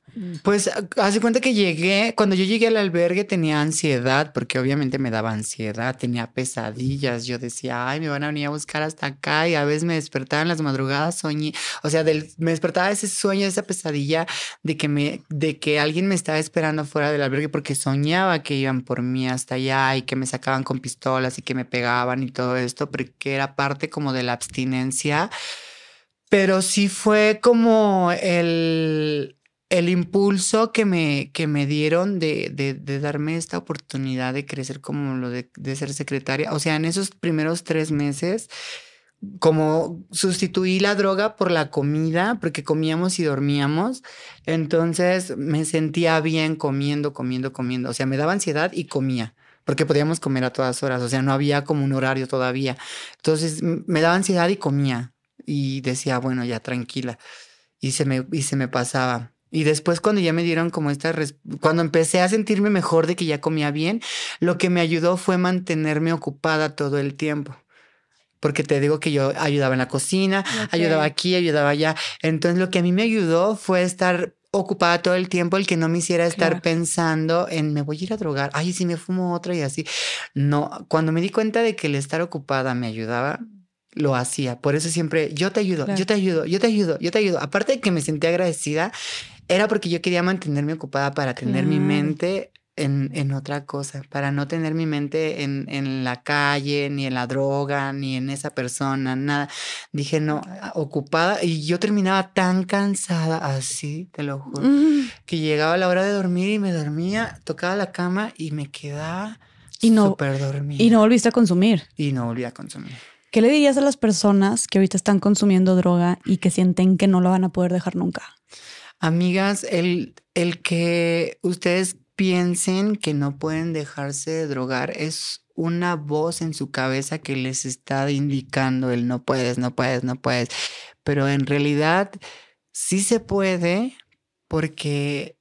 Pues hace cuenta que llegué, cuando yo llegué al albergue tenía ansiedad, porque obviamente me daba ansiedad, tenía pesadillas. Yo decía, ay, me van a venir a buscar hasta acá y a veces me despertaba en las madrugadas, soñé, o sea, me despertaba ese sueño, esa pesadilla de que me, de que alguien me estaba esperando fuera del albergue porque soñaba que iban por mí hasta allá y que me sacaban con pistolas y que me pegaban y todo esto, porque era parte como de la abstinencia. Pero sí fue como el, el impulso que me, que me dieron de, de, darme esta oportunidad de crecer como lo de, de, ser secretaria. O sea, en esos primeros tres meses, como sustituí la droga por la comida, porque comíamos y dormíamos, entonces me sentía bien comiendo, comiendo, comiendo. O sea, me daba ansiedad y comía porque podíamos comer a todas horas, o sea, no había como un horario todavía. Entonces me daba ansiedad y comía y decía, bueno, ya tranquila. Y se me, y se me pasaba. Y después cuando ya me dieron como esta, cuando empecé a sentirme mejor de que ya comía bien, lo que me ayudó fue mantenerme ocupada todo el tiempo. Porque te digo que yo ayudaba en la cocina, ayudaba aquí, ayudaba allá. Entonces lo que a mí me ayudó fue estar ocupada todo el tiempo, el que no me hiciera estar pensando en me voy a ir a drogar, ay, si me fumo otra y así. No, cuando me di cuenta de que el estar ocupada me ayudaba, lo hacía. Por eso siempre, yo te ayudo, yo te ayudo, yo te ayudo, yo te ayudo. Aparte de que me sentía agradecida, era porque yo quería mantenerme ocupada para tener mi mente en, en, otra cosa, para no tener mi mente en, en, la calle, ni en la droga, ni en esa persona, nada. Dije, no, ocupada. Y yo terminaba tan cansada, así, te lo juro, que llegaba la hora de dormir y me dormía, tocaba la cama y me quedaba y no, súper dormida. Y no volviste a consumir. Y no volví a consumir. ¿Qué le dirías a las personas que ahorita están consumiendo droga y que sienten que no lo van a poder dejar nunca? Amigas, el, el que ustedes piensen que no pueden dejarse de drogar es una voz en su cabeza que les está indicando el no puedes, no puedes, no puedes. Pero en realidad sí se puede porque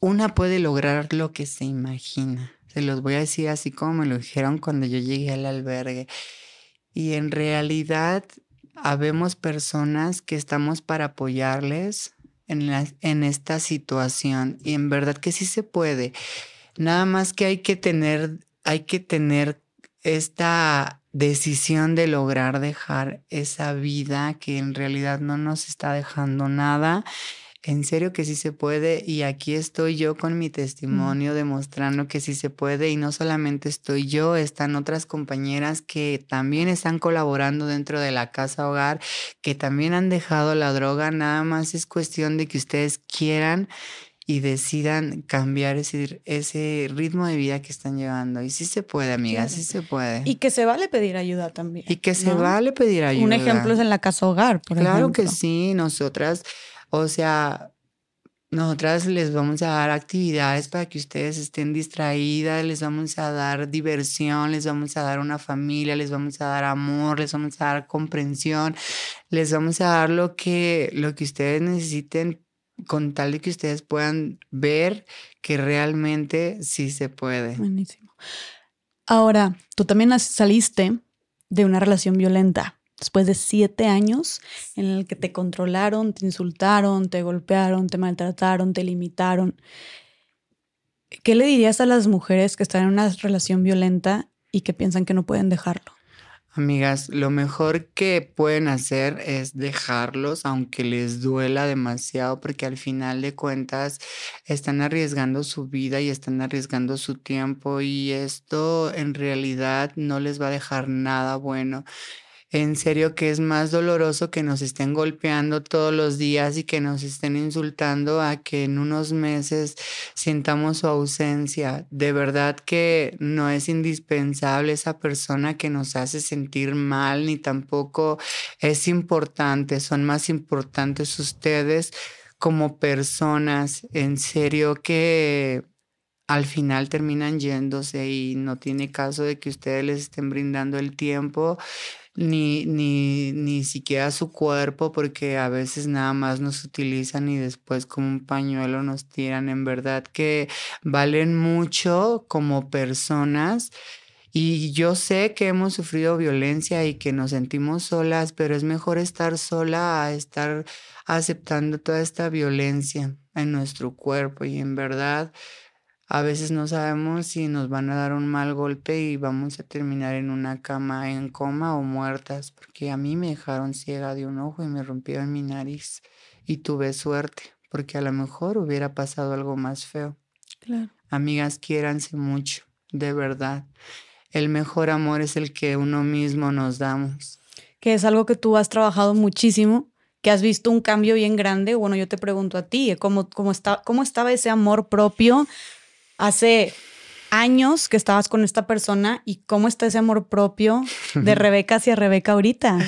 una puede lograr lo que se imagina. Se los voy a decir así como me lo dijeron cuando yo llegué al albergue. Y en realidad habemos personas que estamos para apoyarles en, en esta situación y en verdad que sí se puede. Nada más que hay que tener, hay que tener esta decisión de lograr dejar esa vida que en realidad no nos está dejando nada en serio que sí se puede y aquí estoy yo con mi testimonio demostrando que sí se puede y no solamente estoy yo, están otras compañeras que también están colaborando dentro de la casa hogar, que también han dejado la droga, nada más es cuestión de que ustedes quieran y decidan cambiar ese, ese ritmo de vida que están llevando. Y sí se puede, amiga, sí se puede. Y que se vale pedir ayuda también. Y que se vale pedir ayuda. Un ejemplo es en la casa hogar, por claro que sí, nosotras o sea, nosotras les vamos a dar actividades para que ustedes estén distraídas, les vamos a dar diversión, les vamos a dar una familia, les vamos a dar amor, les vamos a dar comprensión, les vamos a dar lo que, lo que ustedes necesiten con tal de que ustedes puedan ver que realmente sí se puede. Buenísimo. Ahora, tú también saliste de una relación violenta después de siete años en el que te controlaron, te insultaron, te golpearon, te maltrataron, te limitaron. ¿Qué le dirías a las mujeres que están en una relación violenta y que piensan que no pueden dejarlo. Amigas, lo mejor que pueden hacer es dejarlos, aunque les duela demasiado, porque al final de cuentas están arriesgando su vida y están arriesgando su tiempo y esto en realidad no les va a dejar nada bueno en serio que es más doloroso que nos estén golpeando todos los días y que nos estén insultando a que en unos meses sintamos su ausencia. De verdad que no es indispensable esa persona que nos hace sentir mal, ni tampoco es importante, son más importantes ustedes como personas. En serio que al final terminan yéndose y no tiene caso de que ustedes les estén brindando el tiempo ni, ni, ni siquiera su cuerpo, porque a veces nada más nos utilizan y después como un pañuelo nos tiran. En verdad que valen mucho como personas. Y yo sé que hemos sufrido violencia y que nos sentimos solas, pero es mejor estar sola a estar aceptando toda esta violencia en nuestro cuerpo. Y en verdad, a veces no sabemos si nos van a dar un mal golpe y vamos a terminar en una cama en coma o muertas, porque a mí me dejaron ciega de un ojo y me rompieron mi nariz y tuve suerte, porque a lo mejor hubiera pasado algo más feo. Claro. Amigas, quiéranse mucho, de verdad. El mejor amor es el que uno mismo nos damos. Que es algo que tú has trabajado muchísimo, que has visto un cambio bien grande. Bueno, yo te pregunto a ti, ¿cómo, cómo, está, cómo estaba ese amor propio? Hace años que estabas con esta persona y cómo está ese amor propio de Rebeca hacia Rebeca ahorita.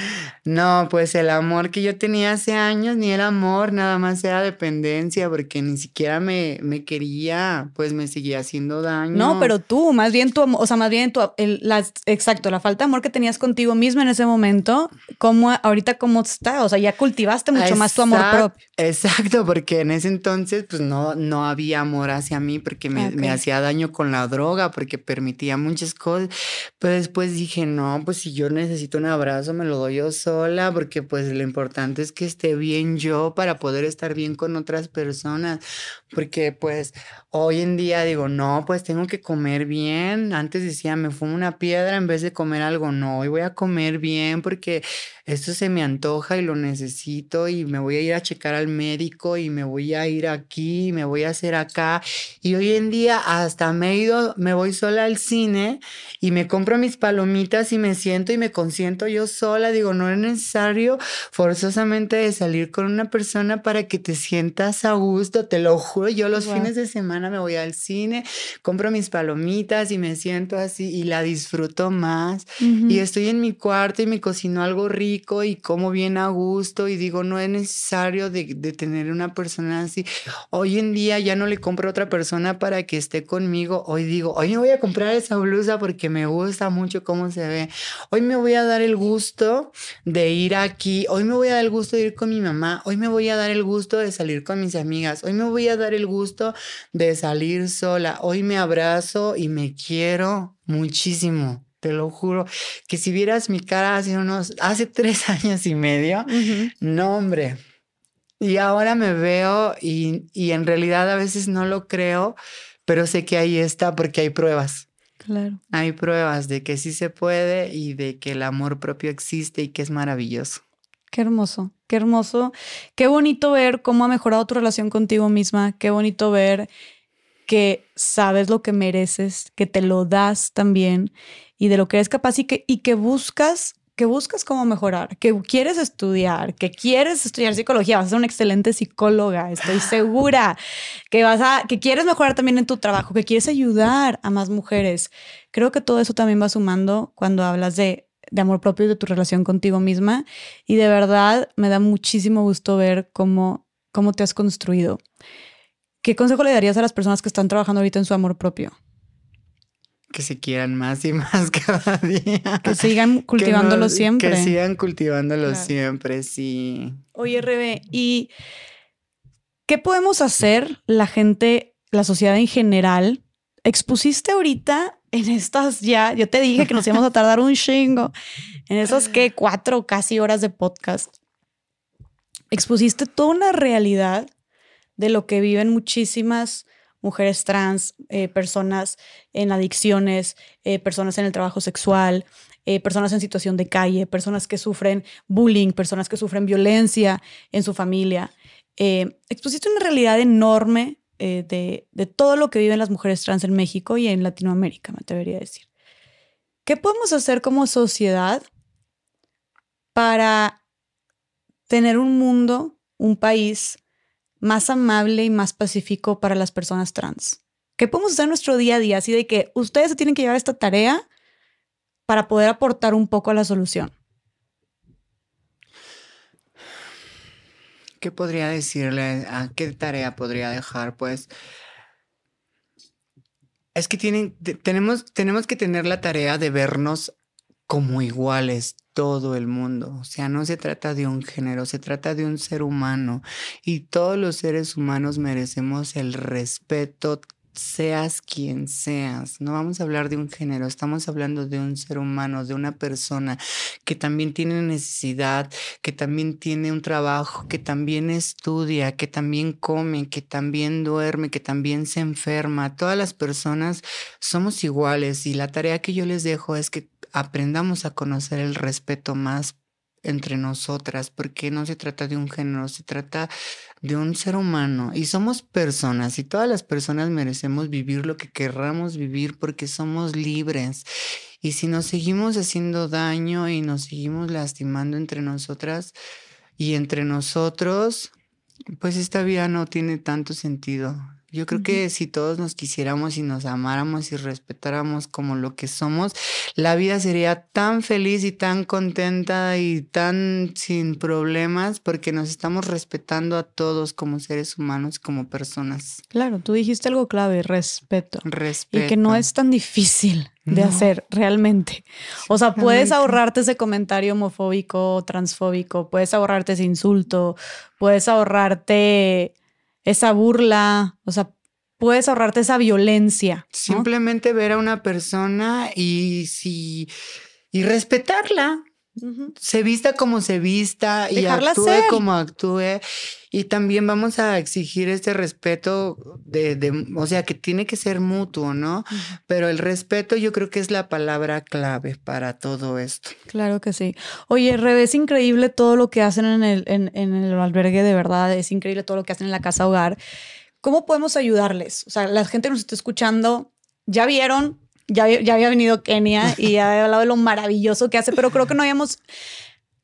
No, pues el amor que yo tenía hace años ni era amor, nada más era dependencia, porque ni siquiera me, me quería, pues me seguía haciendo daño. No, pero tú, más bien tu o sea, más bien tu, el, la, exacto, la falta de amor que tenías contigo misma en ese momento, ¿cómo ahorita cómo está? O sea, ya cultivaste mucho más tu amor propio. Exacto, porque en ese entonces, pues no, no había amor hacia mí, porque me, me hacía daño con la droga, porque permitía muchas cosas. Pero después dije, no, pues si yo necesito un abrazo, me lo doy yo solo porque pues lo importante es que esté bien yo para poder estar bien con otras personas, porque pues hoy en día digo, no, pues tengo que comer bien. Antes decía, me fumo una piedra en vez de comer algo, no, hoy voy a comer bien porque esto se me antoja y lo necesito y me voy a ir a checar al médico y me voy a ir aquí, y me voy a hacer acá. Y hoy en día hasta me he ido, me voy sola al cine y me compro mis palomitas y me siento y me consiento yo sola. Digo, no es necesario forzosamente de salir con una persona para que te sientas a gusto. Te lo juro, yo los fines de semana me voy al cine, compro mis palomitas y me siento así y la disfruto más. Y estoy en mi cuarto y me cocino algo rico y como bien a gusto y digo, no es necesario de, de tener una persona así. Hoy en día ya no le compro a otra persona para que esté conmigo. Hoy digo, hoy me voy a comprar esa blusa porque me gusta mucho cómo se ve. Hoy me voy a dar el gusto de ir aquí. Hoy me voy a dar el gusto de ir con mi mamá. Hoy me voy a dar el gusto de salir con mis amigas. Hoy me voy a dar el gusto de salir sola. Hoy me abrazo y me quiero muchísimo. Te lo juro que si vieras mi cara hace unos, hace tres años y medio, no hombre. Y ahora me veo y, y en realidad a veces no lo creo, pero sé que ahí está porque hay pruebas. Claro. Hay pruebas de que sí se puede y de que el amor propio existe y que es maravilloso. Qué hermoso, qué hermoso. Qué bonito ver cómo ha mejorado tu relación contigo misma. Qué bonito ver que sabes lo que mereces, que te lo das también y de lo que eres capaz y que, y que buscas que buscas cómo mejorar, que quieres estudiar, que quieres estudiar psicología, vas a ser una excelente psicóloga, estoy segura, que vas a, que quieres mejorar también en tu trabajo, que quieres ayudar a más mujeres. Creo que todo eso también va sumando cuando hablas de, de amor propio y de tu relación contigo misma. Y de verdad me da muchísimo gusto ver cómo, cómo te has construido. ¿Qué consejo le darías a las personas que están trabajando ahorita en su amor propio? Que se quieran más y más cada día. Que sigan cultivándolo siempre. Que sigan cultivándolo siempre, sí. Oye, Rebe, ¿y qué podemos hacer la gente, la sociedad en general? Expusiste ahorita en estas ya, yo te dije que nos íbamos a tardar un chingo, en esas que cuatro casi horas de podcast. Expusiste toda una realidad de lo que viven muchísimas mujeres trans, eh, personas en adicciones, eh, personas en el trabajo sexual, eh, personas en situación de calle, personas que sufren bullying, personas que sufren violencia en su familia. expusiste una realidad enorme de, de todo lo que viven las mujeres trans en México y en Latinoamérica, me atrevería a decir. ¿Qué podemos hacer como sociedad para tener un mundo, un país más amable y más pacífico para las personas trans? ¿Qué podemos hacer en nuestro día a día? Así de que ustedes se tienen que llevar esta tarea para poder aportar un poco a la solución. ¿Qué podría decirle? ¿A qué tarea podría dejar? Pues es que tienen, tenemos, tenemos que tener la tarea de vernos como iguales todo el mundo. O sea, no se trata de un género, se trata de un ser humano. Y todos los seres humanos merecemos el respeto, seas quien seas. No vamos a hablar de un género, estamos hablando de un ser humano, de una persona que también tiene necesidad, que también tiene un trabajo, que también estudia, que también come, que también duerme, que también se enferma. Todas las personas somos iguales y la tarea que yo les dejo es que aprendamos a conocer el respeto más entre nosotras, porque no se trata de un género, se trata de un ser humano y somos personas y todas las personas merecemos vivir lo que querramos vivir porque somos libres. Y si nos seguimos haciendo daño y nos seguimos lastimando entre nosotras y entre nosotros, pues esta vida no tiene tanto sentido. Yo creo que si todos nos quisiéramos y nos amáramos y respetáramos como lo que somos, la vida sería tan feliz y tan contenta y tan sin problemas porque nos estamos respetando a todos como seres humanos, como personas. Claro, tú dijiste algo clave, respeto. Respeto. Y que no es tan difícil de hacer realmente. O sea, puedes ahorrarte ese comentario homofóbico, transfóbico, puedes ahorrarte ese insulto, puedes ahorrarte esa burla, o sea, puedes ahorrarte esa violencia. Simplemente ver a una persona y si y respetarla. Se vista como se vista y actúe como actúe. Y también vamos a exigir este respeto de, o sea, que tiene que ser mutuo, ¿no? Pero el respeto yo creo que es la palabra clave para todo esto. Claro que sí. Oye, Rebe, es increíble todo lo que hacen en el, en, en el albergue, de verdad, es increíble todo lo que hacen en la casa hogar. ¿Cómo podemos ayudarles? O sea, la gente nos está escuchando, ya vieron, ya, ya había venido Kenia y ya había hablado de lo maravilloso que hace, pero creo que no habíamos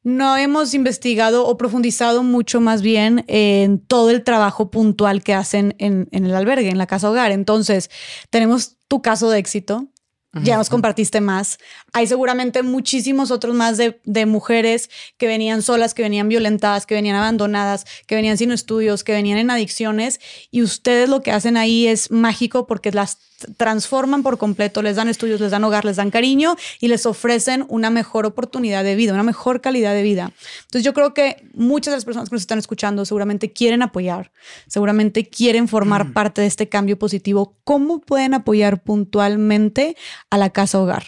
no hemos investigado o profundizado mucho más bien en todo el trabajo puntual que hacen en, en, el albergue, en la casa hogar. Entonces, tenemos tu caso de éxito, ya nos compartiste más. Hay seguramente muchísimos otros más de, de, mujeres que venían solas, que venían violentadas, que venían abandonadas, que venían sin estudios, que venían en adicciones y ustedes lo que hacen ahí es mágico porque las transforman por completo, les dan estudios, les dan hogar, les dan cariño y les ofrecen una mejor oportunidad de vida, una mejor calidad de vida. Entonces yo creo que muchas de las personas que nos están escuchando seguramente quieren apoyar, seguramente quieren formar mm. parte de este cambio positivo. ¿Cómo pueden apoyar puntualmente a la casa hogar?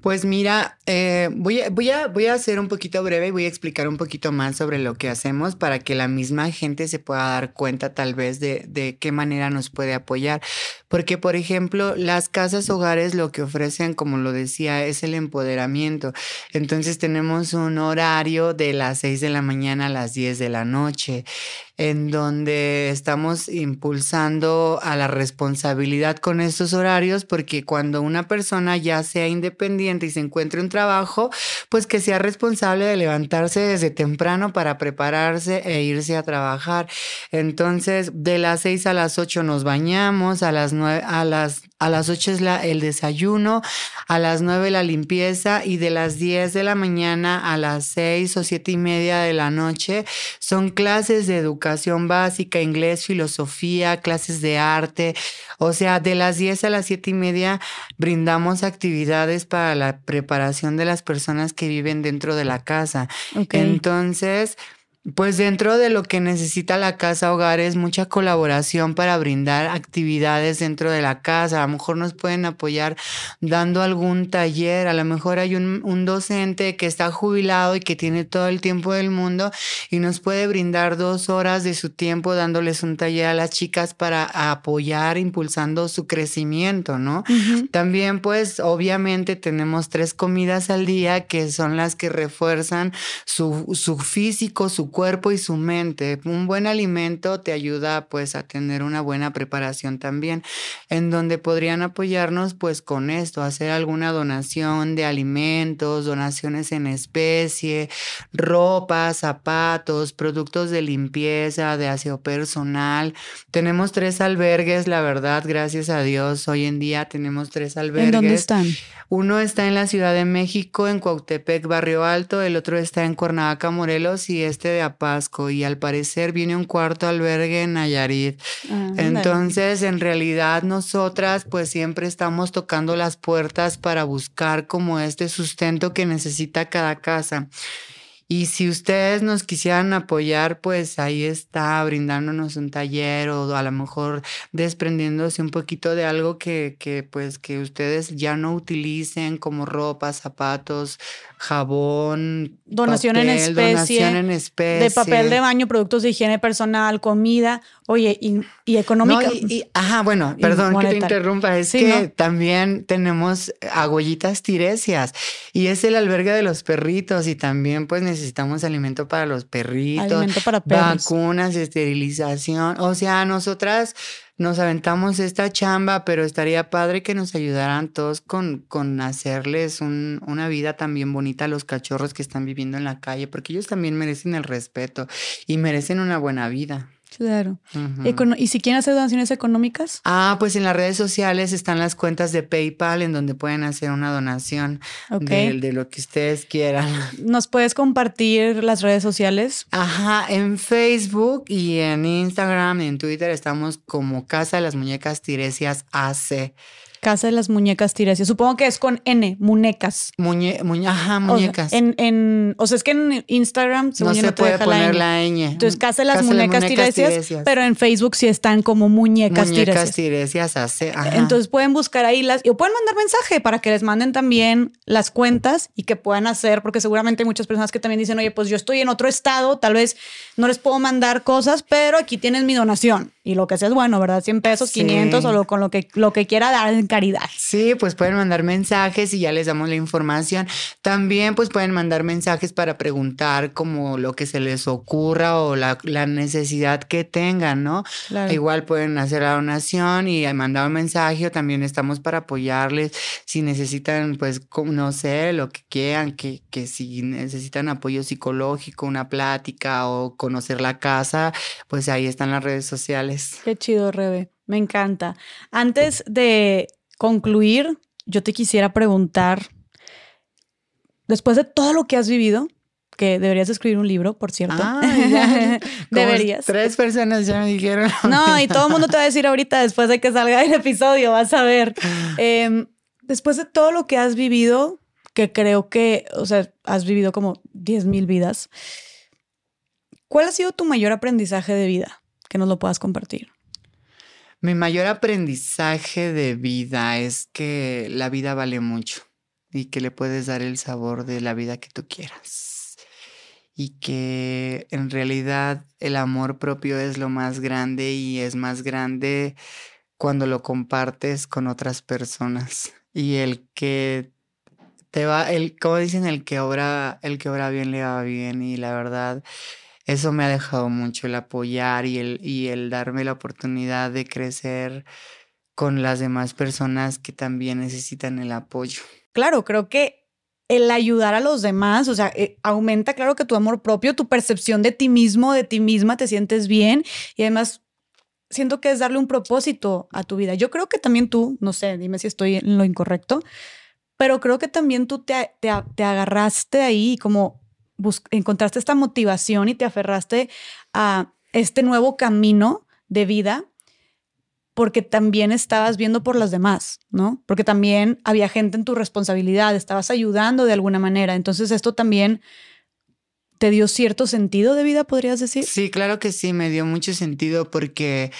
Pues mira, eh, voy, a, voy, a, voy a hacer un poquito breve y voy a explicar un poquito más sobre lo que hacemos para que la misma gente se pueda dar cuenta tal vez de, de qué manera nos puede apoyar. Porque, por ejemplo, las casas hogares lo que ofrecen, como lo decía, es el empoderamiento. Entonces tenemos un horario de las 6 de la mañana a las 10 de la noche en donde estamos impulsando a la responsabilidad con estos horarios, porque cuando una persona ya sea independiente y se encuentre un trabajo, pues que sea responsable de levantarse desde temprano para prepararse e irse a trabajar. Entonces, de las 6 a las 8 nos bañamos, a las 9, a las a las 8 es la, el desayuno, a las 9 la limpieza y de las 10 de la mañana a las 6 o 7 y media de la noche son clases de educación básica, inglés, filosofía, clases de arte. O sea, de las 10 a las 7 y media brindamos actividades para la preparación de las personas que viven dentro de la casa. Entonces, Pues dentro de lo que necesita la casa hogar es mucha colaboración para brindar actividades dentro de la casa. A lo mejor nos pueden apoyar dando algún taller. A lo mejor hay un, un, docente que está jubilado y que tiene todo el tiempo del mundo y nos puede brindar dos horas de su tiempo dándoles un taller a las chicas para apoyar, impulsando su crecimiento, ¿no? También pues obviamente tenemos tres comidas al día que son las que refuerzan su, su físico, su cuerpo y su mente. Un buen alimento te ayuda pues a tener una buena preparación también, en donde podrían apoyarnos pues con esto, hacer alguna donación de alimentos, donaciones en especie, ropa, zapatos, productos de limpieza, de aseo personal. Tenemos tres albergues, la verdad, gracias a Dios, hoy en día tenemos tres albergues. ¿En dónde están? Uno está en la Ciudad de México, en Cuautepec, Barrio Alto, el otro está en Cuernavaca, Morelos y este de Apasco. Y al parecer viene un cuarto albergue en Nayarit. Ah, Entonces, en realidad, nosotras pues siempre estamos tocando las puertas para buscar como este sustento que necesita cada casa. Y si ustedes nos quisieran apoyar, pues ahí está, brindándonos un taller o a lo mejor desprendiéndose un poquito de algo que, que pues que ustedes ya no utilicen como ropa, zapatos, jabón, donación en especie, donación en especie, de papel de baño, productos de higiene personal, comida, oye, y, y económica. ajá, bueno, perdón que te interrumpa, es que también tenemos agollitas tiresias y es el albergue de los perritos y también pues necesitamos alimento para los perritos, alimento para perros. vacunas, esterilización, o sea, nosotras nos aventamos esta chamba, pero estaría padre que nos ayudaran todos con, con hacerles una vida también bonita a los cachorros que están viviendo en la calle, porque ellos también merecen el respeto y merecen una buena vida. Claro. ¿Y si quieren hacer donaciones económicas? Ah, pues en las redes sociales están las cuentas de PayPal en donde pueden hacer una donación de, de, lo que ustedes quieran. ¿Nos puedes compartir las redes sociales? Ajá, en Facebook y en Instagram y en Twitter estamos como Casa de las Muñecas Tiresias AC. Casa de las Muñecas Tiresias. Supongo que es con N, muñecas. Muñe, ajá, muñecas. O sea, en, en, o sea, es que en Instagram no se puede poner la ñ. Entonces, Casa de las Muñecas, tiresias, pero en Facebook sí están como Muñecas, muñecas Tiresias. hace, Entonces pueden buscar ahí las, o pueden mandar mensaje para que les manden también las cuentas y que puedan hacer, porque seguramente hay muchas personas que también dicen, oye, pues yo estoy en otro estado, tal vez no les puedo mandar cosas, pero aquí tienen mi donación. Y lo que sea es bueno, ¿verdad? 100 pesos, 500 o lo, con lo que, lo que quiera dar en caridad. Sí, pues pueden mandar mensajes y ya les damos la información. También pues pueden mandar mensajes para preguntar como lo que se les ocurra o la, necesidad que tengan, ¿no? Igual pueden hacer la donación y mandar un mensaje o también estamos para apoyarles si necesitan pues no sé, lo que quieran, que, que si necesitan apoyo psicológico, una plática o conocer la casa, pues ahí están las redes sociales. Qué chido, Rebe. Me encanta. Antes de concluir, yo te quisiera preguntar, después de todo lo que has vivido, que deberías escribir un libro, por cierto. Ah, deberías. Tres personas ya me dijeron. No, y todo el mundo te va a decir ahorita, después de que salga el episodio, vas a ver. Em, después de todo lo que has vivido, que creo que, o sea, has vivido como 10 mil vidas, ¿cuál ha sido tu mayor aprendizaje de vida que nos lo puedas compartir? Mi mayor aprendizaje de vida es que la vida vale mucho y que le puedes dar el sabor de la vida que tú quieras. Y que en realidad el amor propio es lo más grande y es más grande cuando lo compartes con otras personas. Y el que te va, el, como dicen, el que obra, el que obra bien le va bien. Y la verdad, eso me ha dejado mucho el apoyar y el, y el darme la oportunidad de crecer con las demás personas que también necesitan el apoyo. Claro, creo que el ayudar a los demás, o sea, eh, aumenta, claro que tu amor propio, tu percepción de ti mismo, de ti misma, te sientes bien y además siento que es darle un propósito a tu vida. Yo creo que también tú, no sé, dime si estoy en lo incorrecto, pero creo que también tú te, te, te agarraste ahí como encontraste esta motivación y te aferraste a este nuevo camino de vida porque también estabas viendo por los demás, ¿no? Porque también había gente en tu responsabilidad, estabas ayudando de alguna manera. Entonces esto también te dio cierto sentido de vida, podrías decir. Sí, claro que sí, me dio mucho sentido porque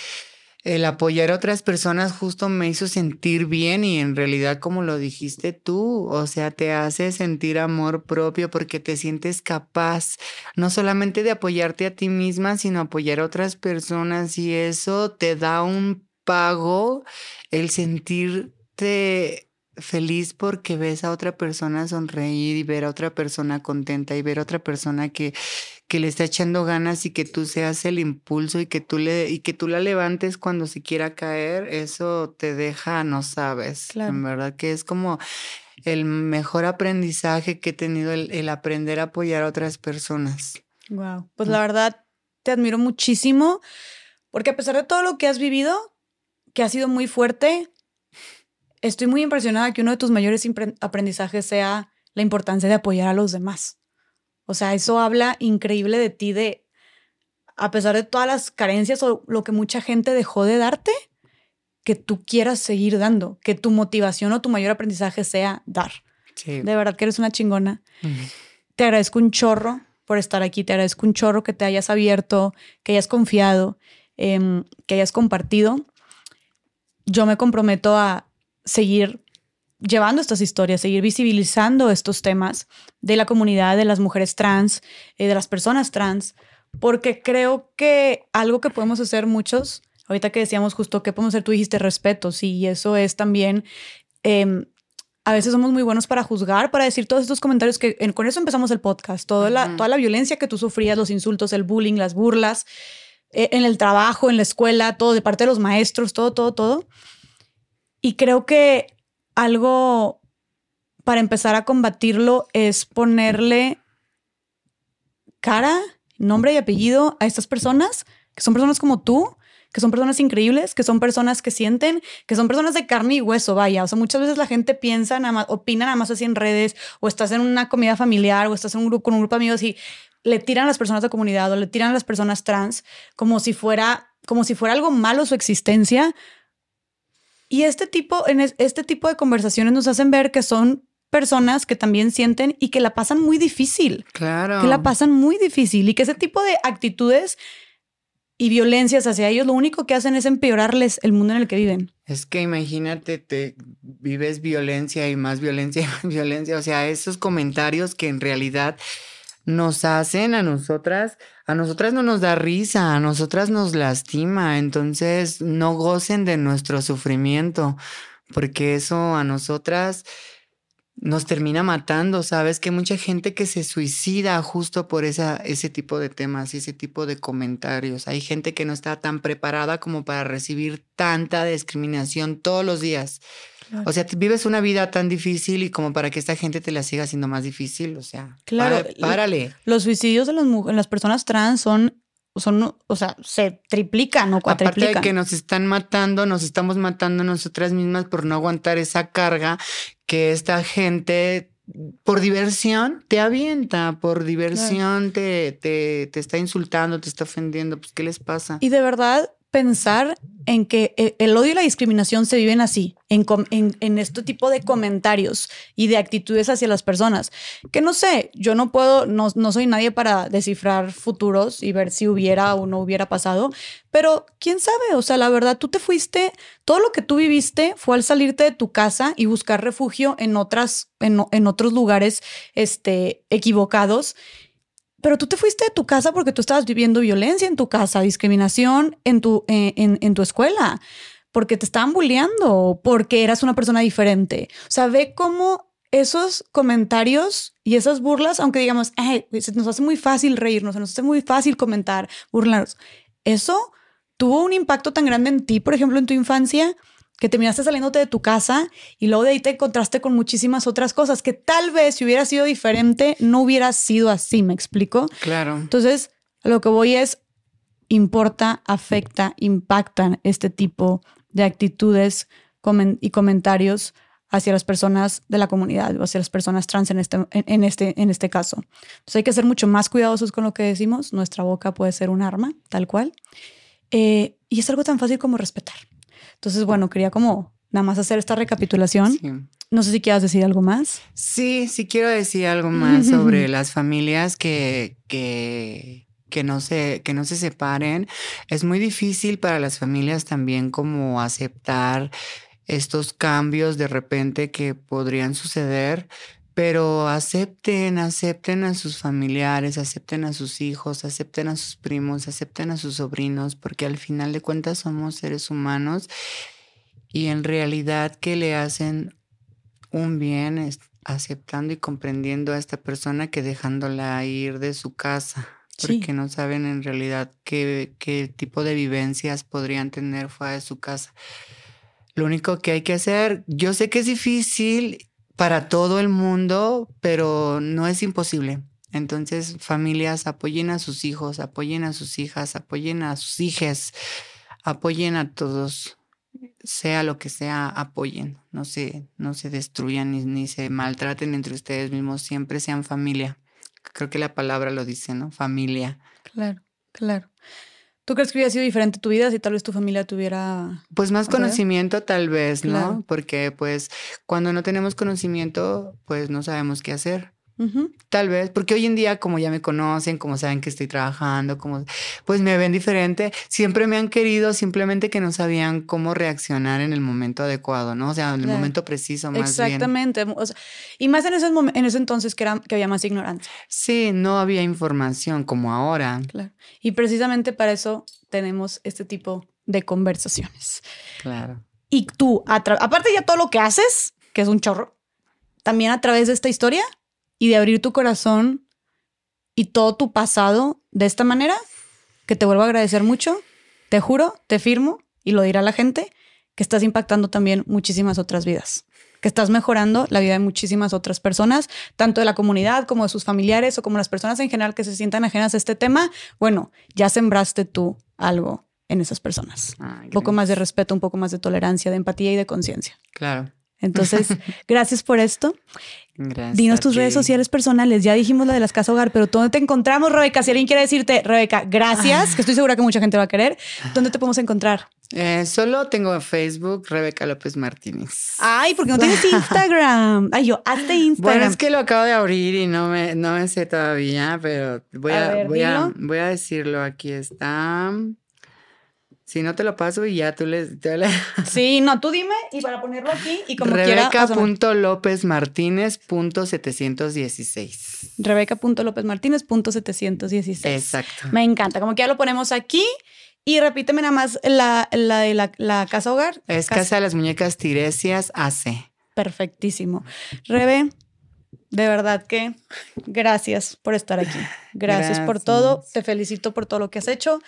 el apoyar a otras personas justo me hizo sentir bien y en realidad como lo dijiste tú, o sea, te hace sentir amor propio porque te sientes capaz no solamente de apoyarte a ti misma, sino apoyar a otras personas y eso te da un pago el sentirte feliz porque ves a otra persona sonreír y ver a otra persona contenta y ver a otra persona que, que le está echando ganas y que tú seas el impulso y que tú le y que tú la levantes cuando se quiera caer, eso te deja, no sabes. En verdad que es como el mejor aprendizaje que he tenido el, el aprender a apoyar a otras personas. Wow. Pues la verdad te admiro muchísimo porque a pesar de todo lo que has vivido, que ha sido muy fuerte, estoy muy impresionada que uno de tus mayores aprendizajes sea la importancia de apoyar a los demás. O sea, eso habla increíble de ti, de a pesar de todas las carencias o lo que mucha gente dejó de darte, que tú quieras seguir dando, que tu motivación o tu mayor aprendizaje sea dar. De verdad que eres una chingona. Te agradezco un chorro por estar aquí, te agradezco un chorro que te hayas abierto, que hayas confiado, em, que hayas compartido. Yo me comprometo a seguir llevando estas historias, seguir visibilizando estos temas de la comunidad de las mujeres trans, y eh, de las personas trans, porque creo que algo que podemos hacer muchos, ahorita que decíamos justo que podemos hacer, tú dijiste respeto, sí, y eso es también, em, a veces somos muy buenos para juzgar, para decir todos estos comentarios que con eso empezamos el podcast, toda, la, toda la violencia que tú sufrías, los insultos, el bullying, las burlas, eh, en el trabajo, en la escuela, todo de parte de los maestros, todo, todo, todo. Y creo que algo para empezar a combatirlo es ponerle cara, nombre y apellido a estas personas, que son personas como tú, que son personas increíbles, que son personas que sienten, que son personas de carne y hueso, vaya. O sea, muchas veces la gente piensa, nada más, opina nada más así en redes, o estás en una comida familiar, o estás en un grupo con un grupo de amigos y le tiran a las personas de comunidad o le tiran a las personas trans como si fuera, como si fuera algo malo su existencia, y este tipo, en este tipo de conversaciones nos hacen ver que son personas que también sienten y que la pasan muy difícil. Claro. Que la pasan muy difícil y que ese tipo de actitudes y violencias hacia ellos lo único que hacen es empeorarles el mundo en el que viven. Es que imagínate, te vives violencia y más violencia y más violencia. O sea, esos comentarios que en realidad nos hacen a nosotras, a nosotras no nos da risa, a nosotras nos lastima, entonces no gocen de nuestro sufrimiento, porque eso a nosotras nos termina matando, ¿sabes? Que mucha gente que se suicida justo por esa, ese tipo de temas y ese tipo de comentarios. Hay gente que no está tan preparada como para recibir tanta discriminación todos los días. O sea, vives una vida tan difícil y como para que esta gente te la siga haciendo más difícil, o sea, claro, párale. Los suicidios de las, las personas trans son son, o sea, se triplican o cuatriplican. Aparte de que nos están matando, nos estamos matando nosotras mismas por no aguantar esa carga que esta gente por diversión te avienta, por diversión te, te, te está insultando, te está ofendiendo, pues ¿qué les pasa? Y de verdad, pensar en que e, el odio y la discriminación se viven así, en, en, este tipo de comentarios y de actitudes hacia las personas. Que no sé, yo no puedo, no, no soy nadie para descifrar futuros y ver si hubiera o no hubiera pasado, pero quién sabe, o sea, la verdad, tú te fuiste, todo lo que tú viviste fue al salirte de tu casa y buscar refugio en, otras, en, en otros lugares este, equivocados pero tú te fuiste de tu casa porque tú estabas viviendo violencia en tu casa, discriminación en tu, eh, en, tu escuela, porque te estaban bulleando, porque eras una persona diferente. O sea, ve cómo esos comentarios y esas burlas, aunque digamos, nos hace muy fácil reírnos, nos hace muy fácil comentar, burlarnos, eso tuvo un impacto tan grande en ti, por ejemplo, en tu infancia, que terminaste saliéndote de tu casa y luego de ahí te encontraste con muchísimas otras cosas que tal vez si hubiera sido diferente no hubiera sido así, ¿me explico? Claro. Entonces, lo que voy es, importa, afecta, impactan este tipo de actitudes y comentarios hacia las personas de la comunidad o hacia las personas trans en este, en, este, en este caso. Entonces hay que ser mucho más cuidadosos con lo que decimos. Nuestra boca puede ser un arma, tal cual. Eh, y es algo tan fácil como respetar. Entonces, bueno, quería como nada más hacer esta recapitulación No sé si quieras decir algo más. Sí, sí quiero decir algo más sobre las familias que, que, que, no se, que no se separen. Es muy difícil para las familias también como aceptar estos cambios de repente que podrían suceder, pero acepten, acepten a sus familiares, acepten a sus hijos, acepten a sus primos, acepten a sus sobrinos, porque al final de cuentas somos seres humanos y en realidad que le hacen un bien es aceptando y comprendiendo a esta persona que dejándola ir de su casa, porque no saben en realidad qué, qué tipo de vivencias podrían tener fuera de su casa. Lo único que hay que hacer, yo sé que es difícil para todo el mundo, pero no es imposible. Entonces, familias, apoyen a sus hijos, apoyen a sus hijas, apoyen a sus hijas, apoyen a todos, sea lo que sea, apoyen, no se, no se destruyan ni, ni se maltraten entre ustedes mismos, siempre sean familia. Creo que la palabra lo dice, ¿no? Familia. Claro, claro. ¿Tú crees que hubiera sido diferente tu vida si tal vez tu familia tuviera... Pues más conocimiento tal vez, ¿no? Porque pues cuando no tenemos conocimiento, pues no sabemos qué hacer. Tal vez, porque hoy en día como ya me conocen, como saben que estoy trabajando, como pues me ven diferente, siempre me han querido, simplemente que no sabían cómo reaccionar en el momento adecuado, ¿no? O sea, en el momento preciso más Exactamente. y más en ese, en ese entonces que, era, que había más ignorancia. Sí, no había información como ahora. Claro. Y precisamente para eso tenemos este tipo de conversaciones. Claro. Y tú, aparte ya todo lo que haces, que es un chorro, también a través de esta historia, y de abrir tu corazón y todo tu pasado de esta manera, que te vuelvo a agradecer mucho. Te juro, te firmo y lo dirá la gente, que estás impactando también muchísimas otras vidas, que estás mejorando la vida de muchísimas otras personas, tanto de la comunidad como de sus familiares o como las personas en general que se sientan ajenas a este tema. Bueno, ya sembraste tú algo en esas personas. un poco más de respeto, un poco más de tolerancia, de empatía y de conciencia. Claro. Entonces, gracias por esto. Gracias. Dinos tus redes sociales personales. Ya dijimos la de las casas hogar, pero ¿dónde te encontramos, Rebeca? Si alguien quiere decirte, Rebeca, gracias, que estoy segura que mucha gente va a querer. ¿Dónde te podemos encontrar? Eh, solo tengo Facebook, Rebeca López Martínez. Ay, porque no tienes Instagram. Ay, yo, hazte Instagram. Bueno, es que lo acabo de abrir y no me, no me sé todavía, pero voy a, voy, a, voy a decirlo. Aquí está. Si no te lo paso y ya tú les... Sí, no, tú dime y para ponerlo aquí y como quiera... Rebeca.lópezmartínez.716. Rebeca.lópezmartínez.716. Exacto. Me encanta. Como que ya lo ponemos aquí. Y repíteme nada más la de la, casa hogar. Es casa. de las Muñecas Tiresias AC. Perfectísimo. Rebe, de verdad que gracias por estar aquí. gracias. por todo. Te felicito por todo lo que has hecho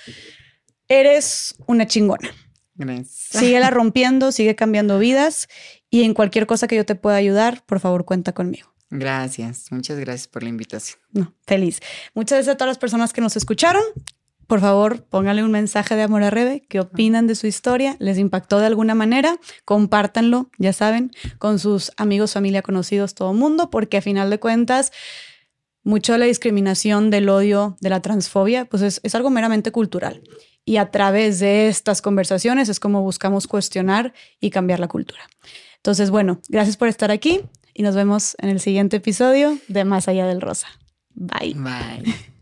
eres una chingona. Gracias. la rompiendo, sigue cambiando vidas y en cualquier cosa que yo te pueda ayudar, por favor, cuenta conmigo. Gracias, muchas gracias por la invitación. No, feliz. Muchas gracias a todas las personas que nos escucharon. Por favor, pónganle un mensaje de amor a Rebe. ¿Qué opinan de su historia? ¿Les impactó de alguna manera? Compártanlo, ya saben, con sus amigos, familia, conocidos, todo mundo, porque a final de cuentas, mucho de la discriminación, del odio, de la transfobia, pues es, es algo meramente cultural. Y a través de estas conversaciones es como buscamos cuestionar y cambiar la cultura. Entonces, bueno, gracias por estar aquí y nos vemos en el siguiente episodio de Más allá del rosa. Bye. Bye.